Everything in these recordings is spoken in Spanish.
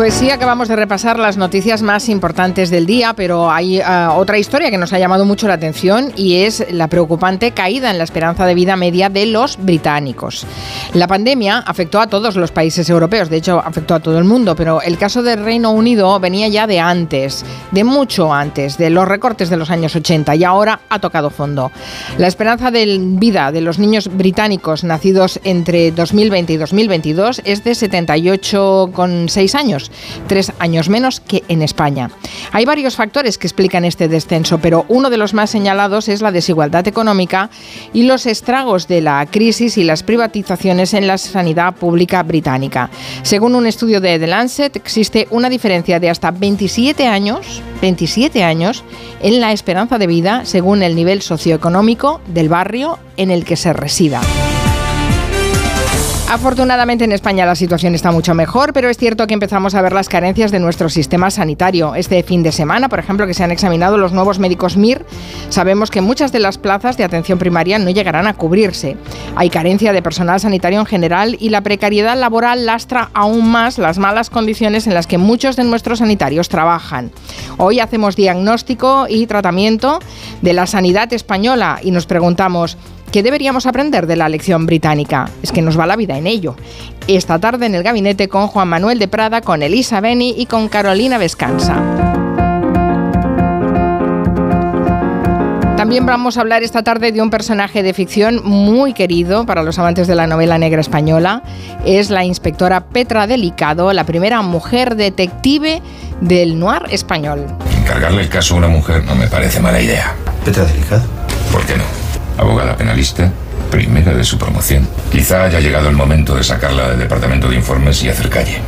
Pues sí, acabamos de repasar las noticias más importantes del día, pero hay uh, otra historia que nos ha llamado mucho la atención y es la preocupante caída en la esperanza de vida media de los británicos. La pandemia afectó a todos los países europeos, de hecho afectó a todo el mundo, pero el caso del Reino Unido venía ya de antes, de mucho antes, de los recortes de los años 80 y ahora ha tocado fondo. La esperanza de vida de los niños británicos nacidos entre 2020 y 2022 es de 78,6 años tres años menos que en España. Hay varios factores que explican este descenso, pero uno de los más señalados es la desigualdad económica y los estragos de la crisis y las privatizaciones en la sanidad pública británica. Según un estudio de The Lancet, existe una diferencia de hasta 27 años, 27 años en la esperanza de vida según el nivel socioeconómico del barrio en el que se resida. Afortunadamente en España la situación está mucho mejor, pero es cierto que empezamos a ver las carencias de nuestro sistema sanitario. Este fin de semana, por ejemplo, que se han examinado los nuevos médicos MIR, sabemos que muchas de las plazas de atención primaria no llegarán a cubrirse. Hay carencia de personal sanitario en general y la precariedad laboral lastra aún más las malas condiciones en las que muchos de nuestros sanitarios trabajan. Hoy hacemos diagnóstico y tratamiento de la sanidad española y nos preguntamos, ¿Qué deberíamos aprender de la lección británica? Es que nos va la vida en ello. Esta tarde en el gabinete con Juan Manuel de Prada, con Elisa Beni y con Carolina Vescanza. También vamos a hablar esta tarde de un personaje de ficción muy querido para los amantes de la novela negra española. Es la inspectora Petra Delicado, la primera mujer detective del noir español. Encargarle el caso a una mujer no me parece mala idea. ¿Petra Delicado? ¿Por qué no? Abogada penalista, primera de su promoción. Quizá haya llegado el momento de sacarla del departamento de informes y hacer calle.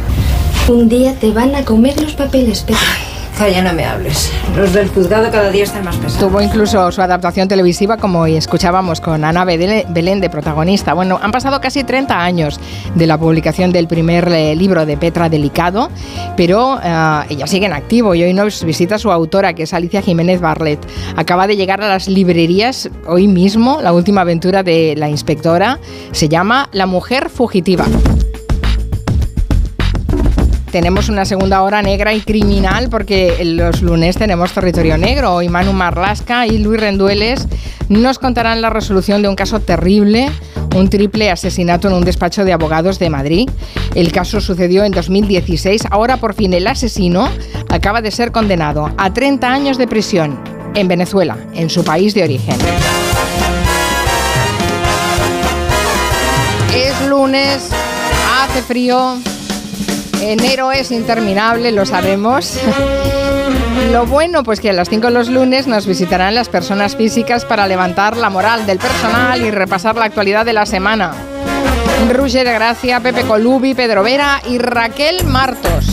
Un día te van a comer los papeles, Petra. Zaya, no me hables. Los del juzgado cada día están más pesados. Tuvo incluso su adaptación televisiva, como escuchábamos con Ana Belén de protagonista. Bueno, han pasado casi 30 años de la publicación del primer eh, libro de Petra Delicado, pero uh, ella sigue en activo y hoy nos visita su autora, que es Alicia Jiménez Barlet. Acaba de llegar a las librerías hoy mismo la última aventura de la inspectora. Se llama La mujer fugitiva tenemos una segunda hora negra y criminal porque los lunes tenemos territorio negro. Hoy Manu Marlasca y Luis Rendueles nos contarán la resolución de un caso terrible, un triple asesinato en un despacho de abogados de Madrid. El caso sucedió en 2016. Ahora por fin el asesino acaba de ser condenado a 30 años de prisión en Venezuela, en su país de origen. Es lunes, hace frío, Enero es interminable, lo sabemos. Lo bueno, pues que a las 5 los lunes nos visitarán las personas físicas para levantar la moral del personal y repasar la actualidad de la semana. Ruger de Gracia, Pepe Colubi, Pedro Vera y Raquel Martos.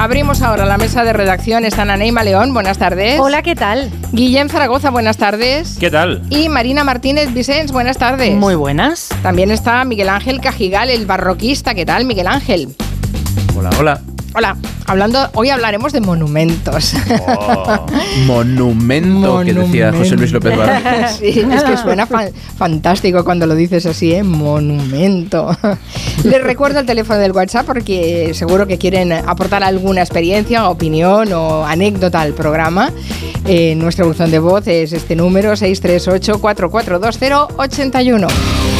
Abrimos ahora la mesa de redacción. Están Aneima León, buenas tardes. Hola, ¿qué tal? Guillem Zaragoza, buenas tardes. ¿Qué tal? Y Marina Martínez Vicens, buenas tardes. Muy buenas. También está Miguel Ángel Cajigal, el barroquista. ¿Qué tal, Miguel Ángel? Hola, hola. Hola, hablando, hoy hablaremos de monumentos. Oh, monumento, que decía José Luis López Vázquez. sí, es que suena fantástico cuando lo dices así, ¿eh? Monumento. Les recuerdo el teléfono del WhatsApp porque seguro que quieren aportar alguna experiencia, opinión o anécdota al programa. Eh, nuestro buzón de voz es este número 638 4420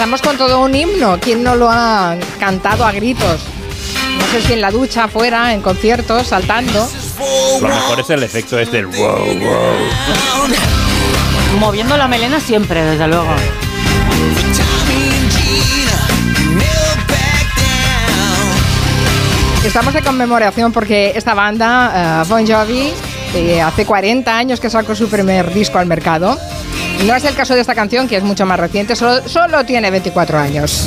Empezamos con todo un himno. ¿Quién no lo ha cantado a gritos? No sé si en la ducha, afuera, en conciertos, saltando. Lo mejor es el efecto este del wow, wow. Moviendo la melena siempre, desde luego. Estamos de conmemoración porque esta banda, eh, Bon Jovi, eh, hace 40 años que sacó su primer disco al mercado. No es el caso de esta canción, que es mucho más reciente, solo, tiene 24 años.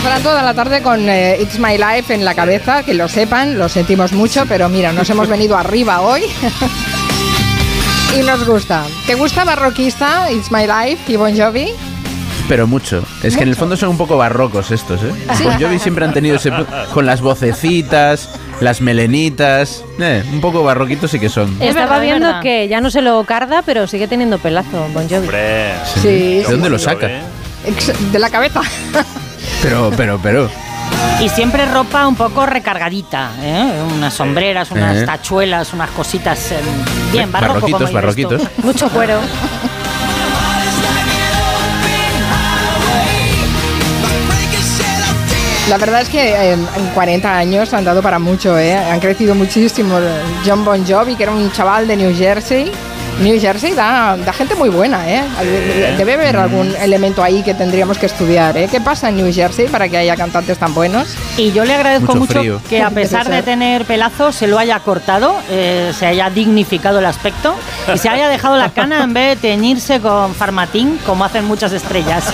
Estarán toda la tarde con eh, It's My Life en la cabeza, que lo sepan, lo sentimos mucho, pero mira, nos hemos venido arriba hoy. y nos gusta. ¿Te gusta barroquista, It's My Life y Bon Jovi? Pero mucho. Es que en el fondo son un poco barrocos estos, ¿eh? ¿Sí? Bon Jovi siempre han tenido ese... con las vocecitas, las melenitas... Eh, un poco barroquitos sí que son. Estaba viendo verdad. que ya no se lo carda, pero sigue teniendo pelazo Bon Jovi. Hombre. Sí. ¿De dónde lo saca? De la cabeza. Pero, pero, pero... Y siempre ropa un poco recargadita, ¿eh? Unas sombreras, unas Eh. tachuelas, unas cositas. eh, bien, barroco. barroquitos, como tú. barroquitos. Mucho cuero. La verdad es que eh, en 40 años han dado para mucho, ¿eh? Han crecido muchísimo. John Bon Jovi, que era un chaval de New Jersey. New Jersey da, da gente muy buena, ¿eh? Debe haber algún elemento ahí que tendríamos que estudiar, ¿eh? ¿Qué pasa en New Jersey para que haya cantantes tan buenos? Y yo le agradezco Mucho mucho, que a pesar de tener pelazo se lo haya cortado, eh, se haya dignificado el aspecto y se haya dejado la cana en vez de teñirse con farmatín como hacen muchas estrellas.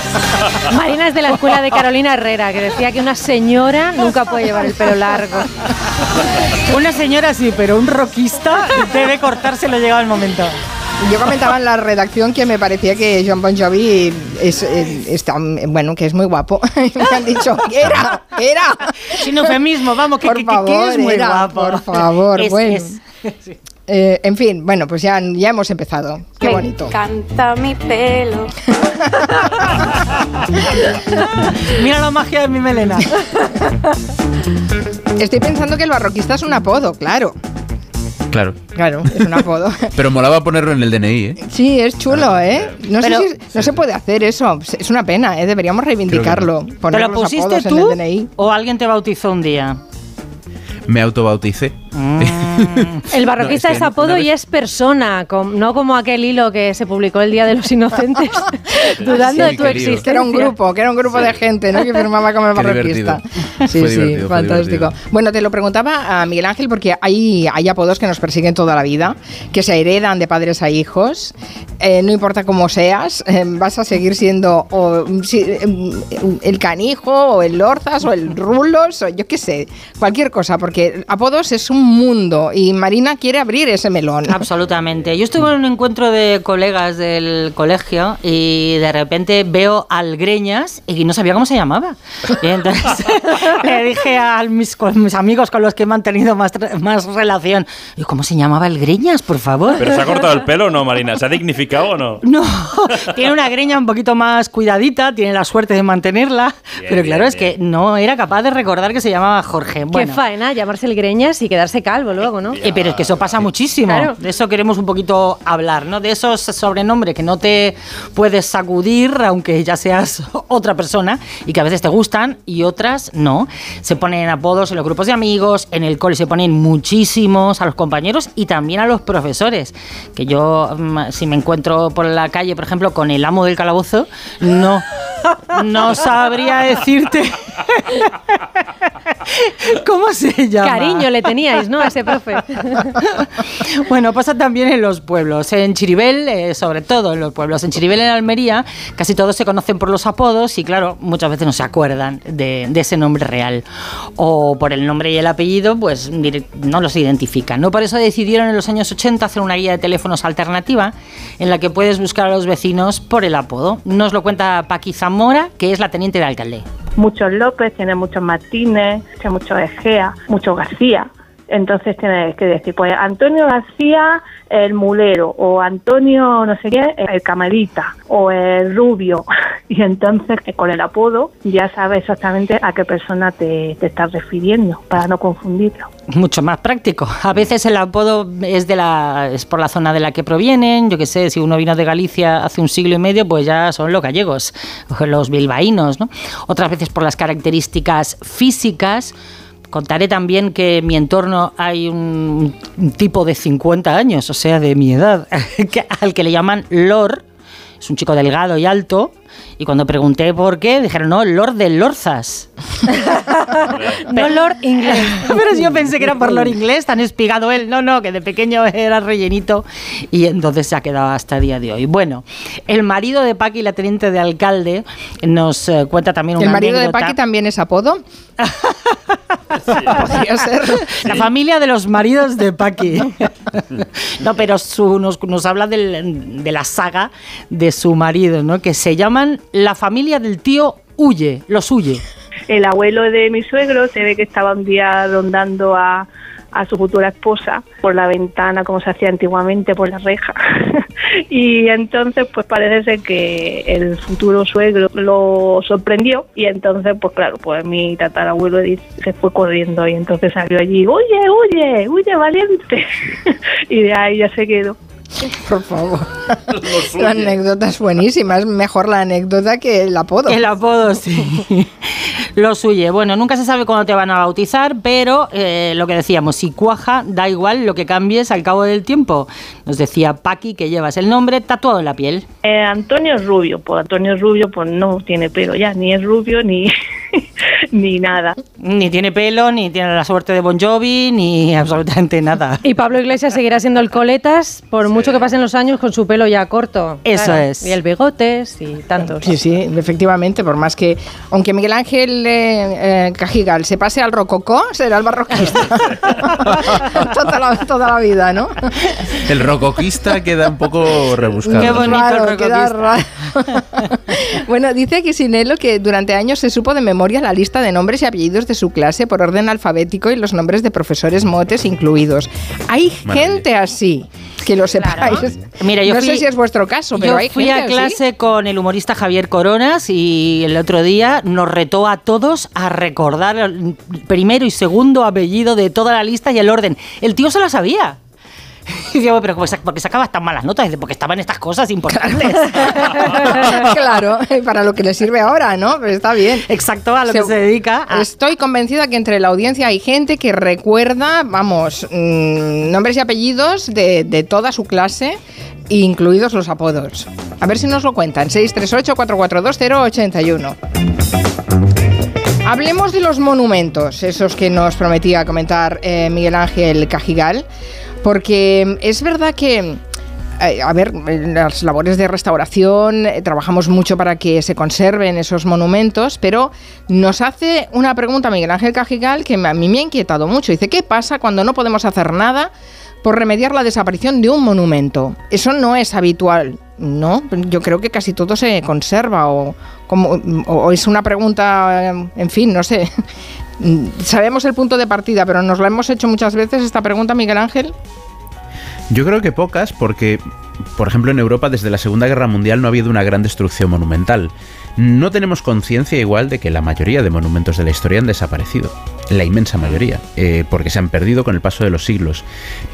Marina es de la escuela de Carolina Herrera, que decía que una señora nunca puede llevar el pelo largo. Una señora sí, pero un rockista debe cortárselo llegado el momento. Yo comentaba en la redacción que me parecía que John Bon Jovi es, está, bueno, que es muy guapo. me han dicho, era, era. Sin eufemismo, vamos, que, Por que- que- que es muy era, guapo. por favor, Es- bueno. es- Eh, en fin, bueno, pues ya, ya hemos empezado. Qué Me bonito. encanta mi pelo. Mira la magia de mi melena. Estoy pensando que el barroquista es un apodo, claro. Claro. Claro, es un apodo. Pero molaba ponerlo en el DNI, ¿eh? Sí, es chulo, ¿eh? No Pero- sé si no se puede hacer eso. Es una pena, ¿eh? Deberíamos reivindicarlo. ¿Te Poner lo los pusiste tú en el DNI. o alguien te bautizó un día? Me autobauticé. El barroquista No, es es, que apodo una vez- y es persona, com- no como aquel hilo que se publicó el Día de los Inocentes, dudando Sí, de tu querido. existencia. Que era un grupo, que era un grupo de gente, ¿no? Que firmaba como el barroquista. Sí, Fue sí, fantástico. Bueno, te lo preguntaba a Miguel Ángel porque hay, hay apodos que nos persiguen toda la vida, que se heredan de padres a hijos. Eh, no importa cómo seas, eh, vas a seguir siendo o, mm, si- mm, el canijo o el lorzas o el rulos o yo qué sé, cualquier cosa, porque apodos es un mundo y Marina quiere abrir ese melón. Absolutamente. Yo estuve en un encuentro de colegas del colegio y de repente veo al Greñas y no sabía cómo se llamaba. Y entonces le dije a mis, con mis amigos con los que he mantenido más, más relación, "¿Y ¿cómo se llamaba el Greñas, por favor? ¿Pero se ha cortado el pelo o no, Marina? ¿Se ha dignificado o no? No, tiene una greña un poquito más cuidadita, tiene la suerte de mantenerla, Bien, pero claro, bien, es que no era capaz de recordar que se llamaba Jorge. Qué Bueno, faena llamarse el Greñas y quedarse calvo luego, ¿no? eh, pero es que eso pasa muchísimo. Claro. De eso queremos un poquito hablar, ¿no? De esos sobrenombres que no te puedes sacudir, aunque ya seas otra persona, y que a veces te gustan y otras no. Se ponen apodos en los grupos de amigos, en el cole se ponen muchísimos a los compañeros y también a los profesores. Que yo, mm, si me encuentro por la calle, por ejemplo, con el amo del calabozo, no, no sabría decirte ¿Cómo se llama? Cariño le teníais, ¿no? A ese profe. Bueno, pasa también en los pueblos. En Chiribel, eh, sobre todo en los pueblos. En Chiribel, en Almería, casi todos se conocen por los apodos y, claro, muchas veces no se acuerdan de, de ese nombre real. O por el nombre y el apellido, pues no los identifican. ¿no? Por eso decidieron en los años 80 hacer una guía de teléfonos alternativa en la que puedes buscar a los vecinos por el apodo. Nos lo cuenta Paqui Zamora, que es la teniente de alcalde. muchos López, tiene muchos Martínez, tiene muchos Egea, muchos García. Entonces tienes que decir, pues Antonio García el mulero, o Antonio no sé qué, el camarita, o el rubio. Y entonces eh, con el apodo ya sabes exactamente a qué persona te, te estás refiriendo, para no confundirlo. mucho más práctico. A veces el apodo es de la es por la zona de la que provienen. Yo que sé, si uno vino de Galicia hace un siglo y medio, pues ya son los gallegos, los bilbaínos, ¿no? Otras veces por las características físicas. Contaré también que en mi entorno hay un, tipo de 50 años, o sea, de mi edad, al que le llaman Lord. Es un chico delgado y alto. Y cuando pregunté por qué, dijeron, no, Lord de Lorzas. no Lord inglés. Pero yo pensé que era por Lord inglés, tan espigado él. No, no, que de pequeño era rellenito y entonces se ha quedado hasta el día de hoy. Bueno, el marido de Paqui, la teniente de alcalde, nos eh, cuenta también una ¿El marido de. Paqui también es apodo? Podría ser. La familia de los maridos de Paqui. no, pero su- nos, nos habla del- de la saga de su marido, ¿no? Que se llaman la familia del tío Huye, los Huye. El abuelo de mi suegro se ve que estaba un día rondando a, a su futura esposa por la ventana, como se hacía antiguamente, por la reja. y entonces, pues parece ser que el futuro suegro lo sorprendió y entonces, pues claro, pues mi tatarabuelo se fue corriendo y entonces salió allí, huye, huye, huye, valiente. y de ahí ya se quedó. Por favor. La anécdota es buenísima. Es mejor la anécdota que el apodo. El apodo, sí. Lo suye. Bueno, nunca se sabe cuándo te van a bautizar, pero eh, lo que decíamos, si cuaja, da igual lo que cambies al cabo del tiempo. Nos decía Paqui que llevas el nombre tatuado en la piel. Eh, Antonio Rubio, pues Antonio Rubio pues no tiene pelo ya, ni es rubio ni, ni nada. Ni tiene pelo, ni tiene la suerte de Bon Jovi, ni absolutamente nada. Y Pablo Iglesias seguirá siendo el coletas por mucho que pasen los años con su pelo ya corto. Eso es. Y el bigotes y tantos. Sí, sí, efectivamente, por más que, aunque Miguel Ángel eh, eh, Cajigal se pase al rococó, será el barroquista. toda, la, toda la vida, ¿no? El rocoquista queda un poco rebuscado. Qué bonito Claro, el queda raro. bueno, dice Quisinelo que durante años se supo de memoria la lista de nombres y apellidos de su clase por orden alfabético y los nombres de profesores motes incluidos. Hay Maravilla. gente así, que lo sepáis. Mira, yo no fui- sé si es vuestro caso, pero Yo hay fui gente a así. clase con el humorista Javier Coronas y el otro día nos retó a todos a recordar el primero y segundo apellido de toda la lista y el orden. El tío se la sabía. Y pero ¿por qué sacabas tan malas notas? Porque estaban estas cosas importantes. claro, para lo que le sirve ahora, ¿no? Pero está bien. Exacto, a lo que se dedica. a- Estoy convencida que entre la audiencia hay gente que recuerda, vamos, mm, nombres y apellidos de, de toda su clase, incluidos los apodos. A ver si nos lo cuentan. 638-442-081. Hablemos de los monumentos, esos que nos prometía comentar eh, Miguel Ángel Cajigal, porque es verdad que eh, a ver, las labores de restauración eh, trabajamos mucho para que se conserven esos monumentos, pero nos hace una pregunta Miguel Ángel Cajigal que a mí me ha inquietado mucho. Dice, ¿qué pasa cuando no podemos hacer nada por remediar la desaparición de un monumento? Eso no es habitual, ¿no? Yo creo que casi todo se conserva o, como, o es una pregunta, eh, en fin, no sé. Sabemos el punto de partida, pero nos la hemos hecho muchas veces esta pregunta, Miguel Ángel. Yo creo que pocas, porque, por ejemplo, en Europa desde la Segunda Guerra Mundial no ha habido una gran destrucción monumental. No tenemos conciencia igual de que la mayoría de monumentos de la historia han desaparecido. La inmensa mayoría, eh, porque se han perdido con el paso de los siglos.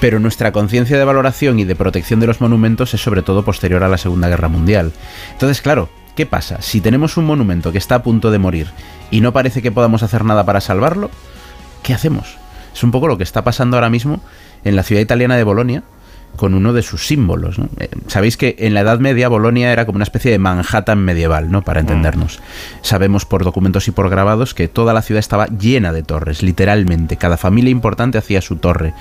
Pero nuestra conciencia de valoración y de protección de los monumentos es sobre todo posterior a la Segunda Guerra Mundial. Entonces, claro, ¿qué pasa? Si tenemos un monumento que está a punto de morir y no parece que podamos hacer nada para salvarlo, ¿qué hacemos? Es un poco lo que está pasando ahora mismo en la ciudad italiana de Bolonia, con uno de sus símbolos. ¿no? Eh, Sabéis que en la Edad Media Bolonia era como una especie de Manhattan medieval, ¿no? Para entendernos. Sabemos por documentos y por grabados que toda la ciudad estaba llena de torres, literalmente. Cada familia importante hacía su torre.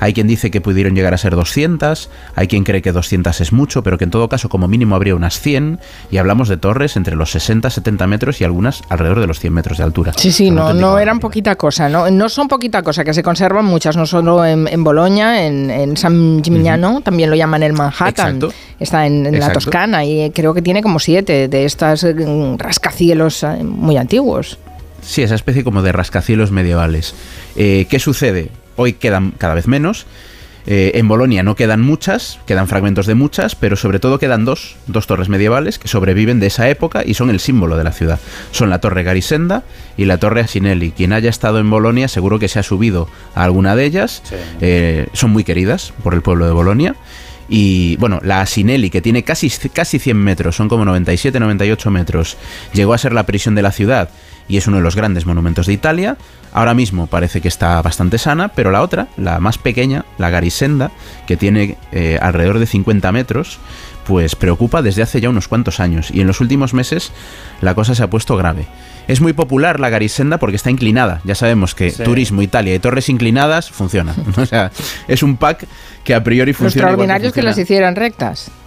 Hay quien dice que pudieron llegar a ser 200, hay quien cree que 200 es mucho, pero que en todo caso como mínimo habría unas 100 y hablamos de torres entre los 60 70 metros y algunas alrededor de los 100 metros de altura. Sí, sí, no, no eran poquita cosa, ¿no? No son poquita cosa, que se conservan muchas, no solo en, en Boloña, en, en San Gimignano, también lo llaman el Manhattan, Exacto. está en, en la. Toscana y creo que tiene como siete de estas mm, rascacielos eh, muy antiguos. Sí, esa especie como de rascacielos medievales. Eh, ¿Qué sucede? Hoy quedan cada vez menos. Eh, en Bolonia no quedan muchas, quedan fragmentos de muchas, pero sobre todo quedan dos, dos torres medievales que sobreviven de esa época y son el símbolo de la ciudad. Son la torre Garisenda y la torre Asinelli. Quien haya estado en Bolonia seguro que se ha subido a alguna de ellas. Eh, son muy queridas por el pueblo de Bolonia. Y bueno, la Asinelli, que tiene casi, casi 100 metros, son como 97-98 metros, llegó a ser la prisión de la ciudad y es uno de los grandes monumentos de Italia. Ahora mismo parece que está bastante sana, pero la otra, la más pequeña, la Garisenda, que tiene eh, alrededor de 50 metros, pues preocupa desde hace ya unos cuantos años y en los últimos meses la cosa se ha puesto grave. Es muy popular la Garisenda porque está inclinada. Ya sabemos que Sí. turismo, Italia y torres inclinadas funciona. O sea, es un pack que a priori Lo funciona. igual extraordinario es que funciona. las hicieran rectas.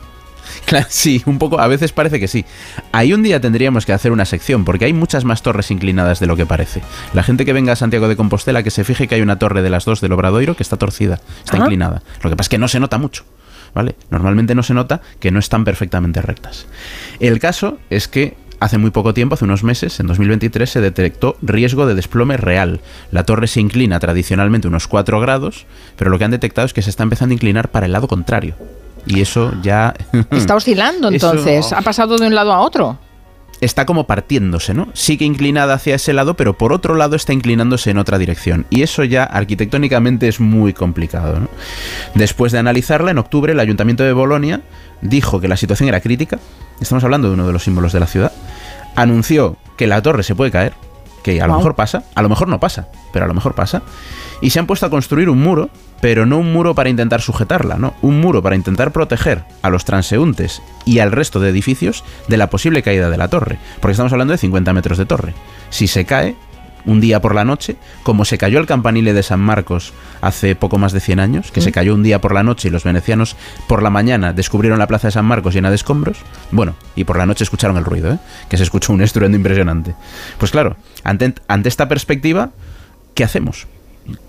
Claro, sí, un poco, a veces parece que sí. Ahí un día tendríamos que hacer una sección, porque hay muchas más torres inclinadas de lo que parece. La gente que venga a Santiago de Compostela, que se fije que hay una torre de las dos del Obradoiro que está torcida, está Ah. inclinada. Lo que pasa es que no se nota mucho. ¿Vale? Normalmente no se nota que no están perfectamente rectas. El caso es que hace muy poco tiempo, hace unos meses, en 2023, se detectó riesgo de desplome real. La torre se inclina tradicionalmente unos 4 grados, pero lo que han detectado es que se está empezando a inclinar para el lado contrario. Y eso ya... Está oscilando Eso- entonces, ha pasado de un lado a otro. está como partiéndose, ¿no? Sigue inclinada hacia ese lado, pero por otro lado está inclinándose en otra dirección. Y eso ya arquitectónicamente es muy complicado, ¿no? Después de analizarla, en octubre el Ayuntamiento de Bolonia dijo que la situación era crítica. Estamos hablando de uno de los símbolos de la ciudad. Anunció que la torre se puede caer, que a lo mejor pasa, a lo mejor no pasa, pero a lo mejor pasa. Y se han puesto a construir un muro, pero no un muro para intentar sujetarla, no, un muro para intentar proteger a los transeúntes y al resto de edificios de la posible caída de la torre, porque estamos hablando de 50 metros de torre. Si se cae un día por la noche, como se cayó el campanile de San Marcos hace poco más de 100 años, que se cayó un día por la noche y los venecianos por la mañana descubrieron la plaza de San Marcos llena de escombros, bueno, y por la noche escucharon el ruido, ¿eh? que se escuchó un estruendo impresionante. Pues claro, ante, ante esta perspectiva, ¿qué hacemos?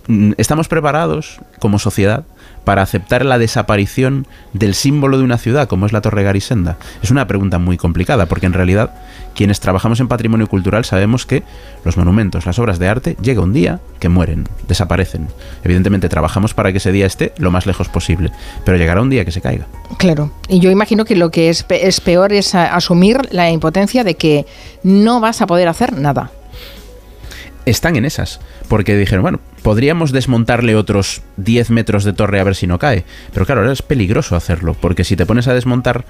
Mm, ¿Estamos preparados como sociedad para aceptar la desaparición del símbolo de una ciudad como es la Torre Garisenda? Es una pregunta muy complicada porque en realidad quienes trabajamos en patrimonio cultural sabemos que los monumentos, las obras de arte, llega un día que mueren, desaparecen. Evidentemente trabajamos para que ese día esté lo más lejos posible, pero llegará un día que se caiga. Claro, y yo imagino que lo que es, pe- es peor es asumir la impotencia de que no vas a poder hacer nada. Están en esas. Porque dijeron, bueno, podríamos desmontarle otros 10 metros de torre a ver si no cae. Pero claro, ahora es peligroso hacerlo. Porque si te pones a desmontar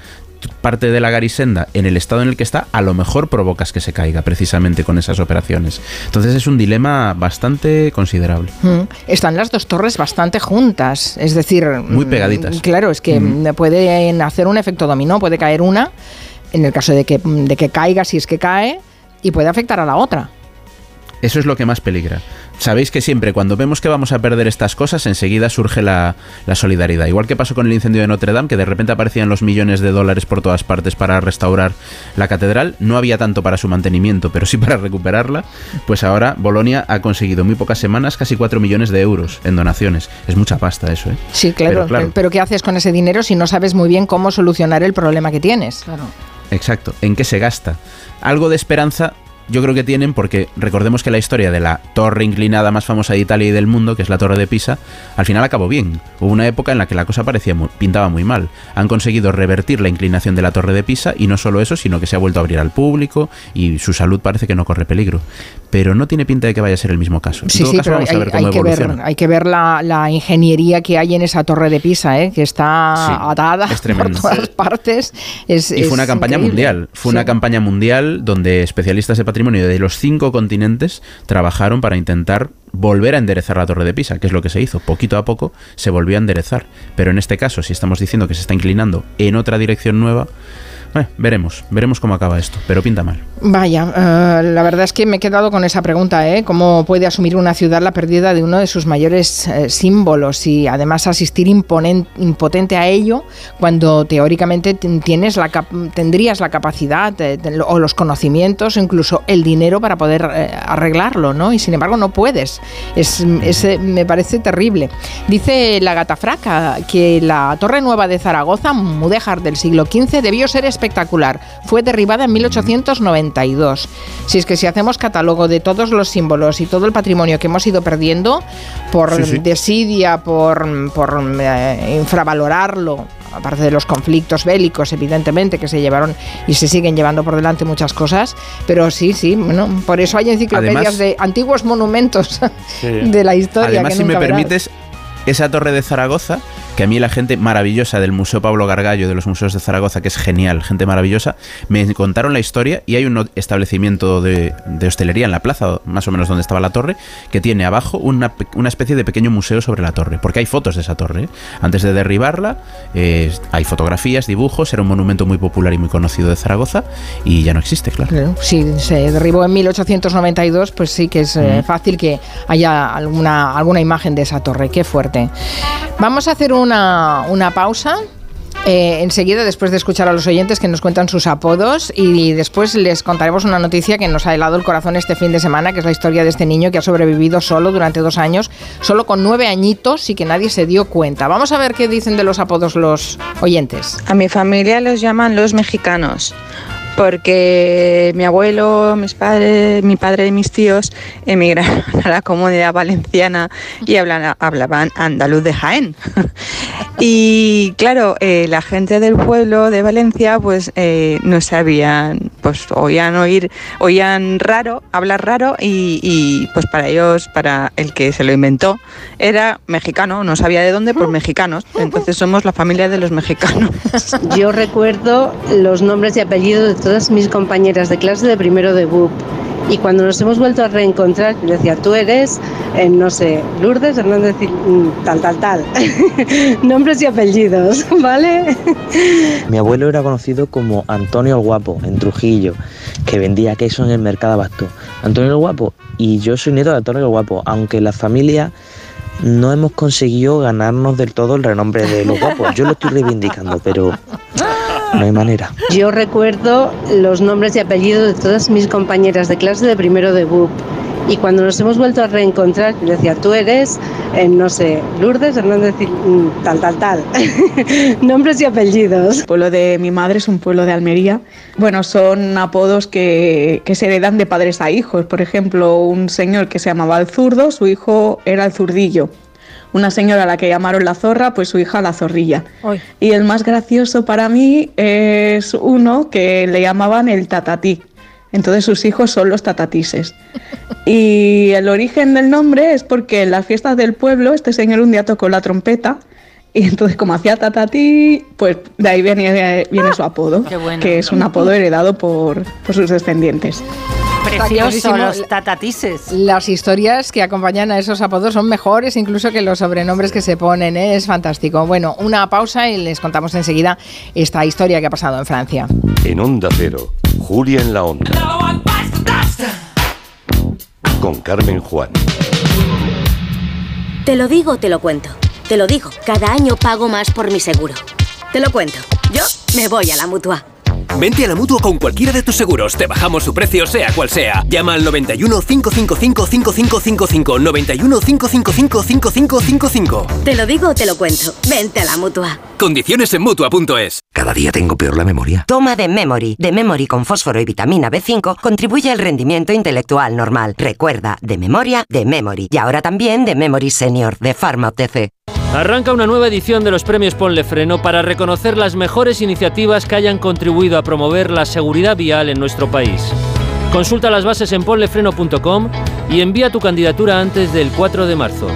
parte de la garisenda en el estado en el que está, a lo mejor provocas que se caiga precisamente con esas operaciones. Entonces es un dilema bastante considerable. Mm. Están las dos torres bastante juntas, es decir, Muy mm, pegaditas. Claro, es que mm, pueden hacer un efecto dominó, puede caer una, en el caso de que, de que caiga, si es que cae, y puede afectar a la otra. Eso es lo que más peligra. Sabéis que siempre cuando vemos que vamos a perder estas cosas, enseguida surge la, la solidaridad. Igual que pasó con el incendio de Notre Dame, que de repente aparecían los millones de dólares por todas partes para restaurar la catedral. No había tanto para su mantenimiento, pero sí para recuperarla. Pues ahora Bolonia ha conseguido en muy pocas semanas casi 4 millones de euros en donaciones. Es mucha pasta eso, ¿eh? Sí, claro, Pero, claro. Pero, ¿qué haces con ese dinero si no sabes muy bien cómo solucionar el problema que tienes? Exacto. ¿En qué se gasta? Algo de esperanza yo creo que tienen porque recordemos que la historia de la torre inclinada más famosa de Italia y del mundo, que es la torre de Pisa, al final acabó bien. Hubo una época en la que la cosa parecía muy- pintaba muy mal. Han conseguido revertir la inclinación de la torre de Pisa y no solo eso, sino que se ha vuelto a abrir al público y su salud parece que no corre peligro. Pero no tiene pinta de que vaya a ser el mismo caso. En Sí, todo sí, caso, pero vamos hay, a ver hay cómo que ver, evoluciona. hay que ver la, la ingeniería que hay en esa torre de Pisa, ¿eh? que está Sí, atada es por todas partes. Es, Y fue una campaña increíble. mundial. Fue Sí. una campaña mundial donde especialistas de patrimonio de los cinco continentes trabajaron para intentar volver a enderezar la torre de Pisa, que es lo que se hizo. Poquito a poco se volvió a enderezar. Pero en este caso, si estamos diciendo que se está inclinando en otra dirección nueva, eh, veremos, veremos cómo acaba esto, pero pinta mal. Vaya, eh, la verdad es que me he quedado con esa pregunta, ¿eh? ¿Cómo puede asumir una ciudad la pérdida de uno de sus mayores eh, símbolos y además asistir impotente a ello cuando teóricamente tienes la tendrías la capacidad eh, o los conocimientos o incluso el dinero para poder eh, arreglarlo, ¿no? Y sin embargo no puedes. Es, es, me parece terrible. Dice la gata fraca que la Torre Nueva de Zaragoza, mudéjar del siglo XV, debió ser espectacular. Fue derribada en 1892. Si es que si hacemos catálogo de todos los símbolos y todo el patrimonio que hemos ido perdiendo por Sí, sí. desidia, por, por eh, infravalorarlo, aparte de los conflictos bélicos, evidentemente, que se llevaron y se siguen llevando por delante muchas cosas, pero sí, sí, bueno, por eso hay enciclopedias Además- de antiguos monumentos de la historia. Además, que si me verás. permites, esa torre de Zaragoza, que a mí la gente maravillosa del Museo Pablo Gargallo, de los museos de Zaragoza, que es genial, gente maravillosa, me contaron la historia y hay un establecimiento de, de hostelería en la plaza, más o menos donde estaba la torre, que tiene abajo una, una especie de pequeño museo sobre la torre, porque hay fotos de esa torre. ¿eh? Antes de derribarla, eh, hay fotografías, dibujos, era un monumento muy popular y muy conocido de Zaragoza y ya no existe, claro. Si se derribó en 1892, pues sí que es eh, fácil que haya alguna, alguna imagen de esa torre. Qué fuerte. Vamos a hacer una, una pausa. eh, enseguida, después de escuchar a los oyentes que nos cuentan sus apodos y después les contaremos una noticia que nos ha helado el corazón este fin de semana, que es la historia de este niño que ha sobrevivido solo durante dos años, solo con nueve añitos y que nadie se dio cuenta. Vamos a ver qué dicen de los apodos los oyentes. A mi familia los llaman los mexicanos, porque mi abuelo, mis padres, mi padre y mis tíos emigraron a la comunidad valenciana y hablan- hablaban andaluz de Jaén. Y claro, eh, la gente del pueblo de Valencia pues eh, no sabían, pues oían oír, oían raro, hablar raro y, y, pues para ellos, para el que se lo inventó, era mexicano, no sabía de dónde, pues mexicanos. Entonces somos la familia de los mexicanos. Yo recuerdo los nombres y apellidos de todas mis compañeras de clase de primero de BUP. Y cuando nos hemos vuelto a reencontrar, yo decía, tú eres, eh, no sé, Lourdes Hernández, mm, tal, tal, tal. nombres y apellidos, ¿vale? Mi abuelo era conocido como Antonio el Guapo en Trujillo, que vendía queso en el mercado abasto. Antonio el Guapo, y yo soy nieto de Antonio el Guapo, aunque la familia no hemos conseguido ganarnos del todo el renombre de los guapos. Yo lo estoy reivindicando, pero no hay manera. Yo recuerdo los nombres y apellidos de todas mis compañeras de clase de primero de BUP. Y cuando nos hemos vuelto a reencontrar, yo decía, tú eres, eh, no sé, Lourdes Hernández, mm, tal, tal, tal. nombres y apellidos. El pueblo de mi madre es un pueblo de Almería. Bueno, son apodos que, que se heredan de padres a hijos. Por ejemplo, un señor que se llamaba el zurdo, su hijo era el zurdillo. Una señora a la que llamaron la zorra, pues su hija la zorrilla. Y el más gracioso para mí es uno que le llamaban el tatatí. Entonces sus hijos son los tatatises. Y el origen del nombre es porque en las fiestas del pueblo este señor un día tocó la trompeta y entonces como hacía tatatí, pues de ahí viene, viene su apodo, Qué bueno. que es un apodo heredado por, por sus descendientes. Precioso, los tatatises. Las historias que acompañan a esos apodos son mejores incluso que los sobrenombres que se ponen, ¿eh? es fantástico. Bueno, una pausa y les contamos enseguida esta historia que ha pasado en Francia. En Onda Cero, Julia en la Onda. Con Carmen Juan. Te lo digo, te lo cuento. Te lo digo, cada año pago más por mi seguro. Te lo cuento. Yo me voy a la mutua. Vente a la mutua con cualquiera de tus seguros. Te bajamos su precio, sea cual sea. Llama al 91 555 5555. 91 555 5555. Te lo digo, te lo cuento. Vente a la mutua. Condiciones en mutua.es. Cada día tengo peor la memoria. Toma de Memory. De Memory con fósforo y vitamina B5 contribuye al rendimiento intelectual normal. Recuerda, de memoria, de Memory. Y ahora también de Memory Senior, de Pharma OTC. Arranca una nueva edición de los premios Ponle Freno para reconocer las mejores iniciativas que hayan contribuido a promover la seguridad vial en nuestro país. Consulta las bases en ponlefreno.com y envía tu candidatura antes del 4 de marzo.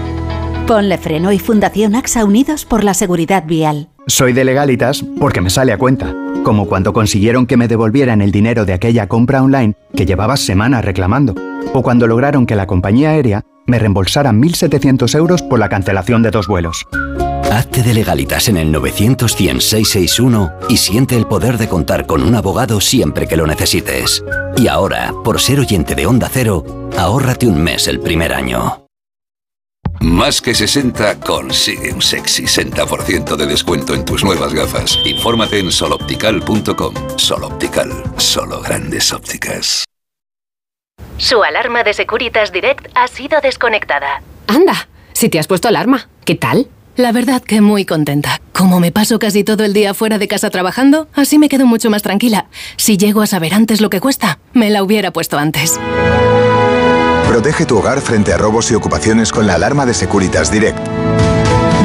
Ponle Freno y Fundación AXA Unidos por la Seguridad Vial. Soy de legalitas porque me sale a cuenta, como cuando consiguieron que me devolvieran el dinero de aquella compra online que llevaba semanas reclamando, o cuando lograron que la compañía aérea me reembolsara 1.700 euros por la cancelación de dos vuelos. Hazte de legalitas en el 900 100 661 y siente el poder de contar con un abogado siempre que lo necesites. Y ahora, por ser oyente de Onda Cero, ahórrate un mes el primer año. Más que 60 consigue un sexy 60% de descuento en tus nuevas gafas. Infórmate en soloptical.com. Soloptical, solo grandes ópticas. Su alarma de Securitas Direct ha sido desconectada. Anda, si te has puesto alarma, ¿qué tal? La verdad que muy contenta. Como me paso casi todo el día fuera de casa trabajando, así me quedo mucho más tranquila. Si llego a saber antes lo que cuesta, me la hubiera puesto antes. Protege tu hogar frente a robos y ocupaciones con la alarma de Securitas Direct.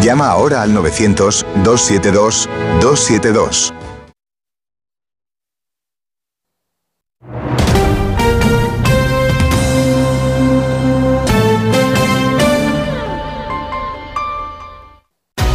Llama ahora al 900-272-272.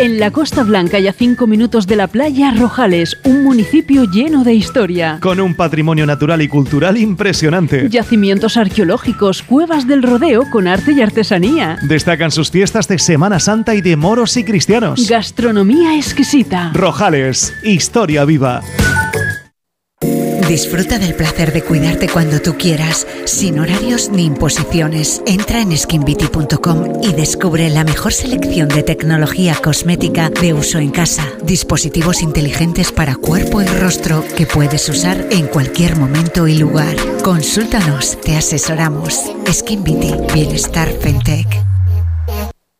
En la Costa Blanca y a 5 minutos de la playa Rojales, un municipio lleno de historia. Con un patrimonio natural y cultural impresionante. Yacimientos arqueológicos, cuevas del rodeo con arte y artesanía. Destacan sus fiestas de Semana Santa y de moros y cristianos. Gastronomía exquisita. Rojales, historia viva. Disfruta del placer de cuidarte cuando tú quieras, sin horarios ni imposiciones. Entra en skinbeauty.com y descubre la mejor selección de tecnología cosmética de uso en casa. Dispositivos inteligentes para cuerpo y rostro que puedes usar en cualquier momento y lugar. Consúltanos, te asesoramos. Skin Bienestar Fentech.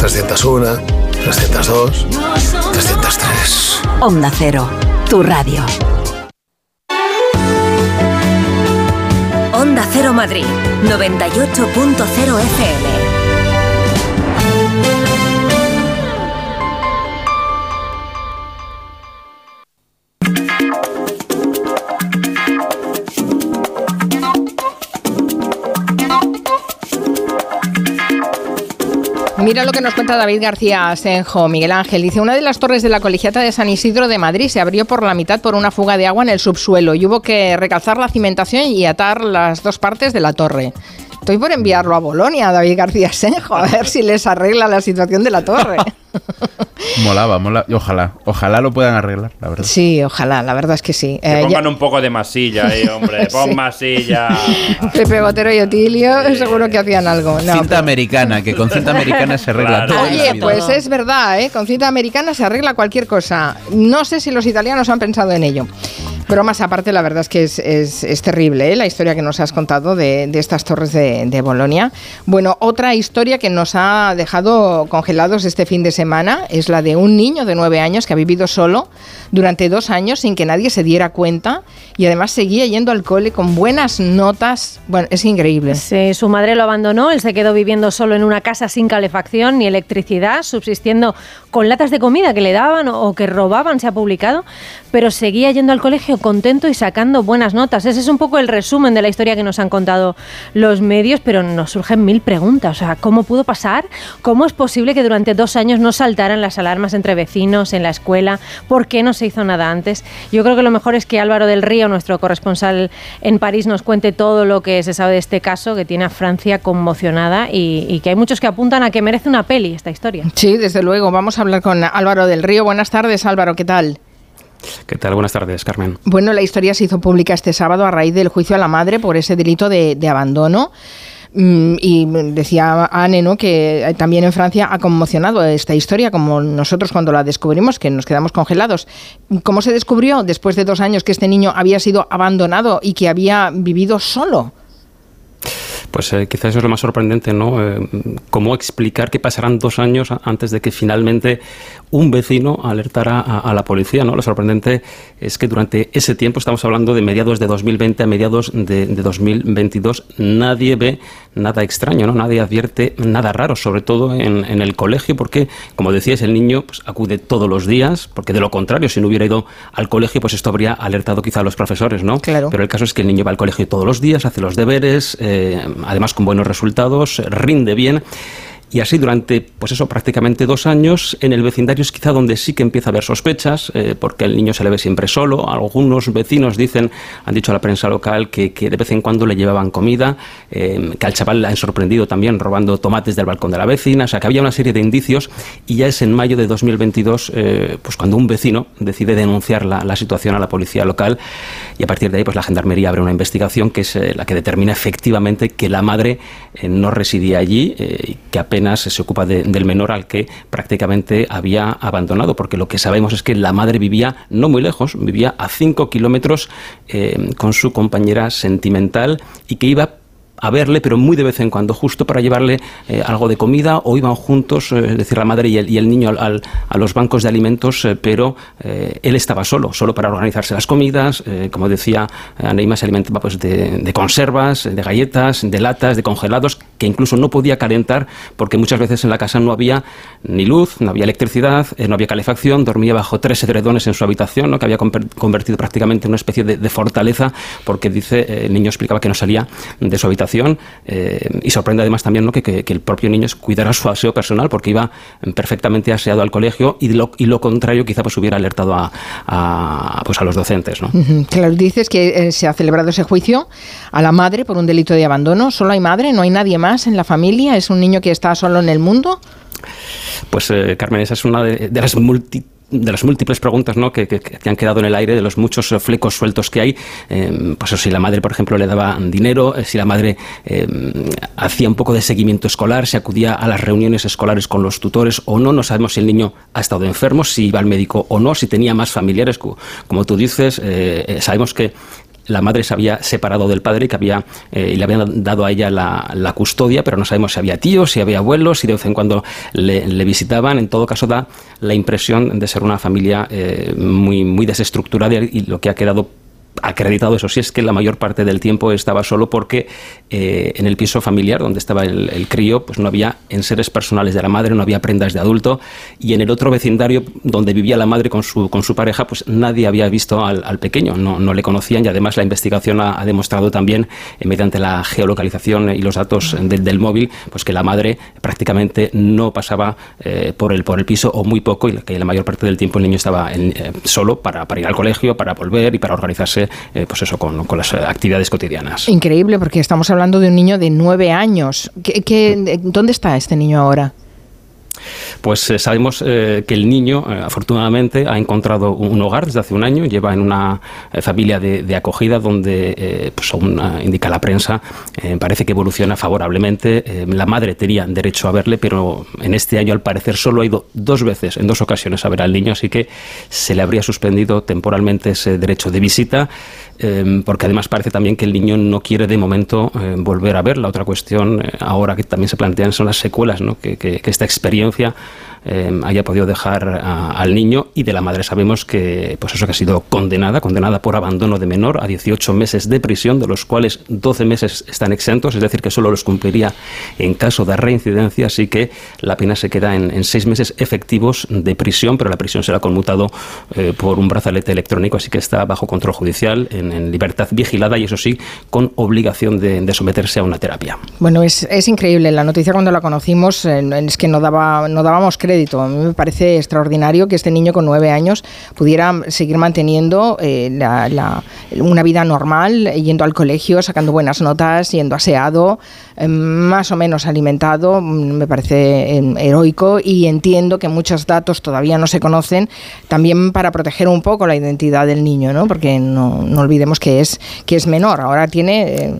301, 302, 303. Onda Cero, tu radio. Onda Cero Madrid, 98.0 FM. Mira lo que nos cuenta David García Senjo, Miguel Ángel. Dice, una de las torres de la colegiata de San Isidro de Madrid se abrió por la mitad por una fuga de agua en el subsuelo y hubo que recalzar la cimentación y atar las dos partes de la torre. Estoy por enviarlo a Bolonia, David García Senjo, a ver si les arregla la situación de la torre. Molaba, mola. y Ojalá, ojalá lo puedan arreglar, la verdad. Sí, ojalá, la verdad es que sí. Que Eh, pongan ya- un poco de masilla ahí, hombre. Pon Sí. masilla. Pepe Botero y Otilio seguro que hacían algo. No, cinta americana, que con cinta americana se arregla todo. Oye, pues es verdad, ¿eh? con cinta americana se arregla cualquier cosa. No sé si los italianos han pensado en ello. Bromas aparte, la verdad es que es, terrible ¿eh? la historia que nos has contado de, estas torres de, de, Bolonia. Bueno, otra historia que nos ha dejado congelados este fin de semana es la de un niño de nueve años que ha vivido solo durante dos años sin que nadie se diera cuenta y además seguía yendo al cole con buenas notas. Bueno, es increíble. Sí, su madre lo abandonó, él se quedó viviendo solo en una casa sin calefacción ni electricidad, subsistiendo con latas de comida que le daban o que robaban, se ha publicado, pero seguía yendo al colegio contento y sacando buenas notas. Ese es un poco el resumen de la historia que nos han contado los medios, pero nos surgen mil preguntas. O sea, ¿cómo pudo pasar? ¿Cómo es posible que durante dos años no saltaran las alarmas entre vecinos, en la escuela? ¿Por qué no se hizo nada antes? Yo creo que lo mejor es que Álvaro del Río, nuestro corresponsal en París, nos cuente todo lo que se sabe de este caso, que tiene a Francia conmocionada y, que hay muchos que apuntan a que merece una peli esta historia. Sí, desde luego. Vamos a hablar con Álvaro del Río. Buenas tardes, Álvaro, ¿qué tal? ¿Qué tal? Buenas tardes, Carmen. Bueno, la historia se hizo pública este sábado a raíz del juicio a la madre por ese delito de, abandono. Mm, y decía Anne ¿no? que también en Francia ha conmocionado esta historia, como nosotros cuando la descubrimos, que nos quedamos congelados. ¿Cómo se descubrió después de dos años que este niño había sido abandonado y que había vivido solo? Pues eh, quizás eso es lo más sorprendente, ¿no? Eh, ¿Cómo explicar que pasarán dos años antes de que finalmente un vecino alertara a, la policía, ¿no? Lo sorprendente es que durante ese tiempo, estamos hablando de mediados de 2020 a mediados de, 2022, nadie ve nada extraño, ¿no? Nadie advierte nada raro, sobre todo en, el colegio, porque, como decías, el niño pues, acude todos los días, porque de lo contrario, si no hubiera ido al colegio, pues esto habría alertado quizá a los profesores, ¿no? Claro. Pero el caso es que el niño va al colegio todos los días, hace los deberes, eh, además con buenos resultados, rinde bien. Y así durante, pues eso, prácticamente dos años, en el vecindario es quizá donde sí que empieza a haber sospechas, eh, porque el niño se le ve siempre solo. Algunos vecinos dicen, han dicho a la prensa local, que, de vez en cuando le llevaban comida, eh, que al chaval le han sorprendido también robando tomates del balcón de la vecina, o sea que había una serie de indicios y ya es en mayo de 2022, eh, pues cuando un vecino decide denunciar la, la, situación a la policía local y a partir de ahí pues la gendarmería abre una investigación que es la que determina efectivamente que la madre no residía allí y que apenas se ocupa del menor al que prácticamente había abandonado, porque lo que sabemos es que la madre vivía no muy lejos, vivía a cinco kilómetros eh, con su compañera sentimental y que iba a verle, pero muy de vez en cuando, justo para llevarle eh, algo de comida, o iban juntos, eh, es decir, la madre y el, y el niño al, a los bancos de alimentos, eh, pero él estaba solo, solo para organizarse las comidas, como decía Aneima, se alimentaba pues, de, conservas, de galletas, de latas, de congelados, que incluso no podía calentar, porque muchas veces en la casa no había ni luz, no había electricidad, no había calefacción, dormía bajo tres edredones en su habitación, ¿no? que había convertido prácticamente en una especie de, de fortaleza, porque dice, el niño explicaba que no salía de su habitación eh, y sorprende además también ¿no? que, el propio niño cuidara su aseo personal porque iba perfectamente aseado al colegio y lo, y lo contrario quizá pues hubiera alertado a, pues a los docentes. ¿no? Claro, dices que eh, se ha celebrado ese juicio a la madre por un delito de abandono. ¿Solo hay madre? ¿No hay nadie más en la familia? ¿Es un niño que está solo en el mundo? Pues eh, Carmen, esa es una de, de las multitudes de las múltiples preguntas ¿no? que, que, han quedado en el aire, de los muchos eh, flecos sueltos que hay, eh, pues si la madre, por ejemplo, le daba dinero, eh, si la madre hacía un poco de seguimiento escolar, si acudía a las reuniones escolares con los tutores o no, no sabemos si el niño ha estado enfermo, si iba al médico o no, si tenía más familiares, como tú dices, sabemos que la madre se había separado del padre y que había eh, le habían dado a ella la, custodia, pero no sabemos si había tíos, si había abuelos, si de vez en cuando le, visitaban. En todo caso, da la impresión de ser una familia eh, muy, muy desestructurada y lo que ha quedado acreditado, eso. Sí, es que la mayor parte del tiempo estaba solo porque eh, en el piso familiar donde estaba el, crío, pues no había enseres personales de la madre, no había prendas de adulto, y en el otro vecindario donde vivía la madre con su, con su pareja, pues nadie había visto al, pequeño, no, no, le conocían, y además la investigación ha, demostrado también, eh, mediante la geolocalización y los datos del móvil, pues que la madre prácticamente no pasaba eh, por, el, por el piso o muy poco, y que la mayor parte del tiempo el niño estaba solo para, para ir al colegio, para volver y para organizarse eh, pues eso, con, las actividades cotidianas. Increíble, porque estamos hablando de un niño de nueve años. ¿Qué, dónde está este niño ahora? Pues eh, sabemos eh, que el niño, eh, afortunadamente, ha encontrado un hogar desde hace un año, lleva en una familia de, acogida donde, pues según indica la prensa, parece que evoluciona favorablemente. la madre tenía derecho a verle, pero en este año, al parecer, solo ha ido dos veces, en dos ocasiones, a ver al niño, así que se le habría suspendido temporalmente ese derecho de visita. Porque además parece también que el niño no quiere de momento volver a ver. La otra cuestión ahora que también se plantean son las secuelas ¿no? que esta experiencia eh, haya podido dejar al niño y de la madre sabemos que pues eso que ha sido condenada, condenada por abandono de menor a 18 meses de prisión, de los cuales 12 meses están exentos, es decir, que solo los cumpliría en caso de reincidencia, así que la pena se queda en, en seis meses efectivos de prisión, pero la prisión será conmutado eh, por un brazalete electrónico, así que está bajo control judicial, en, libertad vigilada y eso sí, con obligación de, someterse a una terapia. Bueno, es, es, increíble. La noticia cuando la conocimos eh, es que no, daba, no dábamos crédito a mí me parece extraordinario que este niño con nueve años pudiera seguir manteniendo eh, una vida normal, yendo al colegio, sacando buenas notas, yendo aseado, más o menos alimentado. Mm, me parece eh, heroico y entiendo que muchos datos todavía no se conocen, también para proteger un poco la identidad del niño, ¿no? porque no, olvidemos que es, que es menor. Ahora tiene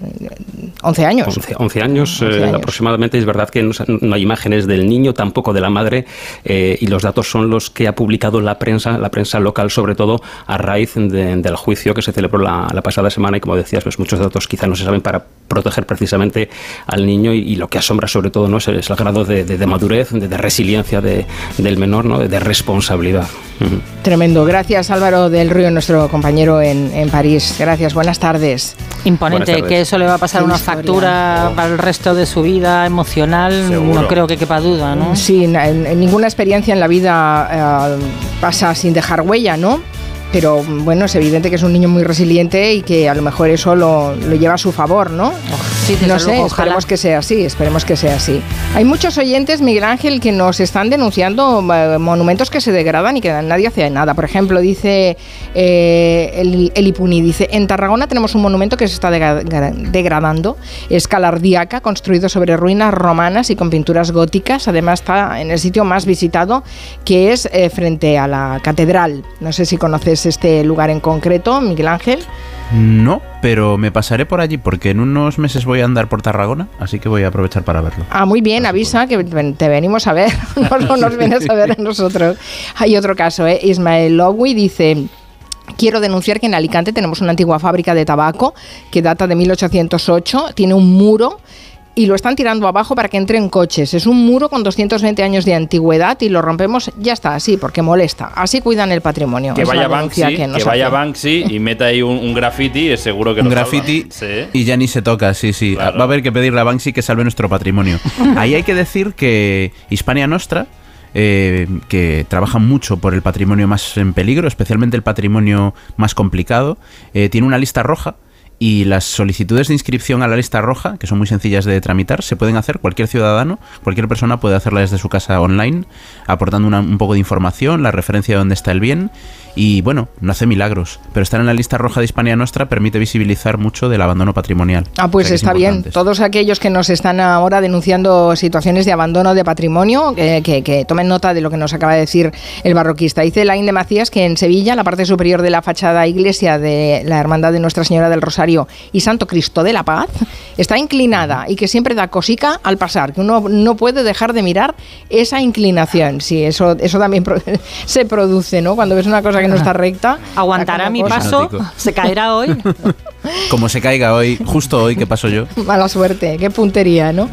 11 años. 11, años, aproximadamente. Es verdad que no, hay imágenes del niño, tampoco de la madre. Eh, y los datos son los que ha publicado la prensa, la prensa local sobre todo, a raíz del juicio que se celebró la, pasada semana y como decías, pues muchos datos quizá no se saben para proteger precisamente al niño y, lo que asombra sobre todo ¿no? es, el, grado de, madurez, de, resiliencia del menor, ¿no? de, responsabilidad. Tremendo. Gracias Álvaro del Río, nuestro compañero en, París. Gracias, buenas tardes. Imponente que eso le va a pasar una factura para el resto de su vida emocional, no creo que quepa duda, ¿no? Sí, en ninguna experiencia en la vida eh, pasa sin dejar huella, ¿no? pero bueno, es evidente que es un niño muy resiliente y que a lo mejor eso lo, lleva a su favor, ¿no? Sí, no sé, esperemos que sea así, esperemos que sea así. Hay muchos oyentes, Miguel Ángel, que nos están denunciando eh, monumentos que se degradan y que nadie hace nada. Por ejemplo, dice eh, el, el, Ipuni, dice, en Tarragona tenemos un monumento que se está degradando, es Calardíaca, construido sobre ruinas romanas y con pinturas góticas. Además está en el sitio más visitado, que es eh, frente a la catedral. No sé si conoces este lugar en concreto, Miguel Ángel? No, pero me pasaré por allí porque en unos meses voy a andar por Tarragona, así que voy a aprovechar para verlo. Ah, muy bien, avisa que te venimos a ver, no, nos vienes a ver a nosotros. Hay otro caso, ¿eh? Ismael Lowy dice... Quiero denunciar que en Alicante tenemos una antigua fábrica de tabaco que data de 1808, tiene un muro y lo están tirando abajo para que entren coches. Es un muro con 220 años de antigüedad y lo rompemos, ya está, así, porque molesta. Así cuidan el patrimonio. Que vaya Banksy, que, vaya Banksy y meta ahí un, graffiti, es seguro que Un graffiti y ya ni se toca, sí, sí. Va a haber que pedirle a Banksy que salve nuestro patrimonio. ahí hay que decir que Hispania Nostra eh, que trabaja mucho por el patrimonio más en peligro, especialmente el patrimonio más complicado, eh, tiene una lista roja y las solicitudes de inscripción a la lista roja, que son muy sencillas de tramitar, se pueden hacer. Cualquier ciudadano, cualquier persona puede hacerla desde su casa online, aportando un poco de información, la referencia de dónde está el bien y bueno, no hace milagros, pero estar en la lista roja de Hispania Nostra permite visibilizar mucho del abandono patrimonial. Ah, pues está bien. Todos aquellos que nos están ahora denunciando situaciones de abandono de patrimonio, que, tomen nota de lo que nos acaba de decir el barroquista. Dice Laín de Macías que en Sevilla, la parte superior de la fachada iglesia de la Hermandad de Nuestra Señora del Rosario y Santo Cristo de la Paz está inclinada y que siempre da cosica al pasar, que uno no puede dejar de mirar esa inclinación. Sí, eso, eso también se produce, ¿no? Cuando ves una cosa que no está recta. Aguantará mi paso, se caerá hoy. Como se caiga hoy, justo hoy que paso yo. Mala suerte, qué puntería, ¿no?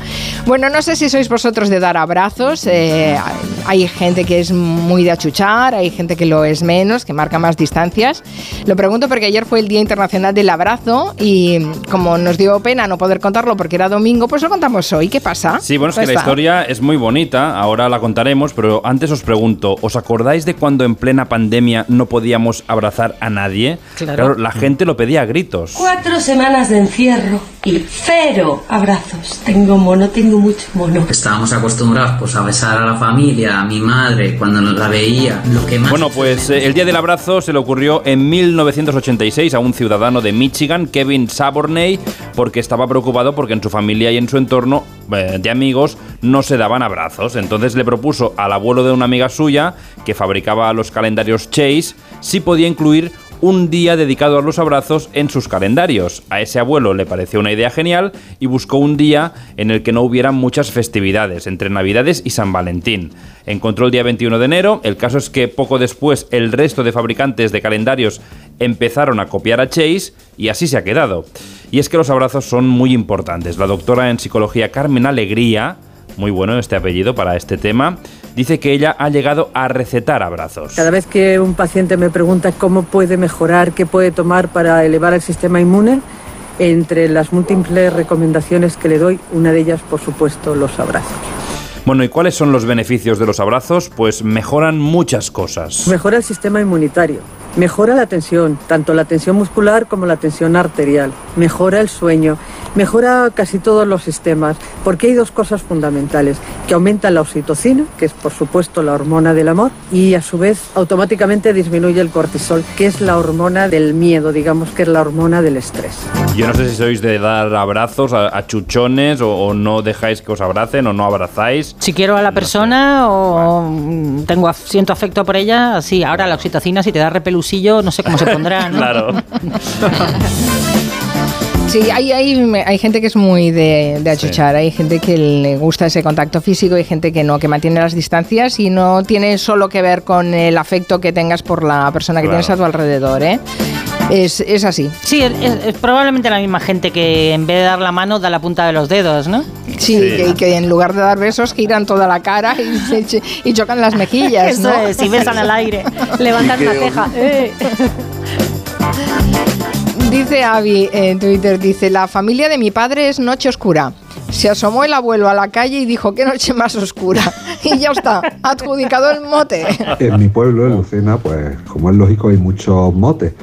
Bueno, no sé si sois vosotros de dar abrazos. Eh, hay gente que es muy de achuchar, hay gente que lo es menos, que marca más distancias. Lo pregunto porque ayer fue el Día Internacional del Abrazo y como nos dio pena no poder contarlo porque era domingo, pues lo contamos hoy. ¿Qué pasa? Sí, bueno, es que la historia es muy bonita, ahora la contaremos, pero antes os pregunto, ¿os acordáis de cuando en plena pandemia no podíamos abrazar a nadie? Claro. la gente lo pedía a gritos. cuatro semanas de encierro y cero abrazos. Tengo mono, tengo mucho mono. Estábamos acostumbrados pues, a besar a la familia, a mi madre, cuando la veía. Lo que más Bueno, pues eh, el Día del Abrazo se le ocurrió en 1986 a un ciudadano de Michigan, Kevin Saborney, porque estaba preocupado porque en su familia y en su entorno eh, de amigos no se daban abrazos. Entonces le propuso al abuelo de una amiga suya, que fabricaba los calendarios Chase, si podía incluir un día dedicado a los abrazos en sus calendarios. A ese abuelo le pareció una idea genial y buscó un día en el que no hubiera muchas festividades, entre Navidades y San Valentín. Encontró el día 21 de enero, el caso es que poco después el resto de fabricantes de calendarios empezaron a copiar a Chase y así se ha quedado. Y es que los abrazos son muy importantes. La doctora en psicología Carmen Alegría, muy bueno este apellido para este tema, dice que ella ha llegado a recetar abrazos. Cada vez que un paciente me pregunta cómo puede mejorar, qué puede tomar para elevar el sistema inmune, entre las múltiples recomendaciones que le doy, una de ellas, por supuesto, los abrazos. Bueno, ¿y cuáles son los beneficios de los abrazos? Pues mejoran muchas cosas. Mejora el sistema inmunitario, mejora la tensión, tanto la tensión muscular como la tensión arterial, mejora el sueño, mejora casi todos los sistemas, porque hay dos cosas fundamentales, que aumentan la oxitocina, que es por supuesto la hormona del amor, y a su vez automáticamente disminuye el cortisol, que es la hormona del miedo, digamos que es la hormona del estrés. Yo no sé si sois de dar abrazos a, a chuchones o, o no dejáis que os abracen o no abrazáis. Si quiero a la persona o mm, tengo siento afecto por ella, sí. Ahora la oxitocina, si te da no sé cómo se pondrá, ¿no? Claro. Sí, hay, hay, hay gente que es muy de, de achuchar, hay gente que le gusta ese contacto físico, hay gente que no, que mantiene las distancias y no tiene solo que ver con el afecto que tengas por la persona que Claro. tienes a tu alrededor, ¿eh? Es, es así. Sí, es, es- es probablemente la misma gente que en vez de dar la mano da la punta de los dedos, ¿no? Sí, Que, que en lugar de dar besos giran toda la cara y, y chocan las mejillas, Eso ¿no? es, y besan al aire. Levantan una ceja. Eh. Dice Avi en Twitter, dice, la familia de mi padre es noche oscura. Se asomó el abuelo a la calle y dijo, qué noche más oscura. Y ya está, adjudicado el mote. En mi pueblo, en Lucena, pues como es lógico, hay muchos motes.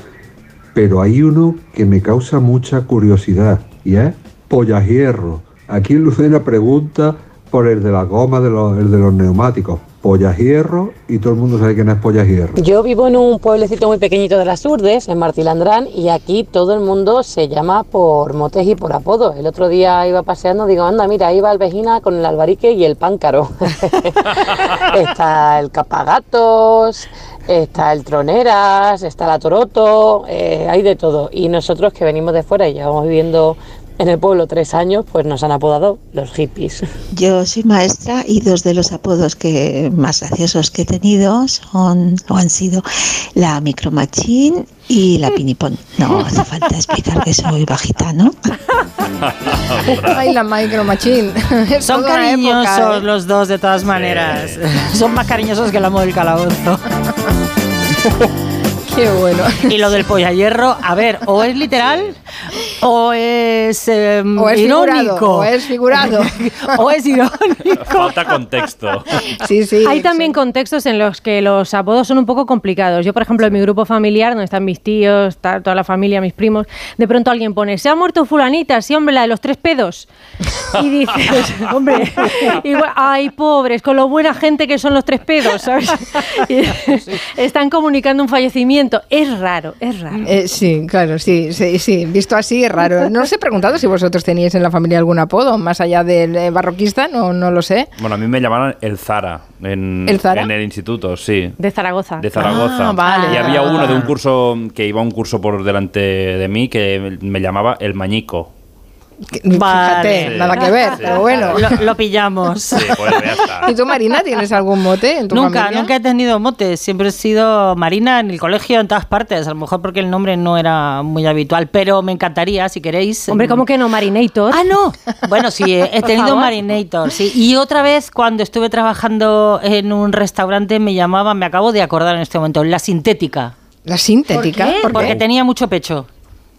Pero hay uno que me causa mucha curiosidad y es Pollahierro. Aquí en Lucena pregunta por el de la goma, el de los neumáticos. Pollahierro y todo el mundo sabe quién es Pollahierro. Yo vivo en un pueblecito muy pequeñito de las Urdes, en Martilandrán, y aquí todo el mundo se llama por motes y por apodo. El otro día iba paseando, digo, anda, mira, ahí va Alvejina con el albarique y el páncaro. está el capagatos, está el troneras, está la toroto, eh, hay de todo. Y nosotros que venimos de fuera y llevamos viviendo en el pueblo tres años, pues nos han apodado los hippies. Yo soy maestra y dos de los apodos que más graciosos que he tenido son o han sido la micromachín y la pinipón. No hace falta explicar que soy bajita, ¿no? Ay, la micro machine. Es Son cariñosos época, ¿eh? los dos de todas maneras. Son más cariñosos que el amo del calabozo. Qué bueno. Y lo del polla-hierro, a ver, o es literal o es, em, O es irónico. figurado, o es figurado. o es irónico. Falta contexto. Sí, sí. Hay también contextos en los que los apodos son un poco complicados. Yo, por ejemplo, en mi grupo familiar, donde están mis tíos, está toda la familia, mis primos, de pronto alguien pone, se ha muerto fulanita, sí, hombre, la de los tres pedos. Y dices, hombre, igual, ay, pobres, con lo buena gente que son los tres pedos, ¿sabes? Y están comunicando un fallecimiento. Es raro, es raro. Eh, sí, claro, sí, sí, sí. Visto así es raro. No os he preguntado si vosotros teníais en la familia algún apodo, más allá del eh, barroquista, no, no lo sé. Bueno, a mí me llamaban el Zara en, ¿El Zara? en el instituto, sí. De Zaragoza. De Zaragoza. Ah, vale. Y había uno de un curso que iba un curso por delante de mí que me llamaba el Mañico. Fíjate, Sí. nada que ver, Sí. pero bueno. Lo, lo pillamos. Sí, pues ya está. ¿Y tú, Marina, tienes algún mote en tu Nunca, familia? nunca he tenido motes. Siempre he sido Marina en el colegio, en todas partes. A lo mejor porque el nombre no era muy habitual, pero me encantaría, si queréis. Hombre, ¿cómo que no? Marinator. Ah, no. Bueno, sí, he tenido. Marinator, sí. Y otra vez, cuando estuve trabajando en un restaurante, me llamaban, me acabo de acordar en este momento, la sintética. ¿La sintética? ¿Por qué? ¿Por qué? Porque tenía mucho pecho.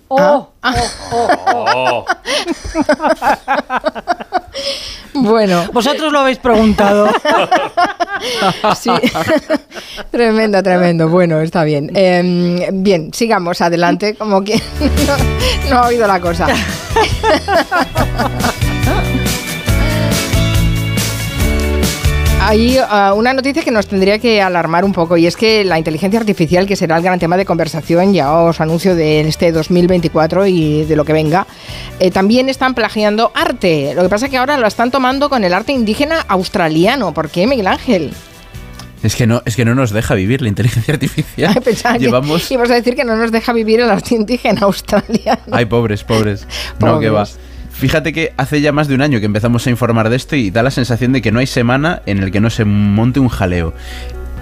Oh, oh, oh, oh. Bueno, Vosotros lo habéis preguntado. sí. tremendo, tremendo. Bueno, está bien. Eh, bien, sigamos adelante, como que no, no ha oído la cosa. Hay ah, una noticia que nos tendría que alarmar un poco y es que la inteligencia artificial, que será el gran tema de conversación, ya os anuncio de este 2024 y de lo que venga, eh, también están plagiando arte. Lo que pasa es que ahora lo están tomando con el arte indígena australiano. ¿Por qué, Miguel Ángel? Es que no, es que no nos deja vivir la inteligencia artificial. Pensaba Llevamos. que ibas a decir que no nos deja vivir el arte indígena australiano. Ay, pobres, pobres. No, que va. Fíjate que hace ya más de un año que empezamos a informar de esto y da la sensación de que no hay semana en el que no se monte un jaleo.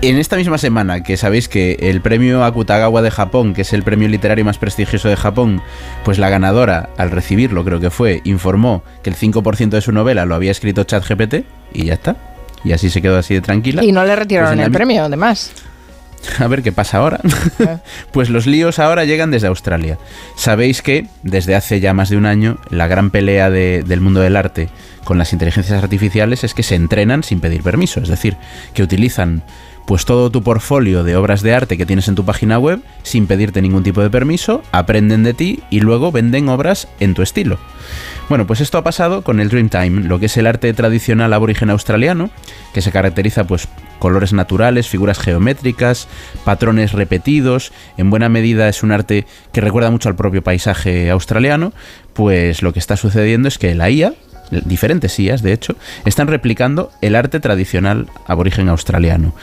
En esta misma semana, que sabéis que el premio Akutagawa de Japón, que es el premio literario más prestigioso de Japón, pues la ganadora, al recibirlo creo que fue, informó que el 5% de su novela lo había escrito ChatGPT y ya está. Y así se quedó así de tranquila. Y no le retiraron Pues el mi- premio, además. A ver qué pasa ahora. pues los líos ahora llegan desde Australia. Sabéis que desde hace ya más de un año la gran pelea de- del mundo del arte con las inteligencias artificiales es que se entrenan sin pedir permiso, es decir, que utilizan pues todo tu portfolio de obras de arte que tienes en tu página web sin pedirte ningún tipo de permiso, aprenden de ti y luego venden obras en tu estilo. Bueno, pues esto ha pasado con el Dreamtime, lo que es el arte tradicional aborigen australiano, que se caracteriza pues colores naturales, figuras geométricas, patrones repetidos, en buena medida es un arte que recuerda mucho al propio paisaje australiano, pues lo que está sucediendo es que la IA, diferentes IAs de hecho, están replicando el arte tradicional aborigen australiano.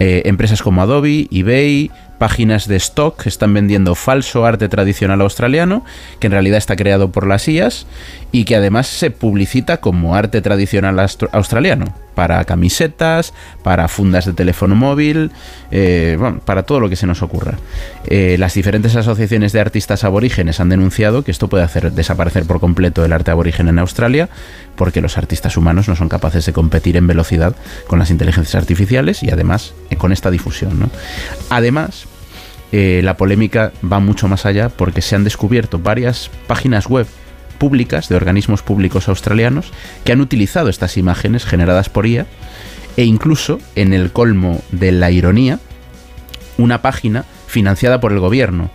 Eh, empresas como Adobe, eBay, páginas de stock están vendiendo falso arte tradicional australiano, que en realidad está creado por las IAS y que además se publicita como arte tradicional australiano, para camisetas, para fundas de teléfono móvil, eh, bueno, para todo lo que se nos ocurra. Eh, las diferentes asociaciones de artistas aborígenes han denunciado que esto puede hacer desaparecer por completo el arte aborigen en Australia, porque los artistas humanos no son capaces de competir en velocidad con las inteligencias artificiales y además eh, con esta difusión. Además, la polémica va mucho más allá porque se han descubierto varias páginas web públicas de organismos públicos australianos que han utilizado estas imágenes generadas por IA e incluso en el colmo de la ironía una página financiada por el gobierno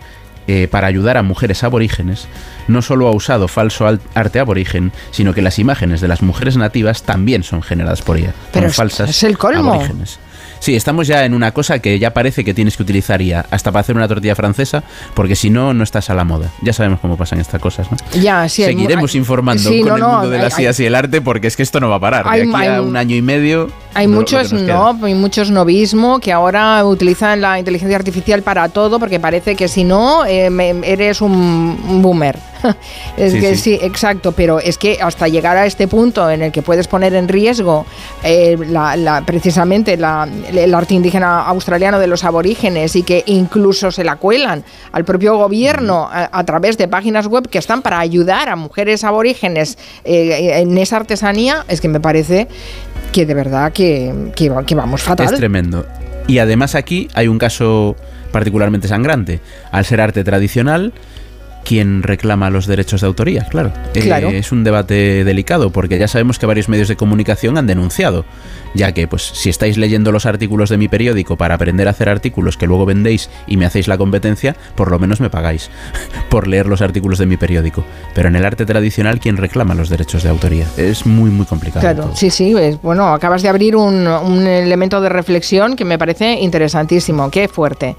eh, para ayudar a mujeres aborígenes no solo ha usado falso al- arte aborigen, sino que las imágenes de las mujeres nativas también son generadas por ella. Pero son es- falsas es el colmo. aborígenes. Sí, estamos ya en una cosa que ya parece que tienes que utilizar IA hasta para hacer una tortilla francesa, porque si no, no estás a la moda. Ya sabemos cómo pasan estas cosas, ¿no? Ya, sí. Seguiremos hay- informando sí, con no, el no, mundo de las IAs y el arte, porque es que esto no va a parar. Hay- de aquí a un año y medio. Hay muchos no, hay muchos novismo que ahora utilizan la inteligencia artificial para todo porque parece que si no eh, eres un boomer. es Sí, que sí. sí. exacto, pero es que hasta llegar a este punto en el que puedes poner en riesgo eh, la- la- precisamente la- el arte indígena australiano de los aborígenes y que incluso se la cuelan al propio gobierno a, a través de páginas web que están para ayudar a mujeres aborígenes eh, en esa artesanía, es que me parece que de verdad que, que vamos fatal. Es tremendo. Y además aquí hay un caso particularmente sangrante. Al ser arte tradicional, ¿quién reclama los derechos de autoría? Claro. Eh, Claro. es un debate delicado porque ya sabemos que varios medios de comunicación han denunciado, ya que pues si estáis leyendo los artículos de mi periódico para aprender a hacer artículos que luego vendéis y me hacéis la competencia, por lo menos me pagáis por leer los artículos de mi periódico. Pero en el arte tradicional, ¿quién reclama los derechos de autoría? Es muy muy complicado. Claro, sí, sí, es- bueno, acabas de abrir un, un elemento de reflexión que me parece interesantísimo, qué fuerte.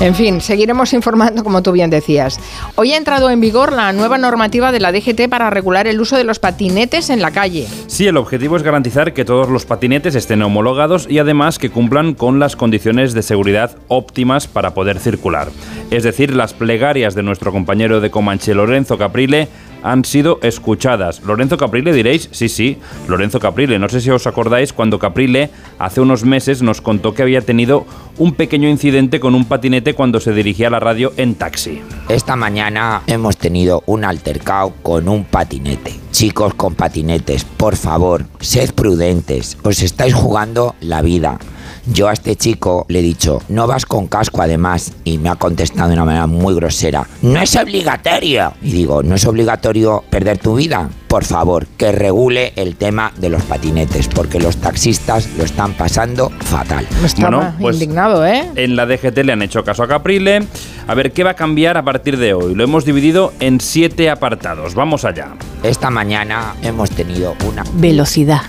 En fin, seguiremos informando como tú bien decías. Hoy ha entrado en vigor la nueva normativa de la DGT para regular el uso de los patinetes en la calle. Sí, el objetivo es garantizar que todos los patinetes estén homologados y además que cumplan con las condiciones de seguridad óptimas para poder circular. Es decir, las plegarias de nuestro compañero de Comanche, Lorenzo Caprile, han sido escuchadas. Lorenzo Caprile diréis, sí, sí, Lorenzo Caprile. No sé si os acordáis cuando Caprile hace unos meses nos contó que había tenido un pequeño incidente con un patinete cuando se dirigía a la radio en taxi. Esta mañana hemos tenido un altercado con un patinete. Chicos con patinetes, por favor, sed prudentes. Os estáis jugando la vida. Yo a este chico le he dicho, no vas con casco además, y me ha contestado de una manera muy grosera, no es obligatorio. Y digo, ¿no es obligatorio perder tu vida? Por favor, que regule el tema de los patinetes, porque los taxistas lo están pasando fatal. Estaba indignado, ¿eh? En la DGT le han hecho caso a Caprile. A ver, ¿qué va a cambiar a partir de hoy? Lo hemos dividido en siete apartados. Vamos allá. Esta mañana hemos tenido una... Velocidad.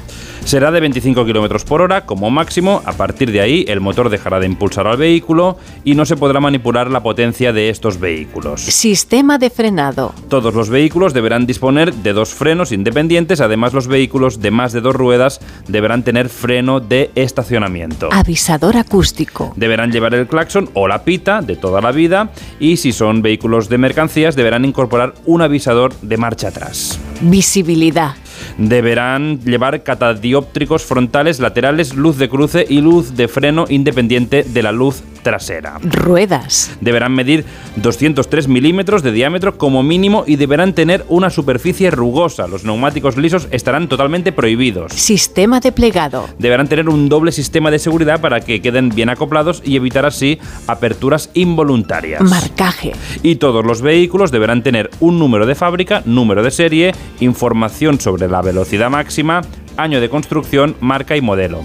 Será de 25 km por hora como máximo. A partir de ahí, el motor dejará de impulsar al vehículo y no se podrá manipular la potencia de estos vehículos. Sistema de frenado. Todos los vehículos deberán disponer de dos frenos independientes. Además, los vehículos de más de dos ruedas deberán tener freno de estacionamiento. Avisador acústico. Deberán llevar el claxon o la pita de toda la vida y si son vehículos de mercancías deberán incorporar un avisador de marcha atrás. Visibilidad. Deberán llevar catadióptricos frontales, laterales, luz de cruce y luz de freno independiente de la luz trasera. Ruedas. Deberán medir 203 milímetros de diámetro como mínimo y deberán tener una superficie rugosa. Los neumáticos lisos estarán totalmente prohibidos. Sistema de plegado. Deberán tener un doble sistema de seguridad para que queden bien acoplados y evitar así aperturas involuntarias. Marcaje. Y todos los vehículos deberán tener un número de fábrica, número de serie, información sobre la velocidad máxima, año de construcción, marca y modelo.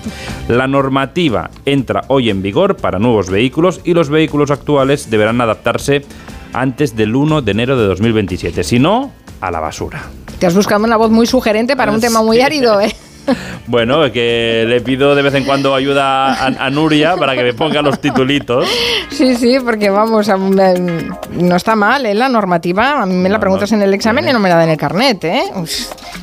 La normativa entra hoy en vigor para nuevos vehículos y los vehículos actuales deberán adaptarse antes del 1 de enero de 2027. Si no, a la basura. Te has buscado una voz muy sugerente para un tema muy árido, ¿eh? Bueno, que le pido de vez en cuando ayuda a, a Nuria para que me ponga los titulitos. Sí, sí, porque vamos, a- no está mal, ¿eh? La normativa. A mí me la preguntas en el examen y no me la dan en el carnet, ¿eh? Uf,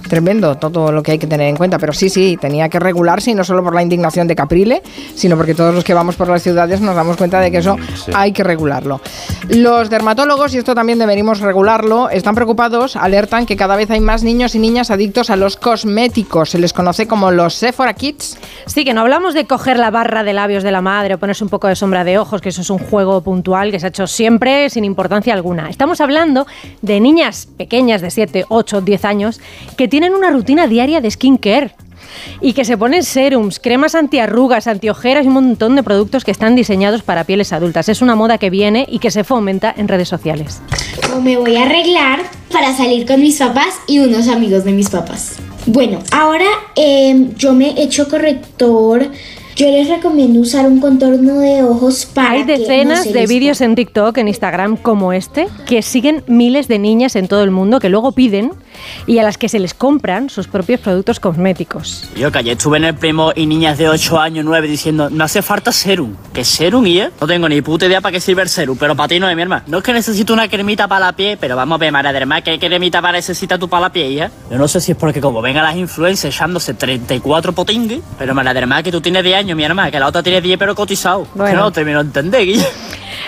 tremendo todo lo que hay que tener en cuenta. Pero sí, sí, tenía que regularse y no solo por la indignación de Caprile, sino porque todos los que vamos por las ciudades nos damos cuenta de que eso sí. hay que regularlo. Los dermatólogos, y esto también deberíamos regularlo, están preocupados, alertan que cada vez hay más niños y niñas adictos a los cosméticos. Se les conoce como los Sephora Kids. Sí, que no hablamos de coger la barra de labios de la madre o ponerse un poco de sombra de ojos, que eso es un juego puntual que se ha hecho siempre sin importancia alguna. Estamos hablando de niñas pequeñas de 7, 8, 10 años que tienen una rutina diaria de skincare. Y que se ponen serums, cremas antiarrugas, antiojeras y un montón de productos que están diseñados para pieles adultas. Es una moda que viene y que se fomenta en redes sociales. O me voy a arreglar para salir con mis papás y unos amigos de mis papás. Bueno, ahora em, yo me echo corrector. Yo les recomiendo usar un contorno de ojos para Hay que no decenas de vídeos en TikTok, en Instagram como este, que siguen miles de niñas en todo el mundo que luego piden y a las que se les compran sus propios productos cosméticos. Yo que ayer estuve en el primo y niñas de 8 años, 9 diciendo, no hace falta serum. ¿Qué serum, y No tengo ni puta idea para qué sirve el serum, pero para ti no es, mi hermano. No es que necesito una cremita para la piel, pero vamos a ver, madre hermana, ¿qué cremita para necesita tú para la piel, ya? Yo no sé si es porque como vengan las influencers echándose 34 potingues, pero madre hermana, que tú tienes 10 años, mi hermana, que la otra tiene 10 pero cotizado. Que Bueno. no termino de entender, Guille.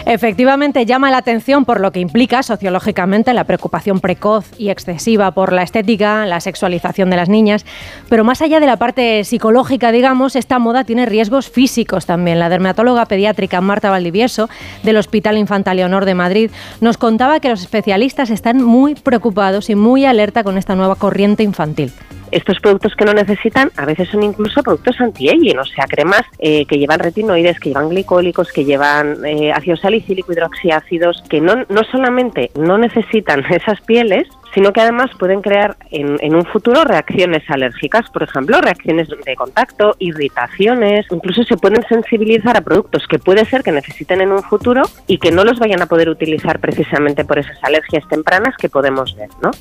Efectivamente, llama la atención por lo que implica sociológicamente la preocupación precoz y excesiva por la estética, la sexualización de las niñas, pero más allá de la parte psicológica, digamos, esta moda tiene riesgos físicos también. La dermatóloga pediátrica Marta Valdivieso del Hospital Infanta Leonor de Madrid nos contaba que los especialistas están muy preocupados y muy alerta con esta nueva corriente infantil. Estos productos que no necesitan a veces son incluso productos anti-aging, o sea, cremas eh, que llevan retinoides, que llevan glicólicos, que llevan eh, ácido salicílico, hidroxiácidos, que no, no solamente no necesitan esas pieles, sino que además pueden crear en, en un futuro reacciones alérgicas, por ejemplo, reacciones de contacto, irritaciones, incluso se pueden sensibilizar a productos que puede ser que necesiten en un futuro y que no los vayan a poder utilizar precisamente por esas alergias tempranas que podemos ver, ¿no?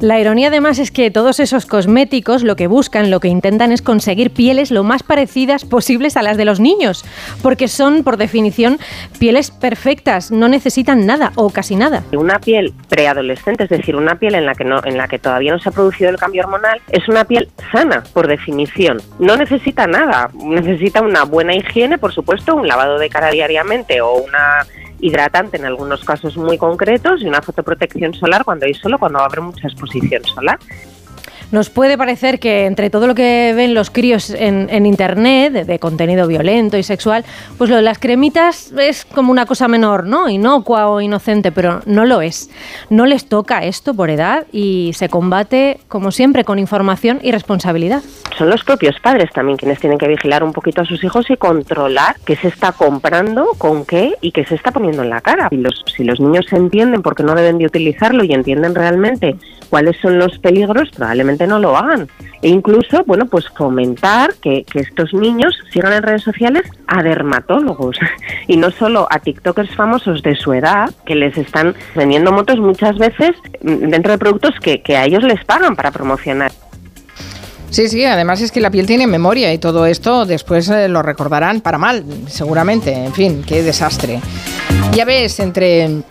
La ironía además es que todos esos cosméticos lo que buscan, lo que intentan es conseguir pieles lo más parecidas posibles a las de los niños, porque son por definición pieles perfectas, no necesitan nada o casi nada. Una piel preadolescente, es decir, una piel en la que no, en la que todavía no se ha producido el cambio hormonal, es una piel sana, por definición. No necesita nada, necesita una buena higiene, por supuesto, un lavado de cara diariamente o una hidratante en algunos casos muy concretos y una fotoprotección solar cuando hay solo, cuando va a haber mucha exposición solar. Nos puede parecer que entre todo lo que ven los críos en, Internet, de, contenido violento y sexual, pues lo de las cremitas es como una cosa menor, ¿no? Inocua o inocente, pero no lo es. No les toca esto por edad y se combate, como siempre, con información y responsabilidad. Son los propios padres también quienes tienen que vigilar un poquito a sus hijos y controlar qué se está comprando, con qué y qué se está poniendo en la cara. Si los, si los niños entienden por qué no deben de utilizarlo y entienden realmente cuáles son los peligros, probablemente no lo hagan. E incluso, bueno, pues fomentar que, estos niños sigan en redes sociales a dermatólogos y no solo a TikTokers famosos de su edad que les están vendiendo motos muchas veces mm, dentro de productos que, que a ellos les pagan para promocionar. Sí, sí, además es que la piel tiene memoria y todo esto después eh, lo recordarán para mal, seguramente. En fin, qué desastre. Ya ves, entre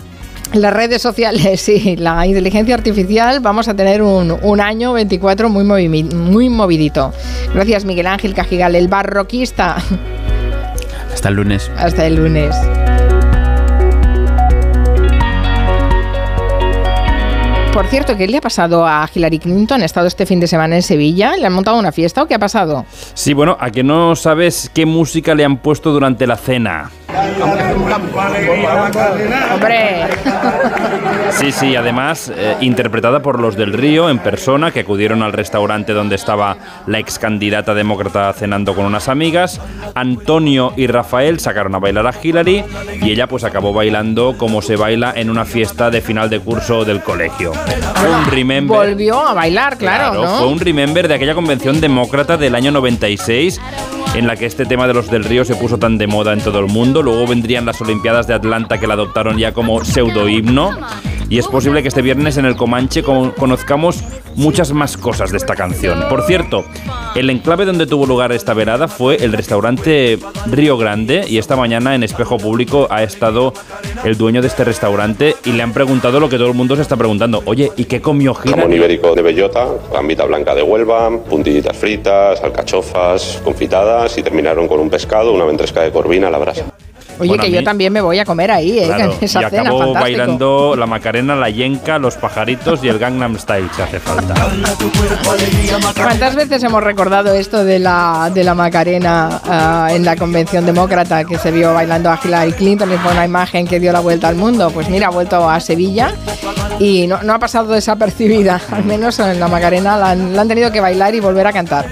las redes sociales y la inteligencia artificial vamos a tener un, año 24 muy, muy movidito. Gracias Miguel Ángel Cajigal, el barroquista. Hasta el lunes. Hasta el lunes. Por cierto, ¿qué le ha pasado a Hillary Clinton? ¿Ha estado este fin de semana en Sevilla? ¿Le han montado una fiesta o qué ha pasado? Sí, bueno, a que no sabes qué música le han puesto durante la cena. ¡Hombre! Sí, sí, además eh, interpretada por los del Río en persona que acudieron al restaurante donde estaba la ex candidata demócrata cenando con unas amigas. Antonio y Rafael sacaron a bailar a Hillary y ella pues acabó bailando como se baila en una fiesta de final de curso del colegio. un remember. Volvió a bailar, claro, Fue un remember de aquella convención demócrata del año 96 en la que este tema de los del río se puso tan de moda en todo el mundo. Luego vendrían las Olimpiadas de Atlanta que la adoptaron ya como pseudo himno. Y es posible que este viernes en el Comanche conozcamos muchas más cosas de esta canción. Por cierto, el enclave donde tuvo lugar esta velada fue el restaurante Río Grande y esta mañana en Espejo Público ha estado el dueño de este restaurante y le han preguntado lo que todo el mundo se está preguntando. Oye, ¿y qué comió Gira? Jamón ibérico de bellota, gambita blanca de Huelva, puntillitas fritas, alcachofas y terminaron con un pescado, una ventresca de corvina a la brasa. Oye, que yo también me voy a comer ahí, ¿eh? esa y acabó bailando la Macarena, la Yenka, los pajaritos y el Gangnam Style, si hace falta. ¿Cuántas veces hemos recordado esto de la, de la Macarena ah, en la convención demócrata que se vio bailando a Hillary Clinton y fue una imagen que dio la vuelta al mundo? Pues mira, ha vuelto a Sevilla y no, ha pasado desapercibida. Al menos en la Macarena la han, la han tenido que bailar y volver a cantar.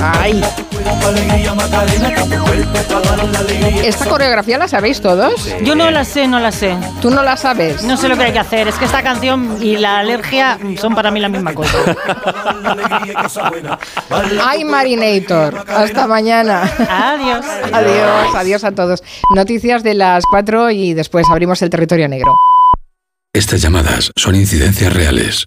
¡Ay! ¿Esta coreografía la sabéis todos? Yo no la sé, no la sé. ¿Tú no la sabes? No sé lo que hay que hacer. Es que esta canción y la alergia son para mí la misma cosa. ¡Ay, Marinator! Hasta mañana. Adiós. Adiós, adiós a todos. Noticias de las 4 y después abrimos el territorio negro. Estas llamadas son incidencias reales.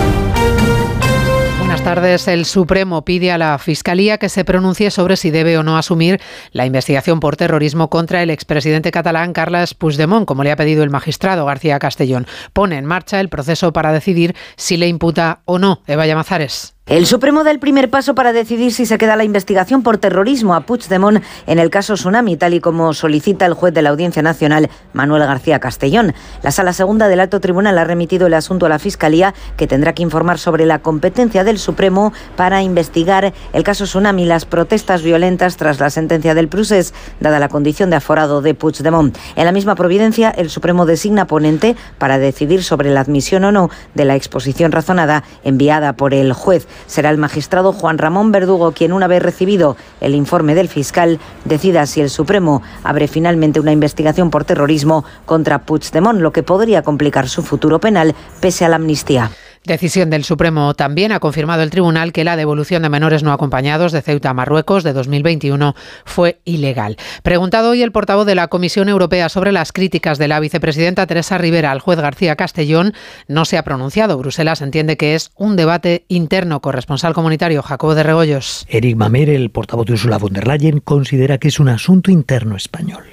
tardes. El Supremo pide a la Fiscalía que se pronuncie sobre si debe o no asumir la investigación por terrorismo contra el expresidente catalán Carles Puigdemont, como le ha pedido el magistrado García Castellón. Pone en marcha el proceso para decidir si le imputa o no. Eva Llamazares. El Supremo da el primer paso para decidir si se queda la investigación por terrorismo a Puigdemont en el caso Tsunami, tal y como solicita el juez de la Audiencia Nacional, Manuel García Castellón. La Sala Segunda del Alto Tribunal ha remitido el asunto a la Fiscalía, que tendrá que informar sobre la competencia del Supremo para investigar el caso Tsunami las protestas violentas tras la sentencia del Prusés, dada la condición de aforado de Puigdemont. En la misma providencia, el Supremo designa ponente para decidir sobre la admisión o no de la exposición razonada enviada por el juez será el magistrado Juan Ramón Verdugo quien, una vez recibido el informe del fiscal, decida si el Supremo abre finalmente una investigación por terrorismo contra Puigdemont, lo que podría complicar su futuro penal pese a la amnistía. Decisión del Supremo también ha confirmado el tribunal que la devolución de menores no acompañados de Ceuta a Marruecos de 2021 fue ilegal. Preguntado hoy el portavoz de la Comisión Europea sobre las críticas de la vicepresidenta Teresa Rivera al juez García Castellón, no se ha pronunciado. Bruselas entiende que es un debate interno. Corresponsal comunitario Jacobo de Regoyos. Eric Mamer, el portavoz de Ursula von der Leyen, considera que es un asunto interno español.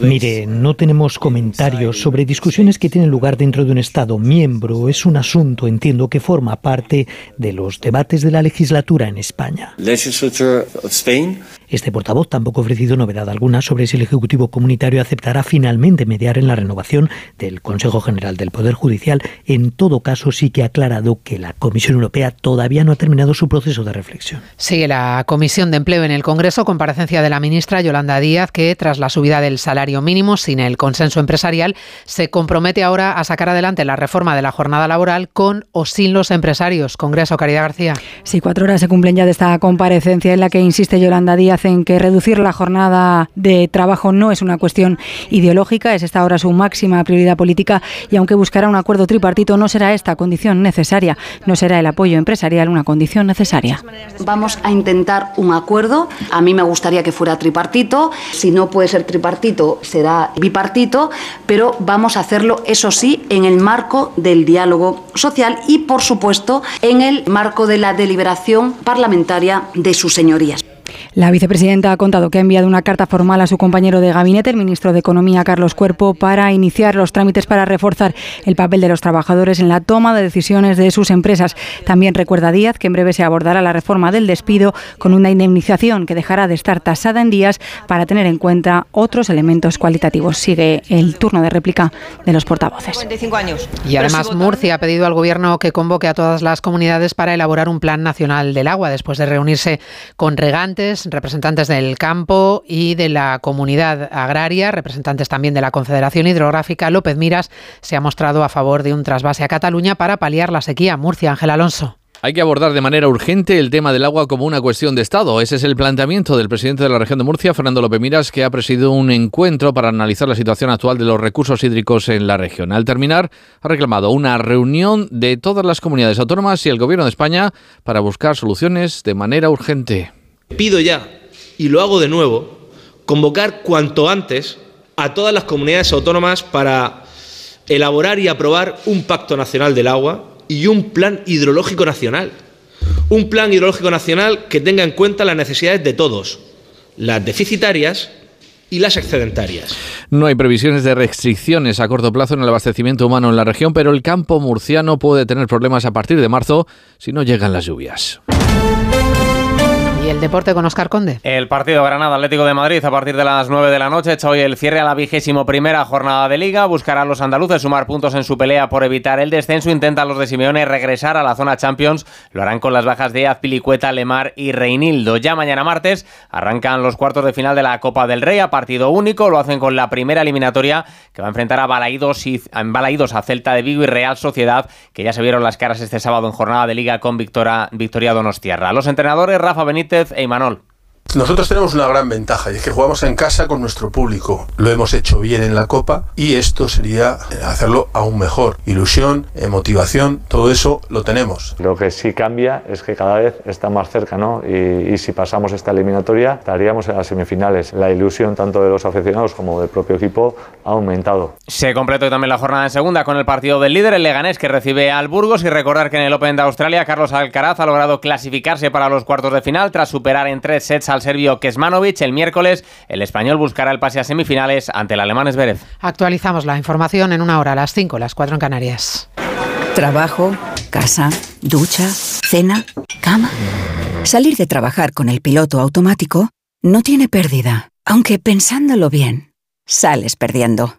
Mire, no tenemos comentarios sobre discusiones que tienen lugar dentro de un Estado miembro. Es un asunto, entiendo, que forma parte de los debates de la legislatura en España. Este portavoz tampoco ha ofrecido novedad alguna sobre si el Ejecutivo Comunitario aceptará finalmente mediar en la renovación del Consejo General del Poder Judicial. En todo caso, sí que ha aclarado que la Comisión Europea todavía no ha terminado su proceso de reflexión. Sigue la Comisión de Empleo en el Congreso, comparecencia de la ministra Yolanda Díaz, que tras la subida del salario mínimo sin el consenso empresarial, se compromete ahora a sacar adelante la reforma de la jornada laboral con o sin los empresarios. Congreso, Caridad García. Sí, cuatro horas se cumplen ya de esta comparecencia en la que insiste Yolanda Díaz en que reducir la jornada de trabajo no es una cuestión ideológica, es esta ahora su máxima prioridad política y aunque buscará un acuerdo tripartito, no será esta condición necesaria, no será el apoyo empresarial una condición necesaria. Vamos a intentar un acuerdo, a mí me gustaría que fuera tripartito, si no puede ser tripartito será bipartito, pero vamos a hacerlo, eso sí, en el marco del diálogo social y, por supuesto, en el marco de la deliberación parlamentaria de sus señorías. La vicepresidenta ha contado que ha enviado una carta formal a su compañero de gabinete, el ministro de Economía, Carlos Cuerpo, para iniciar los trámites para reforzar el papel de los trabajadores en la toma de decisiones de sus empresas. También recuerda Díaz que en breve se abordará la reforma del despido con una indemnización que dejará de estar tasada en días para tener en cuenta otros elementos cualitativos. Sigue el turno de réplica de los portavoces. Y además Murcia ha pedido al Gobierno que convoque a todas las comunidades para elaborar un plan nacional del agua después de reunirse con regantes, representantes del campo y de la comunidad agraria, representantes también de la Confederación Hidrográfica. López Miras se ha mostrado a favor de un trasvase a Cataluña para paliar la sequía. Murcia, Ángel Alonso. Hay que abordar de manera urgente el tema del agua como una cuestión de Estado. Ese es el planteamiento del presidente de la región de Murcia, Fernando López Miras, que ha presidido un encuentro para analizar la situación actual de los recursos hídricos en la región. Al terminar, ha reclamado una reunión de todas las comunidades autónomas y el Gobierno de España para buscar soluciones de manera urgente. Pido ya, y lo hago de nuevo, convocar cuanto antes a todas las comunidades autónomas para elaborar y aprobar un pacto nacional del agua y un plan hidrológico nacional. Un plan hidrológico nacional que tenga en cuenta las necesidades de todos, las deficitarias y las excedentarias. No hay previsiones de restricciones a corto plazo en el abastecimiento humano en la región, pero el campo murciano puede tener problemas a partir de marzo si no llegan las lluvias. El deporte con Oscar Conde. El partido Granada Atlético de Madrid a partir de las 9 de la noche echa hoy el cierre a la vigésimo primera jornada de liga. Buscarán los andaluces sumar puntos en su pelea por evitar el descenso. Intentan los de Simeone regresar a la zona Champions. Lo harán con las bajas de Azpilicueta, Lemar y Reinildo. Ya mañana martes arrancan los cuartos de final de la Copa del Rey a partido único. Lo hacen con la primera eliminatoria que va a enfrentar a Balaídos, y, a a Celta de Vigo y Real Sociedad, que ya se vieron las caras este sábado en jornada de liga con Victoria, Victoria Donostierra. Los entrenadores Rafa Benítez e Imanol. Nosotros tenemos una gran ventaja y es que jugamos en casa con nuestro público. Lo hemos hecho bien en la Copa y esto sería eh, hacerlo aún mejor. Ilusión, motivación, todo eso lo tenemos. Lo que sí cambia es que cada vez está más cerca, ¿no? Y, y si pasamos esta eliminatoria, estaríamos en las semifinales. La ilusión tanto de los aficionados como del propio equipo ha aumentado. Se completó también la jornada en segunda con el partido del líder, el Leganés, que recibe al Burgos. Y recordar que en el Open de Australia, Carlos Alcaraz ha logrado clasificarse para los cuartos de final tras superar en tres sets al serbio Kesmanovic. El miércoles, el español buscará el pase a semifinales ante el alemán Zverev. Actualizamos la información en una hora, a las 5, las 4 en Canarias. Trabajo, casa, ducha, cena, cama. Salir de trabajar con el piloto automático no tiene pérdida, aunque pensándolo bien, sales perdiendo.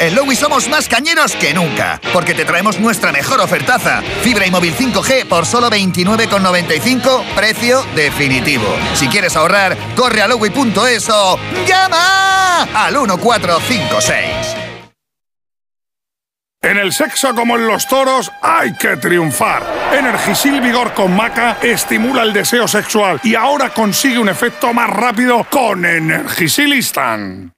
En Lowy somos más cañeros que nunca, porque te traemos nuestra mejor ofertaza. Fibra y móvil 5G por solo 29,95, precio definitivo. Si quieres ahorrar, corre a lowy.es o llama al 1456. En el sexo como en los toros hay que triunfar. Energisil Vigor con Maca estimula el deseo sexual y ahora consigue un efecto más rápido con Energisil Instant.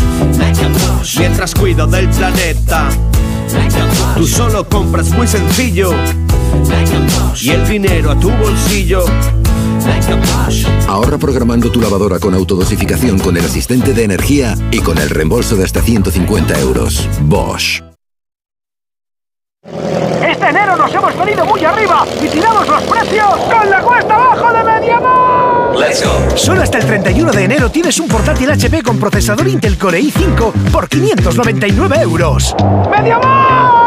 Mientras cuido del planeta. Tú solo compras muy sencillo. Y el dinero a tu bolsillo. Ahorra programando tu lavadora con autodosificación con el asistente de energía y con el reembolso de hasta 150 euros. Bosch. Este enero nos hemos venido muy arriba y tiramos los precios con la cuesta abajo de Mediamar. Let's go. Solo hasta el 31 de enero tienes un portátil HP con procesador Intel Core i5 por 599 euros. ¡Mediamar!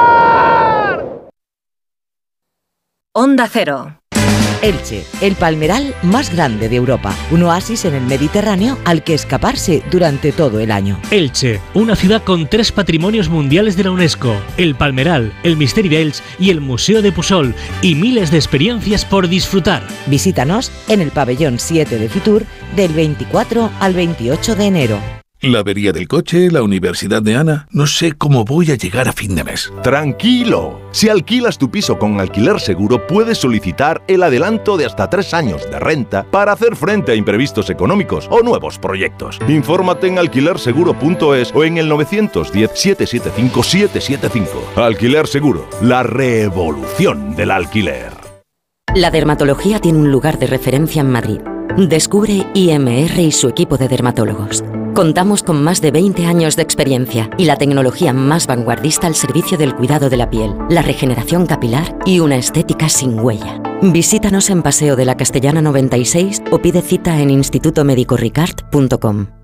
Onda Cero. Elche, el palmeral más grande de Europa, un oasis en el Mediterráneo al que escaparse durante todo el año. Elche, una ciudad con tres patrimonios mundiales de la UNESCO, el Palmeral, el Misteri d'Elx y el Museo de Pusol, y miles de experiencias por disfrutar. Visítanos en el pabellón 7 de Fitur del 24 al 28 de enero. La avería del coche, la universidad de Ana. No sé cómo voy a llegar a fin de mes. Tranquilo. Si alquilas tu piso con alquiler seguro, puedes solicitar el adelanto de hasta tres años de renta para hacer frente a imprevistos económicos o nuevos proyectos. Infórmate en alquilerseguro.es o en el 910-775-775. Alquiler Seguro, la revolución del alquiler. La dermatología tiene un lugar de referencia en Madrid. Descubre IMR y su equipo de dermatólogos. Contamos con más de 20 años de experiencia y la tecnología más vanguardista al servicio del cuidado de la piel, la regeneración capilar y una estética sin huella. Visítanos en Paseo de la Castellana 96 o pide cita en institutomedicoricard.com.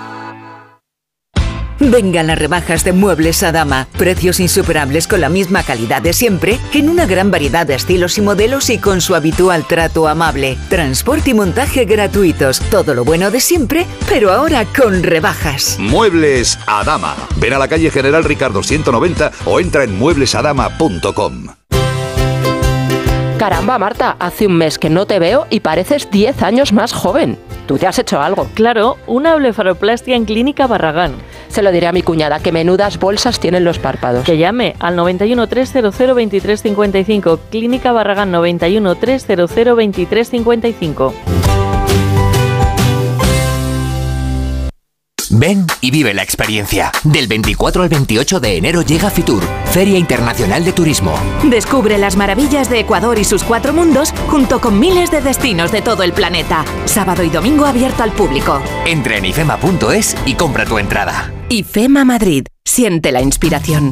Vengan las rebajas de Muebles a Dama. Precios insuperables con la misma calidad de siempre, en una gran variedad de estilos y modelos y con su habitual trato amable. Transporte y montaje gratuitos. Todo lo bueno de siempre, pero ahora con rebajas. Muebles a Dama. Ven a la calle General Ricardo 190 o entra en mueblesadama.com. Caramba, Marta, hace un mes que no te veo y pareces 10 años más joven. Tú te has hecho algo. Claro, una blefaroplastia en Clínica Barragán. Se lo diré a mi cuñada, que menudas bolsas tienen los párpados. Que llame al 91 300 2355. Clínica Barragán 91 300 2355. Ven y vive la experiencia. Del 24 al 28 de enero llega Fitur, Feria Internacional de Turismo. Descubre las maravillas de Ecuador y sus cuatro mundos junto con miles de destinos de todo el planeta. Sábado y domingo abierto al público. Entra en ifema.es y compra tu entrada. IFEMA Madrid. Siente la inspiración.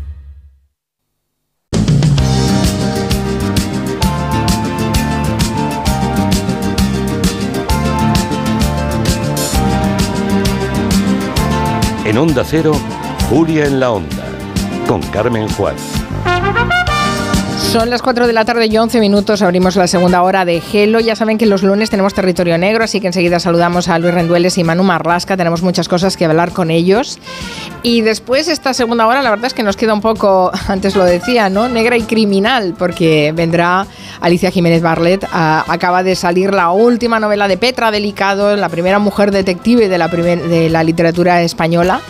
En Onda Cero, Julia en la Onda, con Carmen Juan. Son las 4 de la tarde y 11 minutos. Abrimos la segunda hora de Gelo. Ya saben que los lunes tenemos territorio negro, así que enseguida saludamos a Luis Rendueles y Manu Marlasca. Tenemos muchas cosas que hablar con ellos. Y después, esta segunda hora, la verdad es que nos queda un poco, antes lo decía, ¿no? Negra y criminal, porque vendrá Alicia Jiménez Barlet. acaba de salir la última novela de Petra Delicado, la primera mujer detective de la, de la literatura española.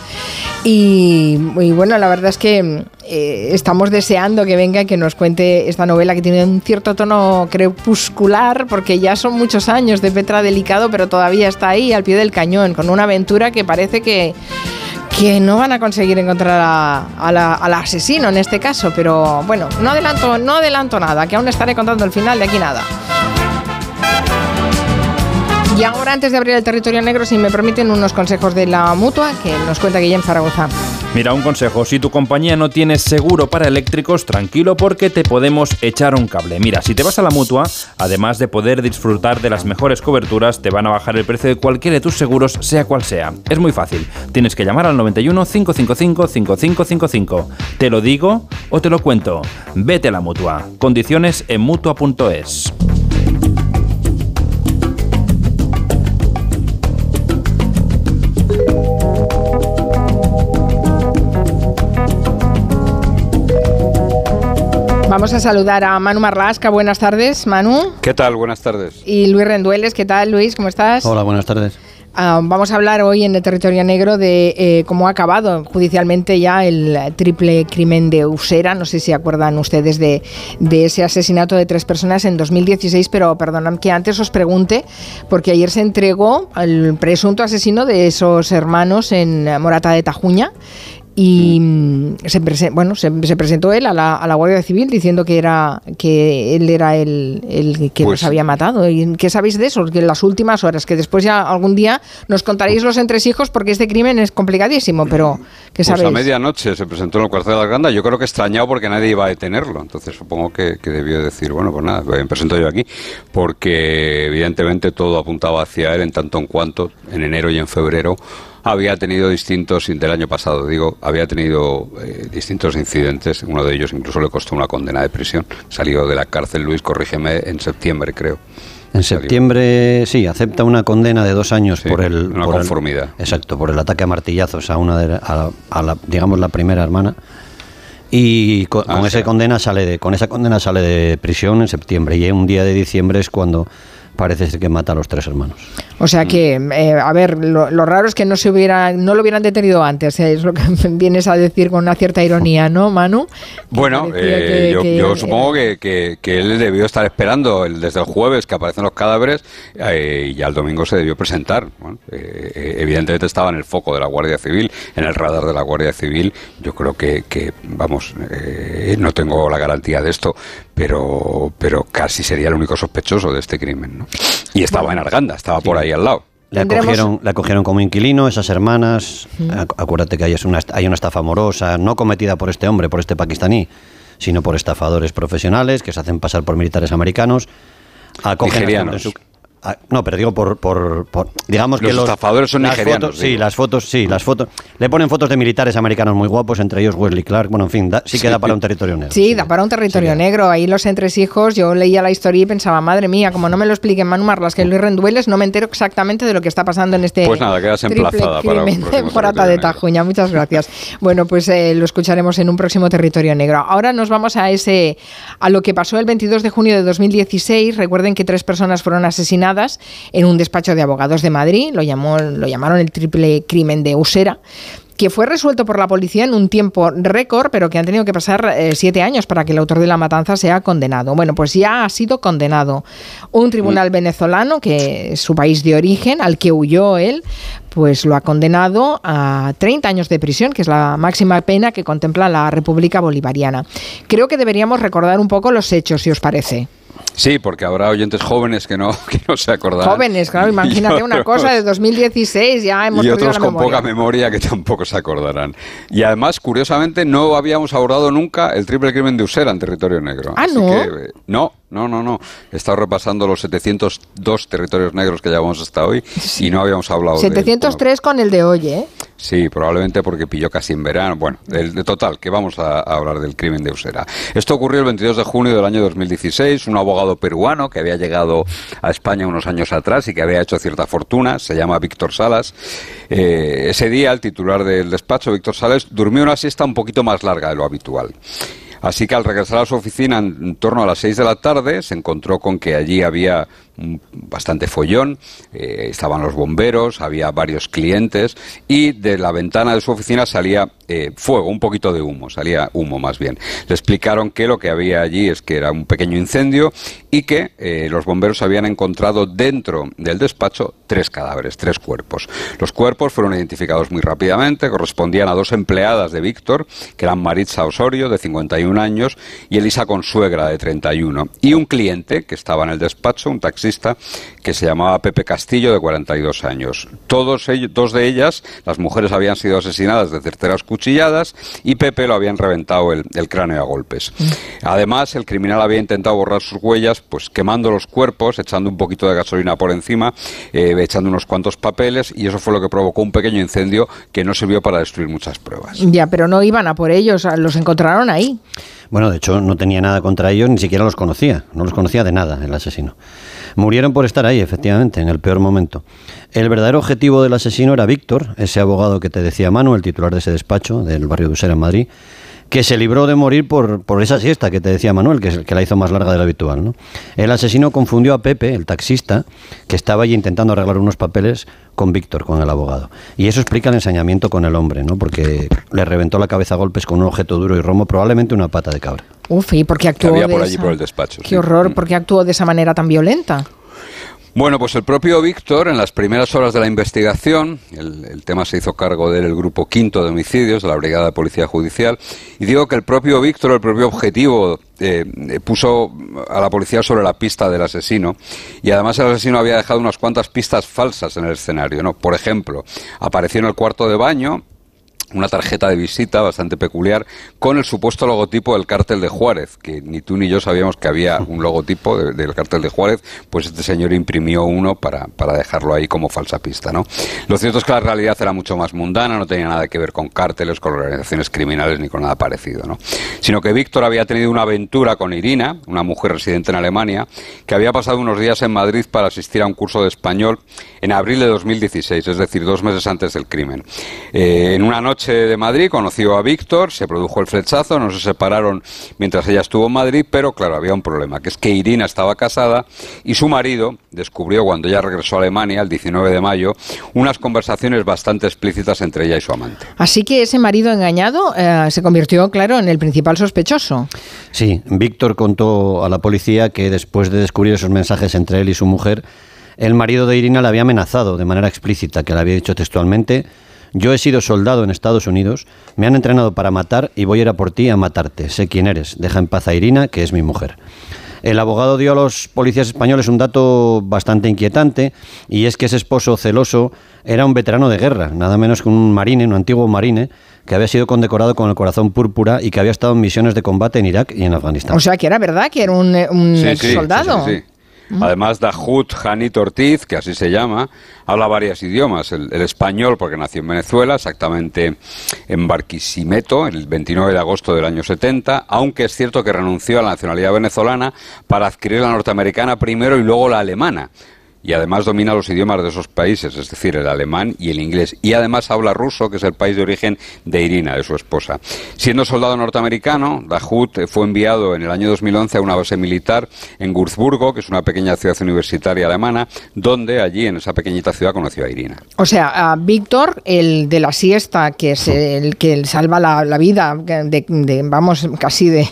Y, bueno, la verdad es que eh, estamos deseando que venga y que nos cuente esta novela que tiene un cierto tono crepuscular, porque ya son muchos años de Petra Delicado, pero todavía está ahí al pie del cañón, con una aventura que parece que, que no van a conseguir encontrar al asesino en este caso, pero bueno, no adelanto, no adelanto nada, que aún estaré contando el final de aquí nada. Y ahora, antes de abrir el territorio negro, si me permiten unos consejos de la mutua que nos cuenta Guillem Zaragoza. Mira, un consejo, si tu compañía no tiene seguro para eléctricos, tranquilo porque te podemos echar un cable. Mira, si te vas a la mutua, además de poder disfrutar de las mejores coberturas, te van a bajar el precio de cualquiera de tus seguros, sea cual sea. Es muy fácil, tienes que llamar al 91 555 5555. ¿Te lo digo o te lo cuento? Vete a la mutua. Condiciones en mutua.es. Vamos a saludar a Manu Marlasca. Buenas tardes, Manu. ¿Qué tal? Buenas tardes. Y Luis Rendueles. ¿Qué tal, Luis? ¿Cómo estás? Hola, buenas tardes. Ah, vamos a hablar hoy en el territorio negro de eh, cómo ha acabado judicialmente ya el triple crimen de Usera. No sé si acuerdan ustedes de, de ese asesinato de tres personas en 2016, pero perdonad que antes os pregunte, porque ayer se entregó al presunto asesino de esos hermanos en Morata de Tajuña y mm, se, bueno, se, presentó él a la, a la, Guardia Civil diciendo que era que él era el, el que pues, había matado. ¿Y qué sabéis de eso? Que en las últimas horas, que después ya algún día nos contaréis los entresijos porque este crimen es complicadísimo, pero ¿qué sabéis? Pues a medianoche se presentó en el cuartel de la Granda, yo creo que extrañado porque nadie iba a detenerlo, entonces supongo que, que debió decir, bueno, pues nada, me presento yo aquí, porque evidentemente todo apuntaba hacia él en tanto en cuanto en enero y en febrero había tenido distintos, del año pasado digo, había tenido eh, distintos incidentes, uno de ellos incluso le costó una condena de prisión, salió de la cárcel, Luis, corrígeme, en septiembre creo. En septiembre, sí, acepta una condena de dos años por el... Una conformidad. exacto, por el ataque a martillazos a una de, a, la, digamos, la primera hermana. Y con, ah, esa condena sale de, con esa condena sale de prisión en septiembre y un día de diciembre es cuando parece ser que mata a los tres hermanos. O sea que, eh, a ver, lo, raro es que no se hubiera, no lo hubieran detenido antes, eh, es lo que vienes a decir con una cierta ironía, ¿no, Manu? Bueno, eh, yo, supongo que, él debió estar esperando desde el jueves que aparecen los cadáveres y ya el domingo se debió presentar. evidentemente estaba en el foco de la Guardia Civil, en el radar de la Guardia Civil. Yo creo que, que vamos, no tengo la garantía de esto, pero, pero casi sería el único sospechoso de este crimen. ¿no? Y estaba en Arganda, estaba por ahí al lado. Le acogieron, le acogieron como inquilino, esas hermanas. Acuérdate que hay una, hay una estafa amorosa, no cometida por este hombre, por este pakistaní, sino por estafadores profesionales que se hacen pasar por militares americanos. Acogen Ah, no, pero digo por, por, digamos que los estafadores son nigerianos. sí, las fotos, sí, las fotos. Le ponen fotos de militares americanos muy guapos, entre ellos Wesley Clark. Bueno, en fin, sí que da para un territorio negro. Sí, da para un territorio negro. Ahí los entresijos, yo leía la historia y pensaba, madre mía, como no me lo expliquen Manu Marlas, que Luis Rendueles, no me entero exactamente de lo que está pasando en este. Pues nada, quedas emplazada para temporada de Tajuña. Muchas gracias. bueno, pues eh, lo escucharemos en un próximo territorio negro. Ahora nos vamos a ese a lo que pasó el 22 de junio de 2016. Recuerden que tres personas fueron asesinadas en un despacho de abogados de Madrid, lo, llamó, lo llamaron el triple crimen de Usera que fue resuelto por la policía en un tiempo récord, pero que han tenido que pasar eh, siete años para que el autor de la matanza sea condenado. Bueno, pues ya ha sido condenado. Un tribunal mm. venezolano, que es su país de origen, al que huyó él, pues lo ha condenado a 30 años de prisión, que es la máxima pena que contempla la República Bolivariana. Creo que deberíamos recordar un poco los hechos, si os parece. Sí, porque habrá oyentes jóvenes que no, que no se acordarán. Jóvenes, claro, imagínate una cosa de 2016, ya hemos Y otros con poca memoria que tampoco se acordarán. Y además, curiosamente, no habíamos abordado nunca el triple crimen de Usera en territorio negro. Ah, no. Eh, no, no, no, no. He estado repasando los 702 territorios negros que llevamos hasta hoy y no habíamos hablado 703 de con el de hoy, ¿eh? Sí, probablemente porque pilló casi en verano. Bueno, de total, que vamos a, hablar del crimen de Usera. Esto ocurrió el 22 de junio del año 2016. Un abogado peruano que había llegado a España unos años atrás y que había hecho cierta fortuna, se llama Víctor Salas. Eh, ese día, el titular del despacho, Víctor Salas, durmió una siesta un poquito más larga de lo habitual. Así que al regresar a su oficina en torno a las 6 de la tarde, se encontró con que allí había bastante follón, eh, estaban los bomberos, había varios clientes y de la ventana de su oficina salía eh, fuego, un poquito de humo, salía humo más bien. Le explicaron que lo que había allí es que era un pequeño incendio y que eh, los bomberos habían encontrado dentro del despacho tres cadáveres, tres cuerpos. Los cuerpos fueron identificados muy rápidamente, correspondían a dos empleadas de Víctor, que eran Maritza Osorio, de 51 años, y Elisa Consuegra, de 31, y un cliente que estaba en el despacho, un que se llamaba Pepe Castillo, de 42 años. Todos ellos, dos de ellas, las mujeres habían sido asesinadas de certeras cuchilladas y Pepe lo habían reventado el, cráneo a golpes. Además, el criminal había intentado borrar sus huellas, pues quemando los cuerpos, echando un poquito de gasolina por encima, eh, echando unos cuantos papeles y eso fue lo que provocó un pequeño incendio que no sirvió para destruir muchas pruebas. Ya, pero no iban a por ellos, los encontraron ahí. Bueno, de hecho no tenía nada contra ellos, ni siquiera los conocía, no los conocía de nada el asesino. Murieron por estar ahí, efectivamente, en el peor momento. El verdadero objetivo del asesino era Víctor, ese abogado que te decía Manu, el titular de ese despacho del barrio de Usera en Madrid, que se libró de morir por, por esa siesta que te decía Manuel, que, es, que la hizo más larga de la habitual. ¿no? El asesino confundió a Pepe, el taxista, que estaba allí intentando arreglar unos papeles, con Víctor, con el abogado. Y eso explica el ensañamiento con el hombre, ¿no? porque le reventó la cabeza a golpes con un objeto duro y romo, probablemente una pata de cabra. Uf, ¿y por qué actuó había de por allí por el despacho. Qué horror, ¿por qué actuó de esa manera tan violenta? Bueno, pues el propio Víctor, en las primeras horas de la investigación, el, tema se hizo cargo del grupo quinto de homicidios de la Brigada de Policía Judicial, y digo que el propio Víctor, el propio objetivo, eh, puso a la policía sobre la pista del asesino, y además el asesino había dejado unas cuantas pistas falsas en el escenario. ¿no? Por ejemplo, apareció en el cuarto de baño, una tarjeta de visita bastante peculiar con el supuesto logotipo del cártel de Juárez, que ni tú ni yo sabíamos que había un logotipo del cártel de Juárez, pues este señor imprimió uno para, para, dejarlo ahí como falsa pista, ¿no? Lo cierto es que la realidad era mucho más mundana, no tenía nada que ver con cárteles, con organizaciones criminales ni con nada parecido, ¿no? Sino que Víctor había tenido una aventura con Irina, una mujer residente en Alemania, que había pasado unos días en Madrid para asistir a un curso de español en abril de 2016, es decir, dos meses antes del crimen. Eh, en una noche de Madrid conoció a Víctor, se produjo el flechazo, no se separaron mientras ella estuvo en Madrid, pero claro, había un problema, que es que Irina estaba casada y su marido descubrió cuando ella regresó a Alemania el 19 de mayo unas conversaciones bastante explícitas entre ella y su amante. Así que ese marido engañado eh, se convirtió, claro, en el principal sospechoso. Sí, Víctor contó a la policía que después de descubrir esos mensajes entre él y su mujer, el marido de Irina le había amenazado de manera explícita, que le había dicho textualmente yo he sido soldado en Estados Unidos, me han entrenado para matar y voy a ir a por ti a matarte. Sé quién eres. Deja en paz a Irina, que es mi mujer. El abogado dio a los policías españoles un dato bastante inquietante y es que ese esposo celoso era un veterano de guerra, nada menos que un marine, un antiguo marine, que había sido condecorado con el corazón púrpura y que había estado en misiones de combate en Irak y en Afganistán. O sea, que era verdad que era un, ex soldado. Además, Dahut Janit Ortiz, que así se llama, habla varios idiomas. El, español, porque nació en Venezuela, exactamente en Barquisimeto, el 29 de agosto del año 70, aunque es cierto que renunció a la nacionalidad venezolana para adquirir la norteamericana primero y luego la alemana y además domina los idiomas de esos países, es decir, el alemán y el inglés. Y además habla ruso, que es el país de origen de Irina, de su esposa. Siendo soldado norteamericano, Dahut fue enviado en el año 2011 a una base militar en Würzburgo, que es una pequeña ciudad universitaria alemana, donde allí, en esa pequeñita ciudad, conoció a Irina. O sea, a Víctor, el de la siesta, que es el que salva la, vida, de, vamos, casi de,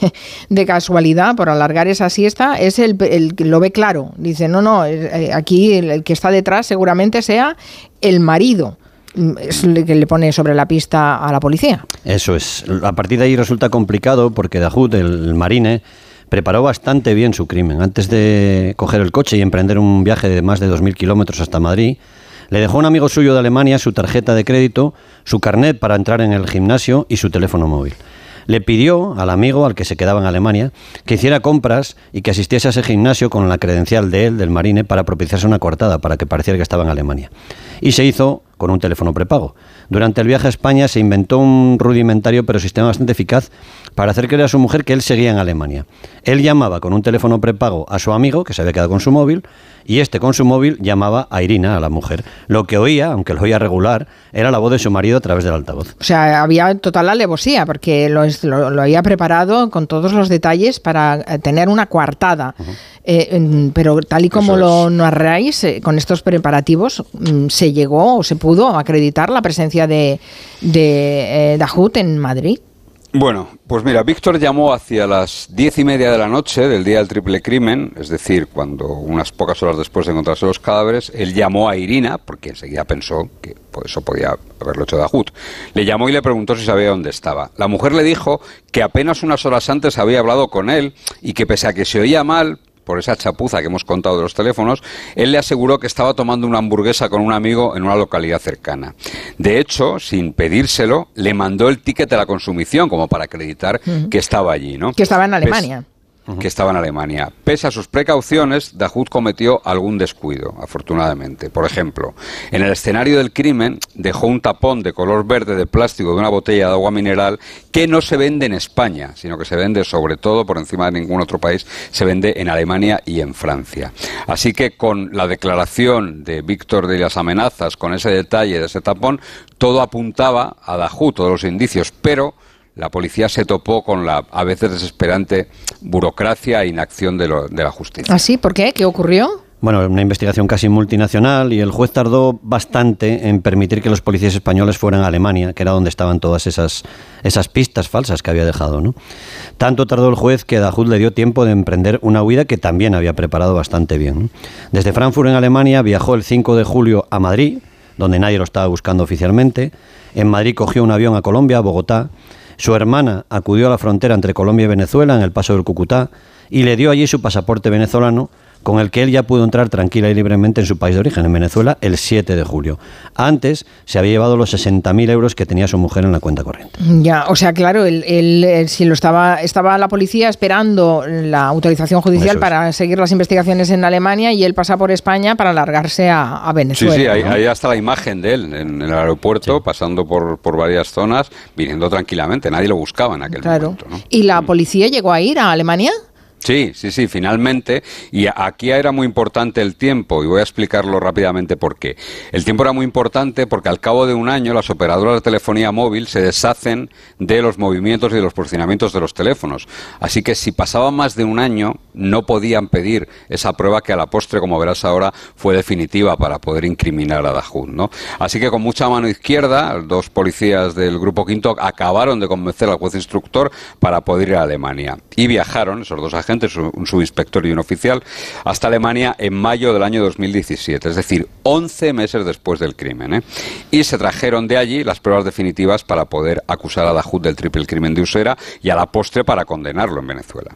de, casualidad, por alargar esa siesta, es el, que lo ve claro. Dice, no, no, eh, el, que está detrás seguramente sea el marido el que le pone sobre la pista a la policía. Eso es. A partir de ahí resulta complicado porque Dahut, el marine, preparó bastante bien su crimen. Antes de coger el coche y emprender un viaje de más de 2.000 kilómetros hasta Madrid, le dejó un amigo suyo de Alemania su tarjeta de crédito, su carnet para entrar en el gimnasio y su teléfono móvil le pidió al amigo, al que se quedaba en Alemania, que hiciera compras y que asistiese a ese gimnasio con la credencial de él, del marine, para propiciarse una cortada, para que pareciera que estaba en Alemania. Y se hizo con un teléfono prepago. Durante el viaje a España se inventó un rudimentario pero sistema bastante eficaz para hacer creer a su mujer que él seguía en Alemania. Él llamaba con un teléfono prepago a su amigo, que se había quedado con su móvil, y este con su móvil llamaba a Irina, a la mujer. Lo que oía, aunque lo oía regular, era la voz de su marido a través del altavoz. O sea, había total alevosía, porque lo, lo, había preparado con todos los detalles para eh, tener una coartada. Eh, pero tal y como lo narráis, eh, con estos preparativos, mm, se llegó o se pudo acreditar la presencia de, de Dahut en Madrid. Bueno, pues mira, Víctor llamó hacia las diez y media de la noche del día del triple crimen, es decir, cuando unas pocas horas después de encontrarse los cadáveres, él llamó a Irina, porque enseguida pensó que pues, eso podía haberlo hecho Dahut. Le llamó y le preguntó si sabía dónde estaba. La mujer le dijo que apenas unas horas antes había hablado con él y que pese a que se oía mal, por esa chapuza que hemos contado de los teléfonos, él le aseguró que estaba tomando una hamburguesa con un amigo en una localidad cercana. De hecho, sin pedírselo, le mandó el ticket de la consumición como para acreditar que estaba allí, ¿no? Que estaba en Alemania que estaba en Alemania. Pese a sus precauciones, Dahut cometió algún descuido, afortunadamente. Por ejemplo, en el escenario del crimen dejó un tapón de color verde de plástico de una botella de agua mineral que no se vende en España, sino que se vende sobre todo por encima de ningún otro país, se vende en Alemania y en Francia. Así que con la declaración de Víctor de las amenazas, con ese detalle de ese tapón, todo apuntaba a Dahut, todos los indicios, pero la policía se topó con la a veces desesperante burocracia e inacción de, la justicia. ¿Ah, sí? ¿Por qué? ¿Qué ocurrió? Bueno, una investigación casi multinacional y el juez tardó bastante en permitir que los policías españoles fueran a Alemania, que era donde estaban todas esas, esas pistas falsas que había dejado. ¿no? Tanto tardó el juez que Dahut le dio tiempo de emprender una huida que también había preparado bastante bien. Desde Frankfurt en Alemania viajó el 5 de julio a Madrid, donde nadie lo estaba buscando oficialmente. En Madrid cogió un avión a Colombia, a Bogotá, su hermana acudió a la frontera entre Colombia y Venezuela en el paso del Cucutá y le dio allí su pasaporte venezolano con el que él ya pudo entrar tranquila y libremente en su país de origen, en Venezuela, el 7 de julio. Antes se había llevado los 60.000 euros que tenía su mujer en la cuenta corriente. Ya, o sea, claro, él, si lo estaba, estaba la policía esperando la autorización judicial para seguir las investigaciones en Alemania y él pasa por España para largarse a, Venezuela. Sí, sí, ahí, está la imagen de él en, el aeropuerto, pasando por, por varias zonas, viniendo tranquilamente. Nadie lo buscaba en aquel momento. ¿Y la policía llegó a ir a Alemania? Sí, sí, sí, finalmente. Y aquí era muy importante el tiempo, y voy a explicarlo rápidamente por qué. El tiempo era muy importante porque al cabo de un año las operadoras de telefonía móvil se deshacen de los movimientos y de los posicionamientos de los teléfonos. Así que si pasaba más de un año, no podían pedir esa prueba que a la postre, como verás ahora, fue definitiva para poder incriminar a Dahut, ¿no? Así que con mucha mano izquierda, dos policías del Grupo Quinto acabaron de convencer al juez instructor para poder ir a Alemania. Y viajaron, esos dos agentes, un subinspector y un oficial, hasta Alemania en mayo del año 2017, es decir, 11 meses después del crimen. ¿eh? Y se trajeron de allí las pruebas definitivas para poder acusar a Dahut del triple crimen de Usera y a la postre para condenarlo en Venezuela.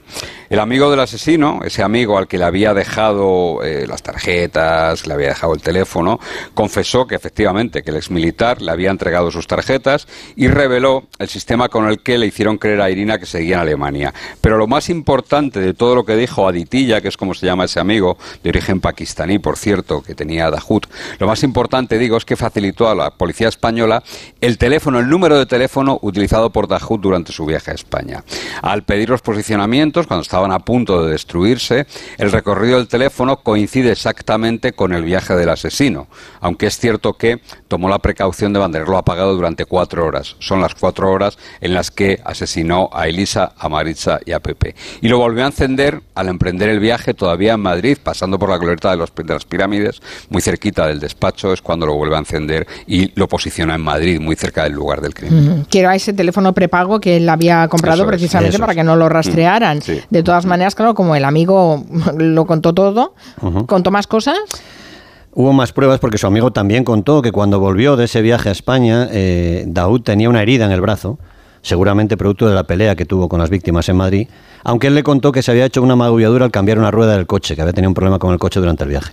El amigo del asesino, ese amigo al que le había dejado eh, las tarjetas, le había dejado el teléfono, confesó que efectivamente que el exmilitar le había entregado sus tarjetas y reveló el sistema con el que le hicieron creer a Irina que seguía en Alemania. Pero lo más importante de todo lo que dijo Aditilla, que es como se llama ese amigo, de origen pakistaní, por cierto, que tenía Dahut, lo más importante, digo, es que facilitó a la policía española el teléfono, el número de teléfono utilizado por Dahut durante su viaje a España. Al pedir los posicionamientos, cuando estaban a punto de destruirse, el recorrido del teléfono coincide exactamente con el viaje del asesino, aunque es cierto que tomó la precaución de mantenerlo apagado durante cuatro horas. Son las cuatro horas en las que asesinó a Elisa, a Maritza y a Pepe. Y lo volvió a encender al emprender el viaje todavía en Madrid, pasando por la glorieta de, los, de las pirámides, muy cerquita del despacho, es cuando lo vuelve a encender y lo posiciona en Madrid, muy cerca del lugar del crimen. Quiero a ese teléfono prepago que él había comprado precisamente para que no lo rastrearan. De todas maneras, claro, como el amigo lo contó todo, ¿contó más cosas? Hubo más pruebas porque su amigo también contó que cuando volvió de ese viaje a España, eh, Daud tenía una herida en el brazo, seguramente producto de la pelea que tuvo con las víctimas en Madrid, aunque él le contó que se había hecho una magulladura al cambiar una rueda del coche, que había tenido un problema con el coche durante el viaje.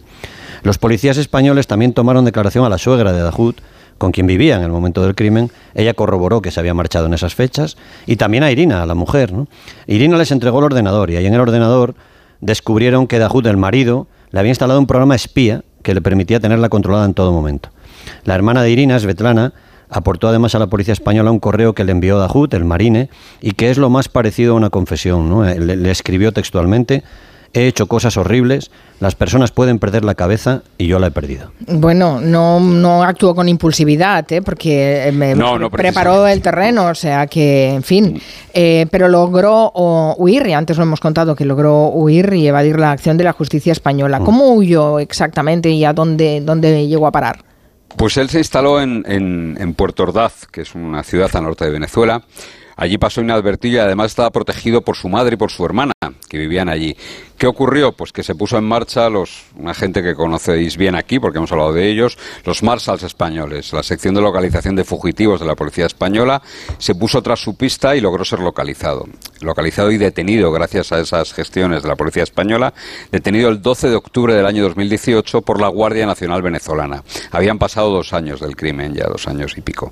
Los policías españoles también tomaron declaración a la suegra de Dahoud, con quien vivía en el momento del crimen. Ella corroboró que se había marchado en esas fechas, y también a Irina, a la mujer. Irina les entregó el ordenador, y ahí en el ordenador descubrieron que Dahoud, el marido, le había instalado un programa espía que le permitía tenerla controlada en todo momento. La hermana de Irina, Svetlana, aportó además a la policía española un correo que le envió Dahut, el marine, y que es lo más parecido a una confesión. ¿no? le escribió textualmente he hecho cosas horribles, las personas pueden perder la cabeza y yo la he perdido. Bueno, no, no actuó con impulsividad, ¿eh? porque eh, me preparó el terreno, o sea que, en fin, eh, pero logró huir, y antes lo hemos contado, que logró huir y evadir la acción de la justicia española. Mm. ¿Cómo huyó exactamente y a dónde, dónde llegó a parar? Pues él se instaló en, en, Puerto Ordaz, que es una ciudad al norte de Venezuela, Allí pasó inadvertido y además estaba protegido por su madre y por su hermana, que vivían allí. ¿Qué ocurrió? Pues que se puso en marcha los, una gente que conocéis bien aquí, porque hemos hablado de ellos, los Marsals españoles, la sección de localización de fugitivos de la Policía Española, se puso tras su pista y logró ser localizado. Localizado y detenido gracias a esas gestiones de la Policía Española, detenido el 12 de octubre del año 2018 por la Guardia Nacional Venezolana. Habían pasado dos años del crimen, ya dos años y pico.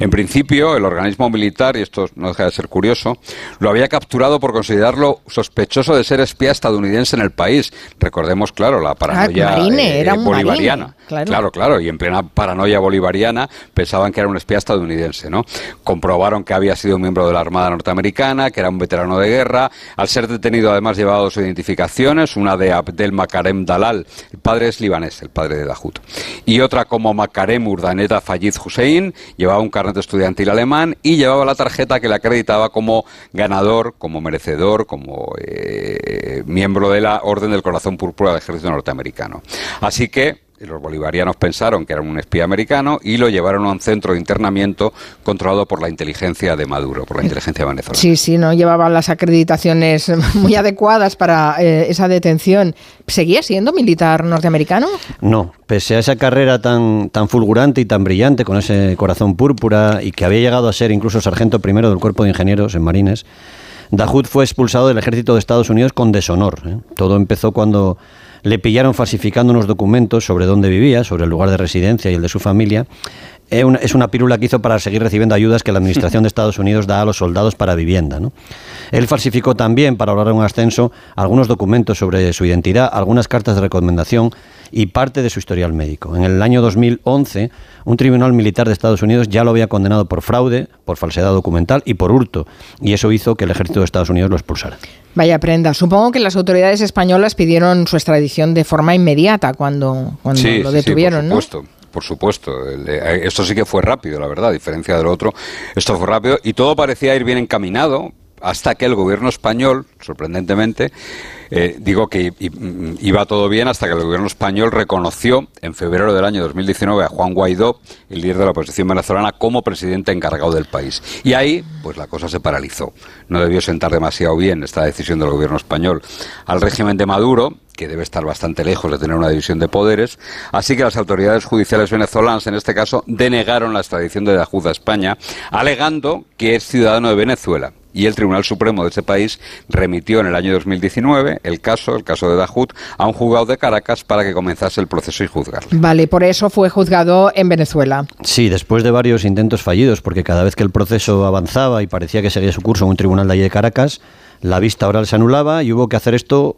En principio, el organismo militar, y esto no deja de ser curioso, lo había capturado por considerarlo sospechoso de ser espía estadounidense en el país. Recordemos, claro, la paranoia ah, eh, bolivariana. claro. claro, y en plena paranoia bolivariana pensaban que era un espía estadounidense, ¿no? Comprobaron que había sido un miembro de la Armada norteamericana, que era un veterano de guerra. Al ser detenido, además, llevaba dos identificaciones, una de Abdel Makarem Dalal, el padre es libanés, el padre de Dahut, y otra como Makarem Urdaneta Fayid Hussein, llevaba un carnet estudiantil alemán y llevaba la tarjeta que le acreditaba como ganador, como merecedor, como eh, miembro de la Orden del Corazón Púrpura del Ejército Norteamericano. Así que los bolivarianos pensaron que era un espía americano y lo llevaron a un centro de internamiento controlado por la inteligencia de Maduro, por la inteligencia venezolana. Sí, sí, no llevaban las acreditaciones muy adecuadas para eh, esa detención. ¿Seguía siendo militar norteamericano? No, pese a esa carrera tan, tan fulgurante y tan brillante, con ese corazón púrpura y que había llegado a ser incluso sargento primero del Cuerpo de Ingenieros en Marines, Dahoud fue expulsado del ejército de Estados Unidos con deshonor. ¿eh? Todo empezó cuando le pillaron falsificando unos documentos sobre dónde vivía, sobre el lugar de residencia y el de su familia. Es una pírula que hizo para seguir recibiendo ayudas que la Administración de Estados Unidos da a los soldados para vivienda. Él falsificó también, para lograr un ascenso, algunos documentos sobre su identidad, algunas cartas de recomendación y parte de su historial médico. En el año 2011, un tribunal militar de Estados Unidos ya lo había condenado por fraude, por falsedad documental y por hurto, y eso hizo que el ejército de Estados Unidos lo expulsara. Vaya prenda. Supongo que las autoridades españolas pidieron su extradición de forma inmediata cuando, cuando lo detuvieron, sí, por supuesto. por supuesto. Esto sí que fue rápido, la verdad, a diferencia del otro. Esto fue rápido y todo parecía ir bien encaminado hasta que el gobierno español, sorprendentemente, eh, digo que mm, iba todo bien hasta que el gobierno español reconoció en febrero del año 2019 a Juan Guaidó, el líder de la oposición venezolana, como presidente encargado del país. Y ahí, pues la cosa se paralizó. No debió sentar demasiado bien esta decisión del gobierno español al régimen de Maduro, que debe estar bastante lejos de tener una división de poderes. Así que las autoridades judiciales venezolanas, en este caso, denegaron la extradición de Dajud a España, alegando que es ciudadano de Venezuela y el Tribunal Supremo de ese país remitió en el año 2019 el caso, el caso de Dajut, a un juzgado de Caracas para que comenzase el proceso y juzgarlo. Vale, por eso fue juzgado en Venezuela. Sí, después de varios intentos fallidos, porque cada vez que el proceso avanzaba y parecía que seguía su curso en un tribunal de allí de Caracas, la vista oral se anulaba y hubo que hacer esto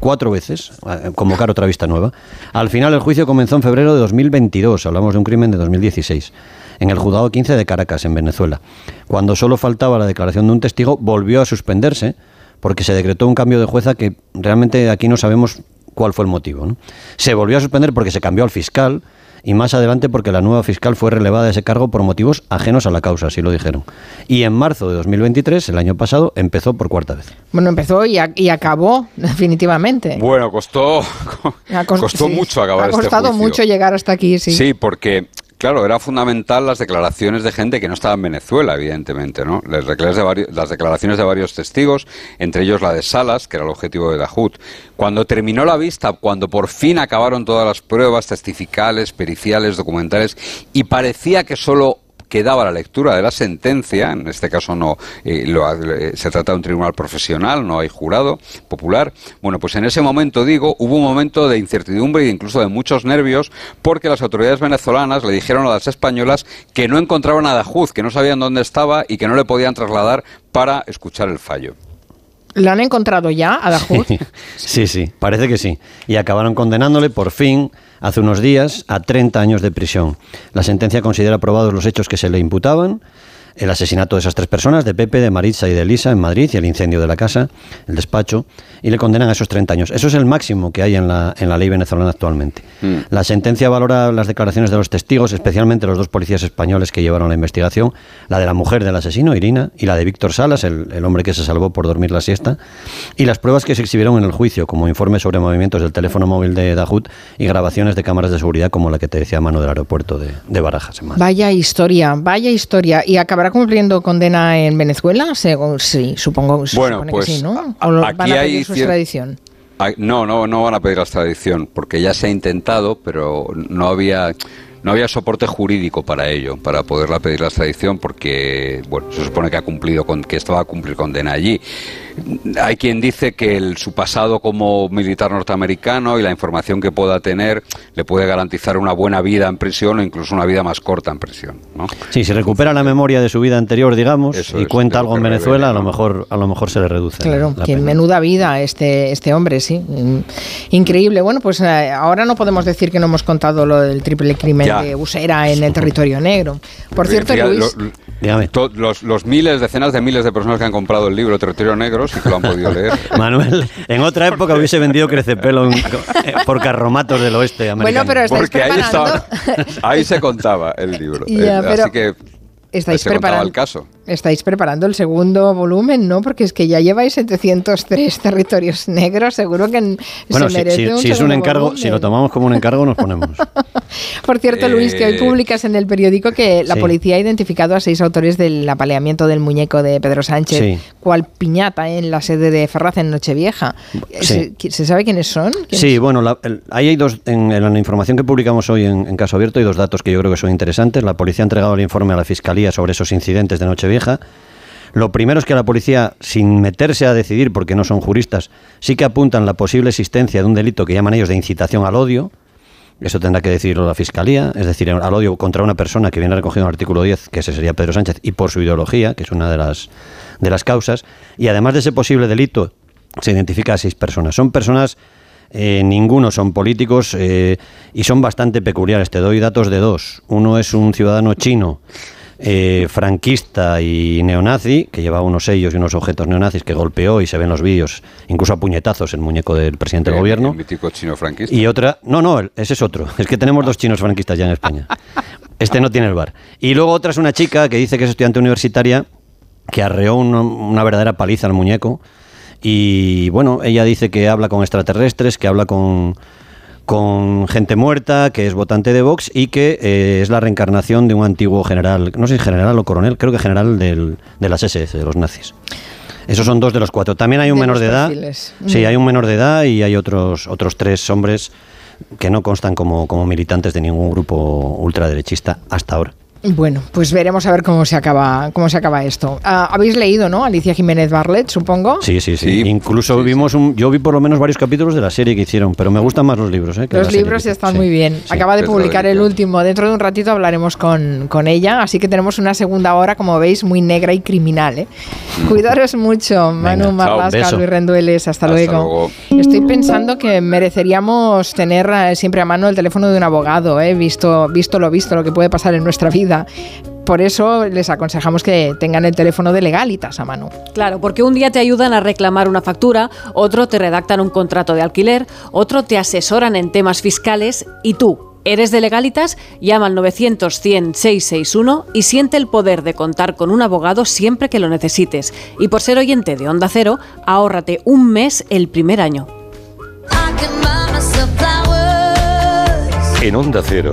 cuatro veces, convocar otra vista nueva. Al final el juicio comenzó en febrero de 2022, hablamos de un crimen de 2016 en el juzgado 15 de Caracas, en Venezuela. Cuando solo faltaba la declaración de un testigo, volvió a suspenderse porque se decretó un cambio de jueza que realmente aquí no sabemos cuál fue el motivo. Se volvió a suspender porque se cambió al fiscal y más adelante porque la nueva fiscal fue relevada de ese cargo por motivos ajenos a la causa, así lo dijeron. Y en marzo de 2023, el año pasado, empezó por cuarta vez. Bueno, empezó y, acabó definitivamente. Bueno, costó, costó mucho acabar este juicio. Ha costado mucho llegar hasta aquí, sí. Sí, porque Claro, era fundamental las declaraciones de gente que no estaba en Venezuela, evidentemente, ¿no? Las declaraciones de varios, testigos, entre ellos la de Salas, que era el objetivo de Dajut. Cuando terminó la vista, cuando por fin acabaron todas las pruebas testificales, periciales, documentales, y parecía que solo quedaba la lectura de la sentencia, en este caso no eh, eh, se trata de un tribunal profesional, no hay jurado popular. Bueno, pues en ese momento, digo, hubo un momento de incertidumbre e incluso de muchos nervios porque las autoridades venezolanas le dijeron a las españolas que no encontraban a Dajuz, que no sabían dónde estaba y que no le podían trasladar para escuchar el fallo. ¿Lo han encontrado ya a Dahut? Sí, sí, parece que sí. Y acabaron condenándole por fin hace unos días a 30 años de prisión. La sentencia considera aprobados los hechos que se le imputaban el asesinato de esas tres personas, de Pepe, de Maritza y de Elisa en Madrid y el incendio de la casa, el despacho, y le condenan a esos 30 años. Eso es el máximo que hay en la, en la ley venezolana actualmente. Mm. La sentencia valora las declaraciones de los testigos, especialmente los dos policías españoles que llevaron la investigación, la de la mujer del asesino, Irina, y la de Víctor Salas, el, hombre que se salvó por dormir la siesta, y las pruebas que se exhibieron en el juicio, como informes sobre movimientos del teléfono móvil de Dahut y grabaciones de cámaras de seguridad, como la que te decía a mano del aeropuerto de, de Barajas. vaya historia, vaya historia. Y acabará cumpliendo condena en Venezuela? Según, sí, supongo bueno, pues, que sí, ¿no? aquí hay su extradición? No, no, no van a pedir la extradición, porque ya se ha intentado, pero no había no había soporte jurídico para ello, para poderla pedir la extradición, porque bueno, se supone que ha cumplido con, que estaba a cumplir condena allí. Hay quien dice que su pasado como militar norteamericano y la información que pueda tener le puede garantizar una buena vida en prisión o incluso una vida más corta en prisión. ¿no? Sí, si recupera la memoria de su vida anterior, digamos, y cuenta algo en Venezuela, a lo mejor a lo mejor se le reduce. Claro, que menuda vida este este hombre, sí, increíble. Bueno, pues eh, ahora no podemos decir que no hemos contado lo del triple crimen de Usera en el territorio negro. Por cierto, Luis, los, miles, decenas de miles de personas que han comprado el libro Territorio Negro sí que lo han podido leer. Manuel, en otra época hubiese vendido Crecepelo eh, por carromatos del oeste americano. Bueno, pero estáis Porque ahí, ahí, se contaba el libro. Eh, así que estáis preparando el caso. Estáis preparando el segundo volumen, ¿no? Porque es que ya lleváis 703 territorios negros, seguro que bueno, se merece si, si es un encargo, si lo tomamos como un encargo nos ponemos. Por cierto, Luis, que hoy eh, publicas en el periódico que la policía ha identificado a seis autores del apaleamiento del muñeco de Pedro Sánchez, cual piñata en la sede de Ferraz en Nochevieja. ¿Se, sabe quiénes son? Sí, bueno, ahí hay dos, en, la información que publicamos hoy en, en Caso Abierto, hay dos datos que yo creo que son interesantes. La policía ha entregado el informe a la Fiscalía sobre esos incidentes de Nochevieja. Lo primero es que la policía, sin meterse a decidir, porque no son juristas, sí que apuntan la posible existencia de un delito que llaman ellos de incitación al odio, eso tendrá que decirlo la Fiscalía, es decir, al odio contra una persona que viene recogido en el artículo 10, que ese sería Pedro Sánchez, y por su ideología, que es una de las, de las causas. Y además de ese posible delito, se identifica a seis personas. Son personas, eh, ninguno son políticos eh, y son bastante peculiares. Te doy datos de dos. Uno es un ciudadano chino eh, franquista y neonazi, que llevaba unos sellos y unos objetos neonazis que golpeó y se ven los vídeos, incluso a puñetazos, el muñeco del presidente del gobierno. mítico chino franquista. Y otra, no, no, ese es otro. Es que tenemos dos chinos franquistas ya en España. Este no tiene el bar. Y luego otra es una chica que dice que es estudiante universitaria que arreó una verdadera paliza al muñeco. Y bueno, ella dice que habla con extraterrestres, que habla con con gente muerta, que es votante de Vox y que eh, es la reencarnación de un antiguo general, no sé si general o coronel, creo que general del, de las SS, de los nazis. Esos son dos de los cuatro. También hay un menor de edad. Sí, hay un menor de edad y hay otros, otros tres hombres que no constan como, como militantes de ningún grupo ultraderechista hasta ahora. Bueno, pues veremos a ver cómo se acaba, cómo se acaba esto. Ah, Habéis leído, ¿no? Alicia Jiménez Barlet, supongo. Sí, sí, sí. Incluso vimos un, yo vi por lo menos varios capítulos de la serie que hicieron, pero me gustan más los libros. ¿eh? los libros están muy bien. Acaba de publicar el último. Dentro de un ratito hablaremos con, con, ella, así que tenemos una segunda hora, como veis, muy negra y criminal. ¿eh? Mm. Cuidaros mucho, Manu Marlasca, Luis Rendueles. Hasta, luego. Estoy pensando que mereceríamos tener eh, siempre a mano el teléfono de un abogado, ¿eh? visto, visto lo visto, lo que puede pasar en nuestra vida por eso les aconsejamos que tengan el teléfono de legalitas a mano. Claro, porque un día te ayudan a reclamar una factura, otro te redactan un contrato de alquiler, otro te asesoran en temas fiscales y tú, ¿Eres de legalitas? Llama al 900-100-661 y siente el poder de contar con un abogado siempre que lo necesites. Y por ser oyente de Onda Cero, ahórrate un mes el primer año. En Onda Cero.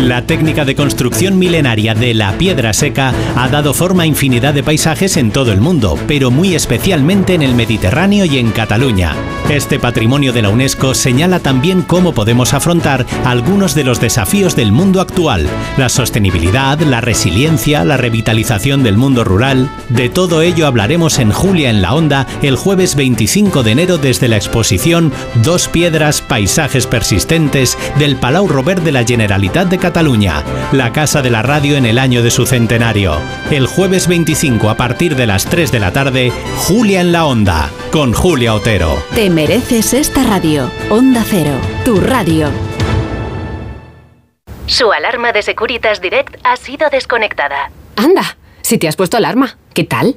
La técnica de construcción milenaria de la piedra seca ha dado forma a infinidad de paisajes en todo el mundo, pero muy especialmente en el Mediterráneo y en Cataluña. Este patrimonio de la UNESCO señala también cómo podemos afrontar algunos de los desafíos del mundo actual, la sostenibilidad, la resiliencia, la revitalización del mundo rural. De todo ello hablaremos en Julia en la Onda el jueves 25 de enero desde la exposición Dos piedras, paisajes persistentes del Palau Robert de la Generalitat de Cataluña, la casa de la radio en el año de su centenario. El jueves 25 a partir de las 3 de la tarde, Julia en la Onda, con Julia Otero. Te mereces esta radio. Onda Cero, tu radio. Su alarma de Securitas Direct ha sido desconectada. Anda, si te has puesto alarma, ¿qué tal?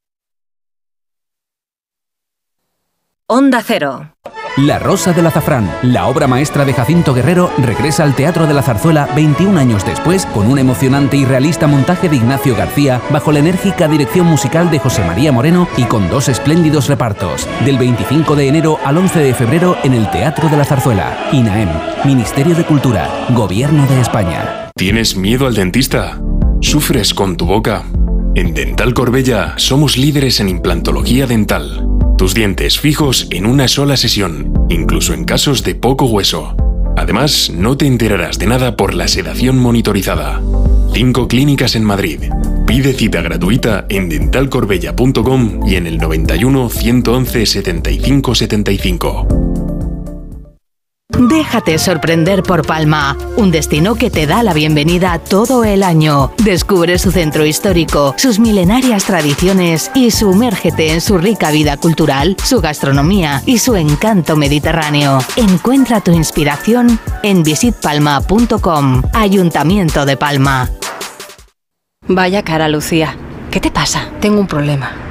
Onda Cero. La Rosa del Azafrán, la obra maestra de Jacinto Guerrero, regresa al Teatro de la Zarzuela 21 años después con un emocionante y realista montaje de Ignacio García bajo la enérgica dirección musical de José María Moreno y con dos espléndidos repartos. Del 25 de enero al 11 de febrero en el Teatro de la Zarzuela. INAEM, Ministerio de Cultura, Gobierno de España. ¿Tienes miedo al dentista? ¿Sufres con tu boca? En Dental Corbella somos líderes en implantología dental tus dientes fijos en una sola sesión, incluso en casos de poco hueso. Además, no te enterarás de nada por la sedación monitorizada. Cinco clínicas en Madrid. Pide cita gratuita en dentalcorbella.com y en el 91 111 75 75. Déjate sorprender por Palma, un destino que te da la bienvenida todo el año. Descubre su centro histórico, sus milenarias tradiciones y sumérgete en su rica vida cultural, su gastronomía y su encanto mediterráneo. Encuentra tu inspiración en visitpalma.com, Ayuntamiento de Palma. Vaya cara, Lucía. ¿Qué te pasa? Tengo un problema.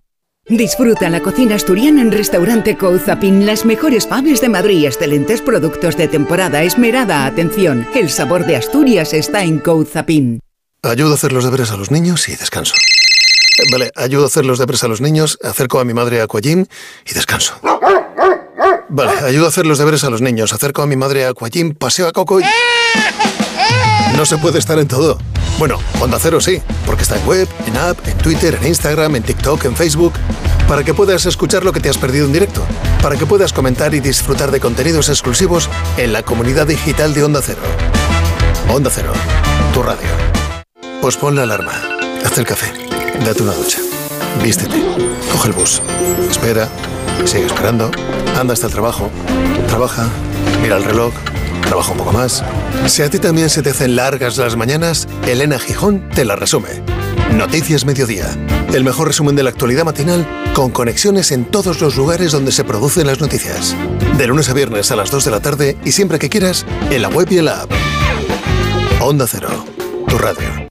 Disfruta la cocina asturiana en Restaurante Couzapin. Las mejores faves de Madrid, excelentes productos de temporada, esmerada atención. El sabor de Asturias está en Couzapin. Ayudo a hacer los deberes a los niños y descanso. Eh, Vale, ayudo a hacer los deberes a los niños, acerco a mi madre a Aquagym y descanso. Vale, ayudo a hacer los deberes a los niños, acerco a mi madre a Aquagym, paseo a Coco y... No se puede estar en todo. Bueno, Onda Cero sí, porque está en web, en app, en Twitter, en Instagram, en TikTok, en Facebook, para que puedas escuchar lo que te has perdido en directo, para que puedas comentar y disfrutar de contenidos exclusivos en la comunidad digital de Onda Cero. Onda Cero, tu radio. Pues pon la alarma, haz el café, date una ducha, vístete, coge el bus, espera, sigue esperando, anda hasta el trabajo, trabaja, mira el reloj, trabaja un poco más. Si a ti también se te hacen largas las mañanas, Elena Gijón te la resume. Noticias Mediodía. El mejor resumen de la actualidad matinal con conexiones en todos los lugares donde se producen las noticias. De lunes a viernes a las 2 de la tarde y siempre que quieras en la web y en la app. Onda Cero, tu radio.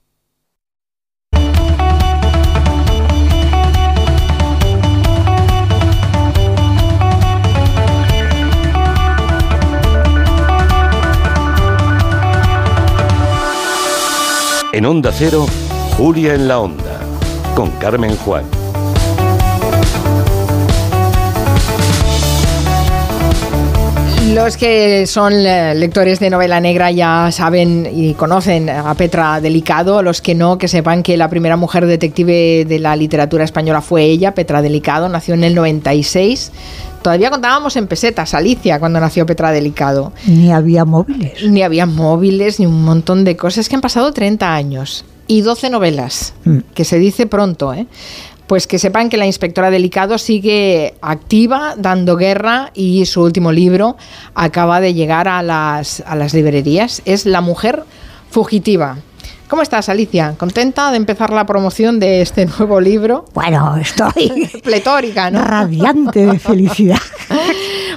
En Onda Cero, Julia en la Onda, con Carmen Juan. Los que son eh, lectores de novela negra ya saben y conocen a Petra Delicado, los que no, que sepan que la primera mujer detective de la literatura española fue ella, Petra Delicado, nació en el 96. Todavía contábamos en pesetas, Alicia, cuando nació Petra Delicado. Ni había móviles. Ni había móviles, ni un montón de cosas que han pasado 30 años y 12 novelas, Mm. que se dice pronto, ¿eh? Pues que sepan que la inspectora Delicado sigue activa, dando guerra y su último libro acaba de llegar a las, a las librerías. Es La mujer fugitiva. ¿Cómo estás, Alicia? ¿Contenta de empezar la promoción de este nuevo libro? Bueno, estoy pletórica, ¿no? radiante de felicidad.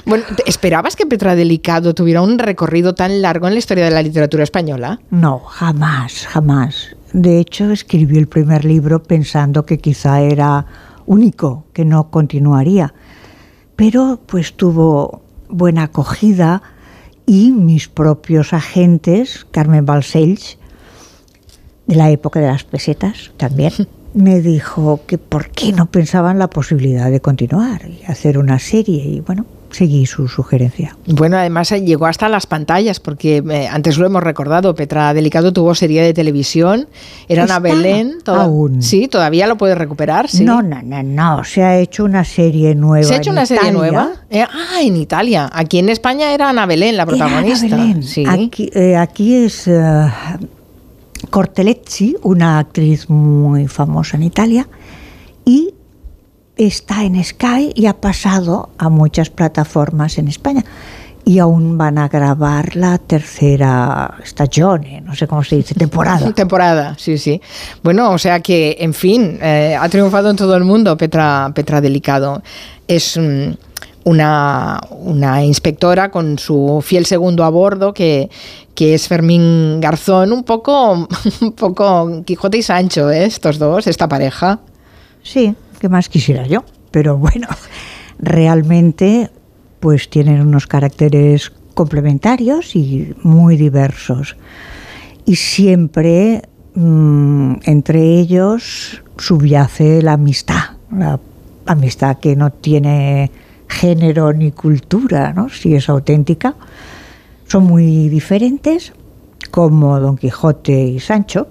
Bueno, ¿te- ¿esperabas que Petra Delicado tuviera un recorrido tan largo en la historia de la literatura española? No, jamás, jamás. De hecho, escribí el primer libro pensando que quizá era único, que no continuaría. Pero pues tuvo buena acogida y mis propios agentes, Carmen Balcells, de la época de las pesetas también, me dijo que por qué no pensaban la posibilidad de continuar y hacer una serie. Y bueno, seguí su sugerencia. Bueno, además eh, llegó hasta las pantallas, porque eh, antes lo hemos recordado, Petra Delicado tuvo serie de televisión, era Ana Belén, toda- aún. sí, todavía lo puedes recuperar, sí. No, no, no, no. Se ha hecho una serie nueva. ¿Se ha hecho una serie nueva? Eh, ah, en Italia. Aquí en España era Ana Belén la Era Ana protagonista. Belén. Sí. Aquí, eh, aquí es Cortelezzi, una actriz muy famosa en Italia, y está en Sky y ha pasado a muchas plataformas en España. Y aún van a grabar la tercera stagione, no sé cómo se dice, temporada. Temporada, sí, sí. Bueno, o sea que, en fin, eh, ha triunfado en todo el mundo Petra, Petra Delicado. Es mm, una, una inspectora con su fiel segundo a bordo, que, que es Fermín Garzón, un poco, un poco Quijote y Sancho, ¿eh? estos dos, esta pareja. Sí, ¿qué más quisiera yo? Pero bueno, realmente pues tienen unos caracteres complementarios y muy diversos. Y siempre mm, entre ellos subyace la amistad, la amistad que no tiene género ni cultura, ¿no? si es auténtica. Son muy diferentes, como Don Quijote y Sancho,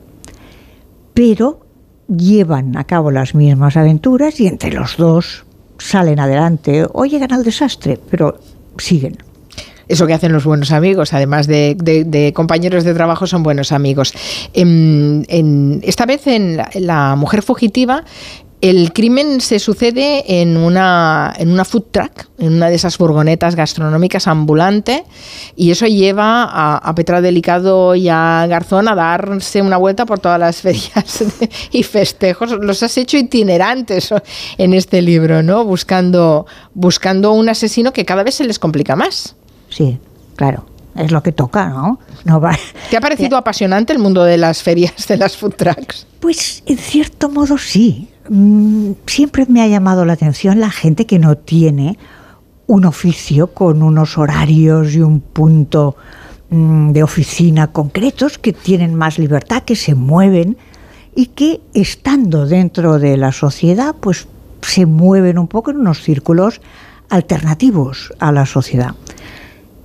pero llevan a cabo las mismas aventuras y entre los dos salen adelante o llegan al desastre, pero siguen. Eso que hacen los buenos amigos, además de, compañeros de trabajo, son buenos amigos. En- en- esta vez en La Mujer Fugitiva, el crimen se sucede en una, en una food truck, en una de esas furgonetas gastronómicas ambulante, y eso lleva a, a Petra Delicado y a Garzón a darse una vuelta por todas las ferias de- y festejos. Los has hecho itinerantes en este libro, ¿no? Buscando, buscando un asesino que cada vez se les complica más. Sí, claro, es lo que toca, ¿no? no va... ¿Te ha parecido apasionante el mundo de las ferias, de las food trucks? Pues en cierto modo sí. Mm, Siempre me ha llamado la atención la gente que no tiene un oficio con unos horarios y un punto mm, de oficina concretos, que tienen más libertad, que se mueven y que estando dentro de la sociedad, pues se mueven un poco en unos círculos alternativos a la sociedad.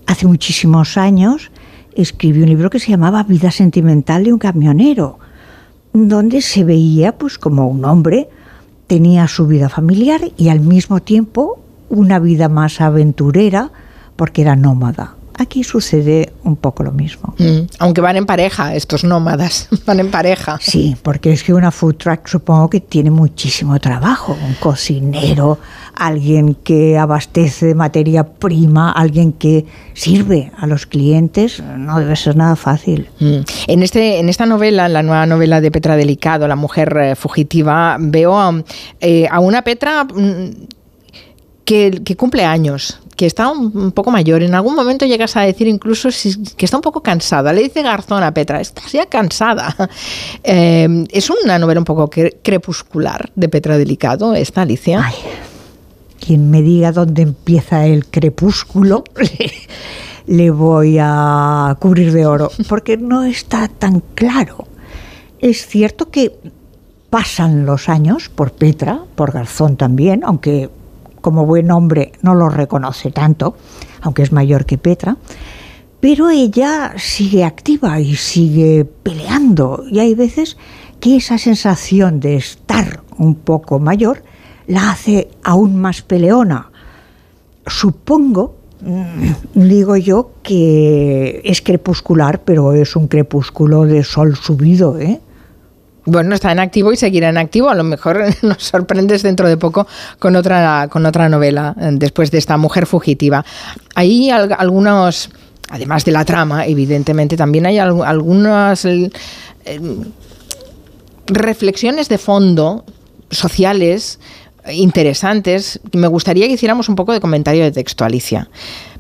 Hace muchísimos años escribí un libro que se llamaba Vida sentimental de un camionero, donde se veía pues como un hombre tenía su vida familiar y al mismo tiempo una vida más aventurera porque era nómada. Aquí sucede un poco lo mismo. Mm, aunque van en pareja, estos nómadas, van en pareja. Sí, porque es que una food truck supongo que tiene muchísimo trabajo. Un cocinero, alguien que abastece de materia prima, alguien que sirve a los clientes, no debe ser nada fácil. Mm. En, este, en esta novela, la nueva novela de Petra Delicado, La mujer eh, fugitiva, veo eh, a una Petra mm, que, que cumple años, que está un, poco mayor. En algún momento llegas a decir incluso que está un poco cansada. Le dice Garzón a Petra, estás ya cansada. Eh, es una novela un poco crepuscular de Petra Delicado, esta Alicia. Ay, quien me diga dónde empieza el crepúsculo, le voy a cubrir de oro, porque no está tan claro. Es cierto que pasan los años por Petra, por Garzón también, aunque como buen hombre no lo reconoce tanto, aunque es mayor que Petra, pero ella sigue activa y sigue peleando y hay veces que esa sensación de estar un poco mayor la hace aún más peleona. Supongo, mm, digo yo, que es crepuscular, pero es un crepúsculo de sol subido, ¿eh? Bueno, está en activo y seguirá en activo. A lo mejor nos sorprendes dentro de poco con otra, con otra novela, eh, después de esta mujer fugitiva. Hay algunos, además de la trama, evidentemente, también hay algunas eh, reflexiones de fondo sociales interesantes. Me gustaría que hiciéramos un poco de comentario de texto, Alicia.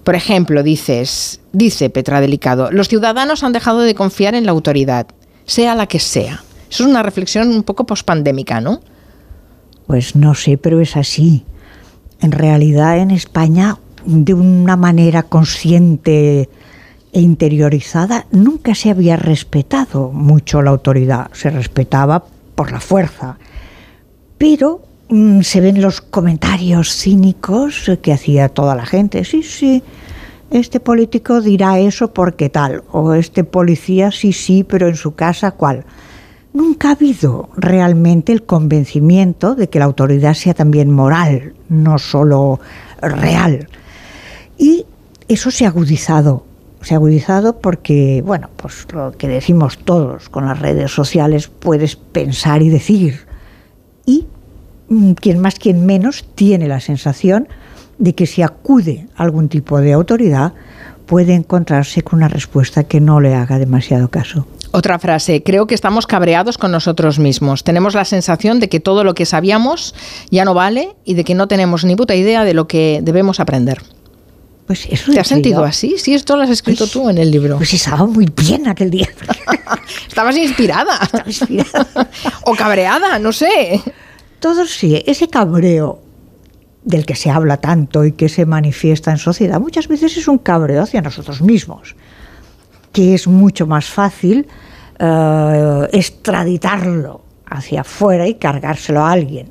Por ejemplo, dices, dice Petra Delicado, los ciudadanos han dejado de confiar en la autoridad, sea la que sea. Eso es una reflexión un poco pospandémica, ¿no? Pues no sé, pero es así. En realidad en España, de una manera consciente e interiorizada, nunca se había respetado mucho la autoridad. Se respetaba por la fuerza. Pero mm, se ven los comentarios cínicos que hacía toda la gente. Sí, sí, este político dirá eso porque tal. O este policía, sí, sí, pero en su casa, ¿cuál? Nunca ha habido realmente el convencimiento de que la autoridad sea también moral, no solo real. Y eso se ha agudizado. Se ha agudizado porque, bueno, pues lo que decimos todos con las redes sociales, puedes pensar y decir. Y mm, quien más, quien menos, tiene la sensación de que si acude a algún tipo de autoridad, puede encontrarse con una respuesta que no le haga demasiado caso. Otra frase, creo que estamos cabreados con nosotros mismos. Tenemos la sensación de que todo lo que sabíamos ya no vale y de que no tenemos ni puta idea de lo que debemos aprender. Pues eso ¿Te has sentido así? Sí, esto lo has escrito pues tú en el libro. Pues estaba muy bien aquel día. Estabas inspirada. Estaba inspirada. o cabreada, no sé. Todo sí, ese cabreo del que se habla tanto y que se manifiesta en sociedad, muchas veces es un cabreo hacia nosotros mismos que es mucho más fácil eh, extraditarlo hacia afuera y cargárselo a alguien.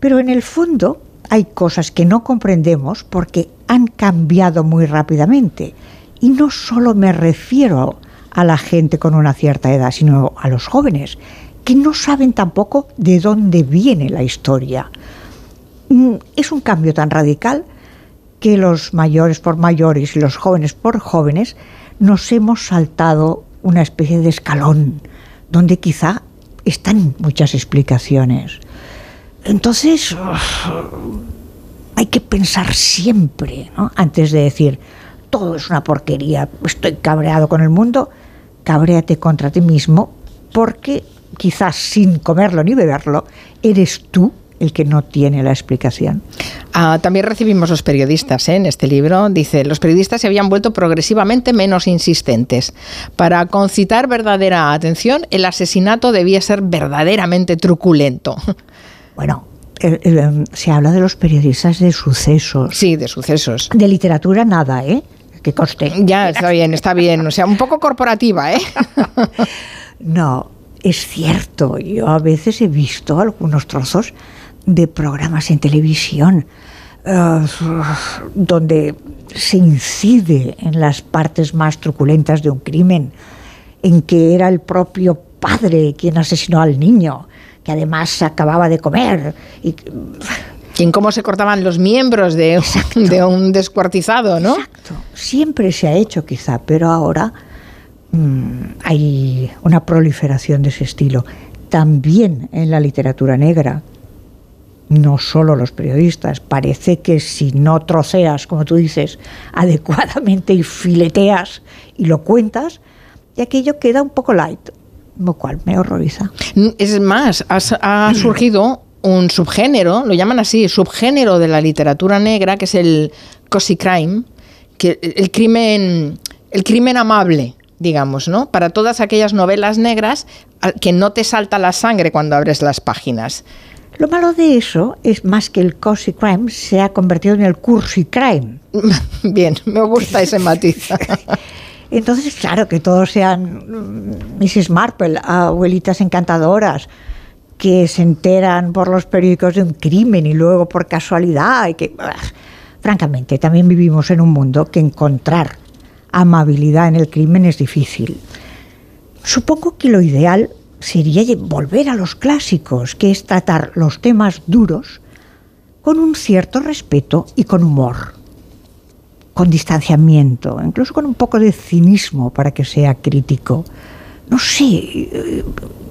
Pero en el fondo hay cosas que no comprendemos porque han cambiado muy rápidamente. Y no solo me refiero a la gente con una cierta edad, sino a los jóvenes, que no saben tampoco de dónde viene la historia. Mm, es un cambio tan radical que los mayores por mayores y los jóvenes por jóvenes nos hemos saltado una especie de escalón donde quizá están muchas explicaciones. Entonces, hay que pensar siempre, antes de decir, todo es una porquería, estoy cabreado con el mundo, cabréate contra ti mismo, porque quizás sin comerlo ni beberlo, eres tú el que no tiene la explicación. Ah, también recibimos los periodistas ¿eh? en este libro. Dice, los periodistas se habían vuelto progresivamente menos insistentes. Para concitar verdadera atención, el asesinato debía ser verdaderamente truculento. Bueno, se habla de los periodistas de sucesos. Sí, de sucesos. De literatura nada, ¿eh? Que coste. Ya, está bien, está bien. O sea, un poco corporativa, ¿eh? no, es cierto. Yo a veces he visto algunos trozos de programas en televisión eh, donde se incide en las partes más truculentas de un crimen, en que era el propio padre quien asesinó al niño, que además acababa de comer. Y, Y en cómo se cortaban los miembros de, de un descuartizado, ¿no? Exacto. Siempre se ha hecho quizá, pero ahora mm, hay una proliferación de ese estilo. También en la literatura negra, no solo los periodistas. Parece que si no troceas, como tú dices, adecuadamente y fileteas y lo cuentas, y aquello queda un poco light, lo cual me horroriza. Es más, ha surgido un subgénero, lo llaman así, subgénero de la literatura negra, que es el cozy crime, que el crimen, el crimen amable, digamos, ¿no? Para todas aquellas novelas negras que no te salta la sangre cuando abres las páginas. Lo malo de eso es más que el cozy crime se ha convertido en el cursi crime. Bien, me gusta ese matiz. Entonces, claro, que todos sean Mrs. Marple, abuelitas encantadoras, que se enteran por los periódicos de un crimen y luego por casualidad. Y que, francamente, también vivimos en un mundo que encontrar amabilidad en el crimen es difícil. Supongo que lo ideal sería volver a los clásicos, que es tratar los temas duros con un cierto respeto y con humor, con distanciamiento, incluso con un poco de cinismo para que sea crítico. No sé, eh,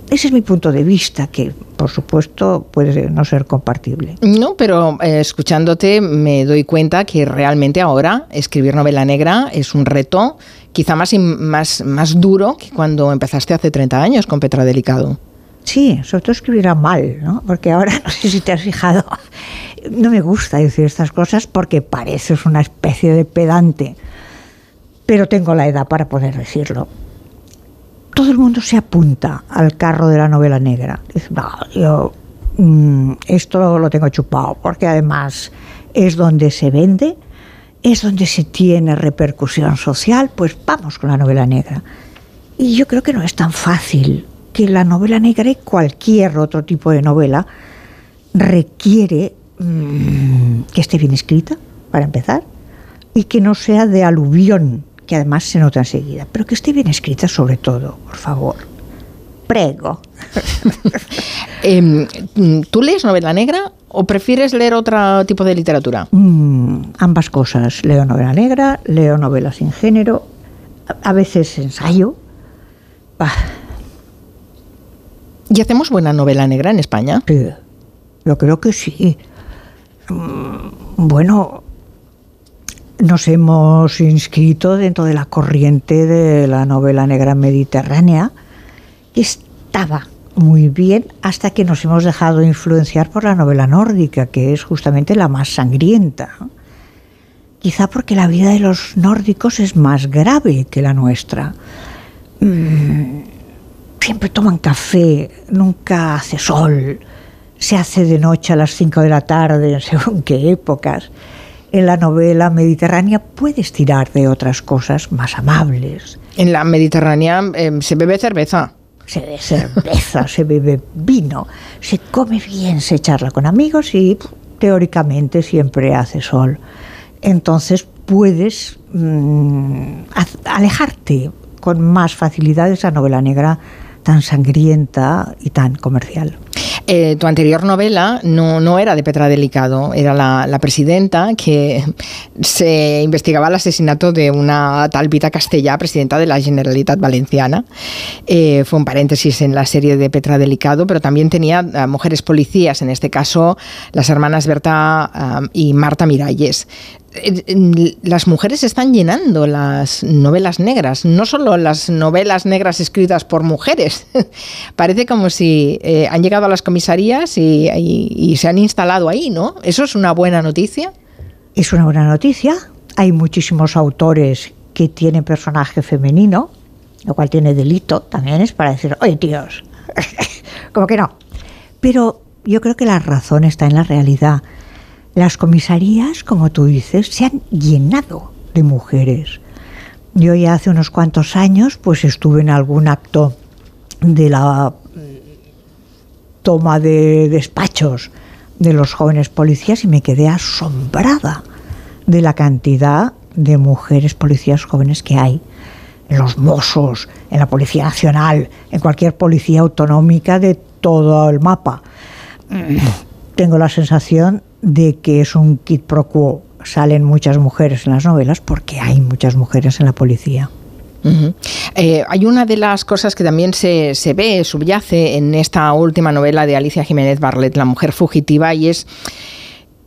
ese es mi punto de vista, que por supuesto puede no ser compartible. No, pero eh, escuchándote me doy cuenta que realmente ahora escribir novela negra es un reto quizá más, más, más duro que cuando empezaste hace 30 años con Petra Delicado. Sí, sobre todo escribirá mal, ¿no? Porque ahora no sé si te has fijado, no me gusta decir estas cosas porque pareces una especie de pedante, pero tengo la edad para poder decirlo. Todo el mundo se apunta al carro de la novela negra. Dice, no, yo mm, esto lo tengo chupado, porque además es donde se vende es donde se tiene repercusión social, pues vamos con la novela negra. Y yo creo que no es tan fácil, que la novela negra y cualquier otro tipo de novela requiere mm, que esté bien escrita, para empezar, y que no sea de aluvión, que además se nota enseguida, pero que esté bien escrita sobre todo, por favor. Prego. Em, ¿Tú lees novela negra o prefieres leer otro tipo de literatura? Mm, ambas cosas. Leo novela negra, leo novelas sin género, a, veces ensayo. ¿Y hacemos buena novela negra en España? Sí, yo creo que sí. Mm, bueno, nos hemos inscrito dentro de la corriente de la novela negra mediterránea, estaba muy bien hasta que nos hemos dejado influenciar por la novela nórdica, que es justamente la más sangrienta. Quizá porque la vida de los nórdicos es más grave que la nuestra. Mm, siempre toman café, nunca hace sol, se hace de noche a las 5 de la tarde, según qué épocas. En la novela mediterránea puedes tirar de otras cosas más amables. En la mediterránea em, se bebe cerveza se bebe cerveza, se bebe vino, se come bien, se charla con amigos y teóricamente siempre hace sol. Entonces puedes mm, alejarte con más facilidad de esa novela negra tan sangrienta y tan comercial. Eh, tu anterior novela no, no, era de Petra Delicado, era la, presidenta que se investigaba el asesinato de una tal Vita Castellá, presidenta de la Generalitat Valenciana. Eh, fue un paréntesis en la serie de Petra Delicado, pero también tenía eh, mujeres policías, en este caso las hermanas Berta y Marta Miralles las mujeres están llenando las novelas negras, no solo las novelas negras escritas por mujeres. Parece como si eh, han llegado a las comisarías y, se han instalado ahí, ¿no? ¿Eso es una buena noticia? Es una buena noticia. Hay muchísimos autores que tienen personaje femenino, lo cual tiene delito, también es para decir, oye tíos, como que no. Pero yo creo que la razón está en la realidad. Las comisarías, como tú dices, se han llenado de mujeres. Yo ya hace unos cuantos años pues estuve en algún acto de la toma de despachos de los jóvenes policías y me quedé asombrada de la cantidad de mujeres policías jóvenes que hay en los Mossos, en la Policía Nacional, en cualquier policía autonómica de todo el mapa. Tengo la sensación de que es un kit pro quo. Salen muchas mujeres en las novelas porque hay muchas mujeres en la policía. Eh, hay una de las cosas que también se, se, ve, subyace en esta última novela de Alicia Jiménez Barlet, La mujer fugitiva, y es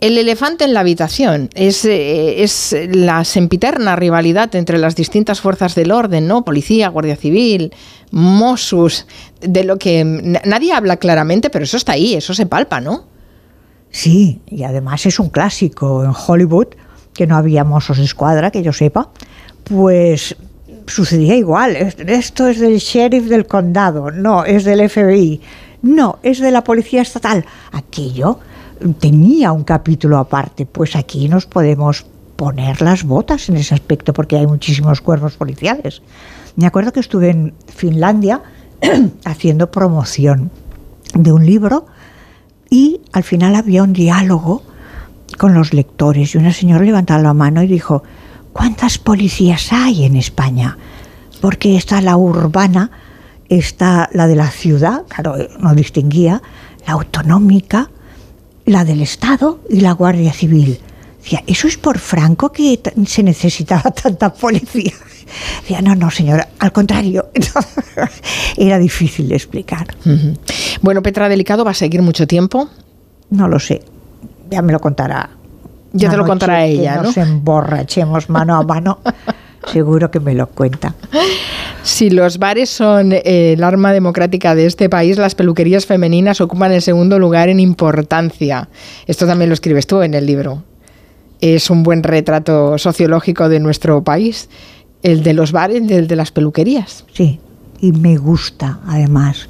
el elefante en la habitación. Es, eh, es la sempiterna rivalidad entre las distintas fuerzas del orden, ¿no? Policía, Guardia Civil, Mossus, de lo que nadie habla claramente, pero eso está ahí, eso se palpa, ¿no? Sí, y además es un clásico en Hollywood, que no había Mossos Escuadra, que yo sepa, pues sucedía igual. Esto es del sheriff del condado, no, es del FBI, no, es de la policía estatal. Aquello tenía un capítulo aparte, pues aquí nos podemos poner las botas en ese aspecto porque hay muchísimos cuerpos policiales. Me acuerdo que estuve en Finlandia haciendo promoción de un libro y al final había un diálogo con los lectores y una señora levantaba la mano y dijo, ¿cuántas policías hay en España? Porque está la urbana, está la de la ciudad, claro, no distinguía, la autonómica, la del Estado y la Guardia Civil. Decía, ¿eso es por Franco que se necesitaba tanta policía? Decía, no, no, señora, al contrario. Era difícil de explicar. Bueno, Petra Delicado va a seguir mucho tiempo. No lo sé, ya me lo contará. Ya te lo contará ella, que Nos emborrachemos mano a mano. Seguro que me lo cuenta. Si los bares son eh, el arma democrática de este país, las peluquerías femeninas ocupan el segundo lugar en importancia. Esto también lo escribes tú en el libro. Es un buen retrato sociológico de nuestro país, el de los bares el de las peluquerías. Sí, y me gusta además.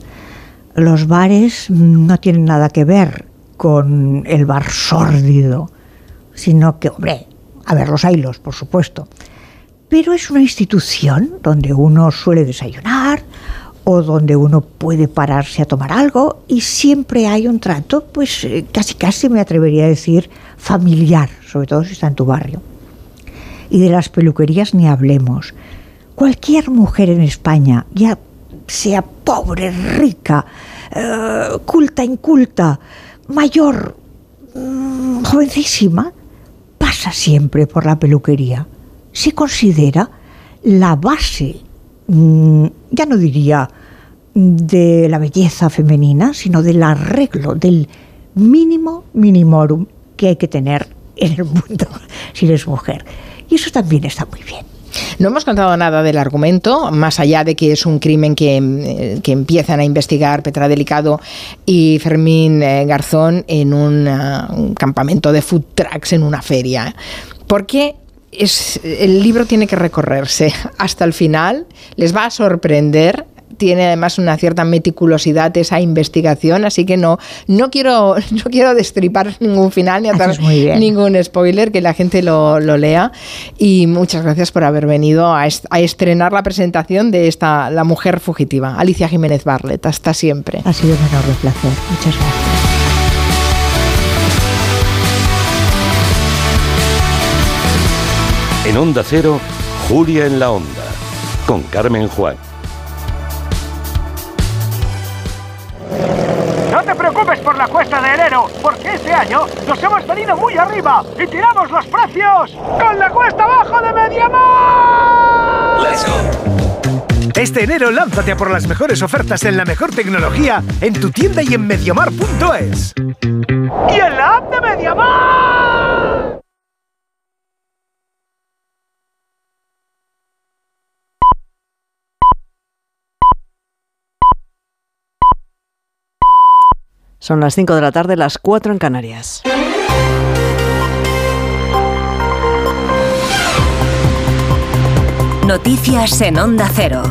Los bares no tienen nada que ver con el bar sórdido, sino que, hombre, a ver, los hilos, por supuesto pero es una institución donde uno suele desayunar o donde uno puede pararse a tomar algo y siempre hay un trato, pues eh, casi casi me atrevería a decir familiar, sobre todo si está en tu barrio. Y de las peluquerías ni hablemos. Cualquier mujer en España, ya sea pobre, rica, eh, culta, inculta, mayor, mm, jovencísima, pasa siempre por la peluquería se considera la base, mm, ya no diría de la belleza femenina, sino del arreglo, del mínimo minimorum que hay que tener en el mundo si eres mujer. Y eso también está muy bien. No hemos contado nada del argumento, más allá de que es un crimen que, eh, empiezan a investigar Petra Delicado y Fermín eh, Garzón en un, un campamento de food trucks en una feria. ¿Por qué es, el libro tiene que recorrerse hasta el final, les va a sorprender tiene además una cierta meticulosidad esa investigación, así que no, no, quiero, no quiero destripar ningún final ni hacer ningún spoiler, que la gente lo, lea. Y muchas gracias por haber venido a, a, estrenar la presentación de esta La Mujer Fugitiva. Alicia Jiménez Barlet, hasta siempre. Ha sido un enorme placer. Muchas gracias. En Onda Cero, Julia en la Onda, con Carmen Juan. No te preocupes por la cuesta de enero, porque este año nos hemos venido muy arriba y tiramos los precios con la cuesta abajo de Mediamar. ¡Let's go! Este enero lánzate a por las mejores ofertas en la mejor tecnología en tu tienda y en mediamar.es. ¡Y en la app de Mediamar! Son las 5 de la tarde, las 4 en Canarias. Noticias en Onda Cero.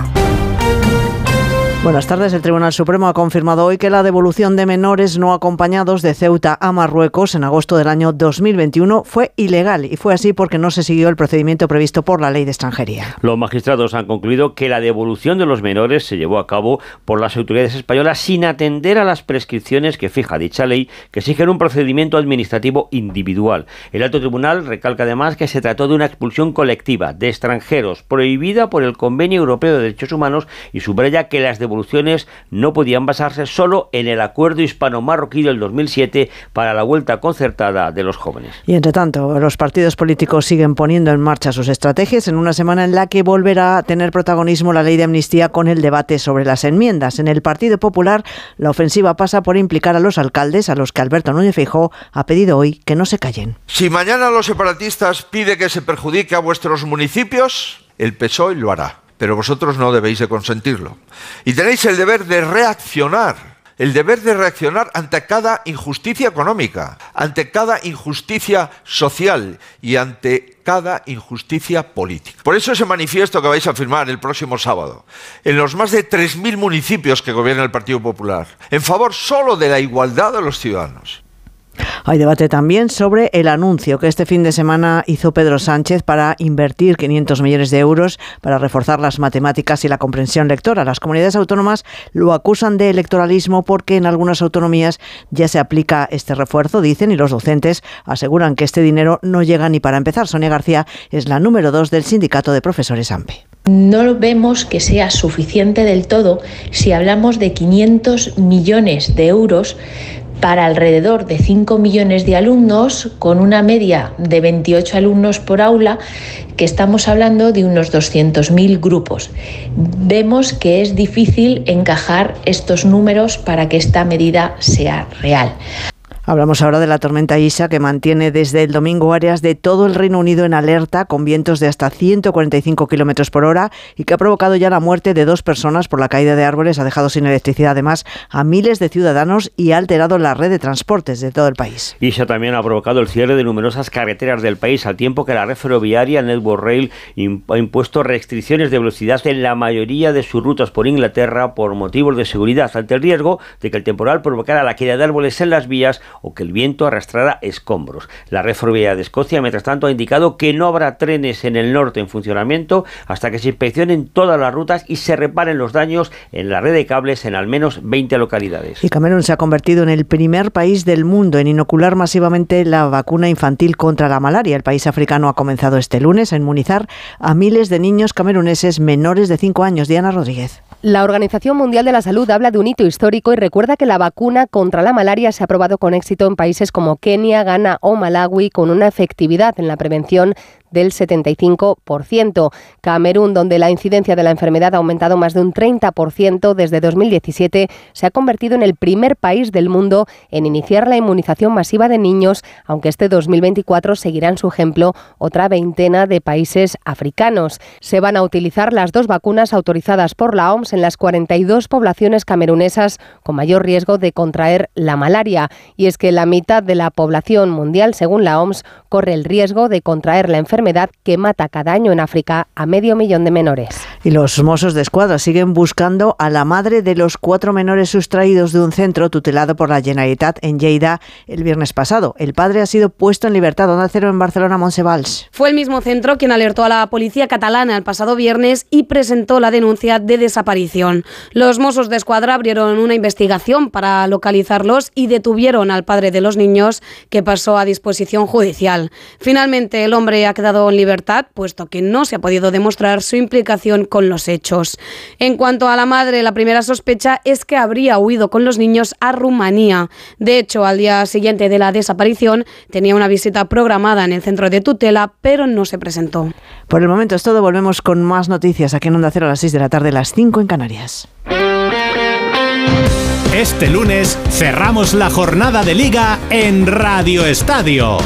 Buenas tardes. El Tribunal Supremo ha confirmado hoy que la devolución de menores no acompañados de Ceuta a Marruecos en agosto del año 2021 fue ilegal y fue así porque no se siguió el procedimiento previsto por la ley de extranjería. Los magistrados han concluido que la devolución de los menores se llevó a cabo por las autoridades españolas sin atender a las prescripciones que fija dicha ley, que exigen un procedimiento administrativo individual. El alto tribunal recalca además que se trató de una expulsión colectiva de extranjeros prohibida por el Convenio Europeo de Derechos Humanos y subraya que las devoluciones no podían basarse solo en el acuerdo hispano-marroquí del 2007 para la vuelta concertada de los jóvenes. Y entre tanto, los partidos políticos siguen poniendo en marcha sus estrategias en una semana en la que volverá a tener protagonismo la ley de amnistía con el debate sobre las enmiendas. En el Partido Popular, la ofensiva pasa por implicar a los alcaldes, a los que Alberto Núñez Feijóo ha pedido hoy que no se callen. Si mañana los separatistas pide que se perjudique a vuestros municipios, el PSOE lo hará. Pero vosotros no debéis de consentirlo. Y tenéis el deber de reaccionar el deber de reaccionar ante cada injusticia económica, ante cada injusticia social y ante cada injusticia política. Por eso ese manifiesto que vais a firmar el próximo sábado, en los más de 3.000 municipios que gobierna el Partido Popular, en favor solo de la igualdad de los ciudadanos hay debate también sobre el anuncio que este fin de semana hizo Pedro Sánchez para invertir 500 millones de euros para reforzar las matemáticas y la comprensión lectora. Las comunidades autónomas lo acusan de electoralismo porque en algunas autonomías ya se aplica este refuerzo, dicen, y los docentes aseguran que este dinero no llega ni para empezar. Sonia García es la número dos del sindicato de profesores AMPE. No vemos que sea suficiente del todo si hablamos de 500 millones de euros para alrededor de 5 millones de alumnos, con una media de 28 alumnos por aula, que estamos hablando de unos 200.000 grupos. Vemos que es difícil encajar estos números para que esta medida sea real. Hablamos ahora de la tormenta Isa que mantiene desde el domingo áreas de todo el Reino Unido en alerta con vientos de hasta 145 kilómetros por hora y que ha provocado ya la muerte de dos personas por la caída de árboles, ha dejado sin electricidad además a miles de ciudadanos y ha alterado la red de transportes de todo el país. Isa también ha provocado el cierre de numerosas carreteras del país al tiempo que la red ferroviaria Network Rail ha impuesto restricciones de velocidad en la mayoría de sus rutas por Inglaterra por motivos de seguridad ante el riesgo de que el temporal provocara la caída de árboles en las vías o que el viento arrastrara escombros. La red ferroviaria de Escocia, mientras tanto, ha indicado que no habrá trenes en el norte en funcionamiento hasta que se inspeccionen todas las rutas y se reparen los daños en la red de cables en al menos 20 localidades. Y Camerún se ha convertido en el primer país del mundo en inocular masivamente la vacuna infantil contra la malaria. El país africano ha comenzado este lunes a inmunizar a miles de niños cameruneses menores de 5 años. Diana Rodríguez. La Organización Mundial de la Salud habla de un hito histórico y recuerda que la vacuna contra la malaria se ha probado con éxito en países como Kenia, Ghana o Malawi con una efectividad en la prevención del 75%. Camerún, donde la incidencia de la enfermedad ha aumentado más de un 30% desde 2017, se ha convertido en el primer país del mundo en iniciar la inmunización masiva de niños, aunque este 2024 seguirá en su ejemplo otra veintena de países africanos. Se van a utilizar las dos vacunas autorizadas por la OMS en las 42 poblaciones camerunesas con mayor riesgo de contraer la malaria. Y es que la mitad de la población mundial, según la OMS, corre el riesgo de contraer la enfermedad enfermedad que mata cada año en África a medio millón de menores. Y los mozos de escuadra siguen buscando a la madre de los cuatro menores sustraídos de un centro tutelado por la Generalitat en Lleida el viernes pasado. El padre ha sido puesto en libertad. donde cero en Barcelona, Monsevals. Fue el mismo centro quien alertó a la policía catalana el pasado viernes y presentó la denuncia de desaparición. Los mozos de escuadra abrieron una investigación para localizarlos y detuvieron al padre de los niños que pasó a disposición judicial. Finalmente, el hombre ha quedado en libertad, puesto que no se ha podido demostrar su implicación con los hechos. En cuanto a la madre, la primera sospecha es que habría huido con los niños a Rumanía. De hecho, al día siguiente de la desaparición, tenía una visita programada en el centro de tutela, pero no se presentó. Por el momento es todo. Volvemos con más noticias aquí en Onda Cero a las 6 de la tarde, las 5 en Canarias. Este lunes cerramos la jornada de liga en Radio Estadio.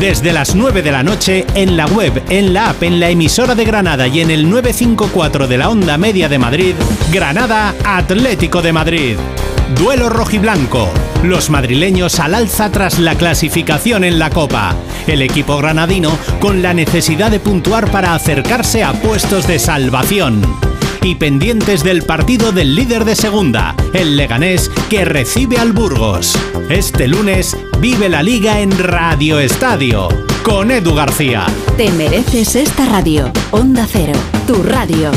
Desde las 9 de la noche en la web, en la app, en la emisora de Granada y en el 954 de la onda media de Madrid, Granada Atlético de Madrid. Duelo rojiblanco. Los madrileños al alza tras la clasificación en la Copa. El equipo granadino con la necesidad de puntuar para acercarse a puestos de salvación y pendientes del partido del líder de segunda, el Leganés, que recibe al Burgos. Este lunes vive la liga en Radio Estadio con Edu García. Te mereces esta radio. Onda Cero, tu radio.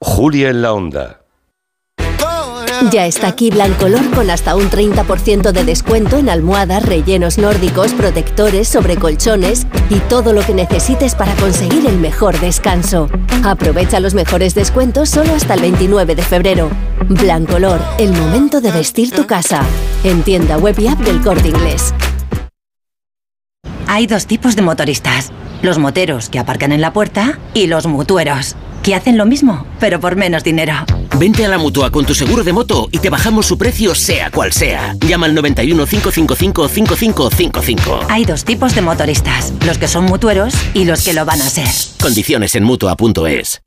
Julia en la Onda Ya está aquí Blancolor con hasta un 30% de descuento en almohadas, rellenos nórdicos, protectores, sobrecolchones y todo lo que necesites para conseguir el mejor descanso. Aprovecha los mejores descuentos solo hasta el 29 de febrero. Blancolor, el momento de vestir tu casa. En tienda web y app del Corte Inglés. Hay dos tipos de motoristas. Los moteros que aparcan en la puerta y los mutueros, que hacen lo mismo, pero por menos dinero. Vente a la mutua con tu seguro de moto y te bajamos su precio sea cual sea. Llama al 91 555 5555. Hay dos tipos de motoristas, los que son mutueros y los que lo van a ser. Condiciones en mutua.es.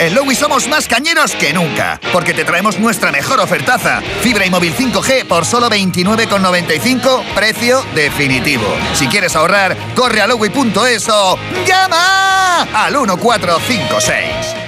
En Lowy somos más cañeros que nunca, porque te traemos nuestra mejor ofertaza. Fibra y móvil 5G por solo 29,95, precio definitivo. Si quieres ahorrar, corre a lowy.es o llama al 1456.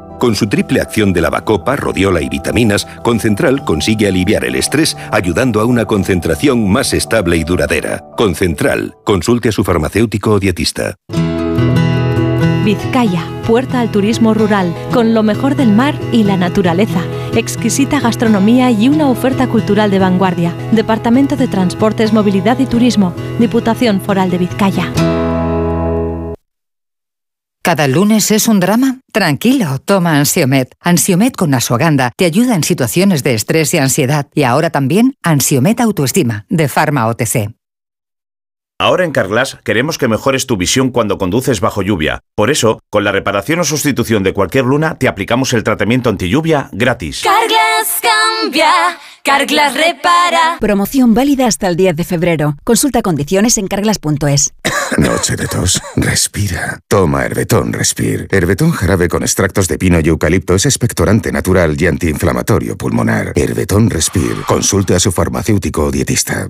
Con su triple acción de lavacopa, rodiola y vitaminas, Concentral consigue aliviar el estrés ayudando a una concentración más estable y duradera. Concentral. Consulte a su farmacéutico o dietista. Vizcaya, puerta al turismo rural, con lo mejor del mar y la naturaleza, exquisita gastronomía y una oferta cultural de vanguardia. Departamento de Transportes, Movilidad y Turismo, Diputación Foral de Vizcaya. ¿Cada lunes es un drama? Tranquilo, toma Ansiomet. Ansiomet con Asuaganda te ayuda en situaciones de estrés y ansiedad. Y ahora también Ansiomet Autoestima, de Pharma OTC. Ahora en Carglass queremos que mejores tu visión cuando conduces bajo lluvia. Por eso, con la reparación o sustitución de cualquier luna, te aplicamos el tratamiento anti lluvia gratis. Carglass cambia, Carglass repara. Promoción válida hasta el 10 de febrero. Consulta condiciones en carglass.es. Noche de tos. Respira. Toma Herbetón Respir. Herbetón jarabe con extractos de pino y eucalipto es expectorante natural y antiinflamatorio pulmonar. Herbetón Respir. Consulte a su farmacéutico o dietista.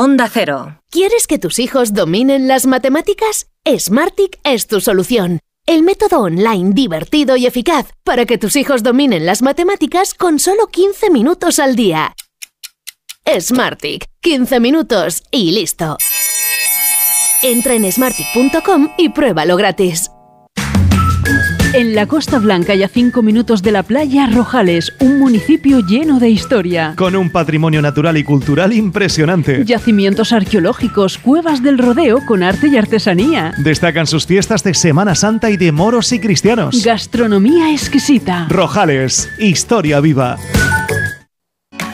Onda Cero. ¿Quieres que tus hijos dominen las matemáticas? Smartic es tu solución. El método online divertido y eficaz para que tus hijos dominen las matemáticas con solo 15 minutos al día. Smartic. 15 minutos y listo. Entra en smartic.com y pruébalo gratis. En la Costa Blanca y a 5 minutos de la playa Rojales, un municipio lleno de historia. Con un patrimonio natural y cultural impresionante. Yacimientos arqueológicos, cuevas del rodeo con arte y artesanía. Destacan sus fiestas de Semana Santa y de moros y cristianos. Gastronomía exquisita. Rojales, historia viva.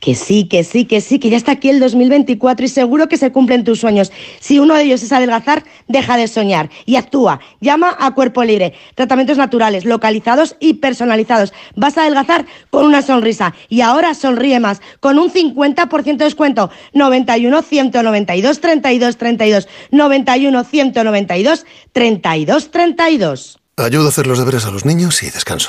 Que sí, que sí, que sí, que ya está aquí el 2024 y seguro que se cumplen tus sueños. Si uno de ellos es adelgazar, deja de soñar y actúa. Llama a Cuerpo Libre. Tratamientos naturales, localizados y personalizados. Vas a adelgazar con una sonrisa y ahora sonríe más con un 50% de descuento. 91 192 32 32 91 192 32 32. Ayudo a hacer los deberes a los niños y descanso.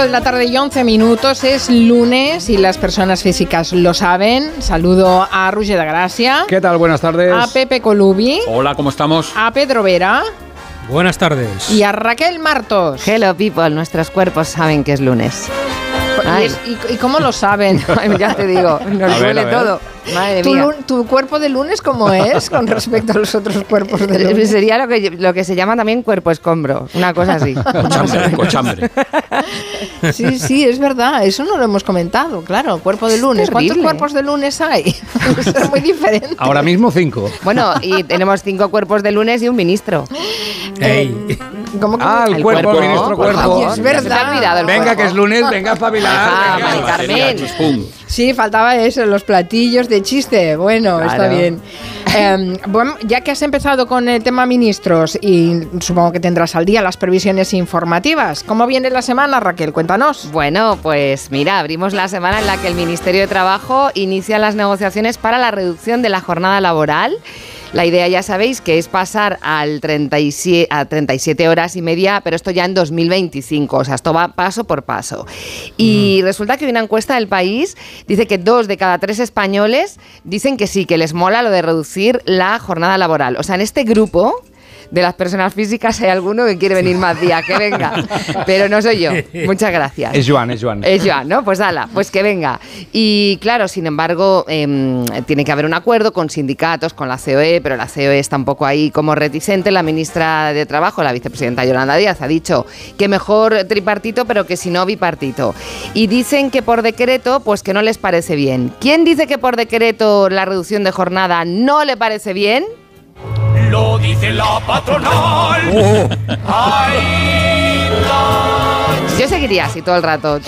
Son las 5 de la tarde y 11 minutos, es lunes y las personas físicas lo saben. Saludo a Roger de Gracia. ¿Qué tal? Buenas tardes. A Pepe Colubi. Hola, ¿cómo estamos? A Pedro Vera. Buenas tardes. Y a Raquel Martos. Hello people, nuestros cuerpos saben que es lunes. ¿Y, y, cómo lo saben? ya te digo, nos duele todo. Madre ¿Tu, mía. ¿Tu cuerpo de lunes cómo es con respecto a los otros cuerpos de lunes? Sería lo que, lo que se llama también cuerpo escombro, una cosa así. cochambre, cochambre. Sí, sí, es verdad, eso no lo hemos comentado, claro, cuerpo de lunes. ¿Cuántos cuerpos de lunes hay? es muy diferente. Ahora mismo cinco. Bueno, y tenemos cinco cuerpos de lunes y un ministro. Ey. ¿Cómo que ah, el, cuerpo, cuerpo, ministro cuerpo. Ay, es verdad. olvidado el venga, cuerpo. que es lunes, venga, espabilar. Ah, Mari Carmen. Sí, faltaba eso, los platillos de chiste. Bueno, Claro. está bien. Eh, bueno, ya que has empezado con el tema ministros y supongo que tendrás al día las previsiones informativas, ¿cómo viene la semana, Raquel? Cuéntanos. Bueno, pues mira, abrimos la semana en la que el Ministerio de Trabajo inicia las negociaciones para la reducción de la jornada laboral. La idea ya sabéis que es pasar al 37, a 37 horas y media, pero esto ya en 2025, o sea, esto va paso por paso. Y resulta que una encuesta del país dice que dos de cada tres españoles dicen que sí, que les mola lo de reducir la jornada laboral. O sea, en este grupo de las personas físicas hay alguno que quiere venir más días, que venga. Pero no soy yo. Muchas gracias. Es Joan, es Joan. Es Joan, ¿no? Pues ala, pues que venga. Y claro, sin embargo, em, tiene que haber un acuerdo con sindicatos, con la COE, pero la COE está un poco ahí como reticente. La ministra de Trabajo, la vicepresidenta Yolanda Díaz, ha dicho que mejor tripartito, pero que si no bipartito. Y dicen que por decreto, pues que no les parece bien. ¿Quién dice que por decreto la reducción de jornada no le parece bien? Lo dice la patronal. Yo seguiría así todo el rato,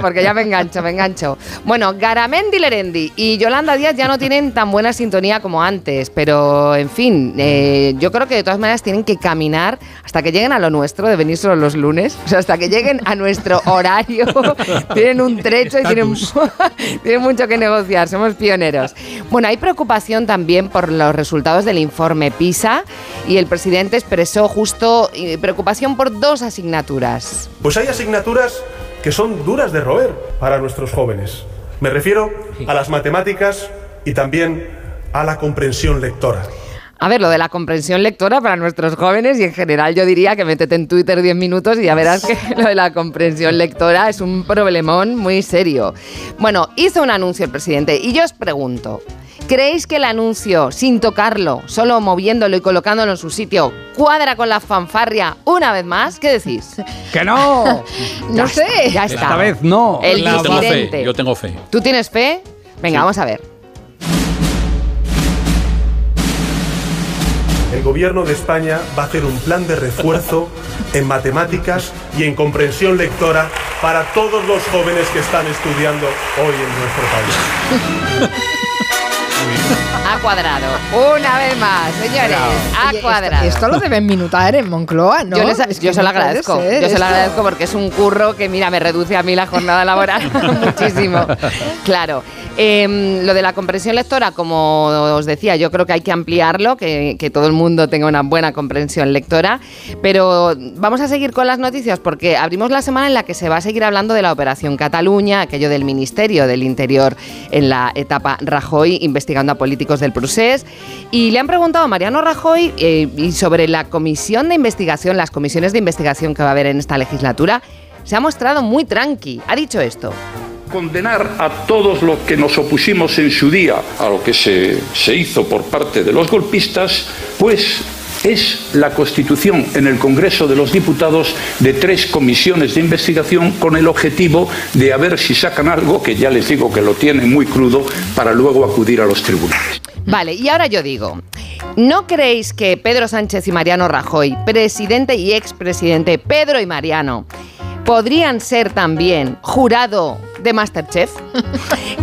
porque ya me engancho, me engancho. Bueno, Garamendi Lerendi y Yolanda Díaz ya no tienen tan buena sintonía como antes, pero en fin, eh, yo creo que de todas maneras tienen que caminar hasta que lleguen a lo nuestro de venir solo los lunes, o sea, hasta que lleguen a nuestro horario. tienen un trecho y tienen, tienen mucho que negociar, somos pioneros. Bueno, hay preocupación también por los resultados del informe PISA y el presidente expresó justo eh, preocupación por dos asignaturas. Pues hay asignaturas que son duras de roer para nuestros jóvenes. Me refiero a las matemáticas y también a la comprensión lectora. A ver, lo de la comprensión lectora para nuestros jóvenes y en general yo diría que métete en Twitter 10 minutos y ya verás que lo de la comprensión lectora es un problemón muy serio. Bueno, hizo un anuncio el presidente y yo os pregunto, ¿creéis que el anuncio, sin tocarlo, solo moviéndolo y colocándolo en su sitio, cuadra con la fanfarria una vez más? ¿Qué decís? ¡Que no! no sé. Ya está. Esta vez no. El yo tengo fe, disidente. yo tengo fe. ¿Tú tienes fe? Venga, Sí. vamos a ver. El gobierno de España va a hacer un plan de refuerzo en matemáticas y en comprensión lectora para todos los jóvenes que están estudiando hoy en nuestro país. Ha cuadrado. Una vez más, señores. Ha Oye, esto- cuadrado. Esto, lo deben minutar en Moncloa, ¿no? Yo, les- Es que yo se lo agradezco. Yo se lo agradezco porque es un curro que, mira, me reduce a mí la jornada laboral muchísimo. Claro. Em, lo de la comprensión lectora, como os decía, yo creo que hay que ampliarlo, que, que todo el mundo tenga una buena comprensión lectora. Pero vamos a seguir con las noticias porque abrimos la semana en la que se va a seguir hablando de la Operación Cataluña, aquello del Ministerio del Interior en la etapa Rajoy, investigando a políticos del Procés. Y le han preguntado a Mariano Rajoy eh, y sobre la comisión de investigación, las comisiones de investigación que va a haber en esta legislatura. Se ha mostrado muy tranqui. Ha dicho esto. condenar a todos los que nos opusimos en su día a lo que se, se hizo por parte de los golpistas, pues es la constitución en el Congreso de los Diputados de tres comisiones de investigación con el objetivo de a ver si sacan algo, que ya les digo que lo tienen muy crudo, para luego acudir a los tribunales. Vale, y ahora yo digo, ¿no creéis que Pedro Sánchez y Mariano Rajoy, presidente y expresidente Pedro y Mariano, podrían ser también jurado de Masterchef?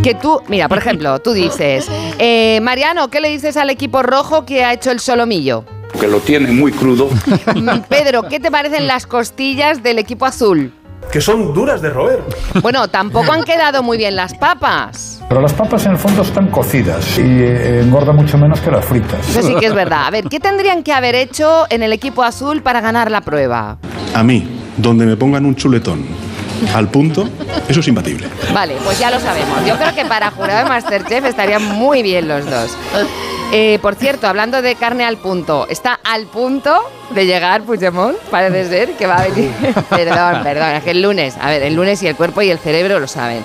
Que tú, mira, por ejemplo, tú dices, eh, Mariano, ¿qué le dices al equipo rojo que ha hecho el solomillo? Que lo tienen muy crudo. Pedro, ¿qué te parecen las costillas del equipo azul? Que son duras de roer. Bueno, tampoco han quedado muy bien las papas. Pero las papas en el fondo están cocidas y eh, engorda mucho menos que las fritas. Eso sí que es verdad. A ver, ¿qué tendrían que haber hecho en el equipo azul para ganar la prueba? A mí, donde me pongan un chuletón al punto, eso es imbatible. Vale, pues ya lo sabemos. Yo creo que para jurado de Masterchef estarían muy bien los dos. Eh, por cierto, hablando de carne al punto, está al punto de llegar Puigdemont, parece ser que va a venir. perdón, perdón, es que el lunes, a ver, el lunes y el cuerpo y el cerebro lo saben.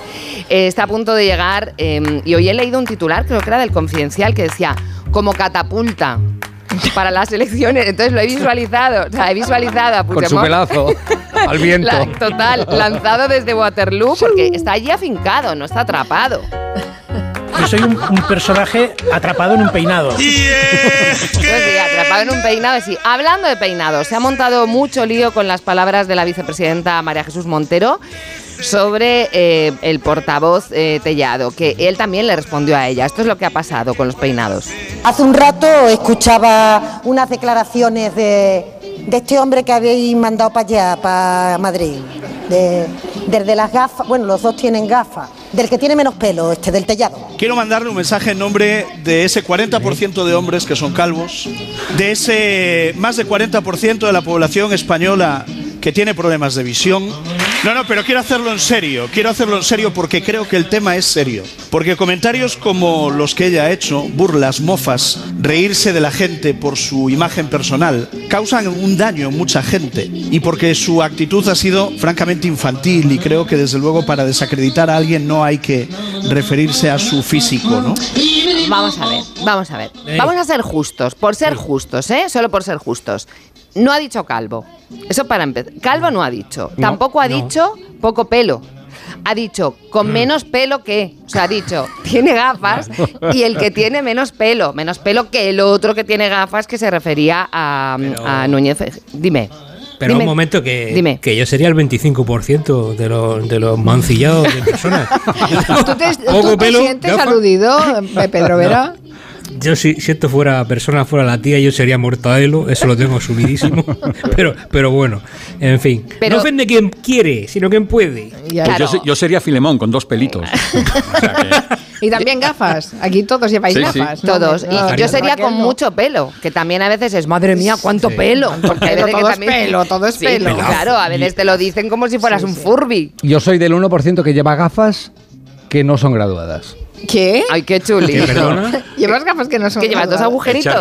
Eh, está a punto de llegar eh, y hoy he leído un titular, creo que era del Confidencial, que decía, como catapulta para las elecciones. Entonces lo he visualizado, o sea, he visualizado a Con Puigdemont. su pelazo al viento. La- total, lanzado desde Waterloo porque está allí afincado, no está atrapado. Yo soy un, un personaje atrapado en un peinado. Pues sí, atrapado en un peinado, sí. Hablando de peinados, se ha montado mucho lío con las palabras de la vicepresidenta María Jesús Montero sobre eh, el portavoz eh, Tellado, que él también le respondió a ella. Esto es lo que ha pasado con los peinados. Hace un rato escuchaba unas declaraciones de, de este hombre que habéis mandado para allá, para Madrid. De, desde las gafas, bueno, los dos tienen gafas. Del que tiene menos pelo, este, del tellado. Quiero mandarle un mensaje en nombre de ese 40% de hombres que son calvos, de ese más de 40% de la población española que tiene problemas de visión. No, no, pero quiero hacerlo en serio, quiero hacerlo en serio porque creo que el tema es serio. Porque comentarios como los que ella ha hecho, burlas, mofas, reírse de la gente por su imagen personal, causan un daño a mucha gente. Y porque su actitud ha sido francamente infantil y creo que desde luego para desacreditar a alguien no hay que referirse a su físico, ¿no? Vamos a ver, vamos a ver. Vamos a ser justos, por ser justos, ¿eh? Solo por ser justos. No ha dicho calvo. Eso para empezar. Calvo no ha dicho. No, Tampoco ha no. dicho poco pelo. Ha dicho con menos pelo que. O sea, ha dicho tiene gafas y el que tiene menos pelo. Menos pelo que el otro que tiene gafas que se refería a, a Núñez. Dime. Pero Dime. un momento que, Dime. que yo sería el 25% de los, de los mancillados de personas. ¿Tú te, tú te pelo, sientes gafas. aludido, Pedro Vera? Yo si, si esto fuera persona, fuera la tía, yo sería mortadelo, eso lo tengo asumidísimo. pero, pero bueno, en fin. Pero- no ofende quien quiere, sino quien puede. Pues yo, se- yo sería Filemón con dos pelitos. Y también gafas. Aquí todos lleváis Sí, sí. gafas. ¿no? Todos. Y No, yo sería con no. mucho pelo, que también a veces es, madre mía, cuánto pelo. Porque hay que todo es también- pelo, todo es Sí, pelo. Claro, a veces te lo dicen como si fueras un Furby. Yo soy del 1% que lleva gafas que no son graduadas. ¿Qué? Ay, qué chuli. ¿Qué, perdona? Llevas gafas que no son Que llevas dos agujeritos.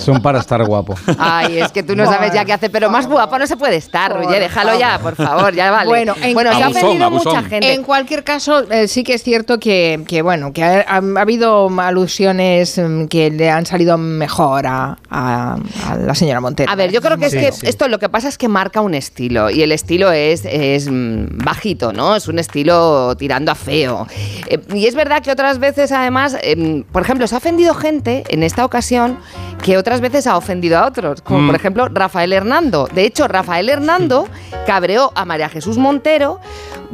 Son para estar guapo. Ay, es que tú no sabes ya qué hace, pero más guapo no se puede estar, Roger, déjalo ya, por favor, ya vale. Bueno, en, bueno se ha ofendido mucha gente. En cualquier caso, eh, sí que es cierto que, que, bueno, que ha, ha- ha habido alusiones mm, que le han salido mejor a, a- a la señora Montero. A ver, yo creo que es Sí, que sí. esto lo que pasa es que marca un estilo y el estilo es, es mm, bajito, ¿no? Es un estilo tirando a feo. Eh, y es verdad que otras veces, además, em, por ejemplo, se ha ofendido gente en esta ocasión que otras veces ha ofendido a otros, como Mm. por ejemplo Rafael Hernando. De hecho, Rafael Hernando cabreó a María Jesús Montero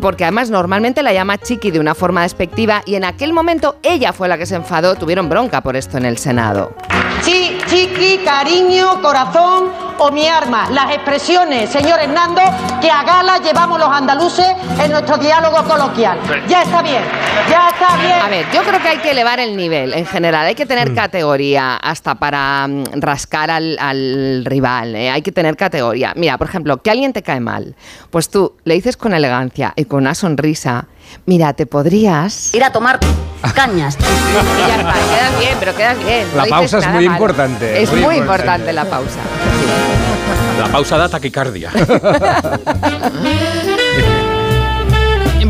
porque además normalmente la llama Chiqui de una forma despectiva y en aquel momento ella fue la que se enfadó, tuvieron bronca por esto en el Senado. Chi, chiqui, cariño, corazón o mi arma. Las expresiones, señor Hernando, que a gala llevamos los andaluces en nuestro diálogo coloquial. Ya está bien, ya está bien. A ver, yo creo que hay que elevar el nivel en general. Hay que tener categoría hasta para mm, rascar al, al rival. ¿eh? Hay que tener categoría. Mira, por ejemplo, que alguien te cae mal. Pues tú le dices con elegancia y con una sonrisa. Mira, te podrías. Ir a tomar cañas. Y ya está, quedas bien, pero quedas bien. La pausa es muy malo. importante, Es muy muy, importante. importante la pausa. La pausa da taquicardia.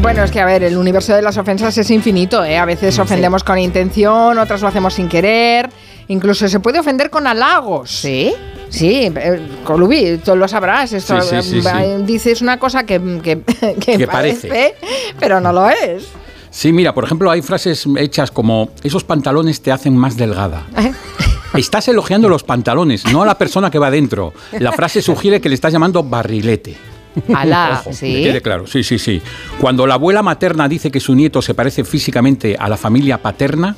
Bueno, es que a ver, el universo de las ofensas es infinito, ¿eh? A veces ofendemos con intención, otras lo hacemos sin querer, incluso se puede ofender con halagos. ¿Sí? Sí, eh, Colubi, tú lo sabrás. Esto, Sí, sí, sí, sí. Dices una cosa que, que, que Que parece, parece. pero no lo es. Sí, mira, por ejemplo, hay frases hechas como esos pantalones te hacen más delgada. Estás elogiando los pantalones, no a la persona que va dentro. La frase sugiere que le estás llamando barrilete. Alá, quede claro, sí, sí, sí. Cuando la abuela materna dice que su nieto se parece físicamente a la familia paterna,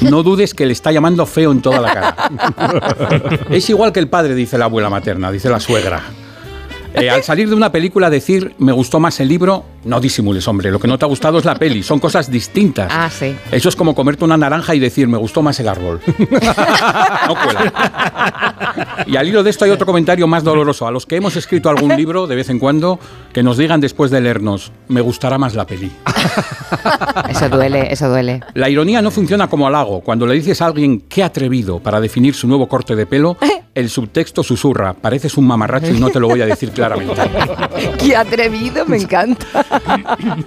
no dudes que le está llamando feo en toda la cara. es igual que el padre, dice la abuela materna, dice la suegra. Eh, al salir de una película decir me gustó más el libro, no disimules, hombre. Lo que no te ha gustado es la peli. Son cosas distintas. Ah, sí. Eso es como comerte una naranja y decir me gustó más el árbol. no cuela. Y al hilo de esto hay otro comentario más doloroso. A los que hemos escrito algún libro de vez en cuando, que nos digan después de leernos, me gustará más la peli. Eso duele, eso duele. La ironía no funciona como halago. Cuando le dices a alguien qué atrevido para definir su nuevo corte de pelo, el subtexto susurra, pareces un mamarracho y no te lo voy a decir claramente. Qué atrevido, me encanta.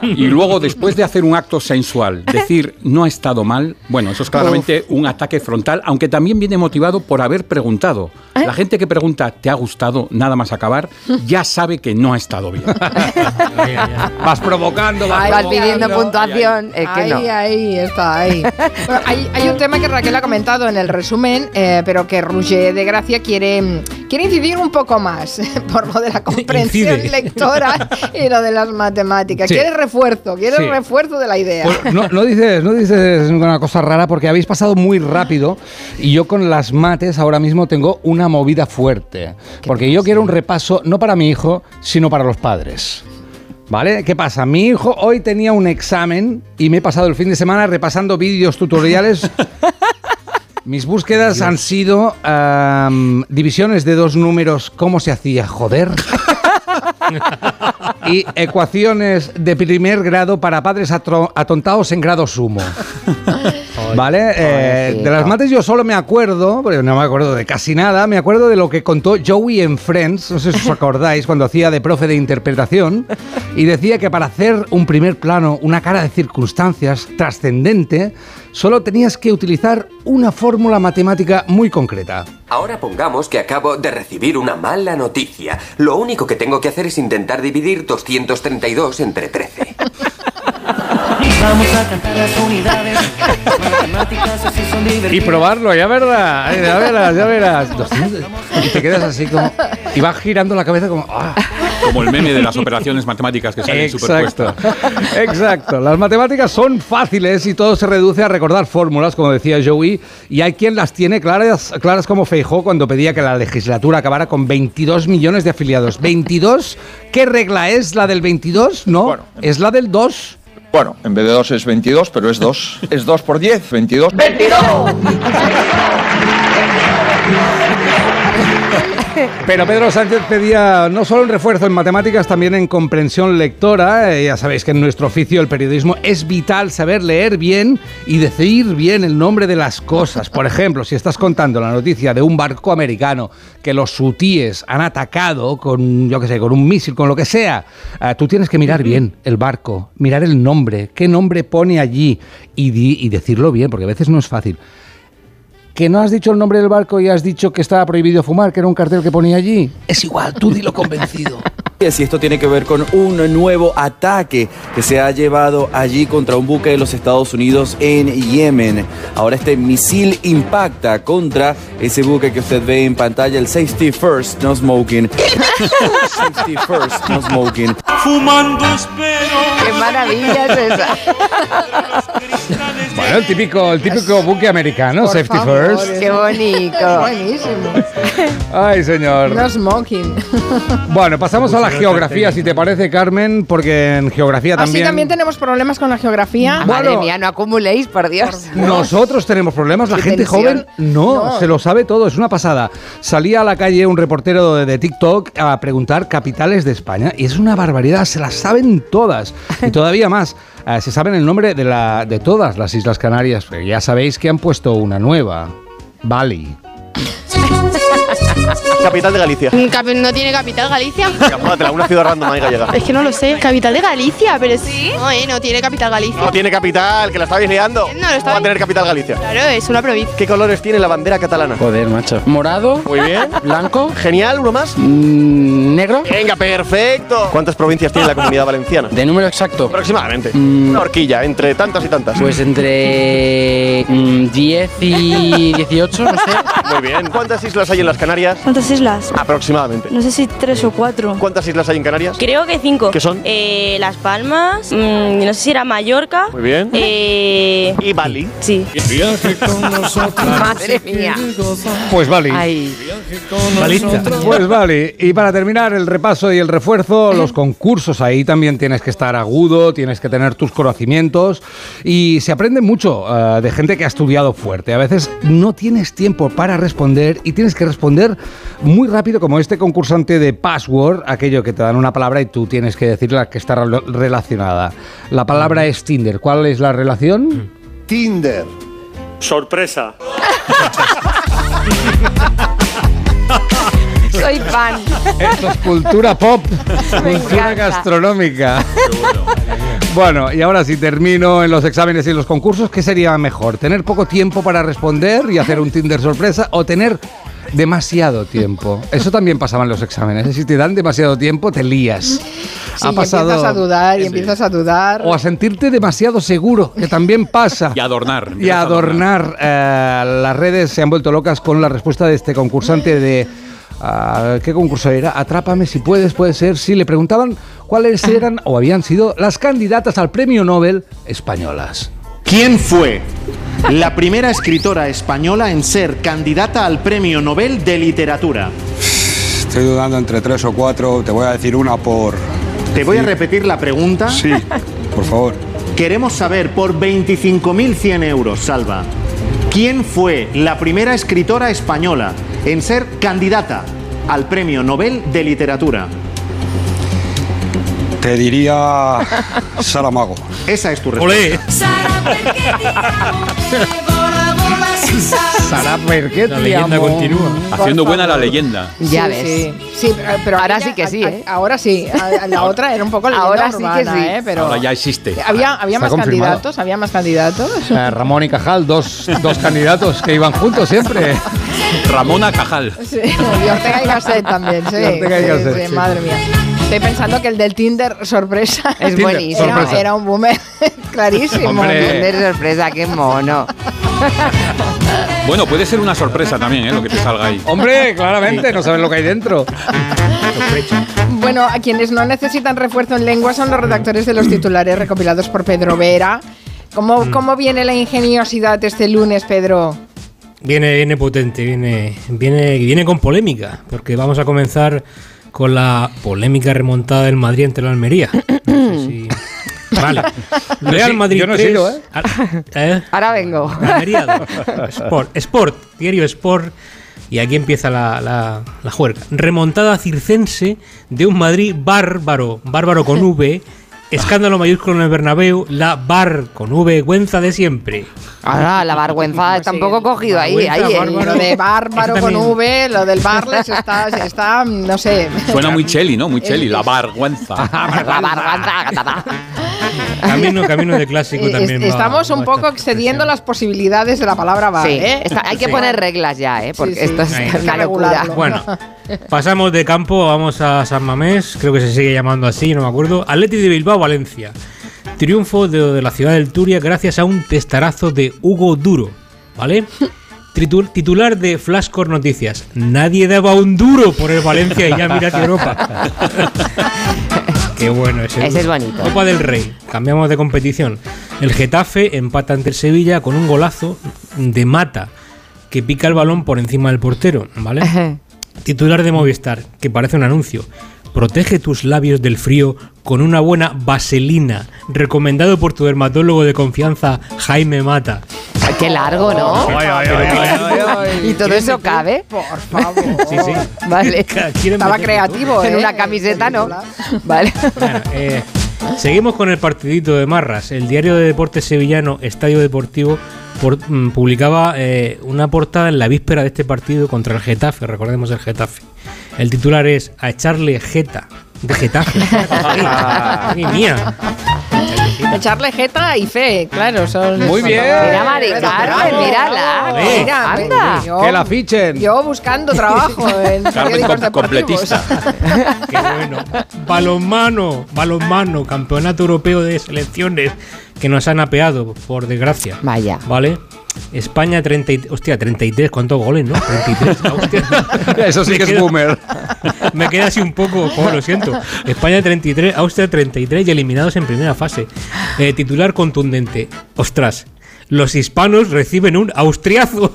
Y luego, después de hacer un acto sensual, decir no ha estado mal, bueno, eso es claramente un ataque frontal, aunque también viene motivado por haber preguntado. La gente que pregunta, ¿te ha gustado nada más acabar? Ya sabe que no ha estado bien. Vas provocando, vas, Ay, Vas pidiendo puntuación. Es que ahí, no. ahí, está, ahí. Bueno, hay, hay un tema que Raquel ha comentado en el resumen, eh, pero que Roger de Gracia quiere, quiere incidir un poco más por lo de la comprensión Incide. lectora y lo de las matemáticas. Sí. Quiere refuerzo, quiere Sí. refuerzo de la idea. Pues no, no dices, no dices una cosa rara porque habéis pasado muy rápido y yo con las mates ahora mismo tengo una movida fuerte. Porque yo quiero un repaso no para mi hijo, sino para los padres. ¿Vale? ¿Qué pasa? Mi hijo hoy tenía un examen y me he pasado el fin de semana repasando vídeos tutoriales. Mis búsquedas han sido divisiones de dos números, cómo se hacía, joder. y ecuaciones de primer grado para padres atontados en grado sumo. ¿Vale? Eh, de las mates yo solo me acuerdo, porque no me acuerdo de casi nada, me acuerdo de lo que contó Joey en Friends, no sé si os acordáis, cuando hacía de profe de interpretación, y decía que para hacer un primer plano, una cara de circunstancias trascendente, solo tenías que utilizar una fórmula matemática muy concreta. Ahora pongamos que acabo de recibir una mala noticia. Lo único que tengo que hacer es intentar dividir 232 entre 13. Vamos a cantar las unidades. Matemáticas así son Y probarlo, ya verás, ya verás, ya verás. 200. Y te quedas así como... Y vas girando la cabeza como... ¡ah! Como el meme de las operaciones matemáticas que salen Exacto, superpuestas. exacto. Las matemáticas son fáciles y todo se reduce a recordar fórmulas, como decía Joey, y hay quien las tiene claras, claras como Feijó cuando pedía que la legislatura acabara con 22 millones de afiliados. ¿22? ¿Qué regla es la del 22? No, es la del 2. Bueno, en vez de 2 es 22, pero es 2. Es 2 por 10, 22. Pero Pedro Sánchez pedía no solo un refuerzo en matemáticas, también en comprensión lectora. Eh, ya sabéis que en nuestro oficio, el periodismo, es vital saber leer bien y decir bien el nombre de las cosas. Por ejemplo, si estás contando la noticia de un barco americano que los hutíes han atacado con, yo qué sé, con un misil, con lo que sea, eh, tú tienes que mirar bien el barco, mirar el nombre, qué nombre pone allí y, decirlo bien, porque a veces no es fácil. ¿Que no has dicho el nombre del barco y has dicho que estaba prohibido fumar, que era un cartel que ponía allí? Es igual, tú dilo convencido. Si esto tiene que ver con un nuevo ataque que se ha llevado allí contra un buque de los Estados Unidos en Yemen. Ahora este misil impacta contra ese buque que usted ve en pantalla, el Safety First No Smoking. Safety First No Smoking. Fumando espero. Qué maravilla es esa. Bueno, el típico, el típico buque americano, Por Safety favor, First. Qué bonito. Buenísimo. Ay, señor. No smoking. Bueno, pasamos a la geografía, si te parece, Carmen, porque en geografía Así también... también tenemos problemas con la geografía. Madre mía, no acumuléis, por Dios. Nosotros tenemos problemas, la gente joven no, No. se lo sabe todo, es una pasada. Salía a la calle un reportero de, de TikTok a preguntar capitales de España y es una barbaridad, se las saben todas y todavía más. eh, se saben el nombre de, la, de todas las Islas Canarias, pero ya sabéis que han puesto una nueva, Bali. Capital de Galicia. ¿No tiene capital Galicia? Una ciudad random ahí gallega. Es que no lo sé. ¿Capital de Galicia? Pero sí. No, eh, no tiene capital Galicia. No tiene capital, que la estabais liando. No, lo estaba- ¿Cómo va a tener capital Galicia? Claro, es una provincia. ¿Qué colores tiene la bandera catalana? Joder, macho. Morado. Muy bien. Blanco. Genial, uno más. negro. Venga, perfecto. ¿Cuántas provincias tiene la comunidad valenciana? De número exacto. Aproximadamente. Una horquilla, entre tantas y tantas. Pues entre mm, 10 y 18, no sé. Muy bien. ¿Cuántas islas hay en las Canarias? ¿Cuántas islas? Aproximadamente. No sé si tres o cuatro. ¿Cuántas islas hay en Canarias? Creo que cinco. ¿Qué son? Eh, Las Palmas, mm, no sé si era Mallorca. Muy bien. Eh, ¿Y Bali? sí. Madre mía. Pues Bali. Ay. Baliza. Pues vale, y para terminar el repaso y el refuerzo, los concursos ahí también tienes que estar agudo, tienes que tener tus conocimientos y se aprende mucho eh, de gente que ha estudiado fuerte. A veces no tienes tiempo para responder y tienes que responder muy rápido como este concursante de Password, aquello que te dan una palabra y tú tienes que decir la que está relacionada. La palabra es Tinder. ¿Cuál es la relación? Tinder. Sorpresa. Soy fan. Esto es cultura pop, cultura encanta. gastronómica. Bueno, y ahora sí termino en los exámenes y los concursos. ¿Qué sería mejor? ¿Tener poco tiempo para responder y hacer un Tinder sorpresa o tener demasiado tiempo? Eso también pasaba en los exámenes. Si te dan demasiado tiempo, te lías. Sí, y empiezas a dudar y empiezas a dudar. O a sentirte demasiado seguro, que también pasa. Y adornar. Y a adornar. eh, las redes se han vuelto locas con la respuesta de este concursante de... ah, ¿Qué concurso era? Atrápame si puedes, puede ser. Sí, le preguntaban cuáles eran o habían sido las candidatas al premio Nobel españolas. ¿Quién fue la primera escritora española en ser candidata al Premio Nobel de Literatura? Estoy dudando entre tres o cuatro. Te voy a decir una por. Te voy a repetir la pregunta. Sí, por favor. Queremos saber por 25.100 euros, Salva, ¿quién fue la primera escritora española en ser candidata al Premio Nobel de Literatura? Te diría. Saramago. Esa es tu Olé. Sara Perquet, La leyenda continúa. Haciendo buena la leyenda. Ya Sí, ves. Sí, sí, pero- pero Ahora aquella- sí que sí, a- ¿eh? Ahora sí. A- a La otra era un poco la Ahora sí que sí. ¿eh? Pero Ahora ya existe. había, había Está más confirmado. candidatos, había más candidatos. Eh, Ramón y Cajal, dos, dos candidatos que iban juntos siempre. Ramona Cajal. Sí, y Ortega y Gasset también, sí. Y Ortega y Sí, Gasset, sí, sí. Madre mía. Estoy pensando que el del Tinder sorpresa Es Tinder, buenísimo. era un boomer clarísimo. Hombre. Sorpresa, qué mono. Bueno, puede ser una sorpresa también, ¿eh? Lo que te salga ahí. Hombre, claramente, no saben lo que hay dentro. Bueno, a quienes no necesitan refuerzo en lengua son los redactores de los titulares recopilados por Pedro Vera. ¿Cómo, Mm. cómo viene la ingeniosidad este lunes, Pedro? Viene, viene potente, viene, viene, viene con polémica, porque vamos a comenzar con la polémica remontada del Madrid ante la Almería. No sé si- Vale. Real Madrid yo no he 3, sido, ¿eh? Al- ¿eh? Ahora vengo. Sport, Sport, diario Sport. Y aquí empieza la, la, la juerga. Remontada circense de un Madrid bárbaro, bárbaro con V, escándalo mayúsculo en el Bernabéu, la bar con V, vergüenza de siempre. Ahora, la vergüenza está un poco cogido ahí. ahí eh. Lo de bárbaro con. V, lo del barles está, está no sé. Suena muy cheli, ¿no? Muy cheli, la vergüenza. La vergüenza. Camino, camino de clásico Eh, también. estamos un poco excediendo las posibilidades de la palabra bar, Sí, ¿eh? está- hay que Sí. poner reglas ya, ¿eh? Porque Sí, sí. esto es Ahí. una locura. Bueno, pasamos de campo, vamos a San Mamés, creo que se sigue llamando así, no me acuerdo. Atleti de Bilbao, Valencia. Triunfo de, de la ciudad del Turia gracias a un testarazo de Hugo Duro, ¿vale? Titular de Flashcore Noticias. Nadie daba un duro por el Valencia y ya mira que Europa. Qué bueno ese. Ese es bonito. Copa del Rey. Cambiamos de competición. El Getafe empata ante el Sevilla con un golazo de Mata que pica el balón por encima del portero, ¿vale? Titular de Movistar, que parece un anuncio. Protege tus labios del frío con una buena vaselina, recomendado por tu dermatólogo de confianza, Jaime Mata. Ay, Qué largo, ¿no? ¿Y todo eso cabe? Por favor. Sí, sí. Vale. Estaba creativo, ¿eh? En una camiseta, ¿no? Vale. Bueno, eh, seguimos con el partidito de Marras. El diario de deportes sevillano Estadio Deportivo por- mm, publicaba eh, una portada en la víspera de este partido contra el Getafe. Recordemos el Getafe. El titular es A echarle jeta de Getafe. Mía. Echarle jeta y fe, claro. Son, Muy bien. Mira, Mari Carmen, mírala. Mira, anda. yo- Que la fichen. Yo buscando trabajo en Carmen com- deportivos. completista. Qué bueno. Balonmano, balonmano, campeonato europeo de selecciones que nos han apeado, por desgracia. Vaya. ¿Vale? España 30, y- hostia, 33, ¿cuántos goles, no? 33, ah, hostia. Eso sí Me que es queda- boomer. Me queda así un poco, oh, lo siento. España 33, Austria 33 y eliminados en primera fase. Eh, titular contundente. Ostras, los hispanos reciben un austriazo.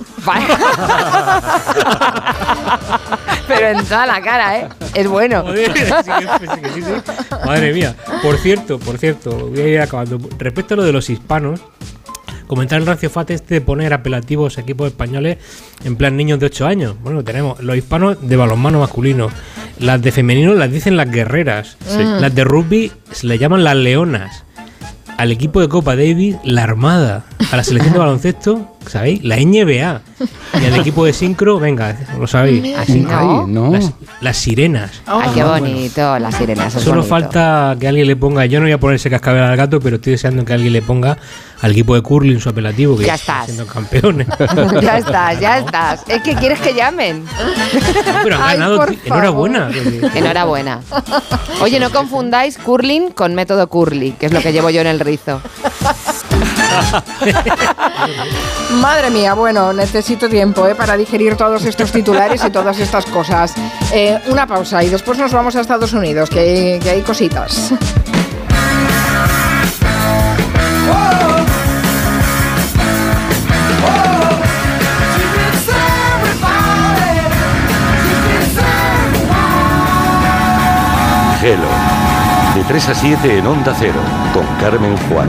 Pero en toda la cara, ¿eh? Es bueno. Joder, sí que- sí que sí, sí. Madre mía. Por cierto, por cierto, voy a ir acabando. Respecto a lo de los hispanos, comentar el rancio fat este de poner apelativos a equipos españoles en plan niños de 8 años. Bueno, tenemos los hispanos de balonmano masculino. Las de femenino las dicen las guerreras. Sí. Las de rugby se le llaman las leonas. Al equipo de Copa Davis, la Armada. A la selección de baloncesto, ¿sabéis? La NBA. Y al equipo de sincro, venga, lo sabéis. Así no. no. Las, las sirenas. Ay, qué bonito, las sirenas. Solo bonito. falta que alguien le ponga. Yo no voy a poner ese cascabel al gato, pero estoy deseando que alguien le ponga al equipo de curling su apelativo, que Ya estás. siendo campeones. ya estás, ya estás. Es que quieres que llamen. pero han Ay, ganado. Enhorabuena. Enhorabuena. Oye, no confundáis curling con método curly, que es lo que llevo yo en el rizo. Madre mía, bueno, necesito tiempo ¿eh? para digerir todos estos titulares y todas estas cosas. Eh, una pausa y después nos vamos a Estados Unidos, que hay, que hay cositas. Gelo. De 3 a 7 en Onda Cero, con Carmen Juan.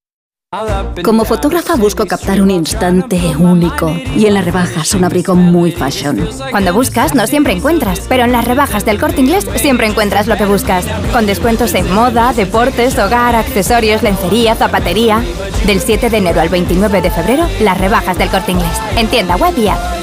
Como fotógrafa busco captar un instante único y en las rebajas un abrigo muy fashion. Cuando buscas no siempre encuentras, pero en las rebajas del corte inglés siempre encuentras lo que buscas. Con descuentos en moda, deportes, hogar, accesorios, lencería, zapatería. Del 7 de enero al 29 de febrero, las rebajas del corte inglés. En tienda web y app.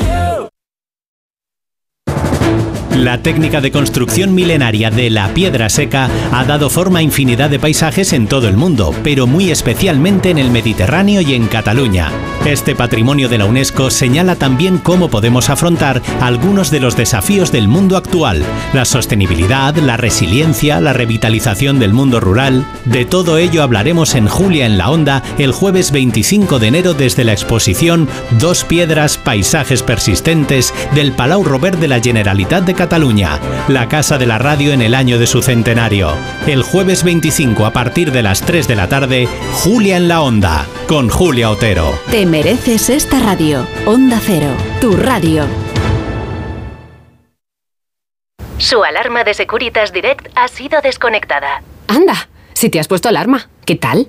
La técnica de construcción milenaria de la piedra seca ha dado forma a infinidad de paisajes en todo el mundo, pero muy especialmente en el Mediterráneo y en Cataluña. Este patrimonio de la UNESCO señala también cómo podemos afrontar algunos de los desafíos del mundo actual, la sostenibilidad, la resiliencia, la revitalización del mundo rural. De todo ello hablaremos en Julia en la Onda el jueves 25 de enero desde la exposición Dos piedras, paisajes persistentes del Palau Robert de la Generalitat de Cataluña, la casa de la radio en el año de su centenario. El jueves 25 a partir de las 3 de la tarde, Julia en la Onda, con Julia Otero. Te mereces esta radio. Onda Cero, tu radio. Su alarma de Securitas Direct ha sido desconectada. Anda, si te has puesto alarma, ¿qué tal?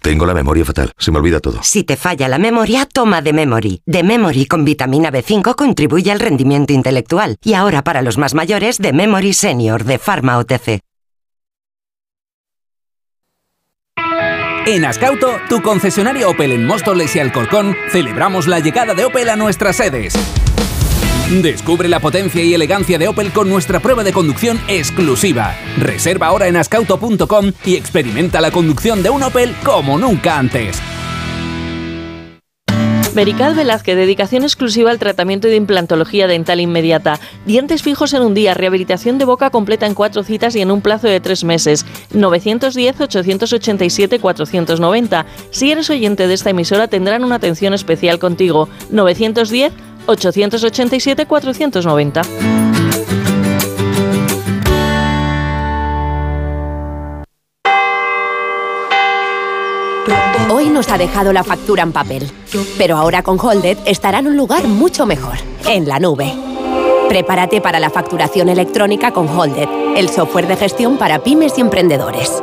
Tengo la memoria fatal, se me olvida todo. Si te falla la memoria, toma de Memory. De Memory con vitamina B5 contribuye al rendimiento intelectual. Y ahora para los más mayores, de Memory Senior de Pharma OTC. En Ascauto, tu concesionario Opel en Móstoles y Alcorcón, celebramos la llegada de Opel a nuestras sedes. Descubre la potencia y elegancia de Opel con nuestra prueba de conducción exclusiva. Reserva ahora en ascauto.com y experimenta la conducción de un Opel como nunca antes. Merical Velázquez, dedicación exclusiva al tratamiento de implantología dental inmediata. Dientes fijos en un día, rehabilitación de boca completa en cuatro citas y en un plazo de tres meses. 910-887-490. Si eres oyente de esta emisora, tendrán una atención especial contigo. 910-887-490. Hoy nos ha dejado la factura en papel, pero ahora con Holded estará en un lugar mucho mejor, en la nube. Prepárate para la facturación electrónica con Holded, el software de gestión para pymes y emprendedores.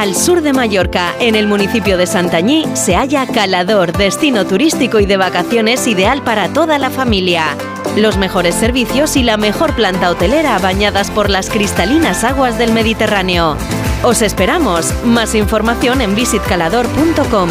Al sur de Mallorca, en el municipio de Santañí, se halla Calador, destino turístico y de vacaciones ideal para toda la familia. Los mejores servicios y la mejor planta hotelera bañadas por las cristalinas aguas del Mediterráneo. Os esperamos. Más información en visitcalador.com.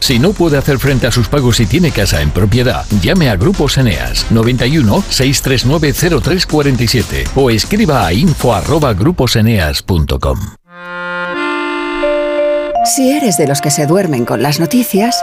Si no puede hacer frente a sus pagos y tiene casa en propiedad, llame a Grupos Eneas 91 639 0347 o escriba a info@gruposeneas.com. Si eres de los que se duermen con las noticias,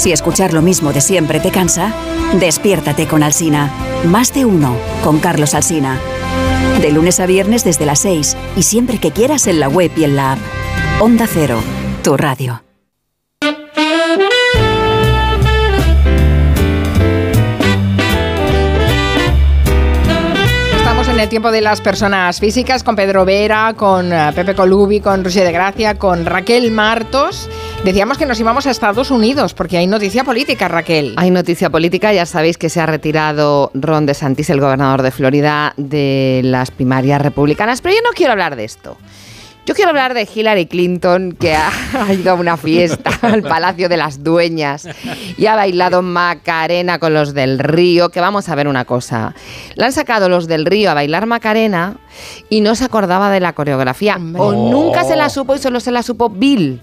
Si escuchar lo mismo de siempre te cansa, despiértate con Alsina. Más de uno con Carlos Alsina. De lunes a viernes desde las 6 y siempre que quieras en la web y en la app. Onda Cero, tu radio. Estamos en el tiempo de las personas físicas con Pedro Vera, con eh, Pepe Colubi, con Roger de Gracia, con Raquel Martos. Decíamos que nos íbamos a Estados Unidos porque hay noticia política, Raquel. Hay noticia política, ya sabéis que se ha retirado Ron DeSantis, el gobernador de Florida, de las primarias republicanas, pero yo no quiero hablar de esto. Yo quiero hablar de Hillary Clinton, que ha, ha ido a una fiesta al Palacio de las Dueñas y ha bailado Macarena con los del Río, que vamos a ver una cosa. La han sacado los del Río a bailar Macarena y no se acordaba de la coreografía, o nunca se la supo y solo se la supo Bill.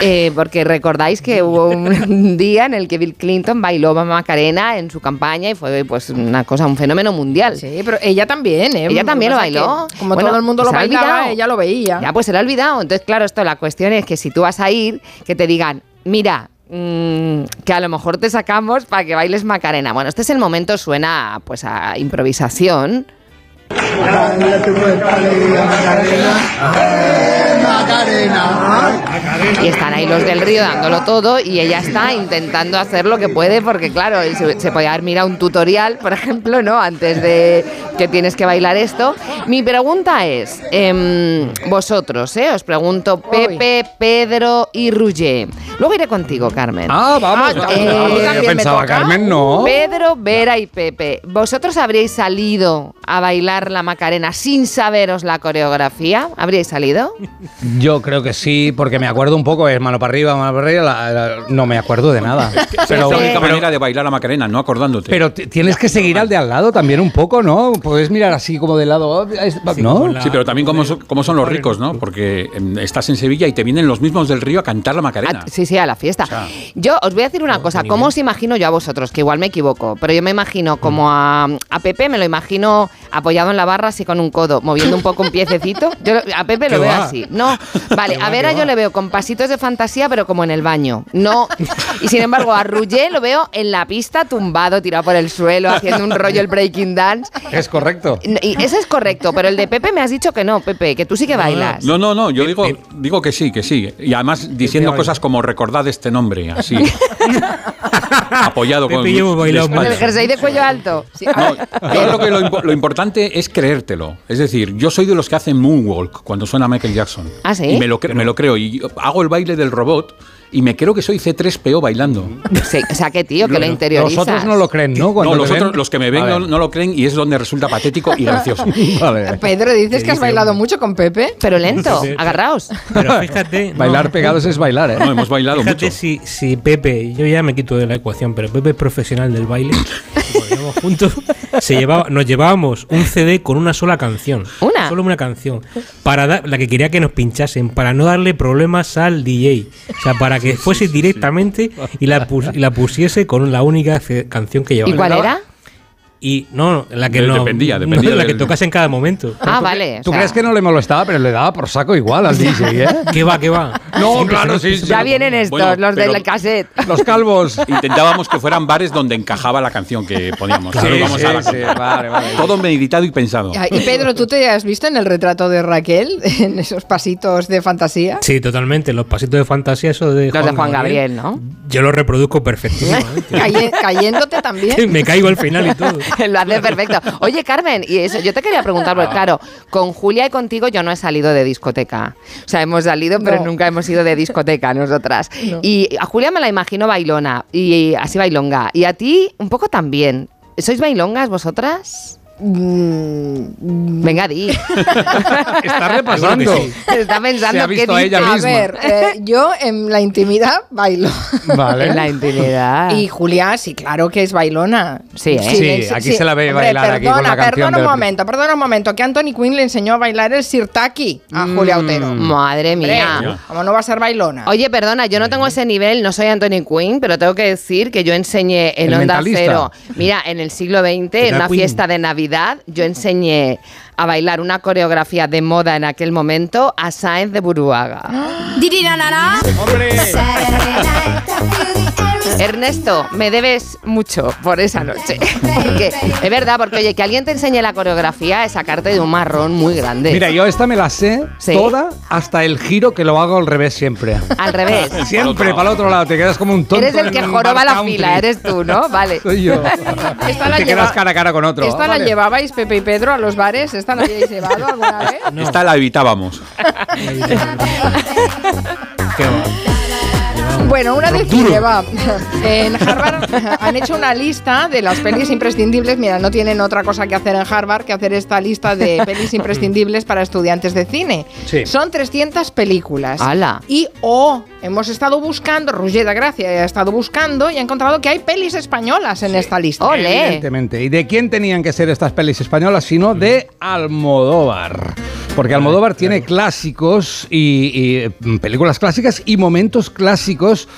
Eh, porque recordáis que hubo un día en el que Bill Clinton bailó Macarena en su campaña y fue pues una cosa, un fenómeno mundial. Sí, pero ella también, ¿eh? Ella también lo bailó. como Bueno, todo el mundo lo ha bailaba, ella lo veía. Ya, pues se lo ha olvidado. Entonces, claro, esto, la cuestión es que si tú vas a ir, que te digan, mira, mm, que a lo mejor te sacamos para que bailes Macarena. Bueno, este es el momento, suena pues a improvisación. Y están ahí los del río dándolo todo y ella está intentando hacer lo que puede porque claro, se, se podía haber mirado un tutorial, por ejemplo, ¿no? Antes de que tienes que bailar esto. Mi pregunta es, em, vosotros, ¿eh? Os pregunto, Pepe, Pedro y Ruger. Luego iré contigo, Carmen. Ah, vamos. Ah, eh, vamos. Yo me pensaba, toca. Carmen, no. Pedro, Vera y Pepe, ¿vosotros habríais salido a bailar la Macarena sin saberos la coreografía? ¿Habríais salido? Yo creo que sí, porque me acuerdo un poco, es mano para arriba, mano para arriba, la- la- no me acuerdo de nada. Pero, es la única pero- manera de bailar a Macarena, no acordándote. pero tienes que seguir al de al lado también un poco, ¿no? Puedes mirar así como de lado, es- ¿no? Sí, pero también como son, cómo son los ricos, ¿no? Porque em, estás en Sevilla y te vienen los mismos del río a cantar la Macarena. Ah, sí, sí, a la fiesta. Yo os voy a decir una cosa, ¿cómo os imagino yo a vosotros? Que igual me equivoco, pero yo me imagino como a, a Pepe, me lo imagino apoyado en la barra así con un codo, moviendo un poco un piececito. Yo lo- a Pepe lo ¿Qué veo va? así. No, vale, ¿Qué va, a Vera yo le veo con pasitos de fantasía, pero como en el baño. No, y sin embargo a Ruger lo veo en la pista tumbado, tirado por el suelo, haciendo un rollo el breaking dance. Es correcto. Y ese es correcto, pero el de Pepe me has dicho que no, Pepe, que tú sí que bailas. No, no, no, yo digo, digo que sí, que sí. Y además diciendo cosas como recordad este nombre, así. apoyado con Pepe yo bailado Con el jersey de cuello alto. Sí, Yo creo que lo, lo importante es creértelo. Es decir, yo soy de los que hacen moonwalk cuando suena Michael Jackson. ¿Ah, sí? Y me lo, cre- me lo creo. Y hago el baile del robot y me creo que soy C3PO bailando. Sí, o sea, que tío, que lo interiorizas. Los otros no lo creen, ¿no? Cuando no, los otros, los que me ven no, no lo creen y es donde resulta patético y gracioso. Vale. Pedro, dices que has bailado mucho con Pepe. Pero lento, Sí, sí. agarraos. Pero fíjate. no. Bailar pegados es bailar, ¿eh? No, hemos bailado Fíjate mucho. si, si Pepe, yo ya me quito de la ecuación, pero Pepe es profesional del baile. Juntos, se llevaba, nos llevábamos un CD con una sola canción. ¿Una? Solo una canción. Para dar, la que quería que nos pinchasen, para no darle problemas al DJ. O sea, para que fuese directamente y la, pus- y la pusiese con la única canción que llevaba. ¿Y cuál era? Y no, la que no. dependía, dependía no, la que tocase en cada momento. Ah, vale. o ¿Tú sea, crees que no le molestaba, pero le daba por saco igual al DJ, eh? ¿Qué va, qué va? No, claro, sí, sí. Ya vienen estos, Bueno, los del cassette. Los calvos. Intentábamos que fueran bares donde encajaba la canción que poníamos. Sí, Claro, vamos sí, a la sí, vale, vale. Todo meditado y pensado. Y Pedro, ¿tú te has visto en el retrato de Raquel, en esos pasitos de fantasía? Sí, totalmente. Los pasitos de fantasía, eso de Los de Juan Gabriel, ¿no? Yo lo reproduzco perfectísimamente. Caye- cayéndote también. Me caigo al final y todo. Lo hace perfecto. Oye, Carmen, y eso, yo te quería preguntar, porque claro, con Julia y contigo yo no he salido de discoteca. O sea, hemos salido, pero No. nunca hemos ido de discoteca nosotras. Y a Julia me la imagino bailona, y así bailonga. Y a ti, un poco también. ¿Sois bailongas vosotras? Venga, di. Está repasando. Está pensando Se ha visto qué a ella ver, eh, yo en la intimidad bailo. Vale. En la intimidad. Y Julia, sí, claro que es bailona. Sí, ¿eh? Sí, le- aquí se la ve Hombre, bailar aquí perdona, con la canción Perdona un del- momento, perdona un momento, que Anthony Quinn le enseñó a bailar el sirtaki a Julia Otero. Mm, Madre mía. ¿Cómo no va a ser bailona? Oye, perdona, yo no tengo ese nivel, no soy Anthony Quinn, pero tengo que decir que yo enseñé en El Onda mentalista. Cero. Mira, en el siglo XX, en una Queen. fiesta de Navidad, yo enseñé a bailar una coreografía de moda en aquel momento a Sáenz de Buruaga. Ernesto, me debes mucho por esa noche. Porque, es verdad, porque oye, que alguien te enseñe la coreografía es sacarte de un marrón muy grande. Mira, yo esta me la sé Sí. toda hasta el giro que lo hago al revés siempre. Al revés. Siempre para el otro lado, te quedas como un tonto. Eres el que joroba la country. fila, eres tú, ¿no? Vale. Soy yo. Esta la te lleva- quedas cara a cara con otro. ¿Esta Ah, la vale. llevabais Pepe y Pedro a los bares? ¿Esta la habíais llevado alguna vez? Esta la evitábamos. Qué. Bueno, una decirle, va. En Harvard han hecho una lista de las pelis imprescindibles. Mira, no tienen otra cosa que hacer en Harvard que hacer esta lista de pelis imprescindibles para estudiantes de cine. Sí. Son 300 películas. ¡Hala! Y oh, hemos estado buscando, Roger de Gracia ha estado buscando y ha encontrado que hay pelis españolas en esta lista. ¡Ole! Evidentemente. ¿Y de quién tenían que ser estas pelis españolas? Sino de Almodóvar. Porque Almodóvar tiene clásicos y, y, mm, películas clásicas y momentos clásicos.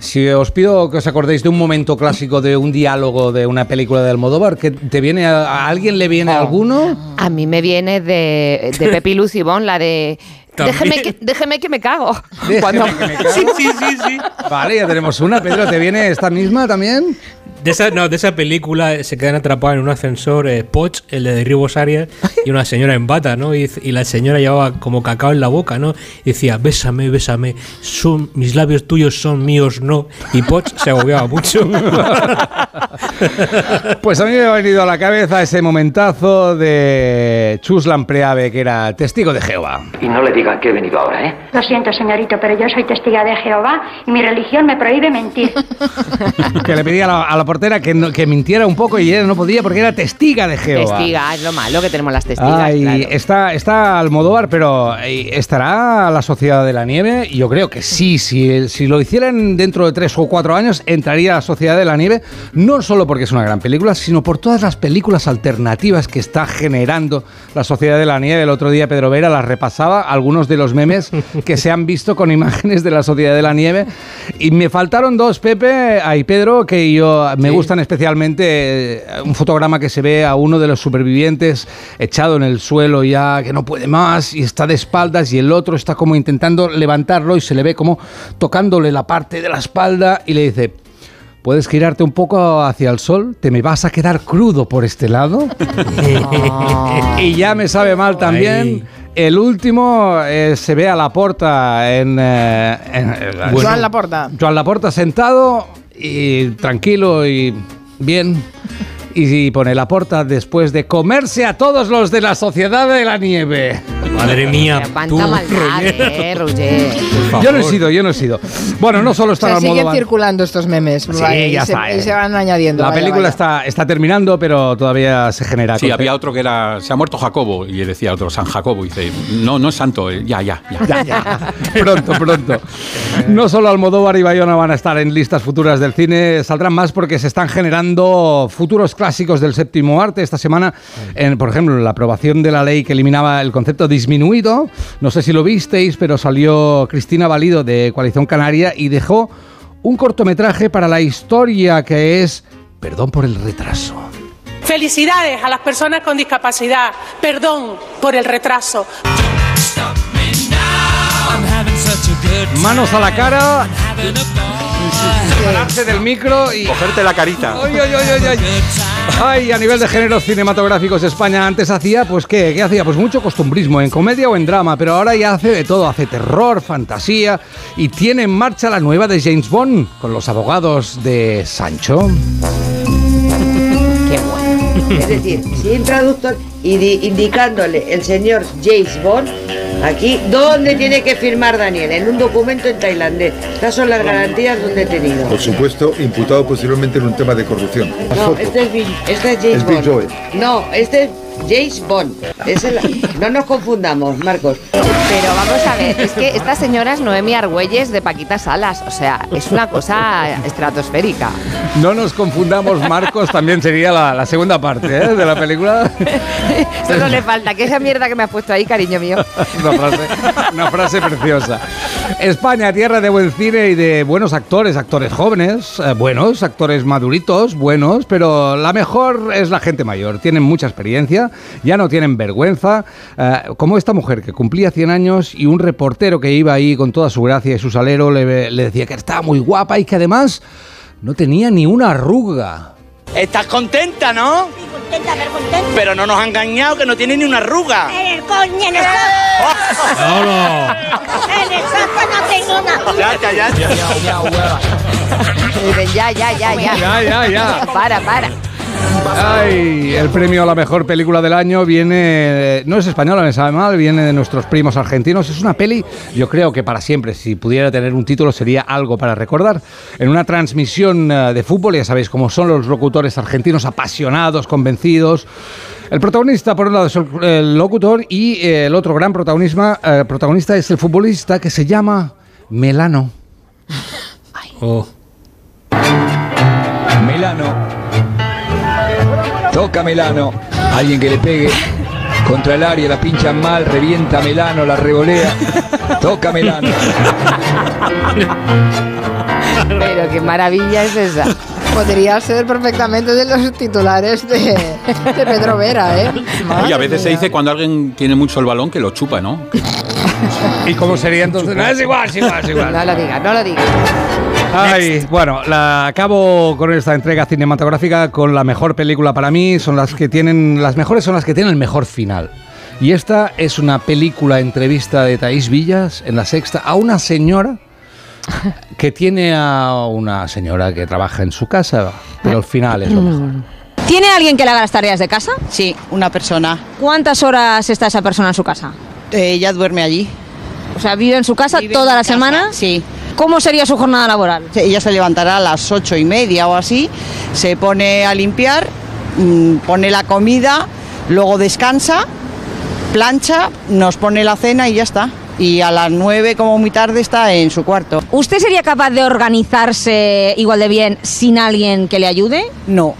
Si os pido que os acordéis de un momento clásico de un diálogo de una película de Almodóvar, que te viene a, a alguien le viene alguno? A mí me viene de, de Pepi Lucibón, la de déjeme que, déjeme que me cago. Déjeme Cuando- que me cago. Sí, sí, sí, sí. Vale, ya tenemos una. Pedro, ¿te viene esta misma también? De esa, no, de esa película eh, se quedan atrapados en un ascensor eh, Poch, el de Derribos Arias, y una señora en bata, ¿no? Y, y la señora llevaba como cacao en la boca, ¿no? Y decía, bésame, bésame, son, mis labios tuyos son míos, no. Y Poch se agobiaba mucho. Pues a mí me ha venido a la cabeza ese momentazo de Chuslan Preave, que era testigo de Jehová. Y no le digan que he venido ahora, ¿eh? Lo siento, señorito, pero yo soy testiga de Jehová y mi religión me prohíbe mentir. Que le pedía a la, a la portera que, no- que mintiera un poco y ella no podía porque era testiga de Jehová. Testiga, es lo malo que tenemos las testigas. Ay, claro. está, está Almodóvar, pero eh, ¿estará la Sociedad de la Nieve? Yo creo que sí. Si, si lo hicieran dentro de tres o cuatro años, entraría la Sociedad de la Nieve, no solo porque es una gran película, sino por todas las películas alternativas que está generando la Sociedad de la Nieve. El otro día Pedro Vera las repasaba, algunos de los memes que se han visto con imágenes de la Sociedad de la Nieve. Y me faltaron dos, Pepe, y Pedro, que yo me gustan especialmente. eh, Un fotograma que se ve a uno de los supervivientes echado en el suelo ya, que no puede más, y está de espaldas, y el otro está como intentando levantarlo y se le ve como tocándole la parte de la espalda y le dice... ¿Puedes girarte un poco hacia el sol? ¿Te me vas a quedar crudo por este lado? y ya me sabe mal también. El último eh, se ve a la porta en, eh, en- en- Joan Laporta. Joan Laporta sentado y tranquilo y bien. Y pone la porta después de comerse a todos los de la Sociedad de la Nieve. Madre mía. Maldad, eh, Roger. Yo no he sido, yo no he sido. Bueno, no solo O está sea, siguen Almodóvar. circulando estos memes. Sí, Vaya, ya y se, está, y eh. se van añadiendo. La vaya, película vaya. está, está terminando, pero todavía se genera. Sí, había otro que era, se ha muerto Jacobo, y decía otro, San Jacobo, y dice, no, no es santo, eh, ya, ya, ya. Ya, ya. pronto, pronto. No solo Almodóvar y Bayona van a estar en listas futuras del cine, saldrán más porque se están generando futuros clásicos del séptimo arte. Esta semana, en, por ejemplo, la aprobación de la ley que eliminaba el concepto disminuido. No sé si lo visteis, pero salió Cristina Valido de Coalición Canaria y dejó un cortometraje para la historia que es Perdón por el retraso. Felicidades a las personas con discapacidad. Perdón por el retraso. Manos a la cara. Separarse del micro y. Cogerte la carita. Ay, ay, ay, ay, a nivel de géneros cinematográficos, España antes hacía, pues ¿qué? ¿Qué hacía? Pues mucho costumbrismo, en comedia o en drama, pero ahora ya hace de todo, hace terror, fantasía y tiene en marcha la nueva de James Bond con los abogados de Sancho. Es decir, si un traductor y di- indicándole el señor James Bond, aquí, ¿dónde tiene que firmar Daniel? En un documento en tailandés. Estas son las garantías donde he tenido. Por supuesto, imputado posteriormente en un tema de corrupción. No, este es, este es James Es Bond. No, este es James Bond. Es el- no nos confundamos, Marcos. Pero vamos a ver, es que esta señora es Noemi Argüelles de Paquita Salas. O sea, es una cosa estratosférica. No nos confundamos, Marcos, también sería la, la segunda parte ¿eh? de la película. Solo le falta que esa mierda que me has puesto ahí, cariño mío. Una frase, una frase preciosa. España, tierra de buen cine y de buenos actores, actores jóvenes, eh, buenos, actores maduritos, buenos, pero la mejor es la gente mayor. Tienen mucha experiencia, ya no tienen vergüenza. eh, como esta mujer que cumplía 100 años y un reportero que iba ahí con toda su gracia y su salero le, le decía que estaba muy guapa y que además no tenía ni una arruga. Estás contenta, ¿no? Contenta, pero contenta. Pero no nos ha engañado, que no tiene ni una arruga. En el coño, en el En el saco no tengo nada. Ya, ya, ya. Ya, ya, ya, ya. Ya, ya, ya. Para, para. Ay, el premio a la mejor película del año viene, no es española, me sabe mal, viene de nuestros primos argentinos. Es una peli, yo creo que para siempre, si pudiera tener un título, sería algo para recordar. En una transmisión eh, de fútbol, ya sabéis cómo son los locutores argentinos, apasionados, convencidos. El protagonista, por un lado, es el, el locutor y eh, el otro gran protagonista, eh, protagonista es el futbolista que se llama Melano. Melano. Toca Melano. Alguien que le pegue contra el área, la pincha mal, revienta Melano, la revolea. Toca Melano. Pero qué maravilla es esa. Podría ser perfectamente de los titulares de, de Pedro Vera, ¿eh? Y a veces se dice cuando alguien tiene mucho el balón que lo chupa, ¿no? ¿Y cómo sería entonces? No, es igual, es igual, es igual. No lo digas, no lo digas. Ay, bueno, la acabo con esta entrega cinematográfica con la mejor película para mí. Son las que tienen, las mejores son las que tienen el mejor final. Y esta es una película entrevista de Thais Villas en la sexta a una señora que tiene a una señora que trabaja en su casa, pero al final es lo mejor. ¿Tiene alguien que le haga las tareas de casa? Sí, una persona. ¿Cuántas horas está esa persona en su casa? Eh, ella duerme allí. O sea, ¿vive en su casa Vive toda en la casa, semana? Sí. ¿Cómo sería su jornada laboral? Sí, Ella se levantará a las ocho y media o así, se pone a limpiar, mm, pone la comida, luego descansa, plancha, nos pone la cena y ya está. Y a las nueve, como muy tarde, está en su cuarto. ¿Usted sería capaz de organizarse igual de bien sin alguien que le ayude? No.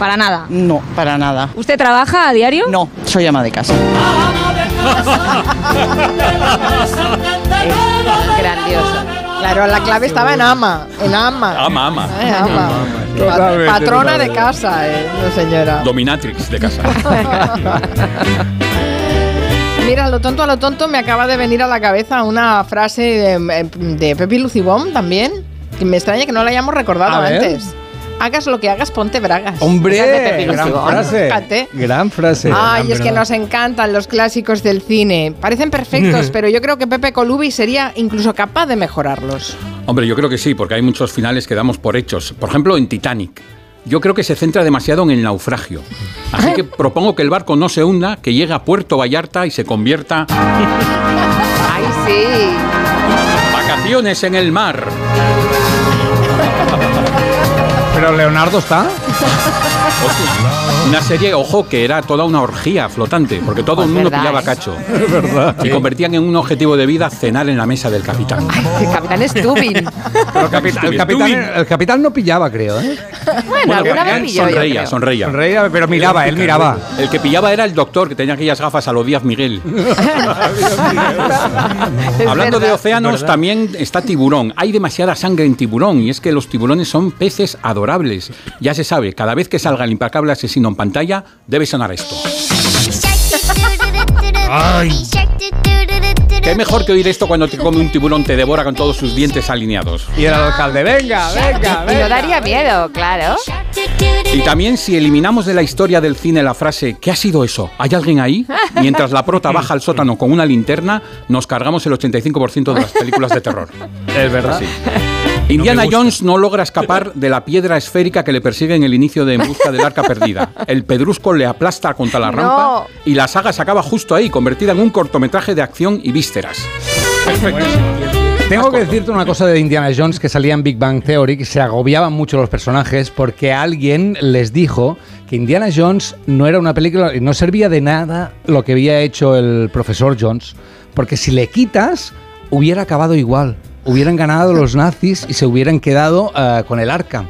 Para nada. No, para nada. ¿Usted trabaja a diario? No, soy ama de casa. Grandioso. Claro, la clave estaba en ama, en ama. Ama, ama. Eh, ama. Pa- Totalmente, Patrona de casa, eh, señora. Dominatrix de casa. Mira, a lo tonto, a lo tonto, me acaba de venir a la cabeza una frase de, de Pepi Lucibón también, que me extraña que no la hayamos recordado A ver. Hagas lo que hagas, ponte bragas. Hombre, de gran frase. Fíjate. Gran frase. Ay, es que nos encantan los clásicos del cine. Parecen perfectos, pero yo creo que Pepe Colubi sería incluso capaz de mejorarlos. Hombre, yo creo que sí, porque hay muchos finales que damos por hechos. Por ejemplo, en Titanic. Yo creo que se centra demasiado en el naufragio. Así que propongo que el barco no se hunda, que llegue a Puerto Vallarta y se convierta Ay, sí. vacaciones en el mar. Pero Leonardo está. Una serie, ojo, que era toda una orgía flotante, porque todo el es mundo verdad, pillaba ¿eh? cacho. Es verdad. Y convertían en un objetivo de vida cenar en la mesa del capitán. El capitán Stubin. Pero capita- el, capitán, el capitán no pillaba, creo, ¿eh? Bueno, alguna vez pilló, sonreía, creo. sonreía. Sonreía, pero miraba, él miraba. El que pillaba era el doctor, que tenía aquellas gafas a lo Díaz Miguel. Hablando de verdad. océanos, ¿Verdad? también está tiburón. Hay demasiada sangre en tiburón y es que los tiburones son peces adorables. Ya se sabe, cada vez que salga el implacable asesino en pantalla, debe sonar esto. Ay. ¿Qué mejor que oír esto cuando te come un tiburón, te devora con todos sus dientes alineados? Y el alcalde, venga, venga, Y no daría miedo, claro. Y también si eliminamos de la historia del cine la frase ¿qué ha sido eso? ¿Hay alguien ahí? Mientras la prota baja al sótano con una linterna, nos cargamos el 85% de las películas de terror. Es verdad. Así. Indiana Jones no logra escapar de la piedra esférica que le persigue en el inicio de En busca del arca perdida. El pedrusco le aplasta contra la rampa No. y la saga se acaba justo ahí, convertida en un cortometraje de acción y Tengo que decirte una cosa de Indiana Jones que salía en Big Bang Theory, que se agobiaban mucho los personajes porque alguien les dijo que Indiana Jones no era una película y no servía de nada lo que había hecho el profesor Jones, porque si le quitas hubiera acabado igual. Hubieran ganado los nazis y se hubieran quedado eh, con el arca.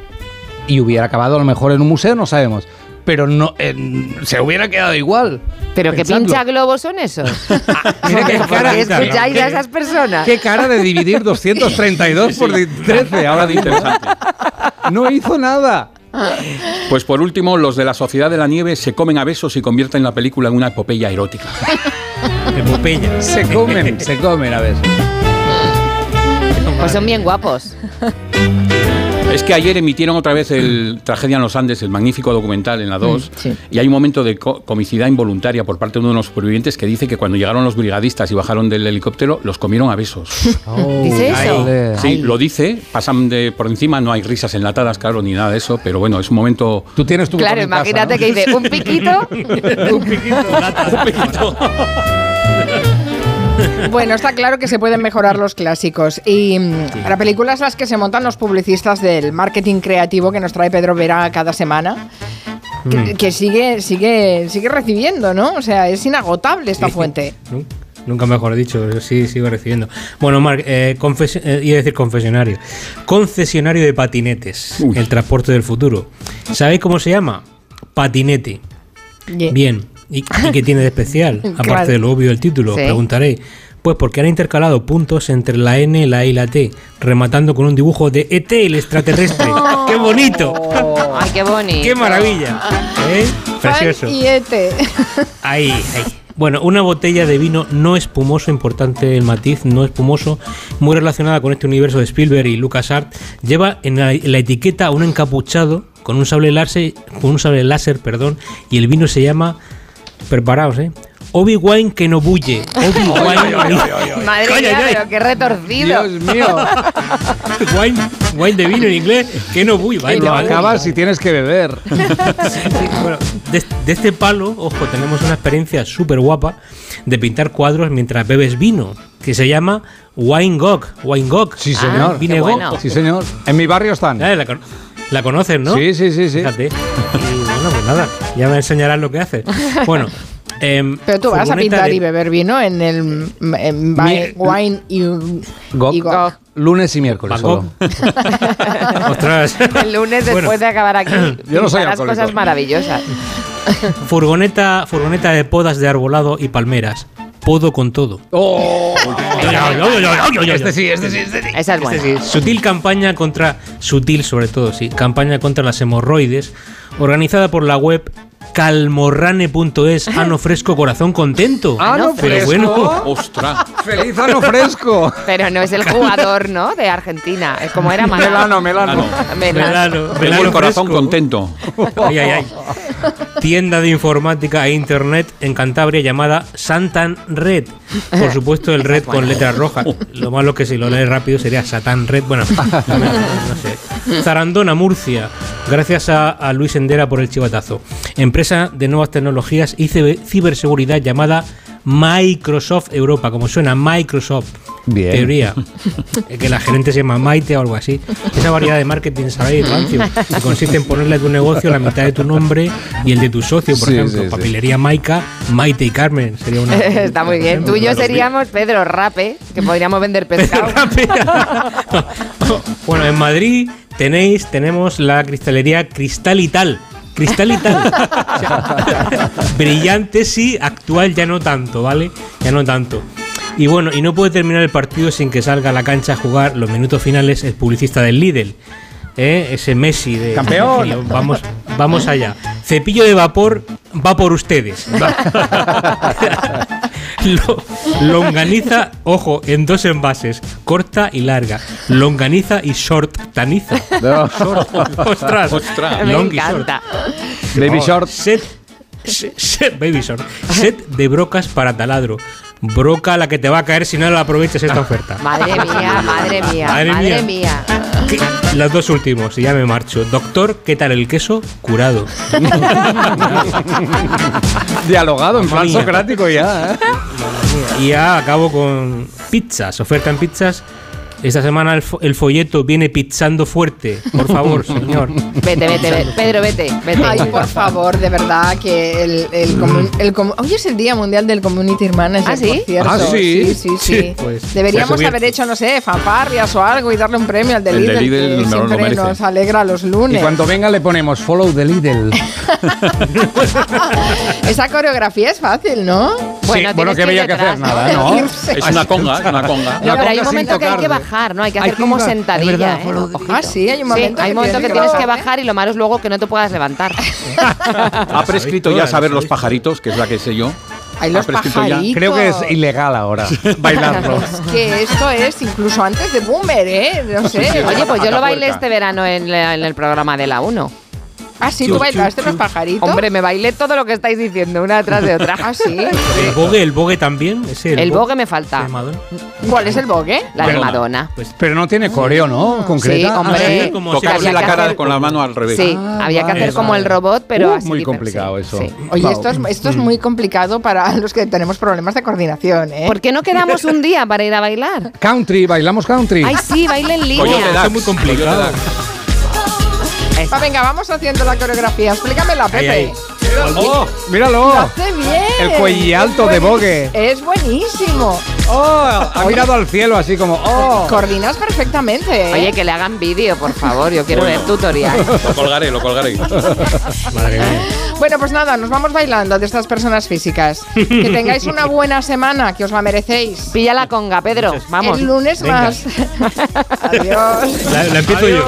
Y hubiera acabado a lo mejor en un museo, no sabemos. Pero no, en- se hubiera quedado igual. Pero qué Pensadlo. pincha globos son esos. Mira qué ¿Por cara- qué escucháis a esas personas? Qué cara de dividir 232 por 13. Ahora dice, no hizo nada. Pues por último, los de la Sociedad de la Nieve se comen a besos y convierten la película en una epopeya erótica. Epopeya. Se comen, se comen a ver. Pues son bien guapos. Es que ayer emitieron otra vez el Tragedia en los Andes, el magnífico documental en la 2, Mm, sí. y hay un momento de co- comicidad involuntaria por parte de uno de los supervivientes que dice que cuando llegaron los brigadistas y bajaron del helicóptero, los comieron a besos. ¿Dice eso? Sí, Ay. lo dice, pasan de por encima, no hay risas enlatadas, claro, ni nada de eso, pero bueno, es un momento... Tú tienes tu Claro, imagínate que dice un piquito. Un piquito, Bueno, está claro que se pueden mejorar los clásicos. Y mm, para películas las que se montan los publicistas del marketing creativo que nos trae Pedro Vera cada semana. Que, Mm. que sigue, sigue, sigue recibiendo, ¿no? O sea, es inagotable esta fuente. Nu- Nunca mejor dicho, sí, sigo recibiendo. Bueno, Marc, eh, confes- eh, iba a decir confesionario. Concesionario de patinetes, el transporte del futuro. ¿Sabéis cómo se llama? Patinete. Bien. ¿Y, y qué tiene de especial? Aparte Claro. de lo obvio del título, Sí. preguntaréis. Pues porque han intercalado puntos entre la N, la I y la T, rematando con un dibujo de ET, el extraterrestre. ¡Qué bonito! Ay, qué bonito. ¡Qué maravilla! ¿Eh? Precioso. y Ete. Ahí, ahí. Bueno, una botella de vino no espumoso, importante el matiz, no espumoso, muy relacionada con este universo de Spielberg y LucasArts, lleva en la, en la etiqueta un encapuchado con un sable láser, con un sable láser, perdón, y el vino se llama, preparaos, eh, Obi-Wan que no bulle. Obi-Wan. Madre mía, pero qué retorcido. Dios mío. wine, wine de vino en inglés que no bulle. Lo acabas si tienes que beber. Bueno, de, de este palo, ojo, tenemos una experiencia súper guapa de pintar cuadros mientras bebes vino, que se llama Wine Gog. Wine Gog. Sí, señor. Vine Gog. Sí, señor. En mi barrio están. Ya, La, con- la conoces, ¿no? Sí, sí, sí, sí. Fíjate. Y bueno, pues nada, ya me enseñarás lo que haces. Bueno. Em, Pero tú vas a pintar de- y beber vino en el en Mi- Wi- wine y, Gog. Lunes y miércoles solo. Ostras. El lunes después Bueno. de acabar aquí. Yo no soy alcohólico. cosas maravillosas. Furgoneta, furgoneta de podas de arbolado y palmeras. Podo con todo. Oh. Este sí, este sí, este sí. Esa es buena. Este sí, sutil campaña contra, sutil sobre todo, sí, campaña contra las hemorroides, organizada por la web calmorrane.es, ano fresco, corazón contento. Ano Pero fresco. bueno, Ostras. Feliz ano fresco. Pero no es el jugador, ¿no? De Argentina. Es como era Melano, melano. Melano. melano, melano el corazón fresco. contento. Ay, ay, ay. Tienda de informática e internet en Cantabria llamada Santan Red. Por supuesto, el red con letras rojas. Lo malo que si lo lees rápido sería Satan Red. Bueno, no, no sé. Zarandona, Murcia. Gracias a, a Luis Endera por el chivatazo. Empresa de nuevas tecnologías y cibe- ciberseguridad llamada Microsoft Europa. Como suena, Microsoft. Bien. Teoría. Que la gerente se llama Maite o algo así. Esa variedad de marketing sabéis, rancio, que consiste en ponerle a tu negocio la mitad de tu nombre y el de tu socio, por Sí, ejemplo. sí, sí. Papelería Maica, Maite y Carmen. Sería una. Está muy bien. Tú y yo seríamos Pedro Rape, que podríamos vender pescado. Bueno, en Madrid tenéis, tenemos la cristalería Cristal y Tal. Cristal y Tal. O sea, brillante sí, actual ya no tanto, ¿vale? Ya no tanto. Y bueno, y no puede terminar el partido sin que salga a la cancha a jugar los minutos finales el publicista del Lidl. ¿eh? Ese Messi de... ¡Campeón! Vamos, vamos allá. Cepillo de vapor va por ustedes. Lo- longaniza, ojo, en dos envases, corta y larga. Longaniza y short taniza. No. Ostras, Ostras. Me long y short. encanta. Baby short. Set, set, set- baby short. Set de brocas para taladro. Broca la que te va a caer si no la aprovechas esta oferta. Madre mía, madre mía, Madre madre, mía. mía. Los dos últimos, y ya me marcho. Doctor, ¿qué tal el queso? Curado. Dialogado en plan socrático ya. ¿eh? Y ya acabo con pizzas, oferta en pizzas. Esta semana el, fo- el folleto viene pizzando fuerte. Por favor, señor. Vete, vete, vete. Pedro, vete, vete. Ay, por favor, de verdad, que el, el, comun- el comu- Hoy es el Día Mundial del Community Manager, ¿Ah, sí? por cierto. Ah, ¿sí? sí, sí, sí. Sí, pues, Deberíamos ha haber hecho, no sé, fanfarrias o algo y darle un premio al de El de Lidl, Lidl que lo siempre nos alegra los Y lunes. cuando venga le ponemos follow the Lidl. Esa coreografía es fácil, ¿no? Bueno, sí, bueno, que que detrás, hacer nada, ¿no? Es una conga, es una conga. No, pero hay un momento que hay que tocarle. Bajar, ¿no? Hay que Hay hacer que como sentadilla. verdad, ¿eh? follow the Ojito. Ah, sí, hay un Sí, momento hay que un momento que tienes que tienes que bajar. y lo malo es luego que no te puedas levantar. Ha prescrito ya saber lo los pajaritos, que es la que sé yo. Hay Ha los prescrito ya. pajaritos. Creo que es ilegal ahora bailarlo. Es que esto es incluso antes de Boomer, ¿eh? No sé. Oye, pues yo lo bailé este verano en, la- en el programa de la 1. Ah, sí, tú bailaste los pajaritos. Hombre, me bailé todo lo que estáis diciendo, una detrás de otra. Ah, sí. El bogue, el bogue también. ese, El bo- bogue me falta. ¿Cuál es el bogue? La de Madonna. Pues, Pero no tiene coreo, ¿no? Concreta. Sí, Ah, hombre. sí, como Tocarse la cara hacer- con la mano al revés. Sí, Ah, había que hacer como vale. el robot, pero Uh, así. muy complicado sí, eso. sí. Oye, Wow. esto es, esto es muy complicado para los que tenemos problemas de coordinación, ¿eh? ¿Por qué no quedamos un día para ir a bailar? Country, bailamos country. Ay, sí, baile en línea. Es muy complicado. Va, venga, vamos haciendo la coreografía. Explícamela, Pepe. Ahí, ahí. ¡Oh! Lo ¡Míralo! hace bien. El cuello alto de bogue. Es buenísimo. ¡Oh! Ha mirado al cielo así como ¡Oh! Coordinas perfectamente. ¿eh? Oye, que le hagan vídeo, por favor. Yo quiero ver tutorial. Lo colgaré, lo colgaré. Madre mía. Bueno, pues nada, nos vamos bailando de estas personas físicas. Que tengáis una buena semana, que os la merecéis. Pilla la conga, Pedro. Vamos. El lunes Venga. más. Adiós. La, la empiezo yo.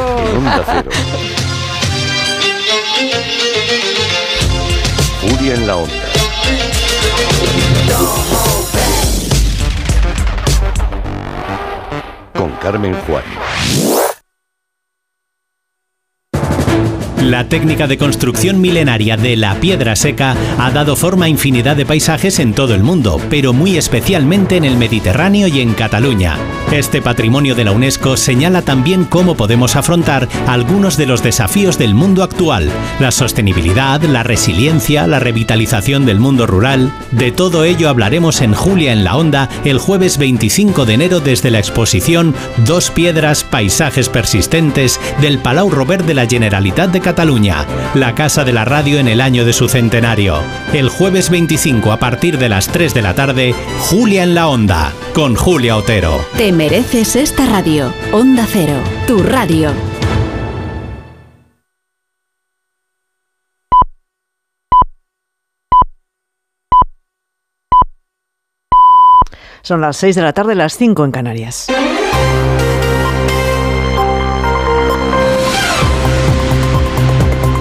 Furia en la onda. Con Carmen Juan. La técnica de construcción milenaria de la piedra seca ha dado forma a infinidad de paisajes en todo el mundo, pero muy especialmente en el Mediterráneo y en Cataluña. Este patrimonio de la UNESCO señala también cómo podemos afrontar algunos de los desafíos del mundo actual, la sostenibilidad, la resiliencia, la revitalización del mundo rural. De todo ello hablaremos en Julia en la Onda el jueves 25 de enero desde la exposición Dos piedras, paisajes persistentes del Palau Robert de la Generalitat de Cataluña, la casa de la radio en el año de su centenario. El jueves 25 a partir de las 3 de la tarde, Julia en la Onda, con Julia Otero. Te mereces esta radio. Onda Cero, tu radio. Son las 6 de la tarde, las 5 en Canarias.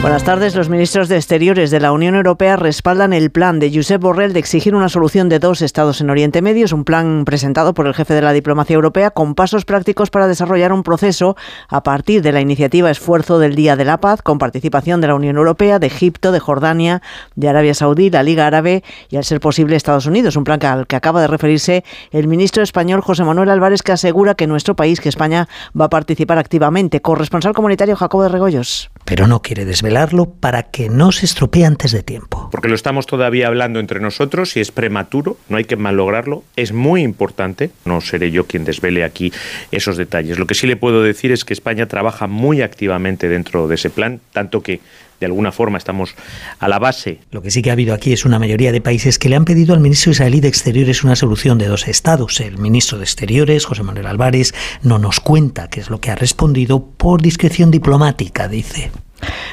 Buenas tardes. Los ministros de Exteriores de la Unión Europea respaldan el plan de Josep Borrell de exigir una solución de dos estados en Oriente Medio. Es un plan presentado por el jefe de la diplomacia europea con pasos prácticos para desarrollar un proceso a partir de la iniciativa Esfuerzo del Día de la Paz, con participación de la Unión Europea, de Egipto, de Jordania, de Arabia Saudí, la Liga Árabe y, al ser posible, Estados Unidos. Un plan al que acaba de referirse el ministro español José Manuel Álvarez, que asegura que nuestro país, que España, va a participar activamente. Corresponsal comunitario Jacobo de Regoyos. Pero no quiere desvelarlo para que no se estropee antes de tiempo. Porque lo estamos todavía hablando entre nosotros y es prematuro, no hay que malograrlo, es muy importante, no seré yo quien desvele aquí esos detalles. Lo que sí le puedo decir es que España trabaja muy activamente dentro de ese plan, tanto que de alguna forma estamos a la base. Lo que sí que ha habido aquí es una mayoría de países que le han pedido al ministro israelí de Exteriores una solución de dos estados. El ministro de Exteriores, José Manuel Álvarez, no nos cuenta qué es lo que ha respondido por discreción diplomática, dice.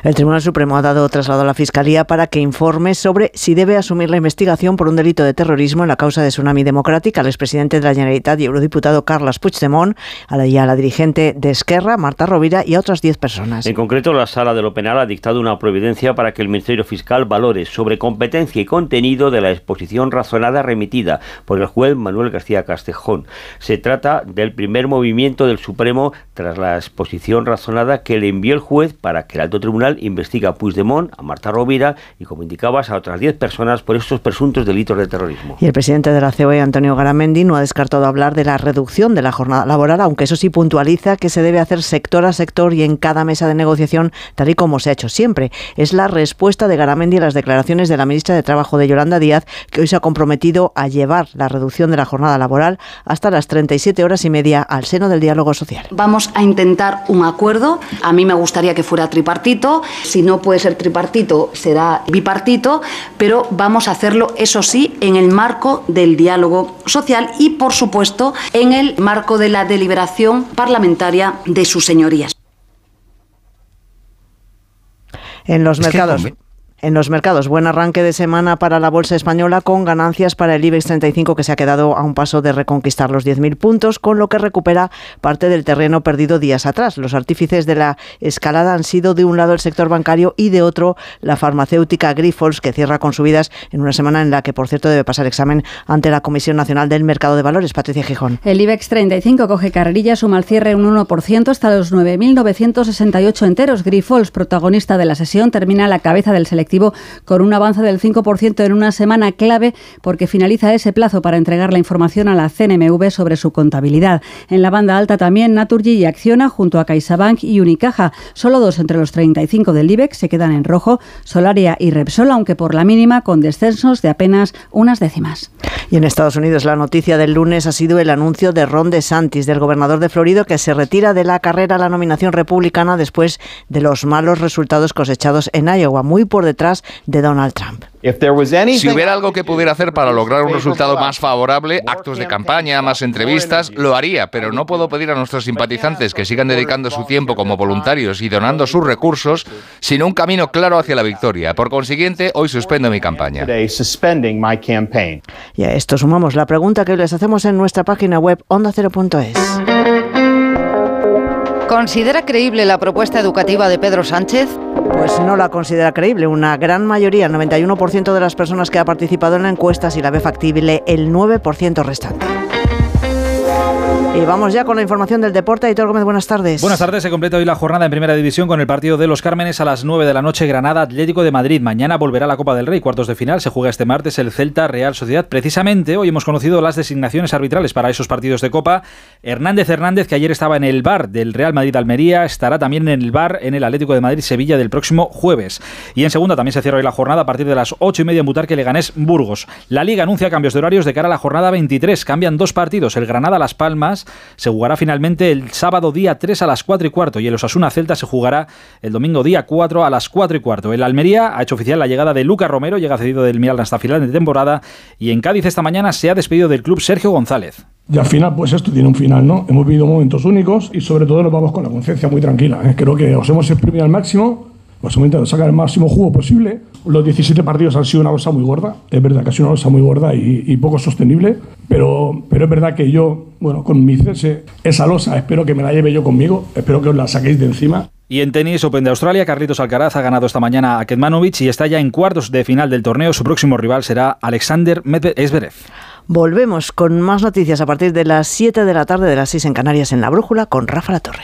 El Tribunal Supremo ha dado traslado a la Fiscalía para que informe sobre si debe asumir la investigación por un delito de terrorismo en la causa de Tsunami Democrática al expresidente de la Generalitat y eurodiputado Carles Puigdemont, a la, y a la dirigente de Esquerra, Marta Rovira, y a otras 10 personas. En concreto, la Sala de lo Penal ha dictado una providencia para que el Ministerio Fiscal valore sobre competencia y contenido de la exposición razonada remitida por el juez Manuel García Castejón. Se trata del primer movimiento del Supremo tras la exposición razonada que le envió el juez para que el alto tribunal investiga a Puigdemont, a Marta Rovira y, como indicabas, a otras 10 personas por estos presuntos delitos de terrorismo. Y el presidente de la COE, Antonio Garamendi, no ha descartado hablar de la reducción de la jornada laboral, aunque eso sí puntualiza que se debe hacer sector a sector y en cada mesa de negociación, tal y como se ha hecho siempre. Es la respuesta de Garamendi a las declaraciones de la ministra de Trabajo de Yolanda Díaz, que hoy se ha comprometido a llevar la reducción de la jornada laboral hasta las 37 horas y media al seno del diálogo social. Vamos a intentar un acuerdo. A mí me gustaría que fuera tripartito. Si no puede ser tripartito, será bipartito, pero vamos a hacerlo, eso sí, en el marco del diálogo social y, por supuesto, en el marco de la deliberación parlamentaria de sus señorías. En los Es que mercados. En los mercados, buen arranque de semana para la bolsa española con ganancias para el IBEX 35 que se ha quedado a un paso de reconquistar los 10.000 puntos, con lo que recupera parte del terreno perdido días atrás. Los artífices de la escalada han sido de un lado el sector bancario y de otro la farmacéutica Grifols, que cierra con subidas en una semana en la que, por cierto, debe pasar examen ante la Comisión Nacional del Mercado de Valores. Patricia Gijón. El IBEX 35 coge carrerilla, suma al cierre un 1% hasta los 9.968 enteros. Grifols, protagonista de la sesión, termina a la cabeza del selectivo con un avance del 5% en una semana clave porque finaliza ese plazo para entregar la información a la CNMV sobre su contabilidad. En la banda alta también Naturgy y Acciona junto a CaixaBank y Unicaja. Solo dos entre los 35 del IBEX se quedan en rojo, Solaria y Repsol, aunque por la mínima con descensos de apenas unas décimas. Y en Estados Unidos la noticia del lunes ha sido el anuncio de Ron DeSantis, del gobernador de Florida, que se retira de la carrera a la nominación republicana después de los malos resultados cosechados en Iowa, muy por detrás de Donald Trump. Si hubiera algo que pudiera hacer para lograr un resultado más favorable, actos de campaña, más entrevistas, lo haría, pero no puedo pedir a nuestros simpatizantes que sigan dedicando su tiempo como voluntarios y donando sus recursos sin un camino claro hacia la victoria. Por consiguiente, hoy suspendo mi campaña. Y a esto sumamos la pregunta que les hacemos en nuestra página web ondacero.es. ¿Considera creíble la propuesta educativa de Pedro Sánchez? Pues no la considera creíble. Una gran mayoría, el 91% de las personas que ha participado en la encuesta, si la ve factible, el 9% restante. Y vamos ya con la información del deporte. Aitor Gómez, buenas tardes. Buenas tardes. Se completa hoy la jornada en Primera División con el partido de los Cármenes a las 9 de la noche. Granada Atlético de Madrid. Mañana volverá la Copa del Rey. Cuartos de final. Se juega este martes el Celta Real Sociedad. Precisamente hoy hemos conocido las designaciones arbitrales para esos partidos de Copa. Hernández Hernández, que ayer estaba en el bar del Real Madrid Almería, estará también en el bar en el Atlético de Madrid Sevilla del próximo jueves. Y en segunda también se cierra hoy la jornada a partir de las 8 y media en Butarque Leganés Burgos. La Liga anuncia cambios de horarios de cara a la jornada 23. Cambian dos partidos. El Granada Las Palmas se jugará finalmente el sábado día 3 a las 4 y cuarto y el Osasuna Celta se jugará el domingo día 4 a las 4 y cuarto. El Almería ha hecho oficial la llegada de Luca Romero, llega cedido del Milan hasta final de temporada y en Cádiz esta mañana se ha despedido del club Sergio González. Y al final, pues esto tiene un final, ¿no? Hemos vivido momentos únicos y sobre todo nos vamos con la conciencia muy tranquila. ¿eh? Creo que os hemos exprimido al máximo, os hemos intentado sacar el máximo jugo posible. Los 17 partidos han sido una cosa muy gorda, es verdad que ha sido una cosa muy gorda y, y poco sostenible, pero, pero es verdad que yo, bueno, con mi cese, esa losa espero que me la lleve yo conmigo, espero que os la saquéis de encima. Y en tenis Open de Australia, Carlitos Alcaraz ha ganado esta mañana a Ketmanovic y está ya en cuartos de final del torneo. Su próximo rival será Alexander Medvedev. Volvemos con más noticias a partir de las 7 de la tarde de las 6 en Canarias en La Brújula con Rafa La Torre.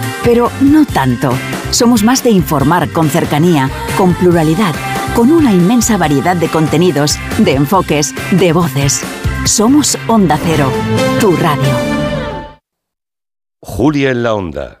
pero no tanto. Somos más de informar con cercanía, con pluralidad, con una inmensa variedad de contenidos, de enfoques, de voces. Somos Onda Cero, tu radio. Julia en la Onda.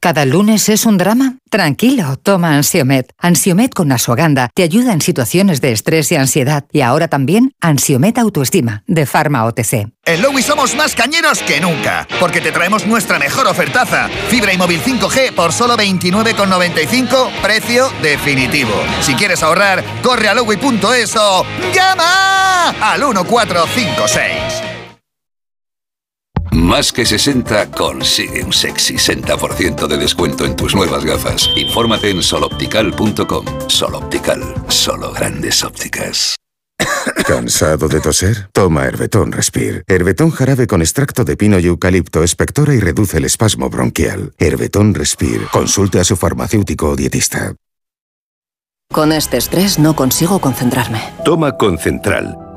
¿Cada lunes es un drama? Tranquilo, toma Ansiomet. Ansiomet con Asuaganda te ayuda en situaciones de estrés y ansiedad. Y ahora también Ansiomet Autoestima, de Pharma OTC. En Lowy somos más cañeros que nunca, porque te traemos nuestra mejor ofertaza. Fibra y móvil 5G por solo 29,95, precio definitivo. Si quieres ahorrar, corre a lowy.es o llama al 1456. Más que 60 consigue un sexy 60% de descuento en tus nuevas gafas. Infórmate en soloptical.com. Soloptical, solo grandes ópticas. ¿Cansado de toser? Toma Herbetón Respire. Herbetón jarabe con extracto de pino y eucalipto espectora y reduce el espasmo bronquial. Herbetón Respire. Consulte a su farmacéutico o dietista. Con este estrés no consigo concentrarme. Toma Concentral.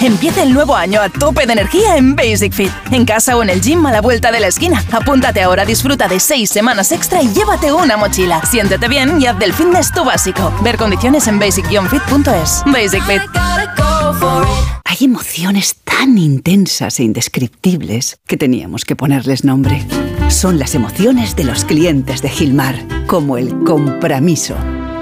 Empieza el nuevo año a tope de energía en Basic Fit. En casa o en el gym a la vuelta de la esquina. Apúntate ahora, disfruta de seis semanas extra y llévate una mochila. Siéntete bien y haz del fitness tu básico. Ver condiciones en basic-fit.es. Basic Fit. Hay emociones tan intensas e indescriptibles que teníamos que ponerles nombre. Son las emociones de los clientes de Gilmar, como el compromiso.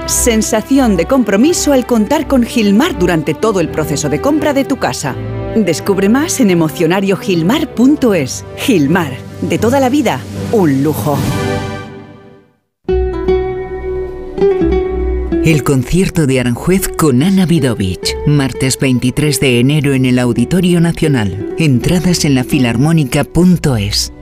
Sensación de compromiso al contar con Gilmar durante todo el proceso de compra de tu casa. Descubre más en emocionariogilmar.es. Gilmar, de toda la vida, un lujo. El concierto de Aranjuez con Ana Vidovich, martes 23 de enero en el Auditorio Nacional. Entradas en la filarmónica.es.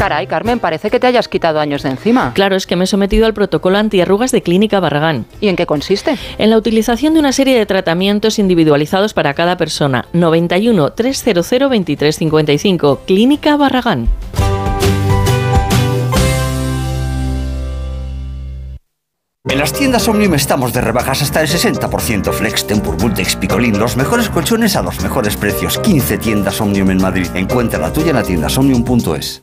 Caray, Carmen, parece que te hayas quitado años de encima. Claro, es que me he sometido al protocolo antiarrugas de Clínica Barragán. ¿Y en qué consiste? En la utilización de una serie de tratamientos individualizados para cada persona. 91 300 2355. Clínica Barragán. En las tiendas Omnium estamos de rebajas hasta el 60%. Flex, Tempur, Bultex, Picolín. Los mejores colchones a los mejores precios. 15 tiendas Omnium en Madrid. Encuentra la tuya en la tienda omnium.es.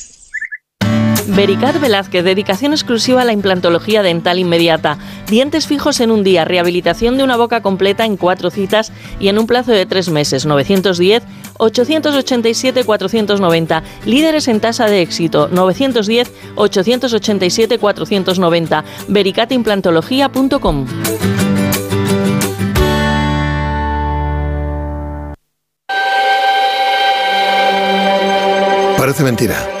Vericat Velázquez, dedicación exclusiva a la implantología dental inmediata. Dientes fijos en un día, rehabilitación de una boca completa en cuatro citas y en un plazo de tres meses. 910-887-490. Líderes en tasa de éxito. 910-887-490. Vericatimplantología.com. Parece mentira.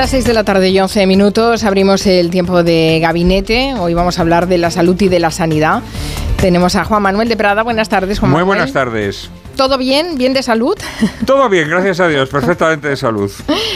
Las 6 de la tarde y 11 minutos. Abrimos el tiempo de gabinete. Hoy vamos a hablar de la salud y de la sanidad. Tenemos a Juan Manuel de Prada. Buenas tardes, Juan Muy Manuel. buenas tardes. ¿Todo bien? ¿Bien de salud? Todo bien, gracias a Dios, perfectamente de salud.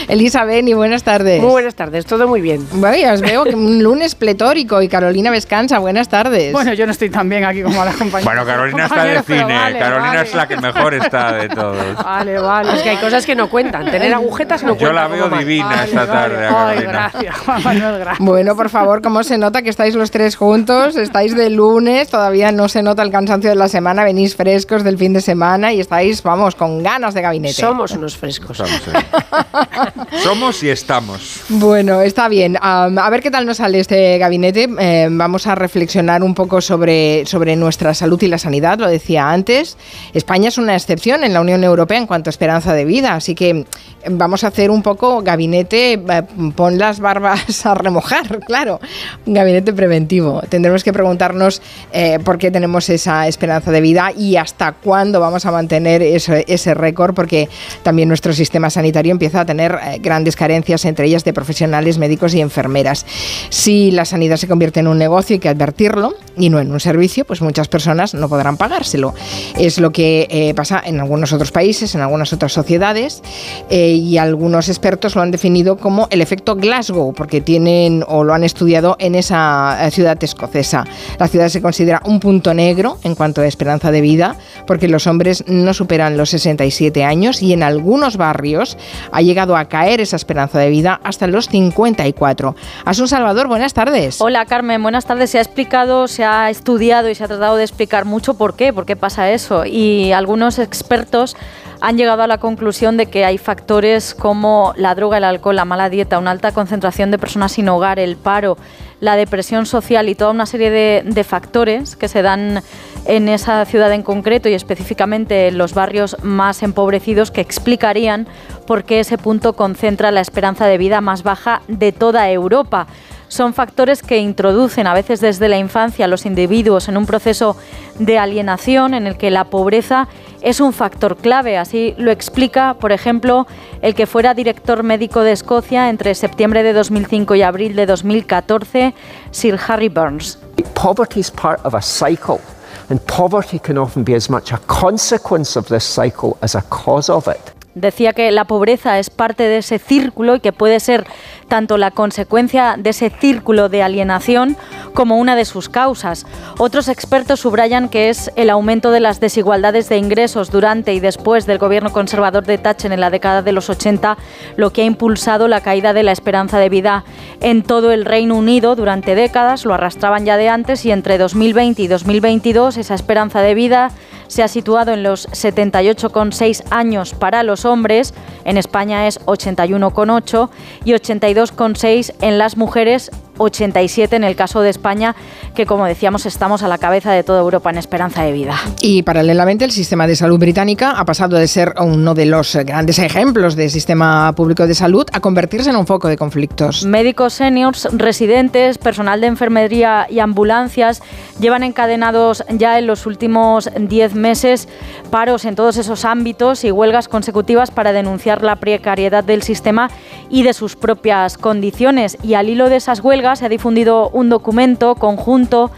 Elizabeth, y buenas tardes. Muy buenas tardes, todo muy bien. Vaya, os veo que un lunes pletórico y Carolina Vescanza, buenas tardes. Bueno, yo no estoy tan bien aquí como la compañera. Bueno, Carolina está de cine, Carolina es la que mejor está de todos. Vale, vale. Es que hay cosas que no cuentan. Tener agujetas no Yo cuenta. la veo divina Vale, esta vale. tarde, Ay, Carolina. gracias, Juan Manuel, gracias. Bueno, por favor, ¿cómo se nota que estáis los tres juntos? Estáis de lunes, todavía no se nota el cansancio de la semana, venís frescos del fin de semana y estáis, vamos, con ganas de gabinete. Somos unos frescos. Somos y estamos. Bueno, está bien. Am, a ver qué tal nos sale este gabinete. Eh, vamos a reflexionar un poco sobre, sobre nuestra salud y la sanidad, lo decía antes. España es una excepción en la Unión Europea en cuanto a esperanza de vida, así que eh, vamos a hacer un poco gabinete, eh, pon las barbas a remojar, claro, un gabinete preventivo. Tendremos que preguntarnos eh, por qué tenemos esa esperanza de vida y hasta cuándo vamos a mantener ese, ese récord, porque también nuestro sistema sanitario empieza a tener eh, grandes carencias, entre ellas de profesionales, médicos y enfermeras. Si la sanidad se convierte en un negocio, hay que advertirlo, y no en un servicio, pues muchas personas no podrán pagárselo. Es lo que eh, pasa en algunos otros países, en algunas otras sociedades, eh, y algunos expertos lo han definido como el efecto Glasgow, porque tienen o lo han estudiado en esa eh, ciudad escocesa. La ciudad se considera un punto negro en cuanto a esperanza de vida, porque los hombres no superan los 67 años y en algunos barrios ha llegado a caer esa esperanza de vida hasta los 54. Asun Salvador, buenas tardes. Hola Carmen, buenas tardes. Se ha explicado, se ha estudiado y se ha tratado de explicar mucho por qué, por qué pasa eso. Y algunos expertos han llegado a la conclusión de que hay factores como la droga, el alcohol, la mala dieta, una alta concentración de personas sin hogar, el paro, la depresión social y toda una serie de, factores que se dan en esa ciudad en concreto y específicamente en los barrios más empobrecidos que explicarían por qué ese punto concentra la esperanza de vida más baja de toda Europa. Son factores que introducen a veces desde la infancia a los individuos en un proceso de alienación en el que la pobreza es un factor clave. Así lo explica, por ejemplo, el que fuera director médico de Escocia entre septiembre de 2005 y abril de 2014, Sir Harry Burns. poverty is part of a cycle, and poverty can often be as much a consequence of this cycle as a cause of it. Decía que la pobreza es parte de ese círculo y que puede ser tanto la consecuencia de ese círculo de alienación como una de sus causas. Otros expertos subrayan que es el aumento de las desigualdades de ingresos durante y después del gobierno conservador de Thatcher en la década de los 80 lo que ha impulsado la caída de la esperanza de vida en todo el Reino Unido durante décadas, lo arrastraban ya de antes y entre 2020 y 2022 esa esperanza de vida se ha situado en los 78,6 años para los hombres, en España es 81,8 y 82,6 en las mujeres, 87 en el caso de España, que como decíamos estamos a la cabeza de toda Europa en esperanza de vida. Y paralelamente el sistema de salud británica ha pasado de ser uno de los grandes ejemplos de sistema público de salud a convertirse en un foco de conflictos. Médicos seniors, residentes, personal de enfermería y ambulancias llevan encadenados ya en los últimos 10 meses paros en todos esos ámbitos y huelgas consecutivas para denunciar la precariedad del sistema y de sus propias condiciones. Y al hilo de esas huelgas se ha difundido un documento conjunto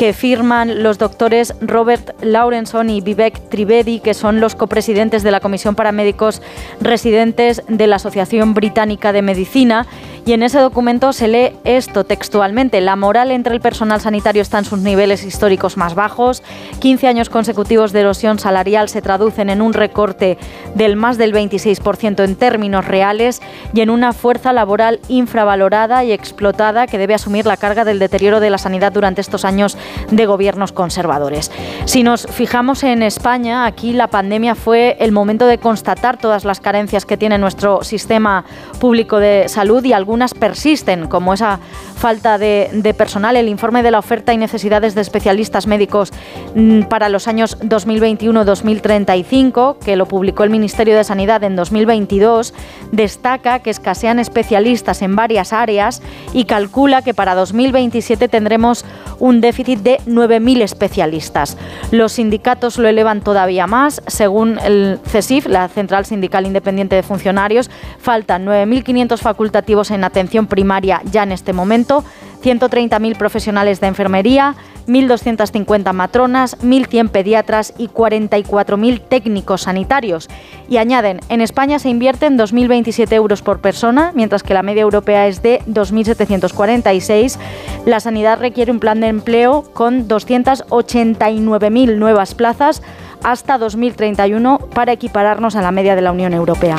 que firman los doctores Robert Laurenson y Vivek Trivedi, que son los copresidentes de la Comisión para Médicos Residentes de la Asociación Británica de Medicina. Y en ese documento se lee esto textualmente. La moral entre el personal sanitario está en sus niveles históricos más bajos. 15 años consecutivos de erosión salarial se traducen en un recorte del más del 26% en términos reales y en una fuerza laboral infravalorada y explotada que debe asumir la carga del deterioro de la sanidad durante estos años de gobiernos conservadores. Si nos fijamos en España, aquí la pandemia fue el momento de constatar todas las carencias que tiene nuestro sistema público de salud y algunas persisten, como esa falta de, de personal. El informe de la oferta y necesidades de especialistas médicos mm, para los años 2021-2035, que lo publicó el Ministerio de Sanidad en 2022, destaca que escasean especialistas en varias áreas y calcula que para 2027 tendremos un de 9.000 especialistas. Los sindicatos lo elevan todavía más. Según el CESIF, la Central Sindical Independiente de Funcionarios, faltan 9.500 facultativos en atención primaria ya en este momento, 130.000 profesionales de enfermería, 1.250 matronas, 1.100 pediatras y 44.000 técnicos sanitarios. Y añaden, en España se invierten 2.027 euros por persona, mientras que la media europea es de 2.746. La sanidad requiere un plan de empleo con 289.000 nuevas plazas hasta 2031 para equipararnos a la media de la Unión Europea.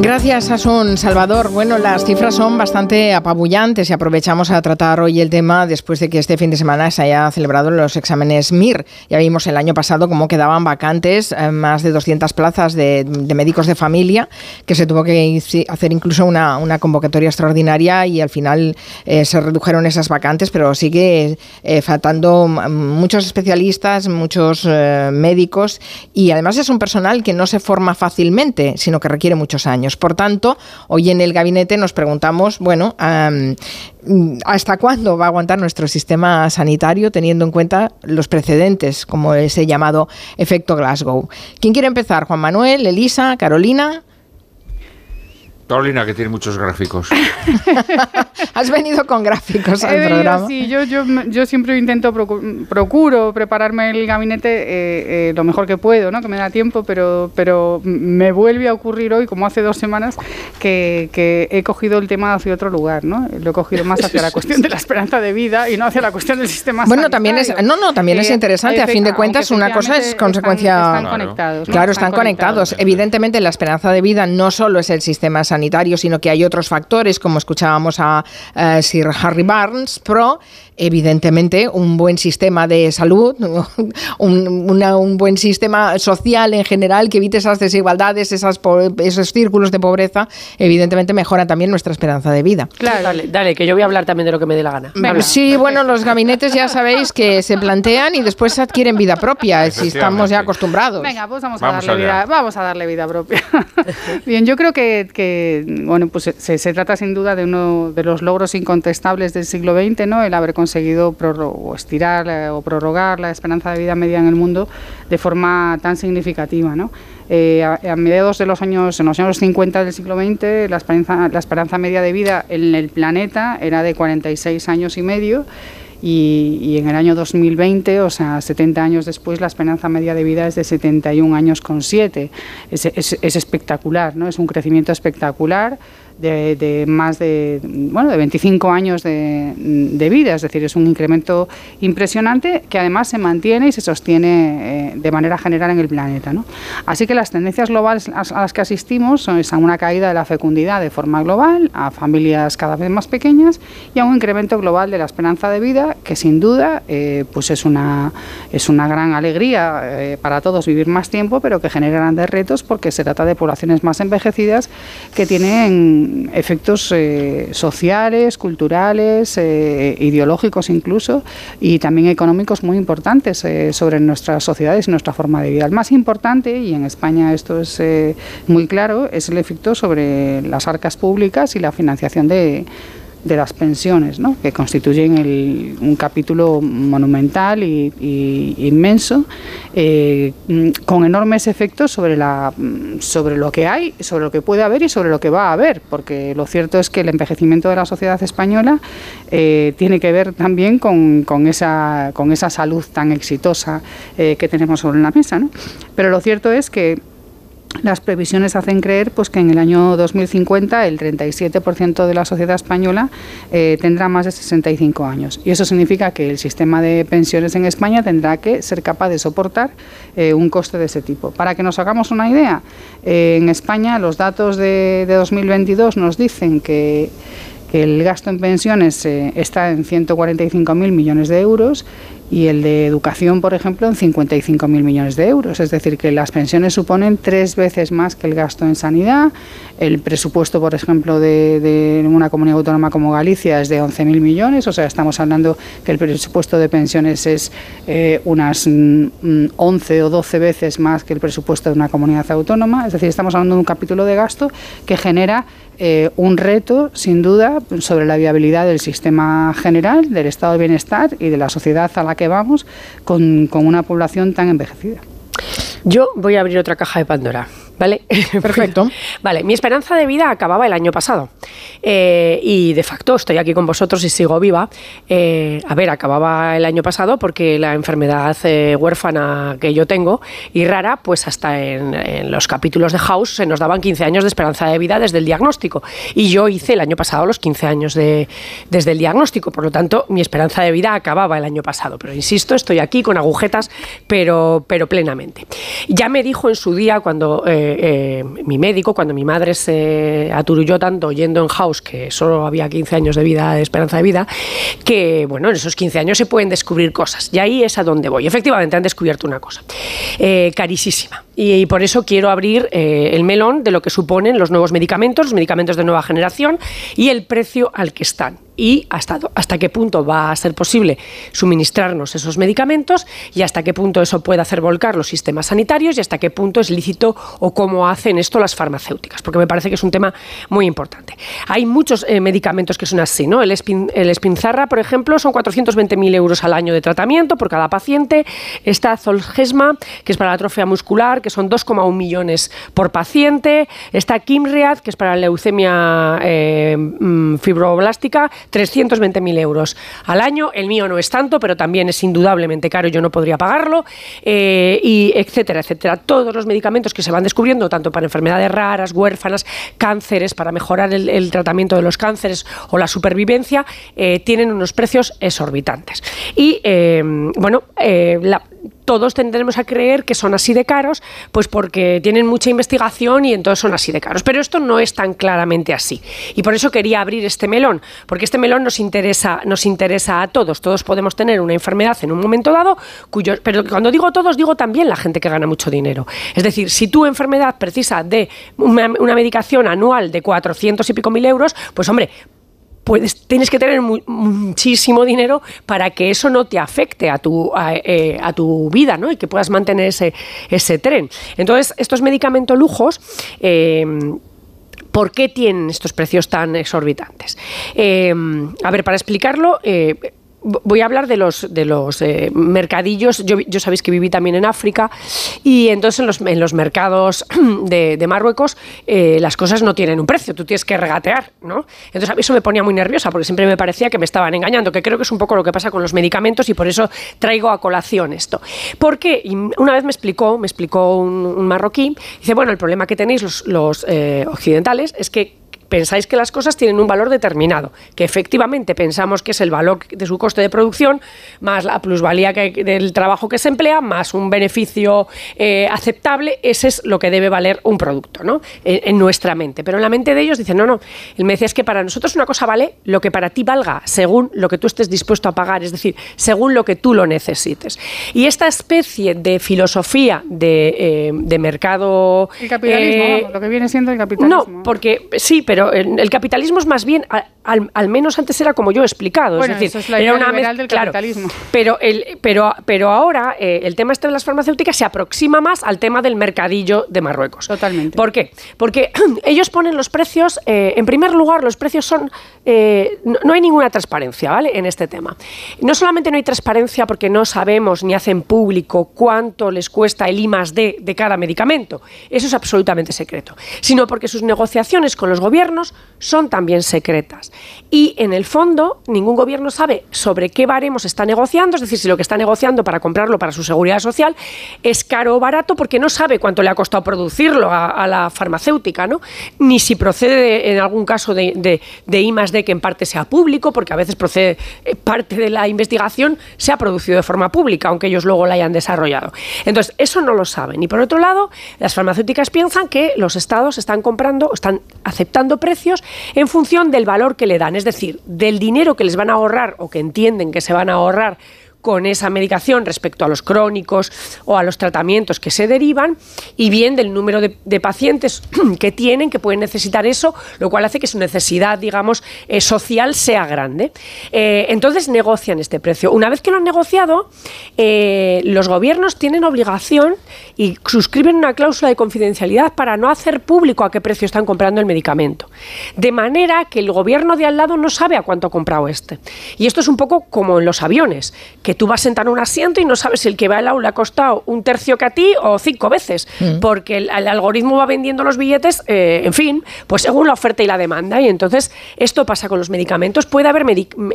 Gracias, Asun Salvador. Bueno, las cifras son bastante apabullantes y aprovechamos a tratar hoy el tema después de que este fin de semana se haya celebrado los exámenes MIR. Ya vimos el año pasado cómo quedaban vacantes eh, más de 200 plazas de, de, médicos de familia, que se tuvo que hacer incluso una, una convocatoria extraordinaria y al final eh, se redujeron esas vacantes, pero sigue eh, faltando muchos especialistas, muchos eh, médicos y además es un personal que no se forma fácilmente, sino que requiere muchos años. Por tanto, hoy en el gabinete nos preguntamos, bueno, ¿hasta cuándo va a aguantar nuestro sistema sanitario teniendo en cuenta los precedentes, como ese llamado efecto Glasgow? ¿Quién quiere empezar? Juan Manuel, Elisa, Carolina. Carolina, que tiene muchos gráficos. Has venido con gráficos al programa. Sí, yo, yo, yo siempre intento, procuro, procuro prepararme el gabinete eh, eh, lo mejor que puedo, ¿no? que me da tiempo, pero, pero me vuelve a ocurrir hoy, como hace dos semanas, que, que he cogido el tema hacia otro lugar. ¿no? Lo he cogido más hacia la cuestión de la esperanza de vida y no hacia la cuestión del sistema Bueno, sanitario. también es, no, no, también es interesante. A fin de cuentas, una cosa es consecuencia. Están, están conectados. ¿no? Claro, están, están conectados. conectados. Evidentemente, la esperanza de vida no solo es el sistema sanitario, sino que hay otros factores, como escuchábamos a uh, Sir Harry Barnes, pero evidentemente un buen sistema de salud, un, una, un, buen sistema social en general que evite esas desigualdades, esas, esos círculos de pobreza, evidentemente mejora también nuestra esperanza de vida. Claro, dale, dale, que yo voy a hablar también de lo que me dé la gana. Venga. Sí, bueno, los gabinetes ya sabéis que se plantean y después adquieren vida propia, si estamos ya acostumbrados. Venga, pues vamos, vamos a, darle, vida, vamos a darle vida propia. Bien, yo creo que, que bueno, pues se, se, trata sin duda de uno de los logros incontestables del siglo XX, ¿no? El haber conseguido o estirar eh, o prorrogar la esperanza de vida media en el mundo de forma tan significativa, ¿no? Eh, a, mediados de los años, en los años 50 del siglo XX, la esperanza, la esperanza media de vida en el planeta era de 46 años y medio y, en el año 2020, o sea, 70 años después, la esperanza media de vida es de 71 años con 7. Es, es, es espectacular, ¿no? Es un crecimiento espectacular de, más de, bueno, de 25 años de, vida, es decir, es un incremento impresionante que además se mantiene y se sostiene eh, de manera general en el planeta. ¿no? Así que las tendencias globales a las que asistimos son a una caída de la fecundidad de forma global, a familias cada vez más pequeñas y a un incremento global de la esperanza de vida que sin duda eh, pues es, una, es una gran alegría eh, para todos vivir más tiempo, pero que genera grandes retos porque se trata de poblaciones más envejecidas que tienen efectos eh, sociales, culturales, eh, ideológicos incluso, y también económicos muy importantes eh, sobre nuestras sociedades y nuestra forma de vida. El más importante, y en España esto es muy claro, es el efecto sobre las arcas públicas y la financiación de de las pensiones, ¿no? que constituyen un capítulo monumental y, inmenso, eh, con enormes efectos sobre, la, sobre lo que hay, sobre lo que puede haber y sobre lo que va a haber, porque lo cierto es que el envejecimiento de la sociedad española eh, tiene que ver también con, con, esa, con esa salud tan exitosa eh, que tenemos sobre la mesa. ¿no? Pero lo cierto es que las previsiones hacen creer pues, que en el año 2050 el 37% de la sociedad española eh, tendrá más de 65 años. Y eso significa que el sistema de pensiones en España tendrá que ser capaz de soportar eh, un coste de ese tipo. Para que nos hagamos una idea, eh, en España los datos de, de 2022 nos dicen que el gasto en pensiones está en 145.000 millones de euros y el de educación, por ejemplo, en 55.000 millones de euros. Es decir, que las pensiones suponen tres veces más que el gasto en sanidad. El presupuesto, por ejemplo, de, una comunidad autónoma como Galicia es de 11.000 millones. O sea, estamos hablando que el presupuesto de pensiones es eh, unas 11 mm, o 12 veces más que el presupuesto de una comunidad autónoma. Es decir, estamos hablando de un capítulo de gasto que genera eh, un reto, sin duda, sobre la viabilidad del sistema general, del estado de bienestar y de la sociedad a la que vamos con, con una población tan envejecida. Yo voy a abrir otra caja de Pandora. ¿Vale? Perfecto. vale, mi esperanza de vida acababa el año pasado. Eh, y de facto estoy aquí con vosotros y sigo viva. Eh, a ver, acababa el año pasado porque la enfermedad eh, huérfana que yo tengo y rara, pues hasta en, los capítulos de House se nos daban 15 años de esperanza de vida desde el diagnóstico. Y yo hice el año pasado los 15 años de, desde el diagnóstico. Por lo tanto, mi esperanza de vida acababa el año pasado. Pero insisto, estoy aquí con agujetas, pero, pero plenamente. Ya me dijo en su día cuando eh, mi médico, cuando mi madre se aturulló tanto oyendo en House que solo había 15 años de vida, de esperanza de vida, que bueno, en esos 15 años se pueden descubrir cosas. Y ahí es a donde voy. Efectivamente, han descubierto una cosa eh, carísima. Y, por eso quiero abrir eh, el melón de lo que suponen los nuevos medicamentos, los medicamentos de nueva generación y el precio al que están y hasta, hasta qué punto va a ser posible suministrarnos esos medicamentos y hasta qué punto eso puede hacer volcar los sistemas sanitarios y hasta qué punto es lícito o cómo hacen esto las farmacéuticas, porque me parece que es un tema muy importante. Hay muchos eh, medicamentos que son así, ¿no? El, el Espinzarra, por ejemplo, son 420.000 euros al año de tratamiento por cada paciente. Está Zolgesma, que es para la atrofia muscular, que son 2,1 millones por paciente. Está Kimriad, que es para la leucemia eh, mm, fibroblástica, 320.000 euros al año. El mío no es tanto, pero también es indudablemente caro, yo no podría pagarlo, eh, y etcétera, etcétera. Todos los medicamentos que se van descubriendo, tanto para enfermedades raras, huérfanas, cánceres, para mejorar el, tratamiento de los cánceres o la supervivencia, eh, tienen unos precios exorbitantes. Y eh, bueno, la, todos tendremos a creer que son así de caros, pues porque tienen mucha investigación y entonces son así de caros. Pero esto no es tan claramente así. Y por eso quería abrir este melón, porque este melón nos interesa, nos interesa a todos. Todos podemos tener una enfermedad en un momento dado, cuyo, pero cuando digo todos, digo también la gente que gana mucho dinero. Es decir, si tu enfermedad precisa de una, una medicación anual de 400 y pico mil euros, pues hombre, tienes que tener muchísimo dinero para que eso no te afecte a tu, a, eh, tu vida ¿no? y que puedas mantener ese, ese tren. Entonces, estos medicamentos lujos... Eh, ¿Por qué tienen estos precios tan exorbitantes? Eh, a ver, para explicarlo, voy a hablar de los, de los eh, mercadillos. Yo, sabéis que viví también en África y entonces en los, en los mercados de, de Marruecos eh, las cosas no tienen un precio, tú tienes que regatear, ¿no? Entonces a mí eso me ponía muy nerviosa porque siempre me parecía que me estaban engañando, que creo que es un poco lo que pasa con los medicamentos y por eso traigo a colación esto. Porque una vez me explicó, me explicó un, marroquí, dice, bueno, el problema que tenéis los, los eh, occidentales es que pensáis que las cosas tienen un valor determinado, que efectivamente pensamos que es el valor de su coste de producción, más la plusvalía del trabajo que se emplea, más un beneficio eh, aceptable, ese es lo que debe valer un producto, ¿no? En, nuestra mente. Pero en la mente de ellos dicen, no, no, él me decía, es que para nosotros una cosa vale lo que para ti valga, según lo que tú estés dispuesto a pagar, es decir, según lo que tú lo necesites. Y esta especie de filosofía de, eh, mercado... El capitalismo, eh, lo que viene siendo el capitalismo. No, porque sí, pero el capitalismo es más bien, al, menos antes era como yo he explicado, es decir, es la era una del capitalismo. Pero, el, pero, pero ahora eh, el tema este de las farmacéuticas se aproxima más al tema del mercadillo de Marruecos. Totalmente. ¿Por qué? Porque ellos ponen los precios, eh, en primer lugar, los precios son, eh, no, hay ninguna transparencia, ¿vale? En este tema. No solamente no hay transparencia porque no sabemos ni hacen público cuánto les cuesta el I más D de cada medicamento, eso es absolutamente secreto, sino porque sus negociaciones con los gobiernos son también secretas. Y en el fondo, ningún gobierno sabe sobre qué baremos está negociando, es decir, si lo que está negociando para comprarlo para su seguridad social es caro o barato, porque no sabe cuánto le ha costado producirlo a, la farmacéutica, ¿no? Ni si procede en algún caso de, de, de I D que en parte sea público, porque a veces procede eh, parte de la investigación se ha producido de forma pública, aunque ellos luego la hayan desarrollado. Entonces, eso no lo saben. Y por otro lado, las farmacéuticas piensan que los estados están comprando, están aceptando precios en función del valor que le dan, es decir, del dinero que les van a ahorrar o que entienden que se van a ahorrar con esa medicación respecto a los crónicos o a los tratamientos que se derivan y bien del número de, pacientes que tienen que pueden necesitar eso, lo cual hace que su necesidad, digamos, eh, social sea grande. Eh, entonces negocian este precio. Una vez que lo han negociado, eh, los gobiernos tienen obligación y suscriben una cláusula de confidencialidad para no hacer público a qué precio están comprando el medicamento. De manera que el gobierno de al lado no sabe a cuánto ha comprado este. Y esto es un poco como en los aviones, que tú vas a sentar en un asiento y no sabes si el que va al aula ha costado un tercio que a ti o cinco veces, mm. porque el, algoritmo va vendiendo los billetes, eh, en fin, pues según la oferta y la demanda. Y entonces esto pasa con los medicamentos. Puede haber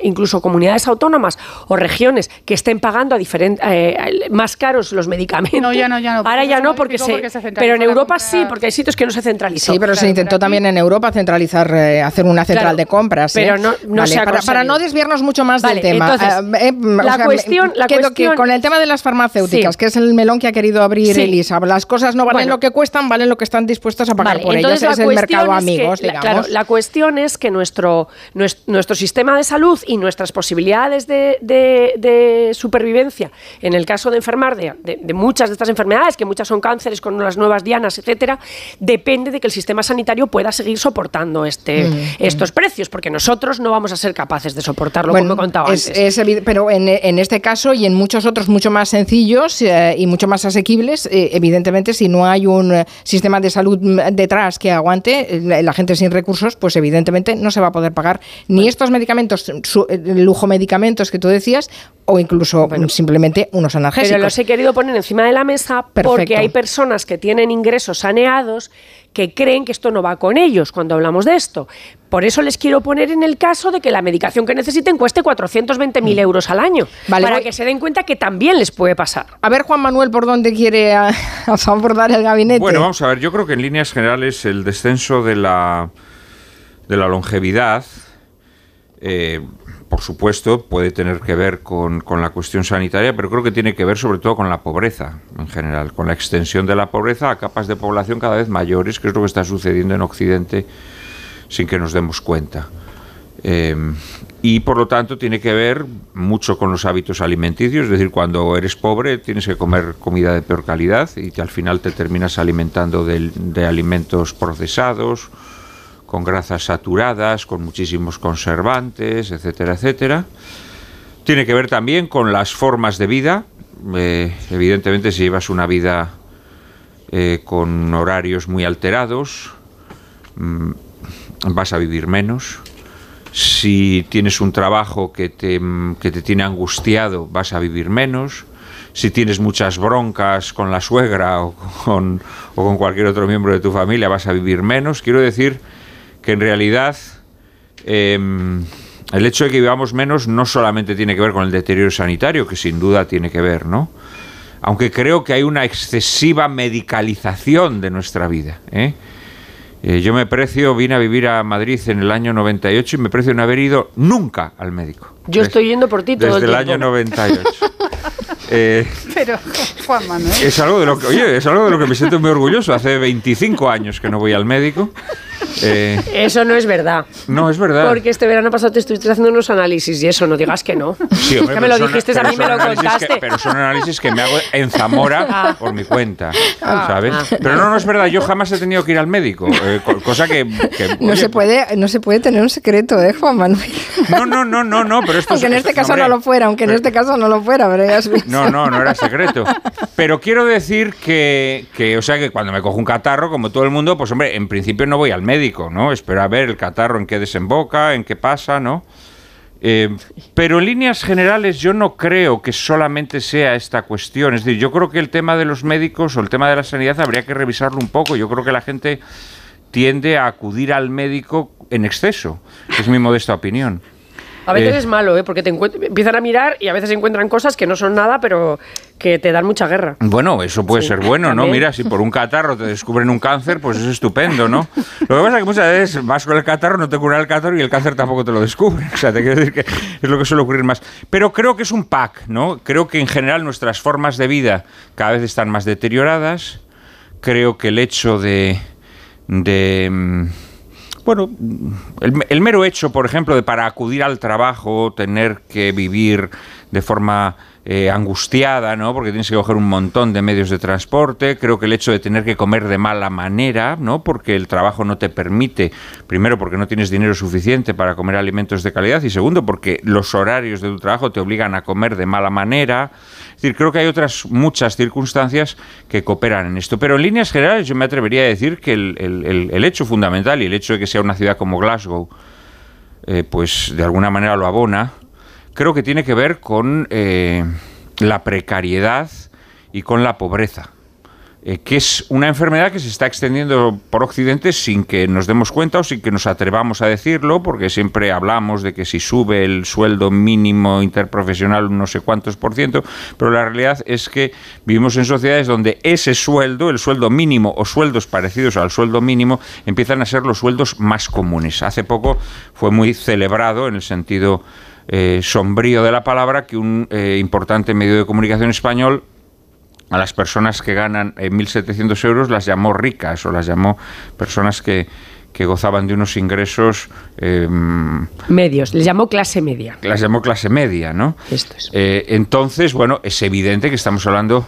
incluso comunidades autónomas o regiones que estén pagando a diferentes eh, más caros los medicamentos. No, ya no, ya no. Ahora ya no, porque, se, pero en Europa sí, porque hay sitios que no se centralizan. Sí, pero se intentó también en Europa centralizar, eh, hacer una central de compras. Pero no, no para, no desviarnos mucho más del tema. la cuestión que, con el tema de las farmacéuticas, que es el melón que ha querido abrir Elisa, las cosas no valen lo que cuestan, valen lo que están dispuestos a pagar por ellas. Es el mercado amigos, digamos. claro, la cuestión es que nuestro, nuestro, sistema de salud y nuestras posibilidades de, supervivencia, en el caso de enfermar de, muchas de estas enfermedades, que muchas son cánceres con las nuevas dianas, etcétera, depende de que el sistema sanitario pueda seguir soportando este, mm, estos mm. precios, porque nosotros no vamos a ser capaces de soportarlo, como he contado es, antes. pero en, en este caso y en muchos otros mucho más sencillos eh, y mucho más asequibles, eh, evidentemente si no hay un eh, sistema de salud mm, detrás que aguante, la gente sin recursos, pues evidentemente no se va a poder pagar ni estos medicamentos, lujo medicamentos que tú decías, o incluso simplemente unos analgésicos. Pero los he querido poner encima de la mesa porque hay personas que tienen ingresos saneados que creen que esto no va con ellos cuando hablamos de esto. Por eso les quiero poner en el caso de que la medicación que necesiten cueste 420.000 mm. euros al año, para que se den cuenta que también les puede pasar. A ver, Juan Manuel, ¿por dónde quiere abordar el gabinete? Bueno, vamos a ver, yo creo que en líneas generales el descenso de la, de la longevidad... Eh, por supuesto, puede tener que ver con, la cuestión sanitaria, pero creo que tiene que ver sobre todo con la pobreza en general, con la extensión de la pobreza a capas de población cada vez mayores, que es lo que está sucediendo en Occidente sin que nos demos cuenta. Em, y por lo tanto tiene que ver mucho con los hábitos alimenticios, es decir, cuando eres pobre tienes que comer comida de peor calidad y al final te terminas alimentando de alimentos procesados, con grasas saturadas, con muchísimos conservantes, etcétera, etcétera. Tiene que ver también con las formas de vida. Eh, evidentemente, si llevas una vida eh, con horarios muy alterados, mm, vas a vivir menos. Si tienes un trabajo que te, que te tiene angustiado, vas a vivir menos. Si tienes muchas broncas con la suegra o con, o con cualquier otro miembro de tu familia, vas a vivir menos. Quiero decir que en realidad em, el hecho de que vivamos menos no solamente tiene que ver con el deterioro sanitario, que sin duda tiene que ver, ¿no? Aunque creo que hay una excesiva medicalización de nuestra vida. ¿eh? Eh, yo me precio, vine a vivir a Madrid en el año 98 y me precio no haber ido nunca al médico. Yo estoy yendo por ti todo Desde el el año 98. Eh, Pero, Juan Manuel. es algo de lo que, oye, es algo de lo que me siento muy orgulloso. Hace 25 años que no voy al médico. Eh, Eso no es verdad. no, es verdad. Porque este verano pasado te estuviste haciendo unos análisis y eso, no digas que no. Sí, hombre, es que me pero lo son- dijiste, a pero mí me lo análisis que- contaste. pero son análisis que me hago en Zamora Ah. por mi cuenta, Ah. ¿sabes? Ah. Pero no, no es verdad, yo jamás he tenido que ir al médico, eh, co- cosa que... que, No oye, se puede, no se puede tener un secreto, ¿eh, Juan Manuel? No, no, no, no, no, pero esto es- Aunque en este caso hombre, no lo fuera, aunque en este caso no lo fuera, pero ya. No, no, no era secreto. Pero quiero decir que, que, o sea, que cuando me cojo un catarro, como todo el mundo, pues hombre, en principio no voy al médico, ¿no? Espero a ver el catarro en qué desemboca, en qué pasa, ¿no? Eh, pero en líneas generales yo no creo que solamente sea esta cuestión. Es decir, yo creo que el tema de los médicos o el tema de la sanidad habría que revisarlo un poco. Yo creo que la gente tiende a acudir al médico en exceso. Es mi modesta opinión. A veces Eh, es malo, ¿eh? porque te empiezan a mirar y a veces encuentran cosas que no son nada, pero que te dan mucha guerra. Bueno, eso puede Sí, ser bueno, ¿no? también. Mira, si por un catarro te descubren un cáncer, pues es estupendo, ¿no? Lo que pasa es que muchas veces vas con el catarro, no te cura el catarro y el cáncer tampoco te lo descubre. O sea, te quiero decir que es lo que suele ocurrir más. Pero creo que es un pack, ¿no? Creo que en general nuestras formas de vida cada vez están más deterioradas. Creo que el hecho de... de mm, bueno, el, el mero hecho, por ejemplo, de para acudir al trabajo tener que vivir de forma eh, angustiada, ¿no? Porque tienes que coger un montón de medios de transporte. Creo que el hecho de tener que comer de mala manera, ¿no? Porque el trabajo no te permite, primero, porque no tienes dinero suficiente para comer alimentos de calidad y segundo, porque los horarios de tu trabajo te obligan a comer de mala manera. Es decir, creo que hay otras muchas circunstancias que cooperan en esto. Pero en líneas generales yo me atrevería a decir que el, el- el- hecho fundamental y el hecho de que sea una ciudad como Glasgow, eh, pues de alguna manera lo abona, creo que tiene que ver con eh, la precariedad y con la pobreza. eh, que es una enfermedad que se está extendiendo por Occidente sin que nos demos cuenta o sin que nos atrevamos a decirlo, porque siempre hablamos de que si sube el sueldo mínimo interprofesional no sé cuántos por ciento, pero la realidad es que vivimos en sociedades donde ese sueldo, el sueldo mínimo o sueldos parecidos al sueldo mínimo, empiezan a ser los sueldos más comunes. Hace poco fue muy celebrado en el sentido eh, sombrío de la palabra que un eh, importante medio de comunicación español a las personas que ganan eh, 1.700 euros las llamó ricas o las llamó personas que, que gozaban de unos ingresos, eh, Medios, les llamó clase media. las llamó clase media, ¿no? Eh, entonces, bueno, es evidente que estamos hablando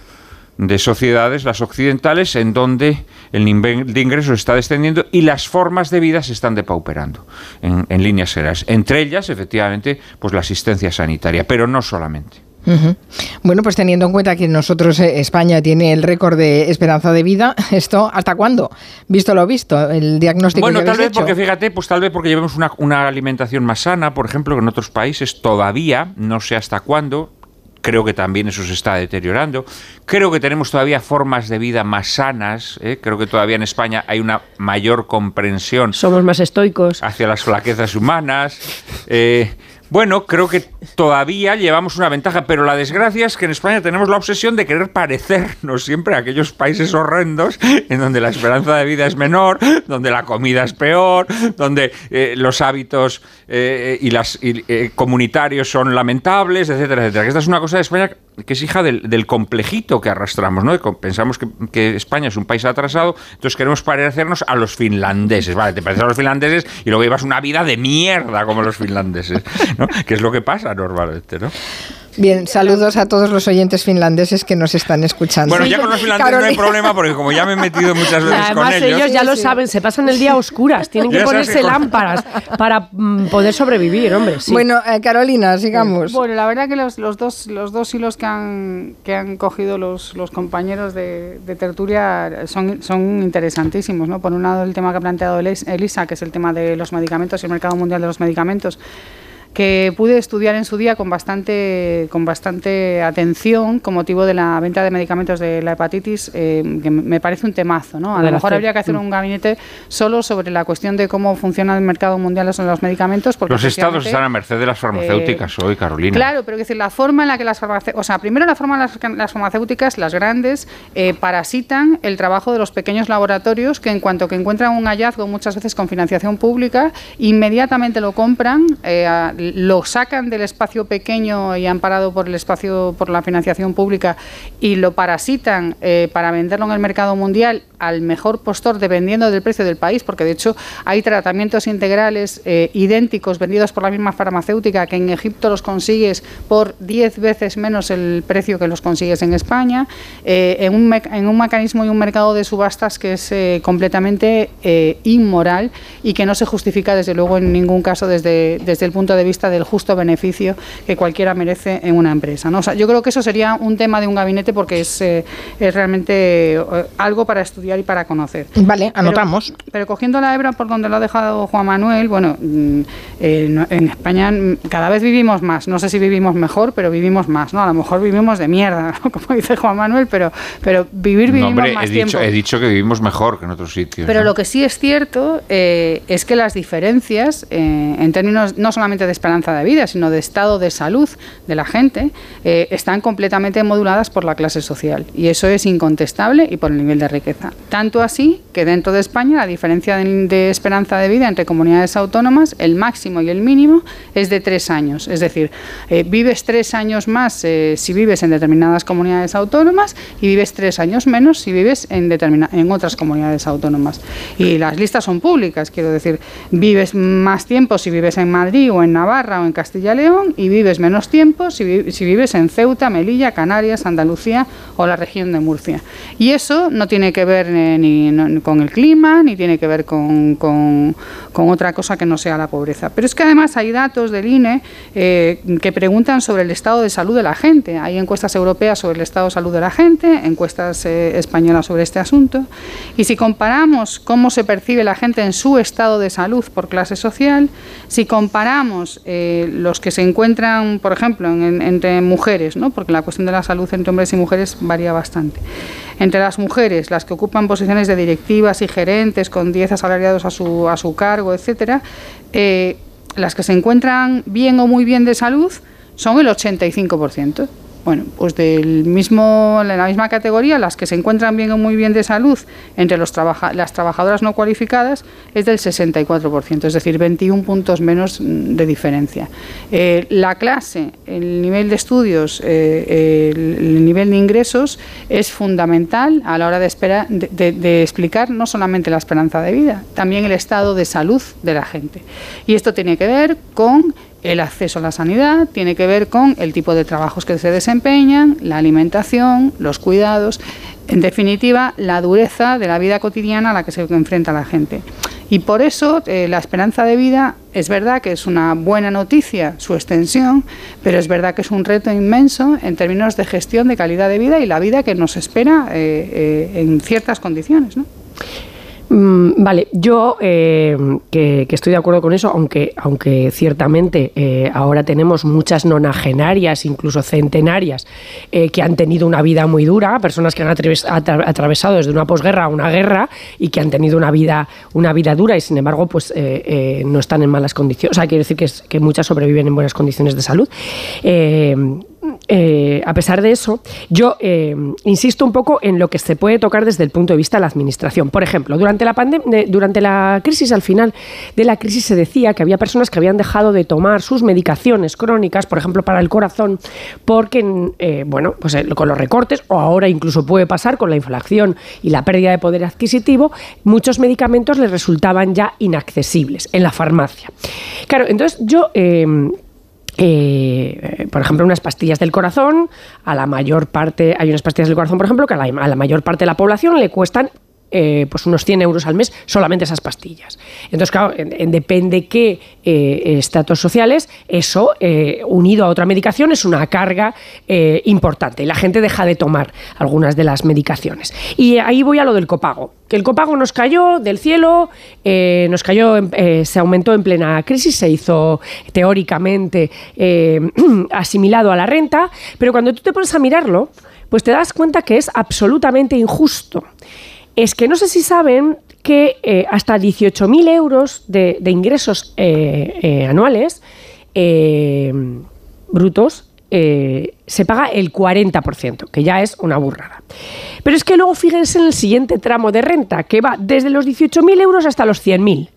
de sociedades, las occidentales, en donde el nivel de ingresos está descendiendo y las formas de vida se están depauperando en, en líneas generales. Entre ellas, efectivamente, pues la asistencia sanitaria, pero no solamente. Bueno, pues teniendo en cuenta que nosotros, eh, España, tiene el récord de esperanza de vida, ¿esto hasta cuándo? Visto lo visto, el diagnóstico Bueno, que tal vez hecho. porque fíjate, pues tal vez porque llevemos una, una alimentación más sana, por ejemplo, que en otros países todavía, no sé hasta cuándo, creo que también eso se está deteriorando. Creo que tenemos todavía formas de vida más sanas, ¿eh? creo que todavía en España hay una mayor comprensión Somos más estoicos. hacia las flaquezas humanas. Eh, bueno, creo que todavía llevamos una ventaja, pero la desgracia es que en España tenemos la obsesión de querer parecernos siempre a aquellos países horrendos en donde la esperanza de vida es menor, donde la comida es peor, donde eh, los hábitos eh, y las eh, comunitarios son lamentables, etcétera, etcétera. Esta es una cosa de España que es hija del, complejito que arrastramos, ¿no? Pensamos que, que España es un país atrasado, entonces queremos parecernos a los finlandeses, ¿vale? Te pareces a los finlandeses y luego llevas una vida de mierda como los finlandeses, ¿no? Que es lo que pasa normalmente, ¿no? Bien, saludos a todos los oyentes finlandeses que nos están escuchando. Bueno, ya con los finlandeses no hay problema porque como ya me he metido muchas veces Además, con ellos. ellos ya lo saben, se pasan el día a oscuras, tienen que ponerse que con- lámparas para mm, poder sobrevivir, hombre. sí. Bueno, eh, Carolina, sigamos. Bueno, la verdad que los, los dos los dos hilos que han que han cogido los, los compañeros de, de tertulia son, son interesantísimos, ¿no? Por un lado el tema que ha planteado Elis- Elisa, que es el tema de los medicamentos y el mercado mundial de los medicamentos que pude estudiar en su día con bastante con bastante atención con motivo de la venta de medicamentos de la hepatitis eh, que me parece un temazo no a lo mejor habría que hacer un gabinete solo sobre la cuestión de cómo funciona el mercado mundial de los medicamentos porque Los estados están a merced de las farmacéuticas hoy, Carolina. Claro, pero es decir, la forma en la que las farmacéuticas, o sea, primero la forma en la que las farmacéuticas, las grandes, eh, parasitan el trabajo de los pequeños laboratorios que en cuanto que encuentran un hallazgo, muchas veces con financiación pública, inmediatamente lo compran, eh, a- lo sacan del espacio pequeño y amparado por el espacio, por la financiación pública y lo parasitan eh, para venderlo en el mercado mundial al mejor postor dependiendo del precio del país, porque de hecho hay tratamientos integrales eh, idénticos vendidos por la misma farmacéutica que en Egipto los consigues por 10 veces menos el precio que los consigues en España, eh, en, un en un mecanismo y un mercado de subastas que es eh, completamente eh, inmoral y que no se justifica desde luego en ningún caso desde, desde el punto de vista del justo beneficio que cualquiera merece en una empresa. ¿no? O sea, yo creo que eso sería un tema de un gabinete porque es, eh, es realmente eh, algo para estudiar y para conocer. Vale, anotamos. Pero, cogiendo la hebra por donde lo ha dejado Juan Manuel, bueno, mm, eh, no- en España mm, cada vez vivimos más. No sé si vivimos mejor, pero vivimos más, ¿no? A lo mejor vivimos de mierda, ¿no? como dice Juan Manuel, pero, pero vivir No, vivimos hombre, más he dicho, tiempo. he dicho que vivimos mejor que en otros sitios. Pero ¿no? lo que sí es cierto eh, es que las diferencias, eh, en términos no solamente de esperanza de vida, sino de estado de salud de la gente, eh, están completamente moduladas por la clase social. Y eso es incontestable y por el nivel de riqueza. Tanto así que dentro de España la diferencia de, esperanza de vida entre comunidades autónomas, el máximo y el mínimo, es de tres años. Es decir, eh, vives tres años más eh, si vives en determinadas comunidades autónomas y vives tres años menos si vives en, determina- en otras comunidades autónomas. Y las listas son públicas, quiero decir, vives más tiempo si vives en Madrid o en Navarra o en Castilla y León y vives menos tiempo si, si vives en Ceuta, Melilla, Canarias, Andalucía o la región de Murcia. Y eso no tiene que ver ni con el clima, ni tiene que ver con, con- otra cosa que no sea la pobreza. Pero es que además hay datos del INE eh, que preguntan sobre el estado de salud de la gente. Hay encuestas europeas sobre el estado de salud de la gente, encuestas eh, españolas sobre este asunto. Y si comparamos cómo se percibe la gente en su estado de salud por clase social, si comparamos eh, los que se encuentran, por ejemplo, en- en- entre mujeres, ¿no? porque la cuestión de la salud entre hombres y mujeres varía bastante. Entre las mujeres, las que ocupan posiciones de directivas y gerentes con 10 asalariados a su, a su cargo, etcétera, eh, las que se encuentran bien o muy bien de salud son el 85%. Bueno, pues del mismo, la misma categoría, las que se encuentran bien o muy bien de salud entre los las trabajadoras no cualificadas es del 64%, es decir, 21 puntos menos mm, de diferencia. Eh, la clase, el nivel de estudios, eh, el, el nivel de ingresos es fundamental a la hora de explicar no solamente la esperanza de vida, también el estado de salud de la gente. Y esto tiene que ver con el acceso a la sanidad, tiene que ver con el tipo de trabajos que se desempeñan, la alimentación, los cuidados, en definitiva, la dureza de la vida cotidiana a la que se enfrenta la gente. Y por eso eh, la esperanza de vida es verdad que es una buena noticia su extensión, pero es verdad que es un reto inmenso en términos de gestión de calidad de vida y la vida que nos espera eh, eh, en ciertas condiciones. ¿no? Mm, vale, yo eh, que, estoy de acuerdo con eso, aunque, aunque ciertamente eh, ahora tenemos muchas nonagenarias, incluso centenarias, eh, que han tenido una vida muy dura, personas que han atraves- atra- atravesado desde una posguerra a una guerra y que han tenido una vida, una vida dura y sin embargo pues no están en malas condiciones. O sea, quiero decir que muchas sobreviven en buenas condiciones de salud. Eh, a pesar de eso, yo eh, insisto un poco en lo que se puede tocar desde el punto de vista de la administración. Por ejemplo, durante la, durante la crisis, al final de la crisis se decía que había personas que habían dejado de tomar sus medicaciones crónicas, por ejemplo, para el corazón, porque, eh, bueno, pues con los recortes, o ahora incluso puede pasar con la inflación y la pérdida de poder adquisitivo, muchos medicamentos les resultaban ya inaccesibles en la farmacia. Claro, entonces yo... eh, por ejemplo, unas pastillas del corazón, a la mayor parte, hay unas pastillas del corazón, por ejemplo, que a la, a la mayor parte de la población le cuestan eh, pues unos 100 euros al mes solamente esas pastillas. Entonces, claro, en, en depende qué eh, estatus sociales, eso eh, unido a otra medicación es una carga importante. Y la gente deja de tomar algunas de las medicaciones. Y ahí voy a lo del copago. Que el copago nos cayó del cielo, nos cayó, se aumentó en plena crisis, se hizo teóricamente asimilado a la renta, pero cuando tú te pones a mirarlo, pues te das cuenta que es absolutamente injusto es que no sé si saben que eh, hasta 18.000 euros de, ingresos eh, eh, anuales brutos se paga el 40%, que ya es una burrada. Pero es que luego fíjense en el siguiente tramo de renta, que va desde los 18.000 euros hasta los 100.000.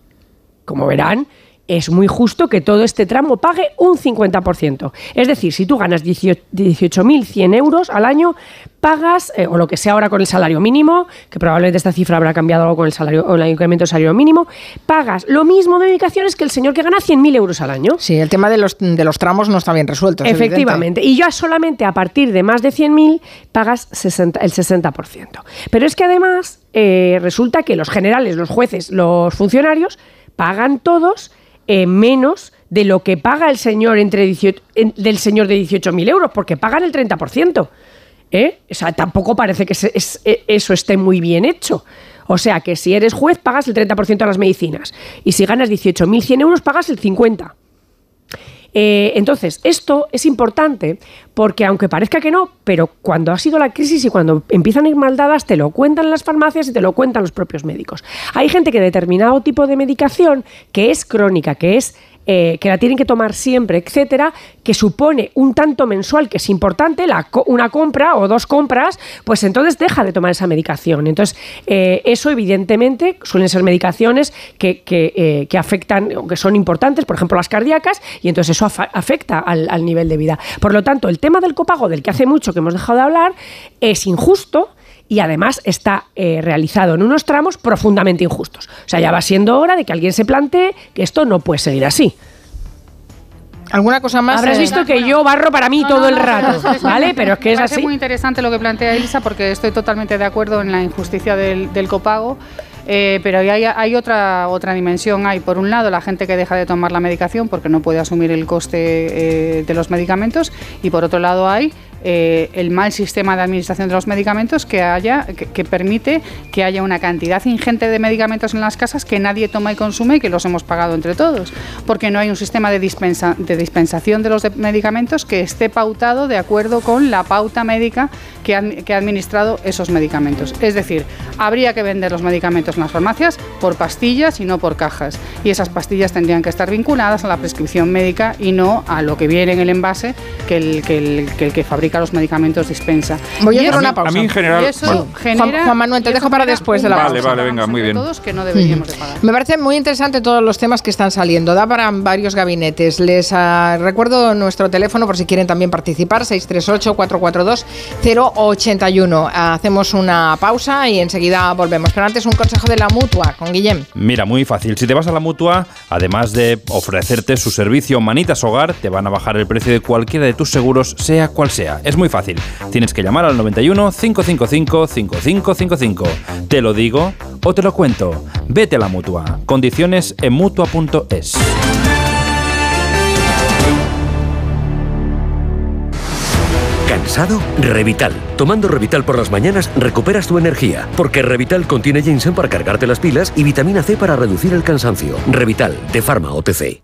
Como verán, es muy justo que todo este tramo pague un 50%. Es decir, si tú ganas 18 18.100 euros al año, pagas, eh, o lo que sea ahora con el salario mínimo, que probablemente esta cifra habrá cambiado algo con el salario o el incremento del salario mínimo, pagas lo mismo de medicaciones que el señor que gana 100.000 euros al año. Sí, el tema de los, de los tramos no está bien resuelto. es evidente. Efectivamente. Y ya solamente a partir de más de 100.000 pagas 60 el 60%. Pero es que además eh, resulta que los generales, los jueces, los funcionarios pagan todos eh, menos de lo que paga el señor entre 18 en- del señor de 18.000 euros, porque pagan el 30%. ¿eh? O sea, tampoco parece que eh, eso esté muy bien hecho. O sea, que si eres juez pagas el 30% de las medicinas y si ganas 18.100 euros pagas el 50%. Eh, entonces, esto es importante porque aunque parezca que no, pero cuando ha sido la crisis y cuando empiezan a ir mal dadas, te lo cuentan las farmacias y te lo cuentan los propios médicos. Hay gente que determinado tipo de medicación que es crónica, que es eh, que la tienen que tomar siempre, etcétera, que supone un tanto mensual que es importante, una compra o dos compras, pues entonces deja de tomar esa medicación. Entonces, eh, eso evidentemente suelen ser medicaciones que, que, eh, afectan que son importantes, por ejemplo las cardíacas, y entonces eso afecta al, al nivel de vida. Por lo tanto, el tema del copago, del que hace mucho que hemos dejado de hablar, es injusto y además está eh, realizado en unos tramos profundamente injustos. O sea, ya va siendo hora de que alguien se plantee que esto no puede seguir así. ¿Alguna cosa más? Habrás eh? visto que yo barro para mí No, todo no, el rato, ¿vale? Pero es que me es parece así. muy interesante lo que plantea Elsa porque estoy totalmente de acuerdo en la injusticia del, del copago. eh, pero hay, hay otra, otra dimensión. Hay, por un lado, la gente que deja de tomar la medicación porque no puede asumir el coste eh, de los medicamentos. Y por otro lado, hay eh, el mal sistema de administración de los medicamentos que, haya, que, permite que haya una cantidad ingente de medicamentos en las casas que nadie toma y consume y que los hemos pagado entre todos. Porque no hay un sistema de, dispensa, de dispensación de los medicamentos que esté pautado de acuerdo con la pauta médica que, han- que ha administrado esos medicamentos. Es decir, habría que vender los medicamentos en las farmacias por pastillas y no por cajas. Y esas pastillas tendrían que estar vinculadas a la prescripción médica y no a lo que viene en el envase que, el, que, el que fabrica los medicamentos dispensa. Voy a hacer una pausa. a mí en general- eso bueno. genera- Juan, Juan Manuel, te dejo para después de la Vale, pausa. vale, venga, muy bien. todos que no deberíamos de pagar. Me parece muy interesante todos los temas que están saliendo. Da para varios gabinetes. Les ah, recuerdo nuestro teléfono por si quieren también participar, 638-442-081. Hacemos una pausa y enseguida volvemos. Pero antes un consejo de la mutua con Guillem. Mira, muy fácil. Si te vas a la mutua, además de ofrecerte su servicio Manitas Hogar, te van a bajar el precio de cualquiera de tus seguros, sea cual sea. Es muy fácil. Tienes que llamar al 91 555 5555. Te lo digo o te lo cuento. Vete a la mutua. Condiciones en mutua.es. ¿Cansado? Revital. Tomando Revital por las mañanas recuperas tu energía, porque Revital contiene ginseng para cargarte las pilas y vitamina C para reducir el cansancio. Revital, de Pharma OTC.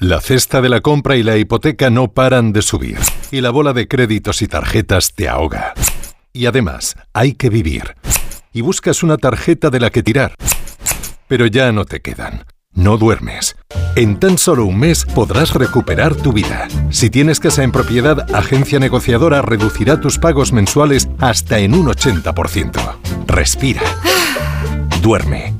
La cesta de la compra y la hipoteca no paran de subir, y la bola de créditos y tarjetas te ahoga. Y además, hay que vivir. Y buscas una tarjeta de la que tirar. Pero ya no te quedan. No duermes. En tan solo un mes podrás recuperar tu vida. Si tienes casa en propiedad, Agencia Negociadora reducirá tus pagos mensuales hasta en un 80%. Respira. Duerme.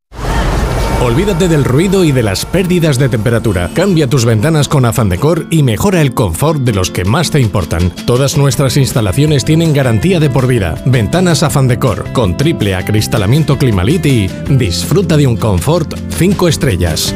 Olvídate del ruido y de las pérdidas de temperatura. Cambia tus ventanas con Afan Decor y mejora el confort de los que más te importan. Todas nuestras instalaciones tienen garantía de por vida. Ventanas Afan Decor con triple acristalamiento Climalit y disfruta de un confort 5 estrellas.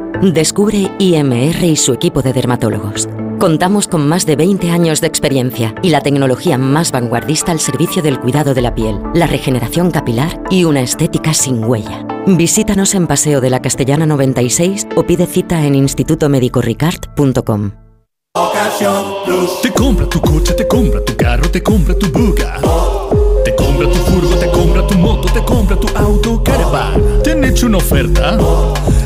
Descubre IMR y su equipo de dermatólogos. Contamos con más de 20 años de experiencia y la tecnología más vanguardista al servicio del cuidado de la piel, la regeneración capilar y una estética sin huella. Visítanos en Paseo de la Castellana 96 o pide cita en institutomedicoricard.com. Te compra tu coche, te compra tu carro, te compra tu buga. Te compra tu furgo, te compra tu moto, te compra tu auto, caravan. ¿Te han hecho una oferta?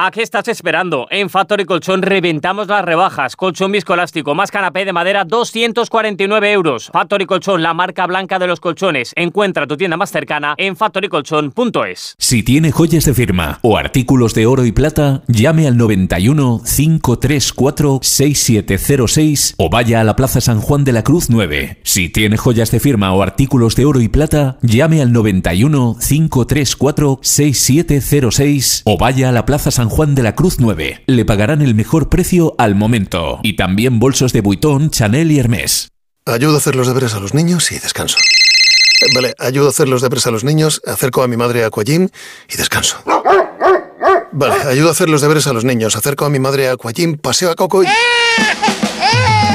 ¿A qué estás esperando? En Factory Colchón reventamos las rebajas. Colchón viscoelástico más canapé de madera 249 euros. Factory Colchón, la marca blanca de los colchones. Encuentra tu tienda más cercana en factorycolchón.es. Si tiene joyas de firma o artículos de oro y plata, llame al 91 534 6706 o vaya a la Plaza San Juan de la Cruz 9. Si tiene joyas de firma o artículos de oro y plata, llame al 91 534 6706 o vaya a la Plaza San Juan de la Cruz 9. Le pagarán el mejor precio al momento. Y también bolsos de Vuitton, Chanel y Hermès. Ayudo a hacer los deberes a los niños y descanso. Eh, Vale, ayudo a hacer los deberes a los niños, acerco a mi madre a Aquagym y descanso. Vale, ayudo a hacer los deberes a los niños, acerco a mi madre a Aquagym, paseo a Coco y...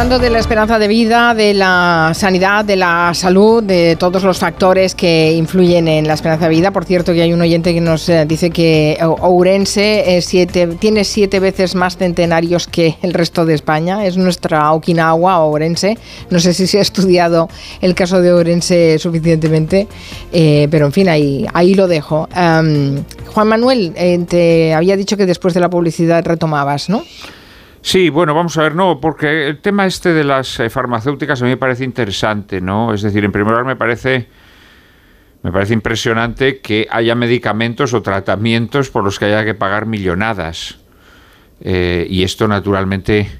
Hablando de la esperanza de vida, de la sanidad, de la salud, de todos los factores que influyen en la esperanza de vida. Por cierto, que hay un oyente que nos eh, dice que Ourense es siete, tiene siete veces más centenarios que el resto de España. Es nuestra Okinawa, Ourense. No sé si se ha estudiado el caso de Ourense suficientemente, eh, pero en fin, ahí, ahí lo dejo. Juan Manuel, eh, te había dicho que después de la publicidad retomabas, ¿no? Sí, bueno, vamos a ver, no, porque el tema este de las eh, farmacéuticas a mí me parece interesante, ¿no? Es decir, en primer lugar me parece me parece impresionante que haya medicamentos o tratamientos por los que haya que pagar millonadas. Eh, y esto naturalmente,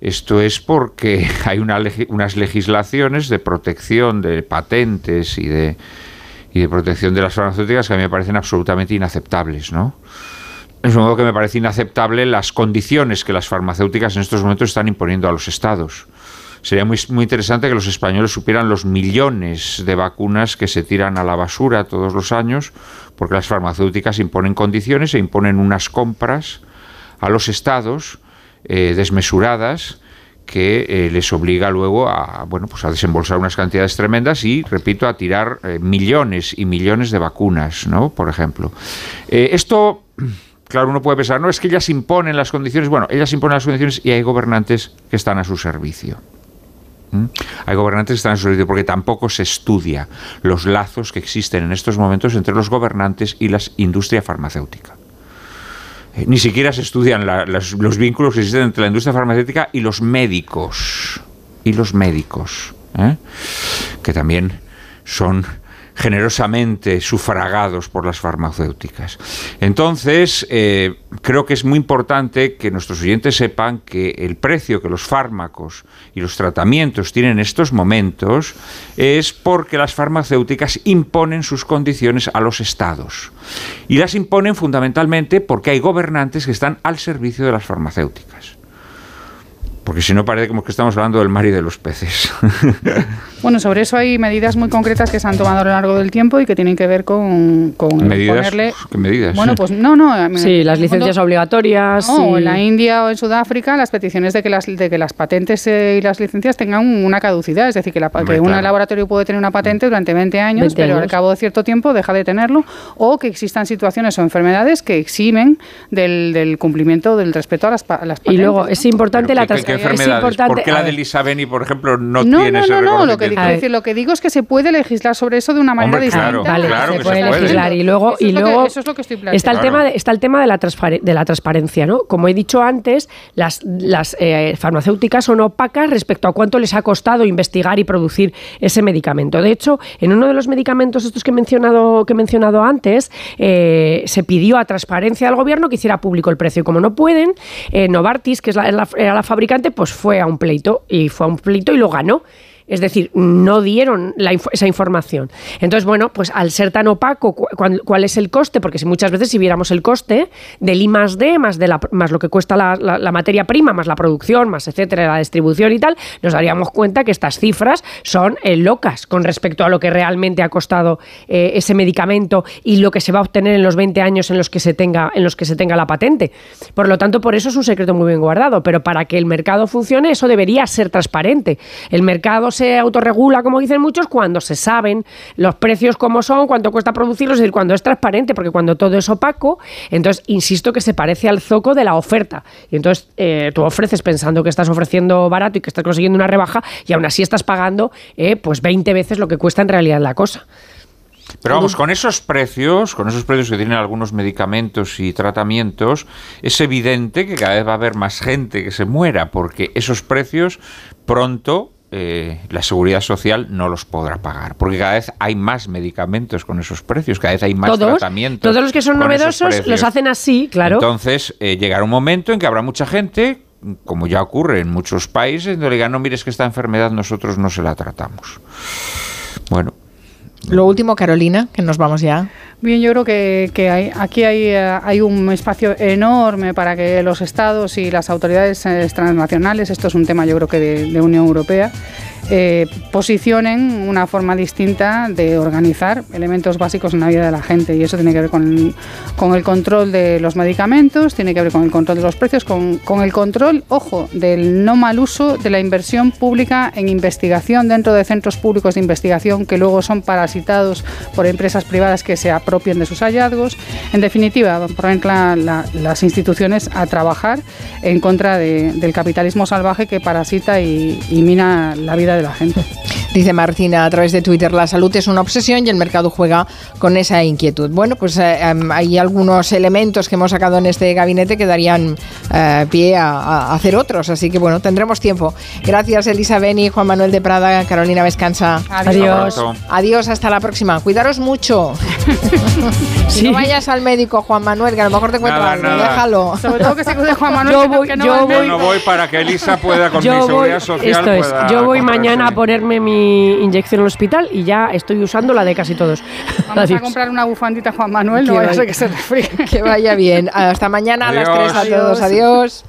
esto es porque hay unas legislaciones de protección de patentes y de, y de protección de las farmacéuticas que a mí me parecen absolutamente inaceptables, ¿no? Es modo que me parece inaceptable las condiciones que las farmacéuticas en estos momentos están imponiendo a los estados. Sería muy, muy interesante que los españoles supieran los millones de vacunas que se tiran a la basura todos los años, porque las farmacéuticas imponen condiciones e imponen unas compras a los estados eh, desmesuradas que eh, les obliga luego a bueno pues a desembolsar unas cantidades tremendas y repito a tirar eh, millones y millones de vacunas no por ejemplo esto claro, uno puede pensar, no, es que ellas imponen las condiciones. Bueno, ellas imponen las condiciones y hay gobernantes que están a su servicio. Hay gobernantes que están a su servicio porque tampoco se estudia los lazos que existen en estos momentos entre los gobernantes y la industria farmacéutica. Eh, ni siquiera se estudian los vínculos que existen entre la industria farmacéutica y los médicos. Y los médicos. ¿eh? Que también son generosamente sufragados por las farmacéuticas. Entonces, eh, creo que es muy importante que nuestros oyentes sepan que el precio que los fármacos y los tratamientos tienen en estos momentos es porque las farmacéuticas imponen sus condiciones a los estados. Y las imponen fundamentalmente porque hay gobernantes que están al servicio de las farmacéuticas. Porque si no parece como que estamos hablando del mar y de los peces. Bueno, sobre eso hay medidas muy concretas que se han tomado a lo largo del tiempo y que tienen que ver con, con ¿Medidas? ponerle... ¿Qué medidas? Bueno, pues no, no. Sí, las licencias obligatorias. No, y- en la India o en Sudáfrica las peticiones de que las, de que las patentes eh, y las licencias tengan una caducidad. Es decir, que, la, que un claro. laboratorio puede tener una patente durante 20 años, 20 pero al cabo de cierto tiempo deja de tenerlo. O que existan situaciones o enfermedades que eximen del, del cumplimiento, del respeto a las, pa- a las Y patentes. luego es importante ¿Pero la qué- trans- qué es enfermedades? importante- ¿Por qué la ver. del Isabeni, por ejemplo, no, No, tiene no, ese no, no, lo que, decir, lo que digo es que se puede legislar sobre eso de una manera Hombre, claro, distinta. Vale, claro se que puede se puede. legislar y luego Eso y es lo que- luego eso es lo que estoy está el tema de, está el tema de la transpare- de la transparencia no como he dicho antes las las eh, farmacéuticas son opacas respecto a cuánto les ha costado investigar y producir ese medicamento de hecho en uno de los medicamentos estos que he mencionado que he mencionado antes eh, se pidió a transparencia al gobierno que hiciera público el precio y como no pueden eh, Novartis que es la, la- era la fabricante pues fue a un pleito y fue a un pleito y lo ganó es decir, no dieron la esa información. Entonces, bueno, pues al ser tan opaco, cu- cuál, es el coste? Porque si muchas veces si viéramos el coste del I más D, más, de la, más lo que cuesta la materia prima, más la producción, más etcétera, la distribución y tal, nos daríamos cuenta que estas cifras son eh, locas con respecto a lo que realmente ha costado eh, ese medicamento y lo que se va a obtener en los 20 años en los que se tenga, en los que se tenga la patente. Por lo tanto, por eso es un secreto muy bien guardado. Pero para que el mercado funcione, eso debería ser transparente. El mercado se autorregula, como dicen muchos, cuando se saben los precios como son, cuánto cuesta producirlos, es decir, cuando es transparente, porque cuando todo es opaco, entonces insisto que se parece al zoco de la oferta. Y entonces eh, tú ofreces pensando que estás ofreciendo barato y que estás consiguiendo una rebaja, y aún así estás pagando eh, pues 20 veces lo que cuesta en realidad la cosa. Pero vamos, con esos precios, con esos precios que tienen algunos medicamentos y tratamientos, es evidente que cada vez va a haber más gente que se muera, porque esos precios pronto eh, la seguridad social no los podrá pagar, porque cada vez hay más medicamentos con esos precios, cada vez hay más Todos, tratamientos. todos los que son novedosos los hacen así, claro. Entonces, eh, llegará un momento en que habrá mucha gente, como ya ocurre en muchos países, donde le digan, no, mires que esta enfermedad nosotros no se la tratamos. Bueno, Lo último, Carolina, que nos vamos ya. Bien, yo creo que, hay, aquí hay, eh, hay un espacio enorme para que los estados y las autoridades eh, transnacionales, esto es un tema yo creo que de, de Unión Europea, eh, posicionen una forma distinta de organizar elementos básicos en la vida de la gente. Y eso tiene que ver con, el control de los medicamentos, tiene que ver con el control de los precios, con, con el control, ojo, del no mal uso de la inversión pública en investigación dentro de centros públicos de investigación que luego son parasitados por empresas privadas que se apropian de sus hallazgos. En definitiva, poner la- la- las instituciones a trabajar en contra de- del capitalismo salvaje que parasita y mina la vida de la gente. Dice Martina a través de Twitter, la salud es una obsesión y el mercado juega con esa inquietud. Bueno, pues eh, em, hay algunos elementos que hemos sacado en este gabinete que darían eh, pie a, a hacer otros, así que bueno, tendremos tiempo. Gracias Elisa Beni, Juan Manuel de Prada, Carolina Vescanza. Adiós. Hasta Adiós, hasta la próxima. Cuidaros mucho. Si no vayas al médico, Juan Manuel, que a lo mejor te encuentra Nada, algo, nada. déjalo. Sobre todo que se cuide Juan Manuel. Yo voy- que no yo voy- no voy para que Elisa pueda con mi Yo voy, seguridad social. esto es, pueda yo voy mañana a ponerme mi inyección en el hospital y ya estoy usando la de casi todos. Vamos a Adiós. comprar una bufandita Juan Manuel, no Que vaya a ser que se resfríe. Que vaya bien. Hasta mañana a las Adiós. 3 a todos. Adiós.